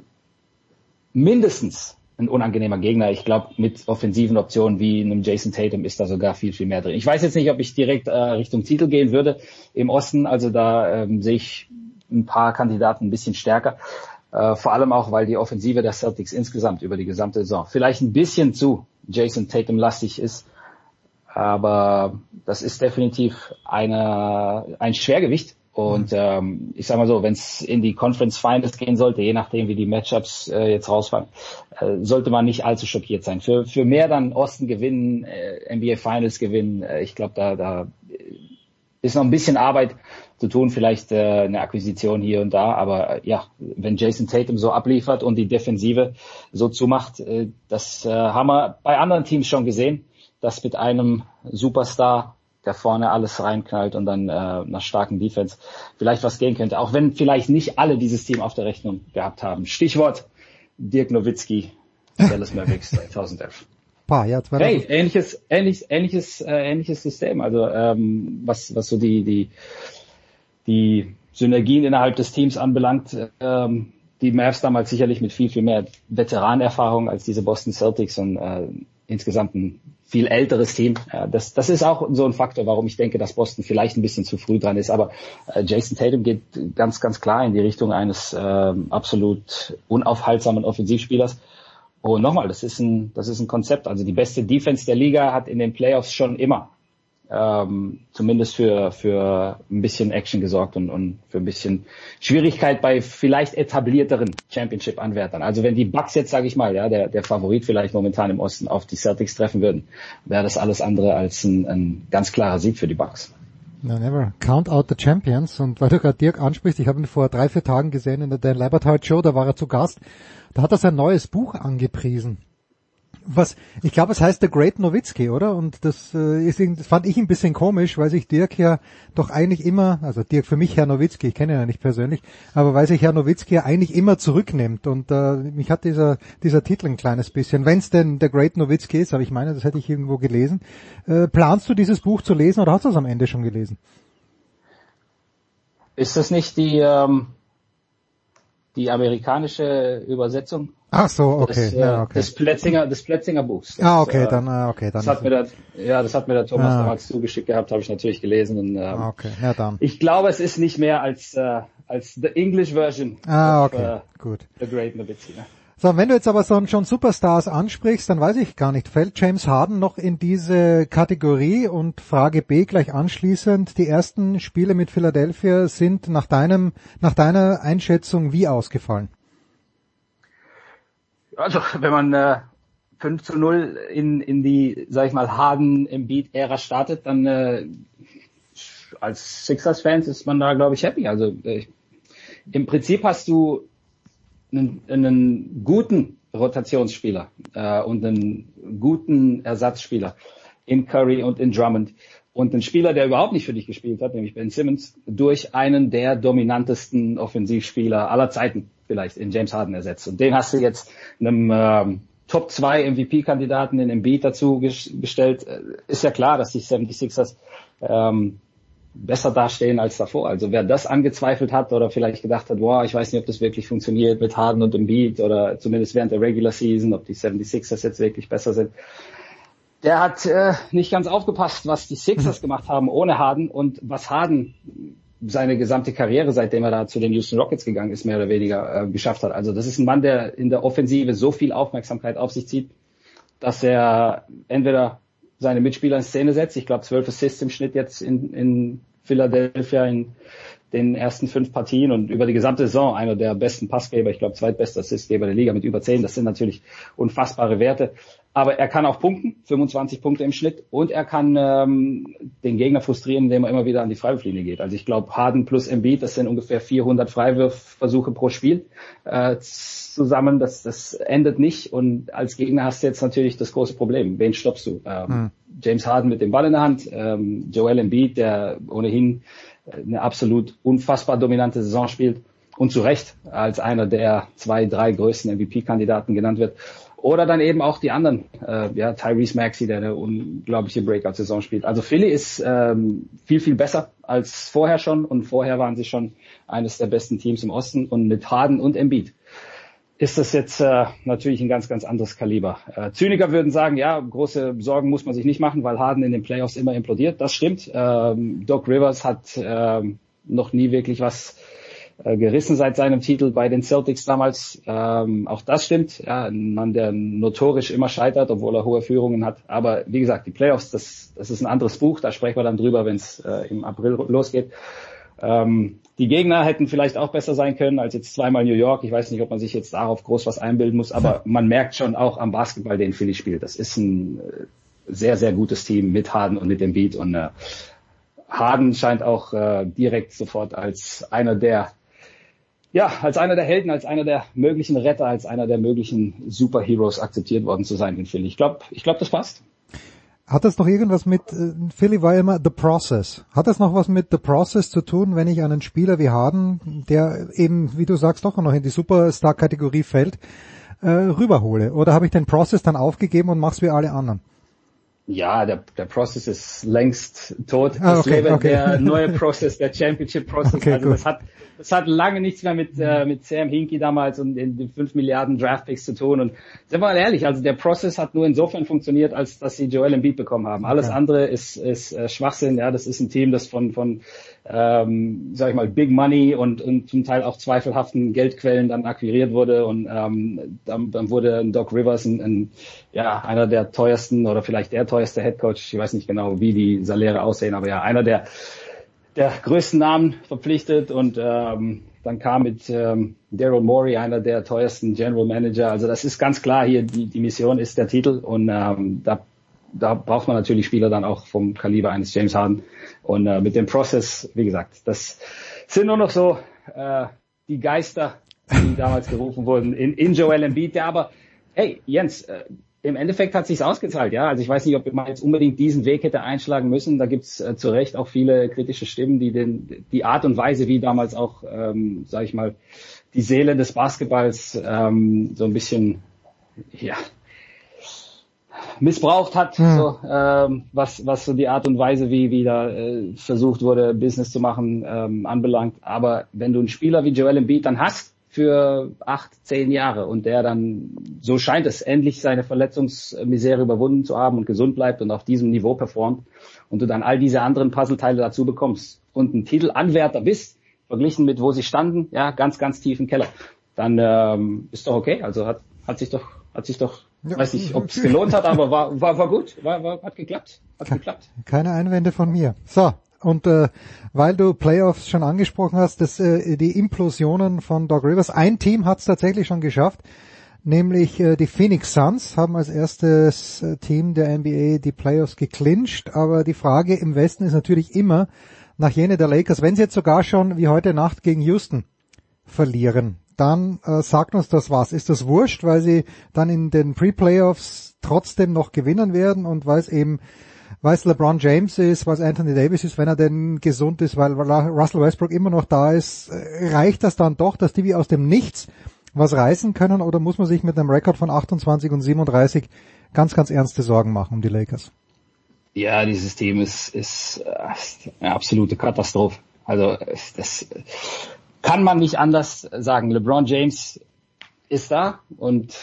Speaker 34: mindestens ein unangenehmer Gegner. Ich glaube, mit offensiven Optionen wie einem Jason Tatum ist da sogar viel, viel mehr drin. Ich weiß jetzt nicht, ob ich direkt äh, Richtung Titel gehen würde im Osten. Also da ähm, sehe ich ein paar Kandidaten ein bisschen stärker. Äh, vor allem auch, weil die Offensive der Celtics insgesamt über die gesamte Saison vielleicht ein bisschen zu Jason Tatum lastig ist. Aber das ist definitiv eine, ein Schwergewicht und mhm. ähm, ich sage mal so, wenn es in die Conference Finals gehen sollte, je nachdem wie die Matchups äh, jetzt rausfallen, äh, sollte man nicht allzu schockiert sein. Für, für mehr dann Osten gewinnen, äh, NBA Finals gewinnen, äh, ich glaube, da, da ist noch ein bisschen Arbeit zu tun, vielleicht äh, eine Akquisition hier und da, aber äh, ja, wenn Jason Tatum so abliefert und die Defensive so zumacht, äh, das äh, haben wir bei anderen Teams schon gesehen, dass mit einem Superstar der vorne alles reinknallt und dann äh, nach starken Defense vielleicht was gehen könnte. Auch wenn vielleicht nicht alle dieses Team auf der Rechnung gehabt haben. Stichwort Dirk Nowitzki, Dallas Mavericks 2011.
Speaker 7: Paar, ja,
Speaker 34: hey, ähnliches, ähnliches, ähnliches, äh, ähnliches System. Also ähm, was, was so die, die, die Synergien innerhalb des Teams anbelangt, ähm, die Mavs damals sicherlich mit viel, viel mehr Veteranerfahrung als diese Boston Celtics und äh, insgesamt ein viel älteres Team. Das, das ist auch so ein Faktor, warum ich denke, dass Boston vielleicht ein bisschen zu früh dran ist. Aber äh, Jason Tatum geht ganz, ganz klar in die Richtung eines äh, absolut unaufhaltsamen Offensivspielers. Und nochmal, das ist ein, das ist ein Konzept. Also die beste Defense der Liga hat in den Playoffs schon immer ähm, zumindest für, für ein bisschen Action gesorgt und, und für ein bisschen Schwierigkeit bei vielleicht etablierteren Championship-Anwärtern. Also wenn die Bucks jetzt, sage ich mal, ja, der, der Favorit vielleicht momentan im Osten auf die Celtics treffen würden, wäre das alles andere als ein, ein ganz klarer Sieg für die Bucks.
Speaker 7: No, never. Count out the Champions. Und weil du gerade Dirk ansprichst, ich habe ihn vor drei, vier Tagen gesehen in der Dan Labertard Show, da war er zu Gast. Da hat er sein neues Buch angepriesen was, ich glaube, es heißt The Great Nowitzki, oder? Und das, äh, ist, das fand ich ein bisschen komisch, weil sich Dirk ja doch eigentlich immer, also Dirk für mich Herr Nowitzki, ich kenne ihn ja nicht persönlich, aber weil sich Herr Nowitzki ja eigentlich immer zurücknimmt. Und äh, mich hat dieser, dieser Titel ein kleines bisschen, wenn es denn The Great Nowitzki ist, aber ich meine, das hätte ich irgendwo gelesen. Äh, planst du dieses Buch zu lesen oder hast du es am Ende schon gelesen?
Speaker 34: Ist das nicht die, ähm, die amerikanische Übersetzung?
Speaker 7: Ach so, okay.
Speaker 34: Des, äh, ja, okay. des Plätzinger, des Plätzinger Buchs.
Speaker 7: Ah, okay, äh, dann, ah, okay, dann.
Speaker 34: Das hat mir der, ja, das hat mir der Thomas ah. damals zugeschickt gehabt, habe ich natürlich gelesen und, ähm,
Speaker 7: okay, ja dann.
Speaker 34: Ich glaube, es ist nicht mehr als, äh, als the English Version.
Speaker 7: Ah, okay, of, äh, gut.
Speaker 34: The Great Nowitzki.
Speaker 7: So, wenn du jetzt aber schon Superstars ansprichst, dann weiß ich gar nicht, fällt James Harden noch in diese Kategorie? Und Frage B gleich anschließend, die ersten Spiele mit Philadelphia sind nach deinem, nach deiner Einschätzung wie ausgefallen?
Speaker 34: Also, wenn man äh, 5 zu 0 in, in die, sag ich mal, Harden im Beat-Ära startet, dann äh, als Sixers-Fans ist man da, glaube ich, happy. Also äh, im Prinzip hast du einen, einen guten Rotationsspieler äh, und einen guten Ersatzspieler in Curry und in Drummond und einen Spieler, der überhaupt nicht für dich gespielt hat, nämlich Ben Simmons, durch einen der dominantesten Offensivspieler aller Zeiten vielleicht in James Harden ersetzt. Und den hast du jetzt einem ähm, Top 2 MVP-Kandidaten in Embiid dazu gestellt. Äh, ist ja klar, dass die 76ers ähm, besser dastehen als davor. Also wer das angezweifelt hat oder vielleicht gedacht hat, wow, ich weiß nicht, ob das wirklich funktioniert mit Harden und Embiid oder zumindest während der Regular Season, ob die 76ers jetzt wirklich besser sind, der hat äh, nicht ganz aufgepasst, was die Sixers gemacht haben ohne Harden und was Harden seine gesamte Karriere, seitdem er da zu den Houston Rockets gegangen ist, mehr oder weniger äh, geschafft hat. Also das ist ein Mann, der in der Offensive so viel Aufmerksamkeit auf sich zieht, dass er entweder seine Mitspieler in Szene setzt. Ich glaube, zwölf Assists im Schnitt jetzt in, in Philadelphia in den ersten fünf Partien und über die gesamte Saison einer der besten Passgeber, ich glaube zweitbester Assistgeber der Liga mit über zehn. Das sind natürlich unfassbare Werte. Aber er kann auch punkten, 25 Punkte im Schnitt, und er kann ähm, den Gegner frustrieren, indem er immer wieder an die Freiwurflinie geht. Also ich glaube, Harden plus Embiid, das sind ungefähr 400 Freiwurfversuche pro Spiel äh, zusammen. Das, das endet nicht. Und als Gegner hast du jetzt natürlich das große Problem. Wen stoppst du? Ähm, hm. James Harden mit dem Ball in der Hand, ähm, Joel Embiid, der ohnehin eine absolut unfassbar dominante Saison spielt und zu Recht als einer der zwei, drei größten MVP-Kandidaten genannt wird. Oder dann eben auch die anderen, äh, ja, Tyrese Maxey, der eine unglaubliche Breakout-Saison spielt. Also Philly ist ähm, viel, viel besser als vorher schon und vorher waren sie schon eines der besten Teams im Osten und mit Harden und Embiid ist das jetzt äh, natürlich ein ganz, ganz anderes Kaliber. Äh, Zyniker würden sagen, ja, große Sorgen muss man sich nicht machen, weil Harden in den Playoffs immer implodiert. Das stimmt. Ähm, Doc Rivers hat ähm, noch nie wirklich was äh, gerissen seit seinem Titel bei den Celtics damals. Ähm, auch das stimmt. Ja, ein Mann, der notorisch immer scheitert, obwohl er hohe Führungen hat. Aber wie gesagt, die Playoffs, das, das ist ein anderes Buch. Da sprechen wir dann drüber, wenn es äh, im April losgeht. Ähm, die Gegner hätten vielleicht auch besser sein können als jetzt zweimal New York. Ich weiß nicht, ob man sich jetzt darauf groß was einbilden muss, aber man merkt schon auch am Basketball, den Philly spielt. Das ist ein äh, sehr, sehr gutes Team mit Harden und mit dem Beat. Und äh, Harden scheint auch äh, direkt sofort als einer der ja, als einer der Helden, als einer der möglichen Retter, als einer der möglichen Superheroes akzeptiert worden zu sein in Philly. Ich glaube, ich glaube, das passt.
Speaker 7: Hat das noch irgendwas mit, äh, Philly war immer The Process. Hat das noch was mit The Process zu tun, wenn ich einen Spieler wie Harden, der eben, wie du sagst, doch noch in die Superstar-Kategorie fällt, äh, rüberhole? Oder habe ich den Process dann aufgegeben und mach's wie alle anderen?
Speaker 34: Ja, der, der Prozess ist längst tot. Ah, okay, lebe okay. der neue Prozess, der Championship Prozess. Okay, also das hat, das hat lange nichts mehr mit, äh, mit Sam Hinkie damals und den, den 5 Milliarden Draftpicks zu tun. Und sind wir mal ehrlich, also der Prozess hat nur insofern funktioniert, als dass sie Joel Embiid bekommen haben. Alles andere ist, ist äh, Schwachsinn. Ja, das ist ein Team, das von, von ähm, sag ich mal, Big Money und, und zum Teil auch zweifelhaften Geldquellen dann akquiriert wurde und ähm, dann, dann wurde Doc Rivers ein, ein, ja, einer der teuersten oder vielleicht der teuerste Head Coach, ich weiß nicht genau, wie die Saläre aussehen, aber ja, einer der, der größten Namen verpflichtet und ähm, dann kam mit ähm, Daryl Morey einer der teuersten General Manager. Also das ist ganz klar hier, die, die Mission ist der Titel und ähm, da da braucht man natürlich Spieler dann auch vom Kaliber eines James Harden. Und äh, mit dem Prozess, wie gesagt, das sind nur noch so äh, die Geister, die damals gerufen wurden in, in Joel Embiid, der aber, hey, Jens, äh, im Endeffekt hat sich's ausgezahlt, ja. Also ich weiß nicht, ob man jetzt unbedingt diesen Weg hätte einschlagen müssen. Da gibt's äh, zu Recht auch viele kritische Stimmen, die den, die Art und Weise, wie damals auch, ähm, sage ich mal, die Seele des Basketballs ähm, so ein bisschen, ja, missbraucht hat, hm. so, ähm, was, was so die Art und Weise, wie, wie da äh, versucht wurde, Business zu machen, ähm, anbelangt. Aber wenn du einen Spieler wie Joel Embiid dann hast für acht, zehn Jahre und der dann, so scheint es, endlich seine Verletzungsmisere überwunden zu haben und gesund bleibt und auf diesem Niveau performt und du dann all diese anderen Puzzleteile dazu bekommst und ein Titelanwärter bist, verglichen mit wo sie standen, ja, ganz, ganz tief im Keller, dann ähm, ist doch okay. Also hat, hat sich doch, hat sich doch ja. Weiß nicht, ob es gelohnt hat, aber war, war, war gut, war, war, hat geklappt. Hat geklappt.
Speaker 7: Keine Einwände von mir. So, und äh, weil du Playoffs schon angesprochen hast, dass äh, die Implosionen von Doc Rivers, ein Team hat es tatsächlich schon geschafft, nämlich äh, die Phoenix Suns haben als erstes äh, Team der NBA die Playoffs geclincht, aber die Frage im Westen ist natürlich immer nach jene der Lakers, wenn sie jetzt sogar schon wie heute Nacht gegen Houston verlieren, dann äh, sagt uns das was. Ist das wurscht, weil sie dann in den Pre-Playoffs trotzdem noch gewinnen werden und weil es eben weil es LeBron James ist, weil es Anthony Davis ist, wenn er denn gesund ist, weil Russell Westbrook immer noch da ist, äh, reicht das dann doch, dass die wie aus dem Nichts was reißen können oder muss man sich mit einem Rekord von 28 und 37 ganz, ganz ernste Sorgen machen um die Lakers?
Speaker 34: Ja, dieses Team ist, ist, ist eine absolute Katastrophe. Also das, kann man nicht anders sagen. LeBron James ist da und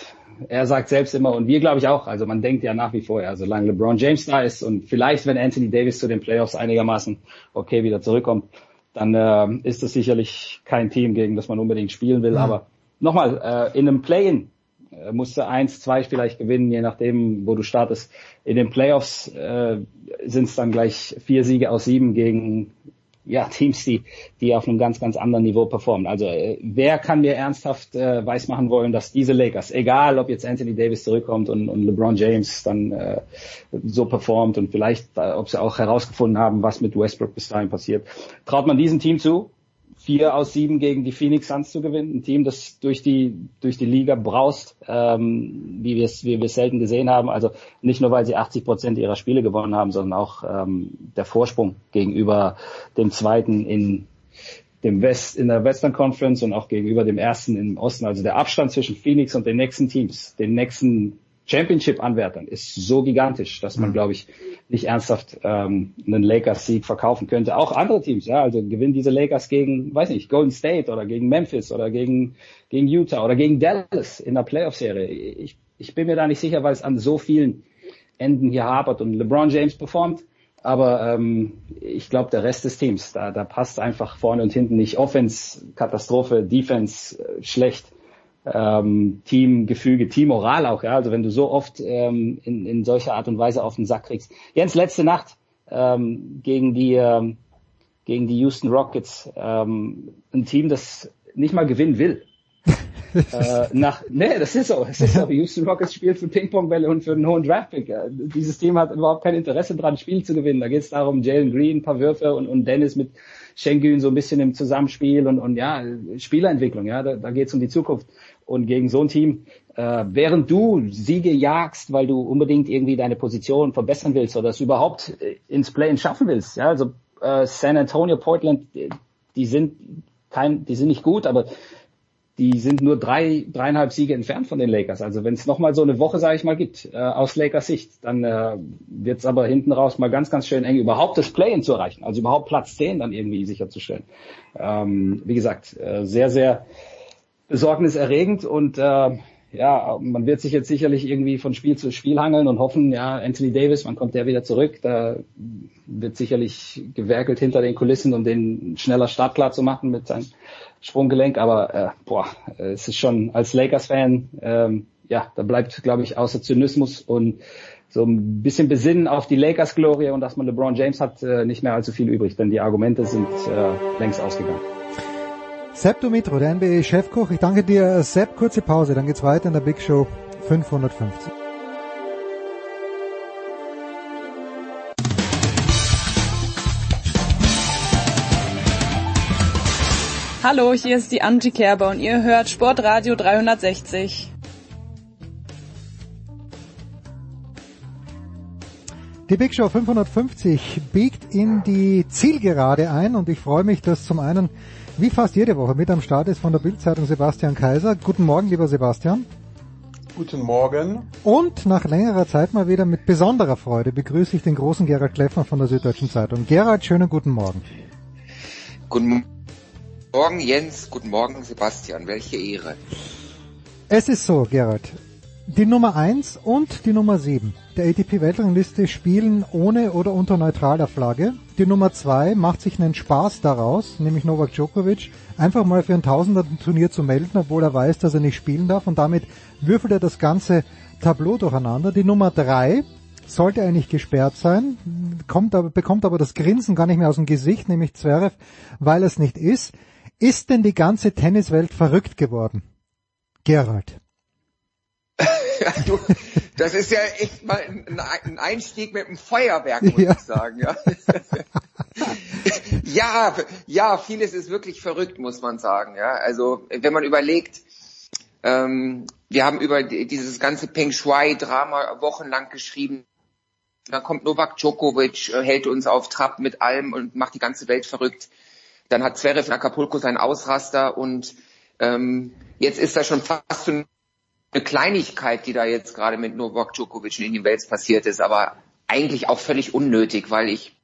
Speaker 34: er sagt selbst immer und wir glaube ich auch, also man denkt ja nach wie vor, ja, solange LeBron James da ist und vielleicht wenn Anthony Davis zu den Playoffs einigermaßen okay wieder zurückkommt, dann äh, ist das sicherlich kein Team, gegen das man unbedingt spielen will. Ja. Aber nochmal, äh, in einem Play-in äh, musst du eins, zwei vielleicht gewinnen, je nachdem, wo du startest. In den Playoffs äh, sind es dann gleich vier Siege aus sieben gegen ja, Teams, die, die auf einem ganz, ganz anderen Niveau performen. Also äh, wer kann mir ernsthaft äh, weismachen wollen, dass diese Lakers, egal ob jetzt Anthony Davis zurückkommt und, und LeBron James dann äh, so performt und vielleicht, äh, ob sie auch herausgefunden haben, was mit Westbrook bis dahin passiert, traut man diesem Team zu, vier aus sieben gegen die Phoenix Suns zu gewinnen. Ein Team, das durch die, durch die Liga braust, ähm, wie wir es wie wir selten gesehen haben. Also nicht nur, weil sie 80 Prozent ihrer Spiele gewonnen haben, sondern auch ähm, der Vorsprung gegenüber dem zweiten in dem West, in der Western Conference und auch gegenüber dem ersten im Osten. Also der Abstand zwischen Phoenix und den nächsten Teams, den nächsten Championship-Anwärtern ist so gigantisch, dass man, mhm. glaube ich, nicht ernsthaft ähm, einen Lakers-Sieg verkaufen könnte. Auch andere Teams, ja, also gewinnen diese Lakers gegen, weiß nicht, Golden State oder gegen Memphis oder gegen, gegen Utah oder gegen Dallas in der Playoff-Serie. Ich, ich bin mir da nicht sicher, weil es an so vielen Enden hier hapert und LeBron James performt. Aber ähm, ich glaube, der Rest des Teams, da, da passt einfach vorne und hinten nicht. Offense, Katastrophe, Defense, äh, schlecht ähm, Teamgefüge, Teammoral auch. Ja? Also wenn du so oft ähm, in, in solcher Art und Weise auf den Sack kriegst. Jens, letzte Nacht ähm, gegen die ähm, gegen die Houston Rockets, ähm, ein Team, das nicht mal gewinnen will. äh, nach, nee, das ist so. Es ist so. Houston Rockets spielt für Ping-Pong-Bälle und für einen hohen Draftpick. Dieses Team hat überhaupt kein Interesse daran, Spiel zu gewinnen. Da geht es darum, Jalen Green, ein paar Würfe und, und Dennis mit Schengen so ein bisschen im Zusammenspiel und, und ja, Spielerentwicklung. Ja, da, da geht es um die Zukunft. Und gegen so ein Team, äh, während du Siege jagst, weil du unbedingt irgendwie deine Position verbessern willst oder es überhaupt äh, ins Play schaffen willst, ja, also äh, San Antonio, Portland, die sind kein, die sind nicht gut, aber die sind nur drei, dreieinhalb Siege entfernt von den Lakers. Also wenn es nochmal so eine Woche, sage ich mal, gibt, äh, aus Lakers Sicht, dann äh, wird es aber hinten raus mal ganz, ganz schön eng, überhaupt das Play-In zu erreichen, also überhaupt Platz 10 dann irgendwie sicherzustellen. Ähm, wie gesagt, äh, sehr, sehr besorgniserregend und äh, ja, man wird sich jetzt sicherlich irgendwie von Spiel zu Spiel hangeln und hoffen, ja, Anthony Davis, wann kommt der wieder zurück? Da wird sicherlich gewerkelt hinter den Kulissen, um den schneller startklar zu machen mit seinem Sprunggelenk. Aber äh, boah, es ist schon als Lakers-Fan, ähm, ja, da bleibt, glaube ich, außer Zynismus und so ein bisschen besinnen auf die Lakers-Glorie und dass man LeBron James hat, äh, nicht mehr allzu viel übrig, denn die Argumente sind äh, längst ausgegangen.
Speaker 7: Sepp Dumitro, der NBA-Chefkoch. Ich danke dir, Sepp. Kurze Pause, dann geht's weiter in der Big Show 550.
Speaker 35: Hallo, hier ist die Angie Kerber und ihr hört Sportradio 360.
Speaker 7: Die Big Show 550 biegt in die Zielgerade ein und ich freue mich, dass zum einen wie fast jede Woche mit am Start ist von der Bildzeitung Sebastian Kaiser. Guten Morgen, lieber Sebastian.
Speaker 36: Guten Morgen.
Speaker 7: Und nach längerer Zeit mal wieder mit besonderer Freude begrüße ich den großen Gerald Kleffner von der Süddeutschen Zeitung. Gerald, schönen guten Morgen.
Speaker 37: Guten Morgen, Jens. Guten Morgen, Sebastian. Welche Ehre.
Speaker 7: Es ist so, Gerald. Die Nummer 1 und die Nummer 7 der ATP-Weltrangliste spielen ohne oder unter neutraler Flagge. Die Nummer 2 macht sich einen Spaß daraus, nämlich Novak Djokovic, einfach mal für ein Tausender-Turnier zu melden, obwohl er weiß, dass er nicht spielen darf und damit würfelt er das ganze Tableau durcheinander. Die Nummer 3 sollte eigentlich gesperrt sein, kommt aber, bekommt aber das Grinsen gar nicht mehr aus dem Gesicht, nämlich Zverev, weil es nicht ist. Ist denn die ganze Tenniswelt verrückt geworden? Gerald.
Speaker 37: du, das ist ja echt mal ein, Einstieg mit einem Feuerwerk, muss ja. ich sagen. Ja. ja, ja, vieles ist wirklich verrückt, muss man sagen. Ja, also wenn man überlegt, ähm, wir haben über dieses ganze Peng Shui-Drama wochenlang geschrieben. Dann kommt Novak Djokovic, äh, hält uns auf Trab mit allem und macht die ganze Welt verrückt. Dann hat Zverev in Acapulco seinen Ausraster und ähm, jetzt ist er schon fast so eine Kleinigkeit, die da jetzt gerade mit Novak Djokovic in den Wales passiert ist, aber eigentlich auch völlig unnötig, weil ich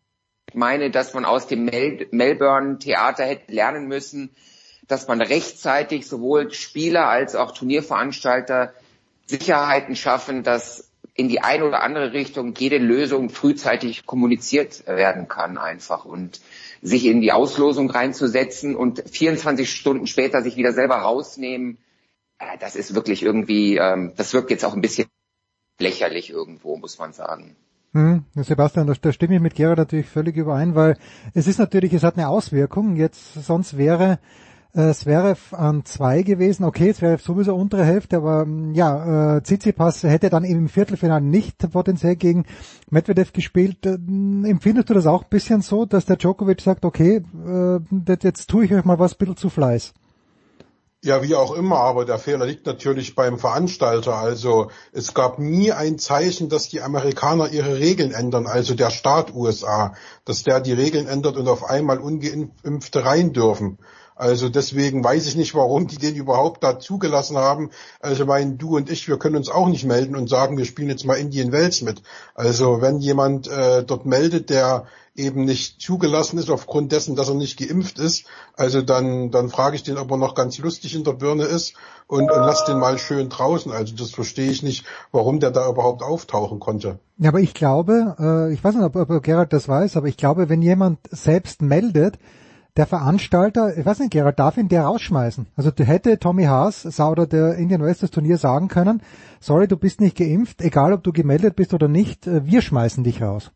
Speaker 37: meine, dass man aus dem Mel Melbourne Theater hätte lernen müssen, dass man rechtzeitig sowohl Spieler als auch Turnierveranstalter Sicherheiten schaffen, dass in die eine oder andere Richtung jede Lösung frühzeitig kommuniziert werden kann einfach und sich in die Auslosung reinzusetzen und 24 Stunden später sich wieder selber rausnehmen, das ist wirklich irgendwie, ähm, das wirkt jetzt auch ein bisschen lächerlich irgendwo, muss man sagen.
Speaker 7: Hm, Sebastian, da, stimme ich mit Gerard natürlich völlig überein, weil es ist natürlich, es hat eine Auswirkung. Jetzt sonst wäre äh, Zverev an zwei gewesen. Okay, Zverev sowieso untere Hälfte, aber hm, ja, äh, Tsitsipas hätte dann im Viertelfinale nicht potenziell gegen Medvedev gespielt. Äh, empfindest du das auch ein bisschen so, dass der Djokovic sagt, okay, äh, jetzt tue ich euch mal was ein bisschen zu Fleiß?
Speaker 36: Ja, wie auch immer, aber der Fehler liegt natürlich beim Veranstalter. Also es gab nie ein Zeichen, dass die Amerikaner ihre Regeln ändern, also der Staat USA, dass der die Regeln ändert und auf einmal ungeimpfte rein dürfen. Also deswegen weiß ich nicht, warum die den überhaupt da zugelassen haben. Also mein du und ich, wir können uns auch nicht melden und sagen, wir spielen jetzt mal Indian Wells mit. Also wenn jemand äh, dort meldet, der eben nicht zugelassen ist aufgrund dessen, dass er nicht geimpft ist, also dann, dann frage ich den, ob er noch ganz lustig in der Birne ist und, und lass den mal schön draußen. Also das verstehe ich nicht, warum der da überhaupt auftauchen konnte.
Speaker 7: Ja, aber ich glaube, äh, ich weiß nicht, ob, ob Gerald das weiß, aber ich glaube, wenn jemand selbst meldet, der Veranstalter, ich weiß nicht, Gerald, darf ihn der rausschmeißen? Also du hätte Tommy Haas, oder der Indian West das Turnier sagen können, sorry, du bist nicht geimpft, egal ob du gemeldet bist oder nicht, äh, wir schmeißen dich raus.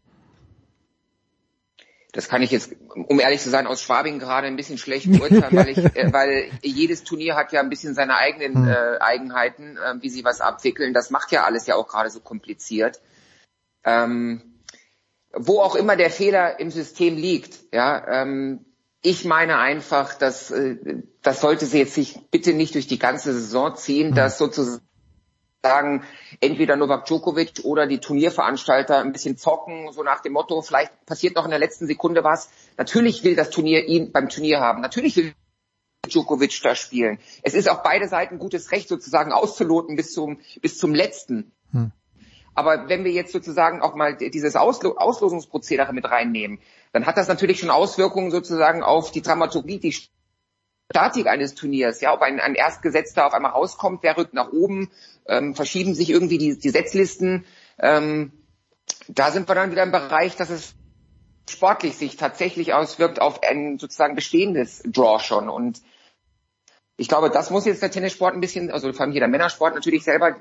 Speaker 37: Das kann ich jetzt, um ehrlich zu sein, aus Schwabing gerade ein bisschen schlecht beurteilen, weil, ich, äh, weil jedes Turnier hat ja ein bisschen seine eigenen hm. äh, Eigenheiten, äh, wie sie was abwickeln. Das macht ja alles ja auch gerade so kompliziert. Ähm, wo auch immer der Fehler im System liegt, ja, ähm, ich meine einfach, dass äh, das sollte sie jetzt sich bitte nicht durch die ganze Saison ziehen, mhm. dass sozusagen entweder Novak Djokovic oder die Turnierveranstalter ein bisschen zocken, so nach dem Motto, vielleicht passiert noch in der letzten Sekunde was. Natürlich will das Turnier ihn beim Turnier haben. Natürlich will Djokovic da spielen. Es ist auch beide Seiten gutes Recht sozusagen auszuloten bis zum, bis zum letzten. Hm. Aber wenn wir jetzt sozusagen auch mal dieses Auslo Auslosungsprozedere mit reinnehmen, dann hat das natürlich schon Auswirkungen sozusagen auf die Dramaturgie, die Statik eines Turniers. Ja, ob ein, ein Erstgesetzter auf einmal rauskommt, wer rückt nach oben, ähm, verschieben sich irgendwie die, die Setzlisten. Ähm, da sind wir dann wieder im Bereich, dass es sportlich sich tatsächlich auswirkt auf ein sozusagen bestehendes Draw schon. Und ich glaube, das muss jetzt der Tennissport ein bisschen, also vor allem jeder Männersport natürlich selber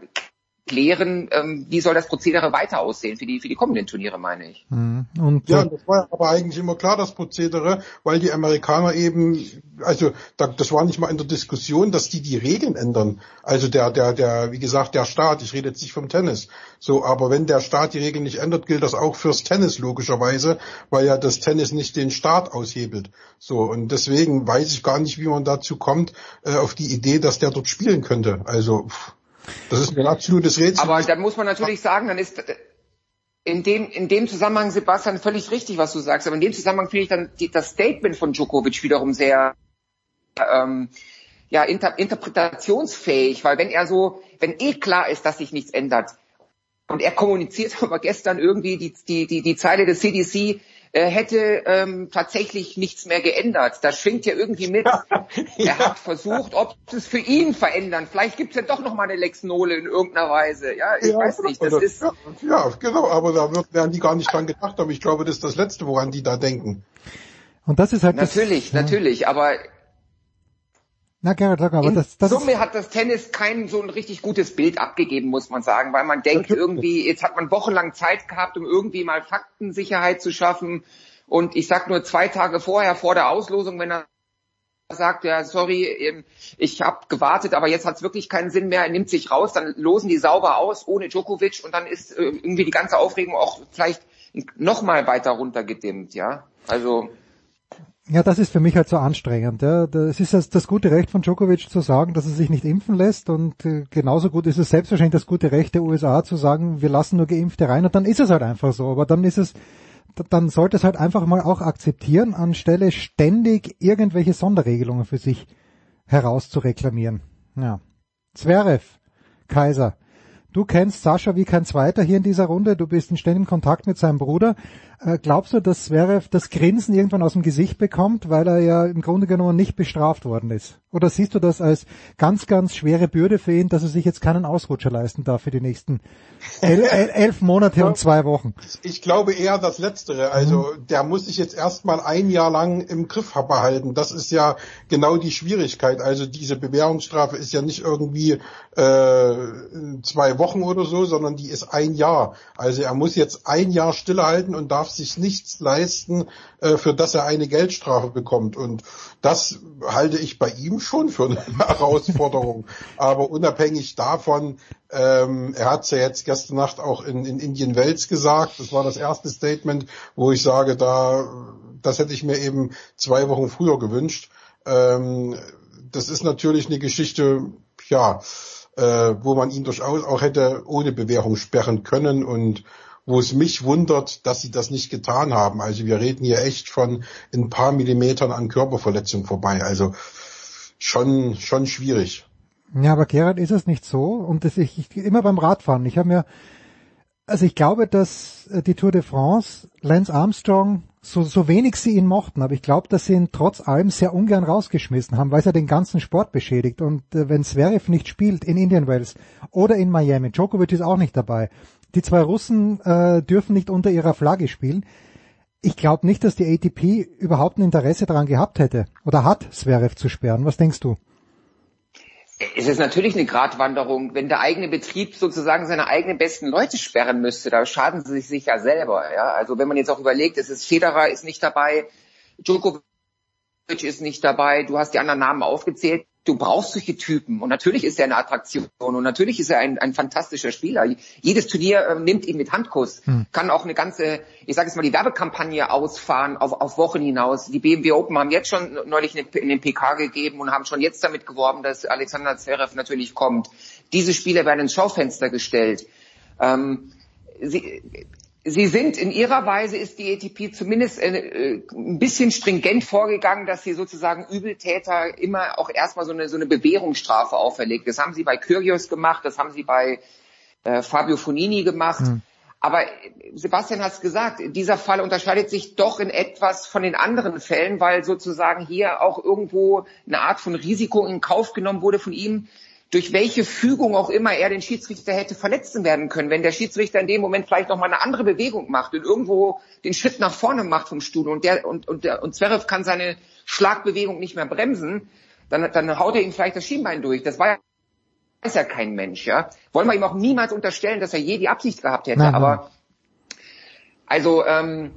Speaker 37: klären, ähm, wie soll das Prozedere weiter aussehen für die, für die kommenden Turniere, meine ich.
Speaker 36: Mhm. Und, ja, das war aber eigentlich immer klar, das Prozedere, weil die Amerikaner eben, also da, das war nicht mal in der Diskussion, dass die die Regeln ändern. Also der, der, der, wie gesagt, der Staat, ich rede jetzt nicht vom Tennis. So, aber wenn der Staat die Regeln nicht ändert, gilt das auch fürs Tennis logischerweise, weil ja das Tennis nicht den Staat aushebelt. So, und deswegen weiß ich gar nicht, wie man dazu kommt, äh, auf die Idee, dass der dort spielen könnte. Also, pff. Das ist ein absolutes Rätsel.
Speaker 37: Aber da muss man natürlich sagen, dann ist in dem, in dem Zusammenhang, Sebastian, völlig richtig, was du sagst. Aber in dem Zusammenhang finde ich dann die, das Statement von Djokovic wiederum sehr ähm, ja, inter, interpretationsfähig, weil wenn er so, wenn eh klar ist, dass sich nichts ändert, und er kommuniziert aber gestern irgendwie die, die, die, die Zeile des CDC, äh, hätte ähm, tatsächlich nichts mehr geändert. Das schwingt ja irgendwie mit. ja. Er hat versucht, ob es für ihn verändern. Vielleicht gibt es ja doch noch mal eine Lex Nole in irgendeiner Weise. Ja, ich ja, weiß nicht. Das
Speaker 36: oder,
Speaker 37: ist
Speaker 36: ja, ja, genau. Aber da wird, werden die gar nicht dran gedacht haben. Ich glaube, das ist das Letzte, woran die da denken.
Speaker 7: Und das ist halt
Speaker 37: natürlich,
Speaker 7: das,
Speaker 37: natürlich. Aber
Speaker 7: na, Gerhard, sag aber
Speaker 37: In
Speaker 7: das, das
Speaker 37: Summe hat das Tennis kein so ein richtig gutes Bild abgegeben, muss man sagen, weil man denkt irgendwie, jetzt hat man wochenlang Zeit gehabt, um irgendwie mal Faktensicherheit zu schaffen. Und ich sag nur zwei Tage vorher, vor der Auslosung, wenn er sagt, ja, sorry, ähm, ich habe gewartet, aber jetzt hat es wirklich keinen Sinn mehr, er nimmt sich raus, dann losen die sauber aus, ohne Djokovic und dann ist äh, irgendwie die ganze Aufregung auch vielleicht noch mal weiter runtergedimmt, ja. Also
Speaker 7: ja, das ist für mich halt so anstrengend. Ja. Das ist das, gute Recht von Djokovic zu sagen, dass er sich nicht impfen lässt und äh, genauso gut ist es selbstverständlich das gute Recht der USA zu sagen, wir lassen nur Geimpfte rein und dann ist es halt einfach so. Aber dann ist es, dann sollte es halt einfach mal auch akzeptieren, anstelle ständig irgendwelche Sonderregelungen für sich herauszureklamieren. Ja. Zverev, Kaiser. Du kennst Sascha wie kein zweiter hier in dieser Runde. Du bist in ständigem Kontakt mit seinem Bruder. Äh, glaubst du, dass Zverev das Grinsen irgendwann aus dem Gesicht bekommt, weil er ja im Grunde genommen nicht bestraft worden ist? Oder siehst du das als ganz, ganz schwere Bürde für ihn, dass er sich jetzt keinen Ausrutscher leisten darf für die nächsten el elf Monate und zwei Wochen?
Speaker 36: Ich glaube eher das Letztere. Also mhm. der muss sich jetzt erstmal ein Jahr lang im Griff behalten. Das ist ja genau die Schwierigkeit. Also diese Bewährungsstrafe ist ja nicht irgendwie äh, zwei Wochen oder so, sondern die ist ein Jahr. Also er muss jetzt ein Jahr stillhalten und darf sich nichts leisten, äh, für das er eine Geldstrafe bekommt. Und das halte ich bei ihm schon für eine Herausforderung. Aber unabhängig davon, ähm, er hat es ja jetzt gestern Nacht auch in, in Indian Wells gesagt. Das war das erste Statement, wo ich sage, da, das hätte ich mir eben zwei Wochen früher gewünscht. Ähm, das ist natürlich eine Geschichte, ja, äh, wo man ihn durchaus auch hätte ohne Bewährung sperren können und wo es mich wundert, dass sie das nicht getan haben. Also wir reden hier echt von ein paar Millimetern an Körperverletzung vorbei. Also schon, schon schwierig.
Speaker 7: Ja, aber Gerhard ist es nicht so und das ich, ich immer beim Radfahren. Ich habe mir, also ich glaube, dass äh, die Tour de France, Lance Armstrong, so, so wenig sie ihn mochten, aber ich glaube, dass sie ihn trotz allem sehr ungern rausgeschmissen haben, weil es ja den ganzen Sport beschädigt. Und äh, wenn Zverev nicht spielt in Indian Wells oder in Miami, Djokovic ist auch nicht dabei, die zwei Russen äh, dürfen nicht unter ihrer Flagge spielen. Ich glaube nicht, dass die ATP überhaupt ein Interesse daran gehabt hätte oder hat, Zverev zu sperren. Was denkst du?
Speaker 37: Es ist natürlich eine Gratwanderung, wenn der eigene Betrieb sozusagen seine eigenen besten Leute sperren müsste, da schaden sie sich ja selber. Ja? Also wenn man jetzt auch überlegt, es ist Federer ist nicht dabei, Djokovic ist nicht dabei, du hast die anderen Namen aufgezählt, du brauchst solche Typen. Und natürlich ist er eine Attraktion und natürlich ist er ein, ein fantastischer Spieler. Jedes Turnier äh, nimmt ihn mit Handkuss, hm. kann auch eine ganze, ich sage jetzt mal, die Werbekampagne ausfahren auf, auf Wochen hinaus. Die BMW Open haben jetzt schon neulich in den PK gegeben und haben schon jetzt damit geworben, dass Alexander Zverev natürlich kommt. Diese Spieler werden ins Schaufenster gestellt. Ähm, sie, Sie sind in Ihrer Weise ist die ATP zumindest äh, ein bisschen stringent vorgegangen, dass sie sozusagen Übeltäter immer auch erstmal so eine, so eine Bewährungsstrafe auferlegt. Das haben sie bei Kyrgios gemacht, das haben sie bei äh, Fabio Fonini gemacht. Mhm. Aber Sebastian hat es gesagt, dieser Fall unterscheidet sich doch in etwas von den anderen Fällen, weil sozusagen hier auch irgendwo eine Art von Risiko in Kauf genommen wurde von ihm, durch welche Fügung auch immer er den Schiedsrichter hätte verletzen werden können. Wenn der Schiedsrichter in dem Moment vielleicht noch mal eine andere Bewegung macht und irgendwo den Schritt nach vorne macht vom Stuhl und der und und der und Zverev kann seine Schlagbewegung nicht mehr bremsen, dann dann haut er ihm vielleicht das Schienbein durch. Das war weiß ja kein Mensch, ja. Wollen wir ihm auch niemals unterstellen, dass er je die Absicht gehabt hätte. Nein, aber also ähm,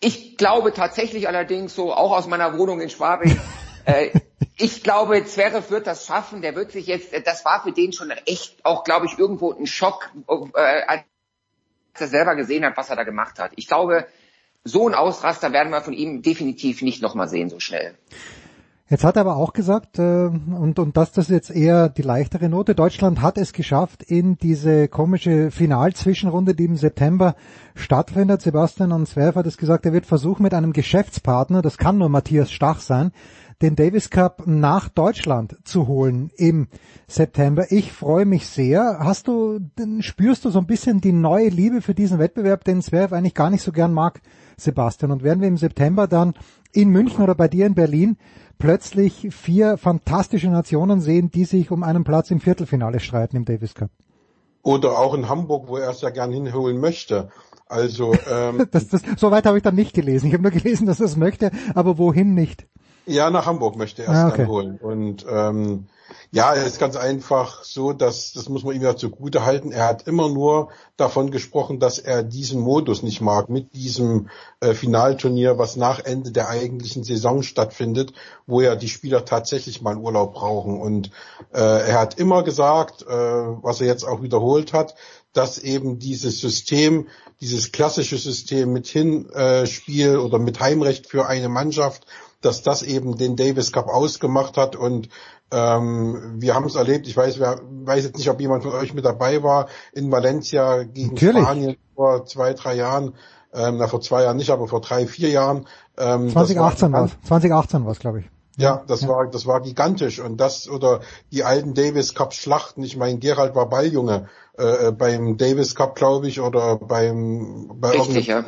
Speaker 37: ich glaube tatsächlich allerdings so auch aus meiner Wohnung in Schwabing. äh, ich glaube, Zverev wird das schaffen. Der wird sich jetzt, das war für den schon echt auch, glaube ich, irgendwo ein Schock, äh, als er selber gesehen hat, was er da gemacht hat. Ich glaube, so ein Ausraster werden wir von ihm definitiv nicht nochmal sehen, so schnell.
Speaker 7: Jetzt hat er aber auch gesagt, äh, und, und das, das ist jetzt eher die leichtere Note, Deutschland hat es geschafft in diese komische Finalzwischenrunde, die im September stattfindet. Sebastian und Zwerf hat es gesagt, er wird versuchen mit einem Geschäftspartner, das kann nur Matthias Stach sein, den Davis Cup nach Deutschland zu holen im September. Ich freue mich sehr. Hast du, spürst du so ein bisschen die neue Liebe für diesen Wettbewerb, den Zwerg eigentlich gar nicht so gern mag, Sebastian? Und werden wir im September dann in München oder bei dir in Berlin plötzlich vier fantastische Nationen sehen, die sich um einen Platz im Viertelfinale streiten im Davis Cup?
Speaker 36: Oder auch in Hamburg, wo er es ja gern hinholen möchte. Also
Speaker 7: ähm, das, das, so weit habe ich dann nicht gelesen. Ich habe nur gelesen, dass er es möchte, aber wohin nicht?
Speaker 36: Ja, nach Hamburg möchte er es ah, okay. dann holen. Und ähm, ja, es ist ganz einfach so, dass das muss man ihm ja zugute halten. Er hat immer nur davon gesprochen, dass er diesen Modus nicht mag mit diesem äh, Finalturnier, was nach Ende der eigentlichen Saison stattfindet, wo ja die Spieler tatsächlich mal Urlaub brauchen. Und äh, er hat immer gesagt, äh, was er jetzt auch wiederholt hat, dass eben dieses System, dieses klassische System mit Hinspiel äh, oder mit Heimrecht für eine Mannschaft dass das eben den Davis Cup ausgemacht hat und ähm, wir haben es erlebt, ich weiß, wer, weiß jetzt nicht, ob jemand von euch mit dabei war, in Valencia gegen Natürlich. Spanien vor zwei, drei Jahren, ähm, na vor zwei Jahren nicht, aber vor drei, vier Jahren.
Speaker 7: Ähm, 2018 war es, 2018 war es, glaube ich.
Speaker 36: Ja, das ja. war das war gigantisch und das oder die alten Davis Cup Schlachten. Ich meine, Gerald war Balljunge äh, beim Davis Cup, glaube ich, oder beim bei
Speaker 37: Richtig, ja.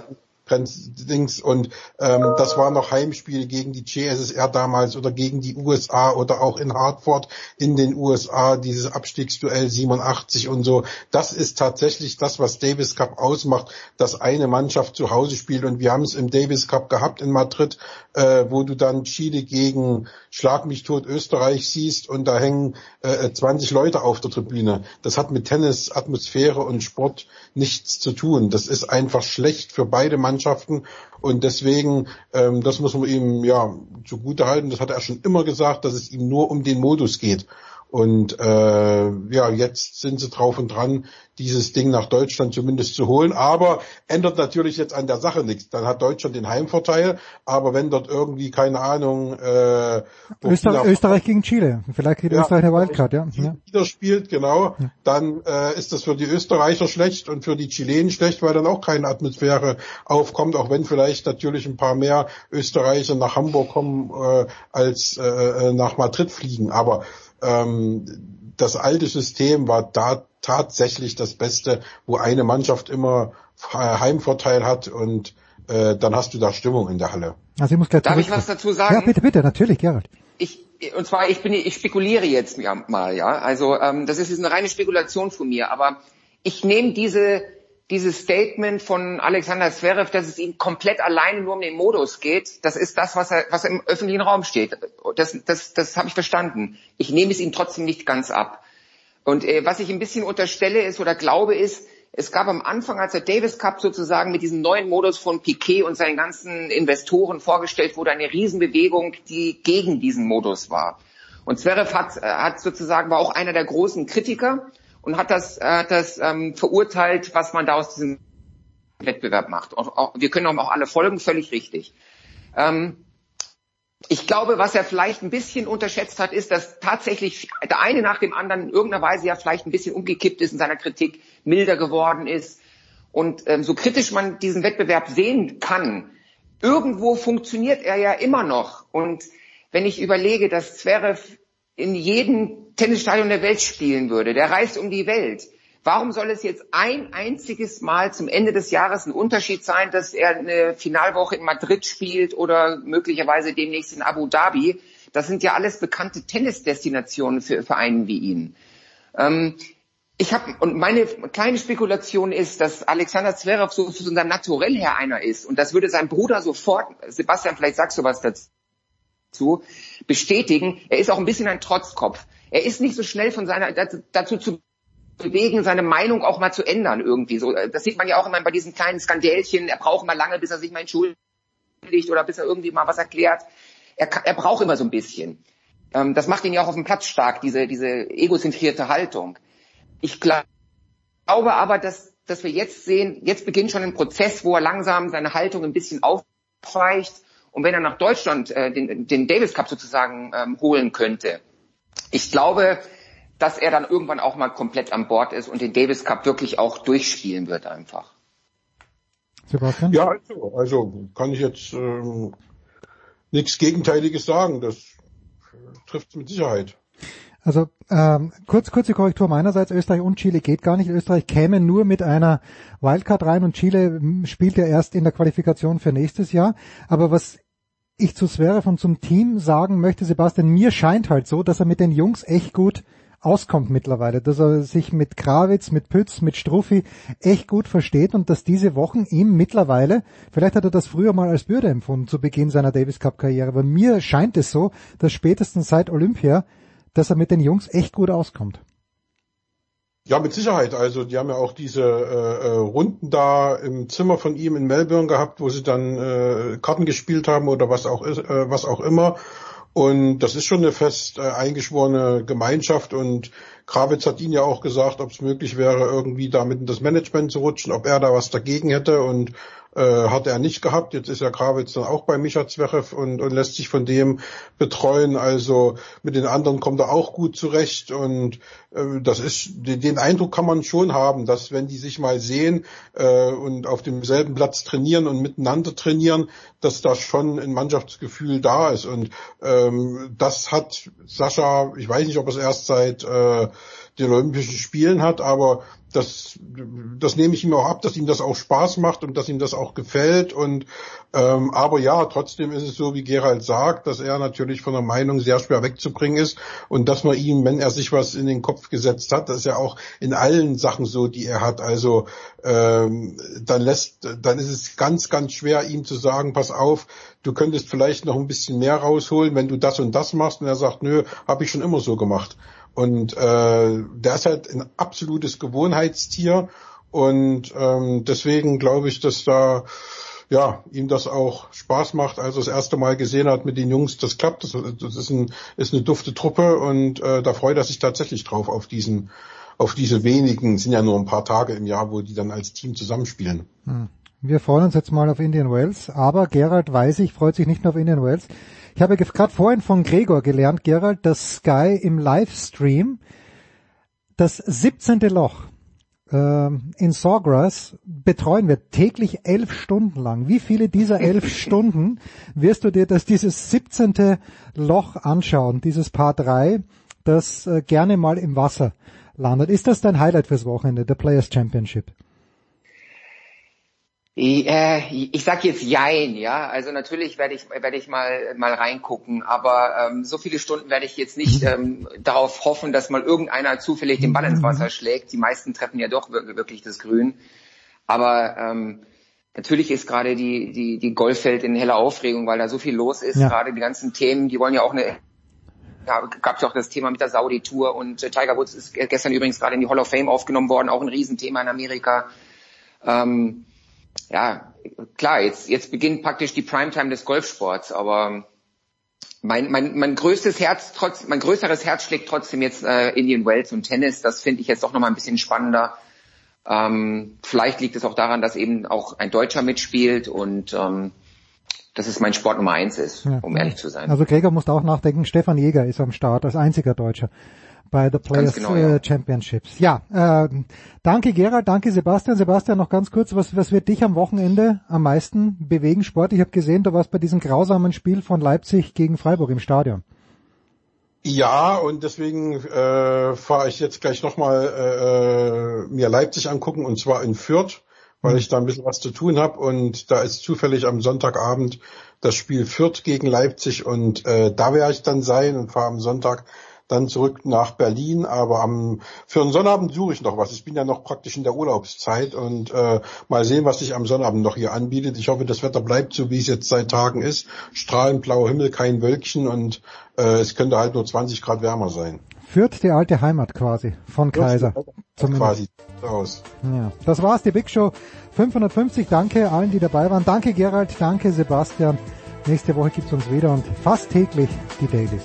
Speaker 36: Dings und ähm, das war noch Heimspiel gegen die CSSR damals oder gegen die USA oder auch in Hartford in den USA dieses Abstiegsduell 87 und so. Das ist tatsächlich das, was Davis Cup ausmacht, dass eine Mannschaft zu Hause spielt. Und wir haben es im Davis Cup gehabt in Madrid, äh, wo du dann Chile gegen Schlag mich tot Österreich siehst. Und da hängen äh, 20 Leute auf der Tribüne. Das hat mit Tennis, Atmosphäre und Sport nichts zu tun. Das ist einfach schlecht für beide Mannschaften und deswegen, ähm, das muss man ihm ja zugute halten. Das hat er schon immer gesagt, dass es ihm nur um den Modus geht. Und äh, ja, jetzt sind sie drauf und dran, dieses Ding nach Deutschland zumindest zu holen. Aber ändert natürlich jetzt an der Sache nichts. Dann hat Deutschland den Heimvorteil. Aber wenn dort irgendwie, keine Ahnung, äh,
Speaker 7: Österreich, Österreich gegen Chile. Vielleicht kriegt ja, Österreich eine Wildcard, ja.
Speaker 36: Wieder spielt, genau. Dann äh, ist das für die Österreicher schlecht und für die Chilenen schlecht, weil dann auch keine Atmosphäre aufkommt. Auch wenn vielleicht natürlich ein paar mehr Österreicher nach Hamburg kommen, äh, als äh, äh nach Madrid fliegen. Aber ähm, das alte System war da tatsächlich das Beste, wo eine Mannschaft immer Heimvorteil hat und äh, dann hast du da Stimmung in der Halle.
Speaker 7: Also ich muss gleich
Speaker 37: Darf ich was dazu sagen?
Speaker 7: Ja, bitte, bitte, natürlich, Gerald.
Speaker 37: Ich, und zwar, ich bin, ich spekuliere jetzt mal, ja. Also ähm, das ist jetzt eine reine Spekulation von mir, aber ich nehme diese dieses Statement von Alexander Zverev, dass es ihm komplett alleine nur um den Modus geht, das ist das, was, er, was im öffentlichen Raum steht. Das, das, das habe ich verstanden. Ich nehme es ihm trotzdem nicht ganz ab. Und äh, was ich ein bisschen unterstelle ist oder glaube ist, es gab am Anfang, als der Davis Cup sozusagen mit diesem neuen Modus von Piquet und seinen ganzen Investoren vorgestellt wurde, eine Riesenbewegung, die gegen diesen Modus war. Und Zverev hat, äh, hat sozusagen war auch einer der großen Kritiker und hat das, äh, das ähm, verurteilt, was man da aus diesem Wettbewerb macht. Und auch, wir können auch alle folgen, völlig richtig. Ähm, ich glaube, was er vielleicht ein bisschen unterschätzt hat, ist, dass tatsächlich der eine nach dem anderen in irgendeiner Weise ja vielleicht ein bisschen umgekippt ist in seiner Kritik, milder geworden ist. Und ähm, so kritisch man diesen Wettbewerb sehen kann, irgendwo funktioniert er ja immer noch. Und wenn ich überlege, dass Zverev in jedem Tennisstadion der Welt spielen würde. Der reist um die Welt. Warum soll es jetzt ein einziges Mal zum Ende des Jahres ein Unterschied sein, dass er eine Finalwoche in Madrid spielt oder möglicherweise demnächst in Abu Dhabi? Das sind ja alles bekannte Tennisdestinationen für Vereine wie ihn. Ähm, ich habe und meine kleine Spekulation ist, dass Alexander Zverev so von seinem Naturell her einer ist und das würde sein Bruder sofort. Sebastian, vielleicht sagst du was dazu zu bestätigen. Er ist auch ein bisschen ein Trotzkopf. Er ist nicht so schnell von seiner dazu zu bewegen, seine Meinung auch mal zu ändern irgendwie. So, das sieht man ja auch immer bei diesen kleinen Skandälchen. Er braucht mal lange, bis er sich mal entschuldigt oder bis er irgendwie mal was erklärt. Er, er braucht immer so ein bisschen. Ähm, das macht ihn ja auch auf dem Platz stark, diese, diese egozentrierte Haltung. Ich glaube aber, dass, dass wir jetzt sehen, jetzt beginnt schon ein Prozess, wo er langsam seine Haltung ein bisschen aufweicht und wenn er nach Deutschland äh, den, den Davis Cup sozusagen ähm, holen könnte, ich glaube, dass er dann irgendwann auch mal komplett an Bord ist und den Davis Cup wirklich auch durchspielen wird einfach.
Speaker 36: Sebastian? Ja, also, also kann ich jetzt ähm, nichts Gegenteiliges sagen. Das trifft mit Sicherheit.
Speaker 7: Also ähm, kurz kurze Korrektur meinerseits, Österreich und Chile geht gar nicht. Österreich käme nur mit einer Wildcard rein und Chile spielt ja erst in der Qualifikation für nächstes Jahr. Aber was ich zu Zverev und zum Team sagen möchte, Sebastian, mir scheint halt so, dass er mit den Jungs echt gut auskommt mittlerweile, dass er sich mit Krawitz, mit Pütz, mit Struffi echt gut versteht und dass diese Wochen ihm mittlerweile, vielleicht hat er das früher mal als Bürde empfunden zu Beginn seiner Davis Cup Karriere, aber mir scheint es so, dass spätestens seit Olympia dass er mit den Jungs echt gut auskommt.
Speaker 36: Ja, mit Sicherheit. Also die haben ja auch diese äh, äh, Runden da im Zimmer von ihm in Melbourne gehabt, wo sie dann äh, Karten gespielt haben oder was auch äh, was auch immer. Und das ist schon eine fest äh, eingeschworene Gemeinschaft und Krawitz hat ihn ja auch gesagt, ob es möglich wäre, irgendwie da mit in das Management zu rutschen, ob er da was dagegen hätte und äh, hat er nicht gehabt. Jetzt ist ja Krawitz dann auch bei Micha Zverev und, und lässt sich von dem betreuen. Also mit den anderen kommt er auch gut zurecht und äh, das ist den Eindruck kann man schon haben, dass wenn die sich mal sehen äh, und auf demselben Platz trainieren und miteinander trainieren, dass da schon ein Mannschaftsgefühl da ist und ähm, das hat Sascha, ich weiß nicht, ob es erst seit äh, den Olympischen Spielen hat, aber das, das nehme ich ihm auch ab, dass ihm das auch Spaß macht und dass ihm das auch gefällt. Und ähm, aber ja, trotzdem ist es so, wie Gerald sagt, dass er natürlich von der Meinung sehr schwer wegzubringen ist und dass man ihm, wenn er sich was in den Kopf gesetzt hat, das ist ja auch in allen Sachen so, die er hat. Also ähm, dann lässt, dann ist es ganz, ganz schwer, ihm zu sagen, pass auf, du könntest vielleicht noch ein bisschen mehr rausholen, wenn du das und das machst. Und er sagt, nö, habe ich schon immer so gemacht. Und äh, der ist halt ein absolutes Gewohnheitstier. Und ähm, deswegen glaube ich, dass da ja, ihm das auch Spaß macht, als er das erste Mal gesehen hat mit den Jungs, das klappt, das, das ist, ein, ist eine dufte Truppe. Und äh, da freut er sich tatsächlich drauf auf diesen, auf diese wenigen, sind ja nur ein paar Tage im Jahr, wo die dann als Team zusammenspielen.
Speaker 7: Hm. Wir freuen uns jetzt mal auf Indian Wells, aber Gerald weiß ich, freut sich nicht nur auf Indian Wells. Ich habe gerade vorhin von Gregor gelernt, Gerald, dass Sky im Livestream das 17. Loch äh, in Sawgrass betreuen wir täglich elf Stunden lang. Wie viele dieser elf Stunden wirst du dir das dieses 17. Loch anschauen, dieses Paar 3, das äh, gerne mal im Wasser landet? Ist das dein Highlight fürs Wochenende, der Players Championship?
Speaker 37: Ich, äh, ich sag jetzt Jein, ja. Also natürlich werde ich werde ich mal mal reingucken, aber ähm, so viele Stunden werde ich jetzt nicht ähm, darauf hoffen, dass mal irgendeiner zufällig den Ball ins Wasser schlägt. Die meisten treffen ja doch wirklich das Grün. Aber ähm, natürlich ist gerade die die die Golfwelt in heller Aufregung, weil da so viel los ist. Ja. Gerade die ganzen Themen, die wollen ja auch eine ja, gab es auch das Thema mit der Saudi-Tour und äh, Tiger Woods ist gestern übrigens gerade in die Hall of Fame aufgenommen worden, auch ein Riesenthema in Amerika. Ähm, ja, klar, jetzt, jetzt beginnt praktisch die Primetime des Golfsports, aber mein, mein, mein größtes Herz, trotz, mein größeres Herz schlägt trotzdem jetzt äh, Indian Wells und Tennis. Das finde ich jetzt doch nochmal ein bisschen spannender. Ähm, vielleicht liegt es auch daran, dass eben auch ein Deutscher mitspielt und ähm, dass es mein Sport Nummer eins ist, ja. um ehrlich zu sein.
Speaker 7: Also Gregor muss auch nachdenken, Stefan Jäger ist am Start als einziger Deutscher bei The Players genau, ja. Äh, Championships. Ja, äh, danke Gerald, danke Sebastian. Sebastian, noch ganz kurz, was, was wird dich am Wochenende am meisten bewegen? Sport, ich habe gesehen, du warst bei diesem grausamen Spiel von Leipzig gegen Freiburg im Stadion.
Speaker 36: Ja, und deswegen äh, fahre ich jetzt gleich nochmal äh, äh, mir Leipzig angucken und zwar in Fürth, weil mhm. ich da ein bisschen was zu tun habe und da ist zufällig am Sonntagabend das Spiel Fürth gegen Leipzig und äh, da werde ich dann sein und fahre am Sonntag dann zurück nach Berlin. Aber am für einen Sonnabend suche ich noch was. Ich bin ja noch praktisch in der Urlaubszeit und äh, mal sehen, was sich am Sonnabend noch hier anbietet. Ich hoffe, das Wetter bleibt so, wie es jetzt seit Tagen ist. Strahlend blauer Himmel, kein Wölkchen und äh, es könnte halt nur 20 Grad wärmer sein.
Speaker 7: Führt die alte Heimat quasi von Kaiser.
Speaker 36: Zumindest. Quasi aus.
Speaker 7: Ja, das war's, die Big Show 550. Danke allen, die dabei waren. Danke Gerald, danke Sebastian. Nächste Woche gibt's uns wieder und fast täglich die Dailies.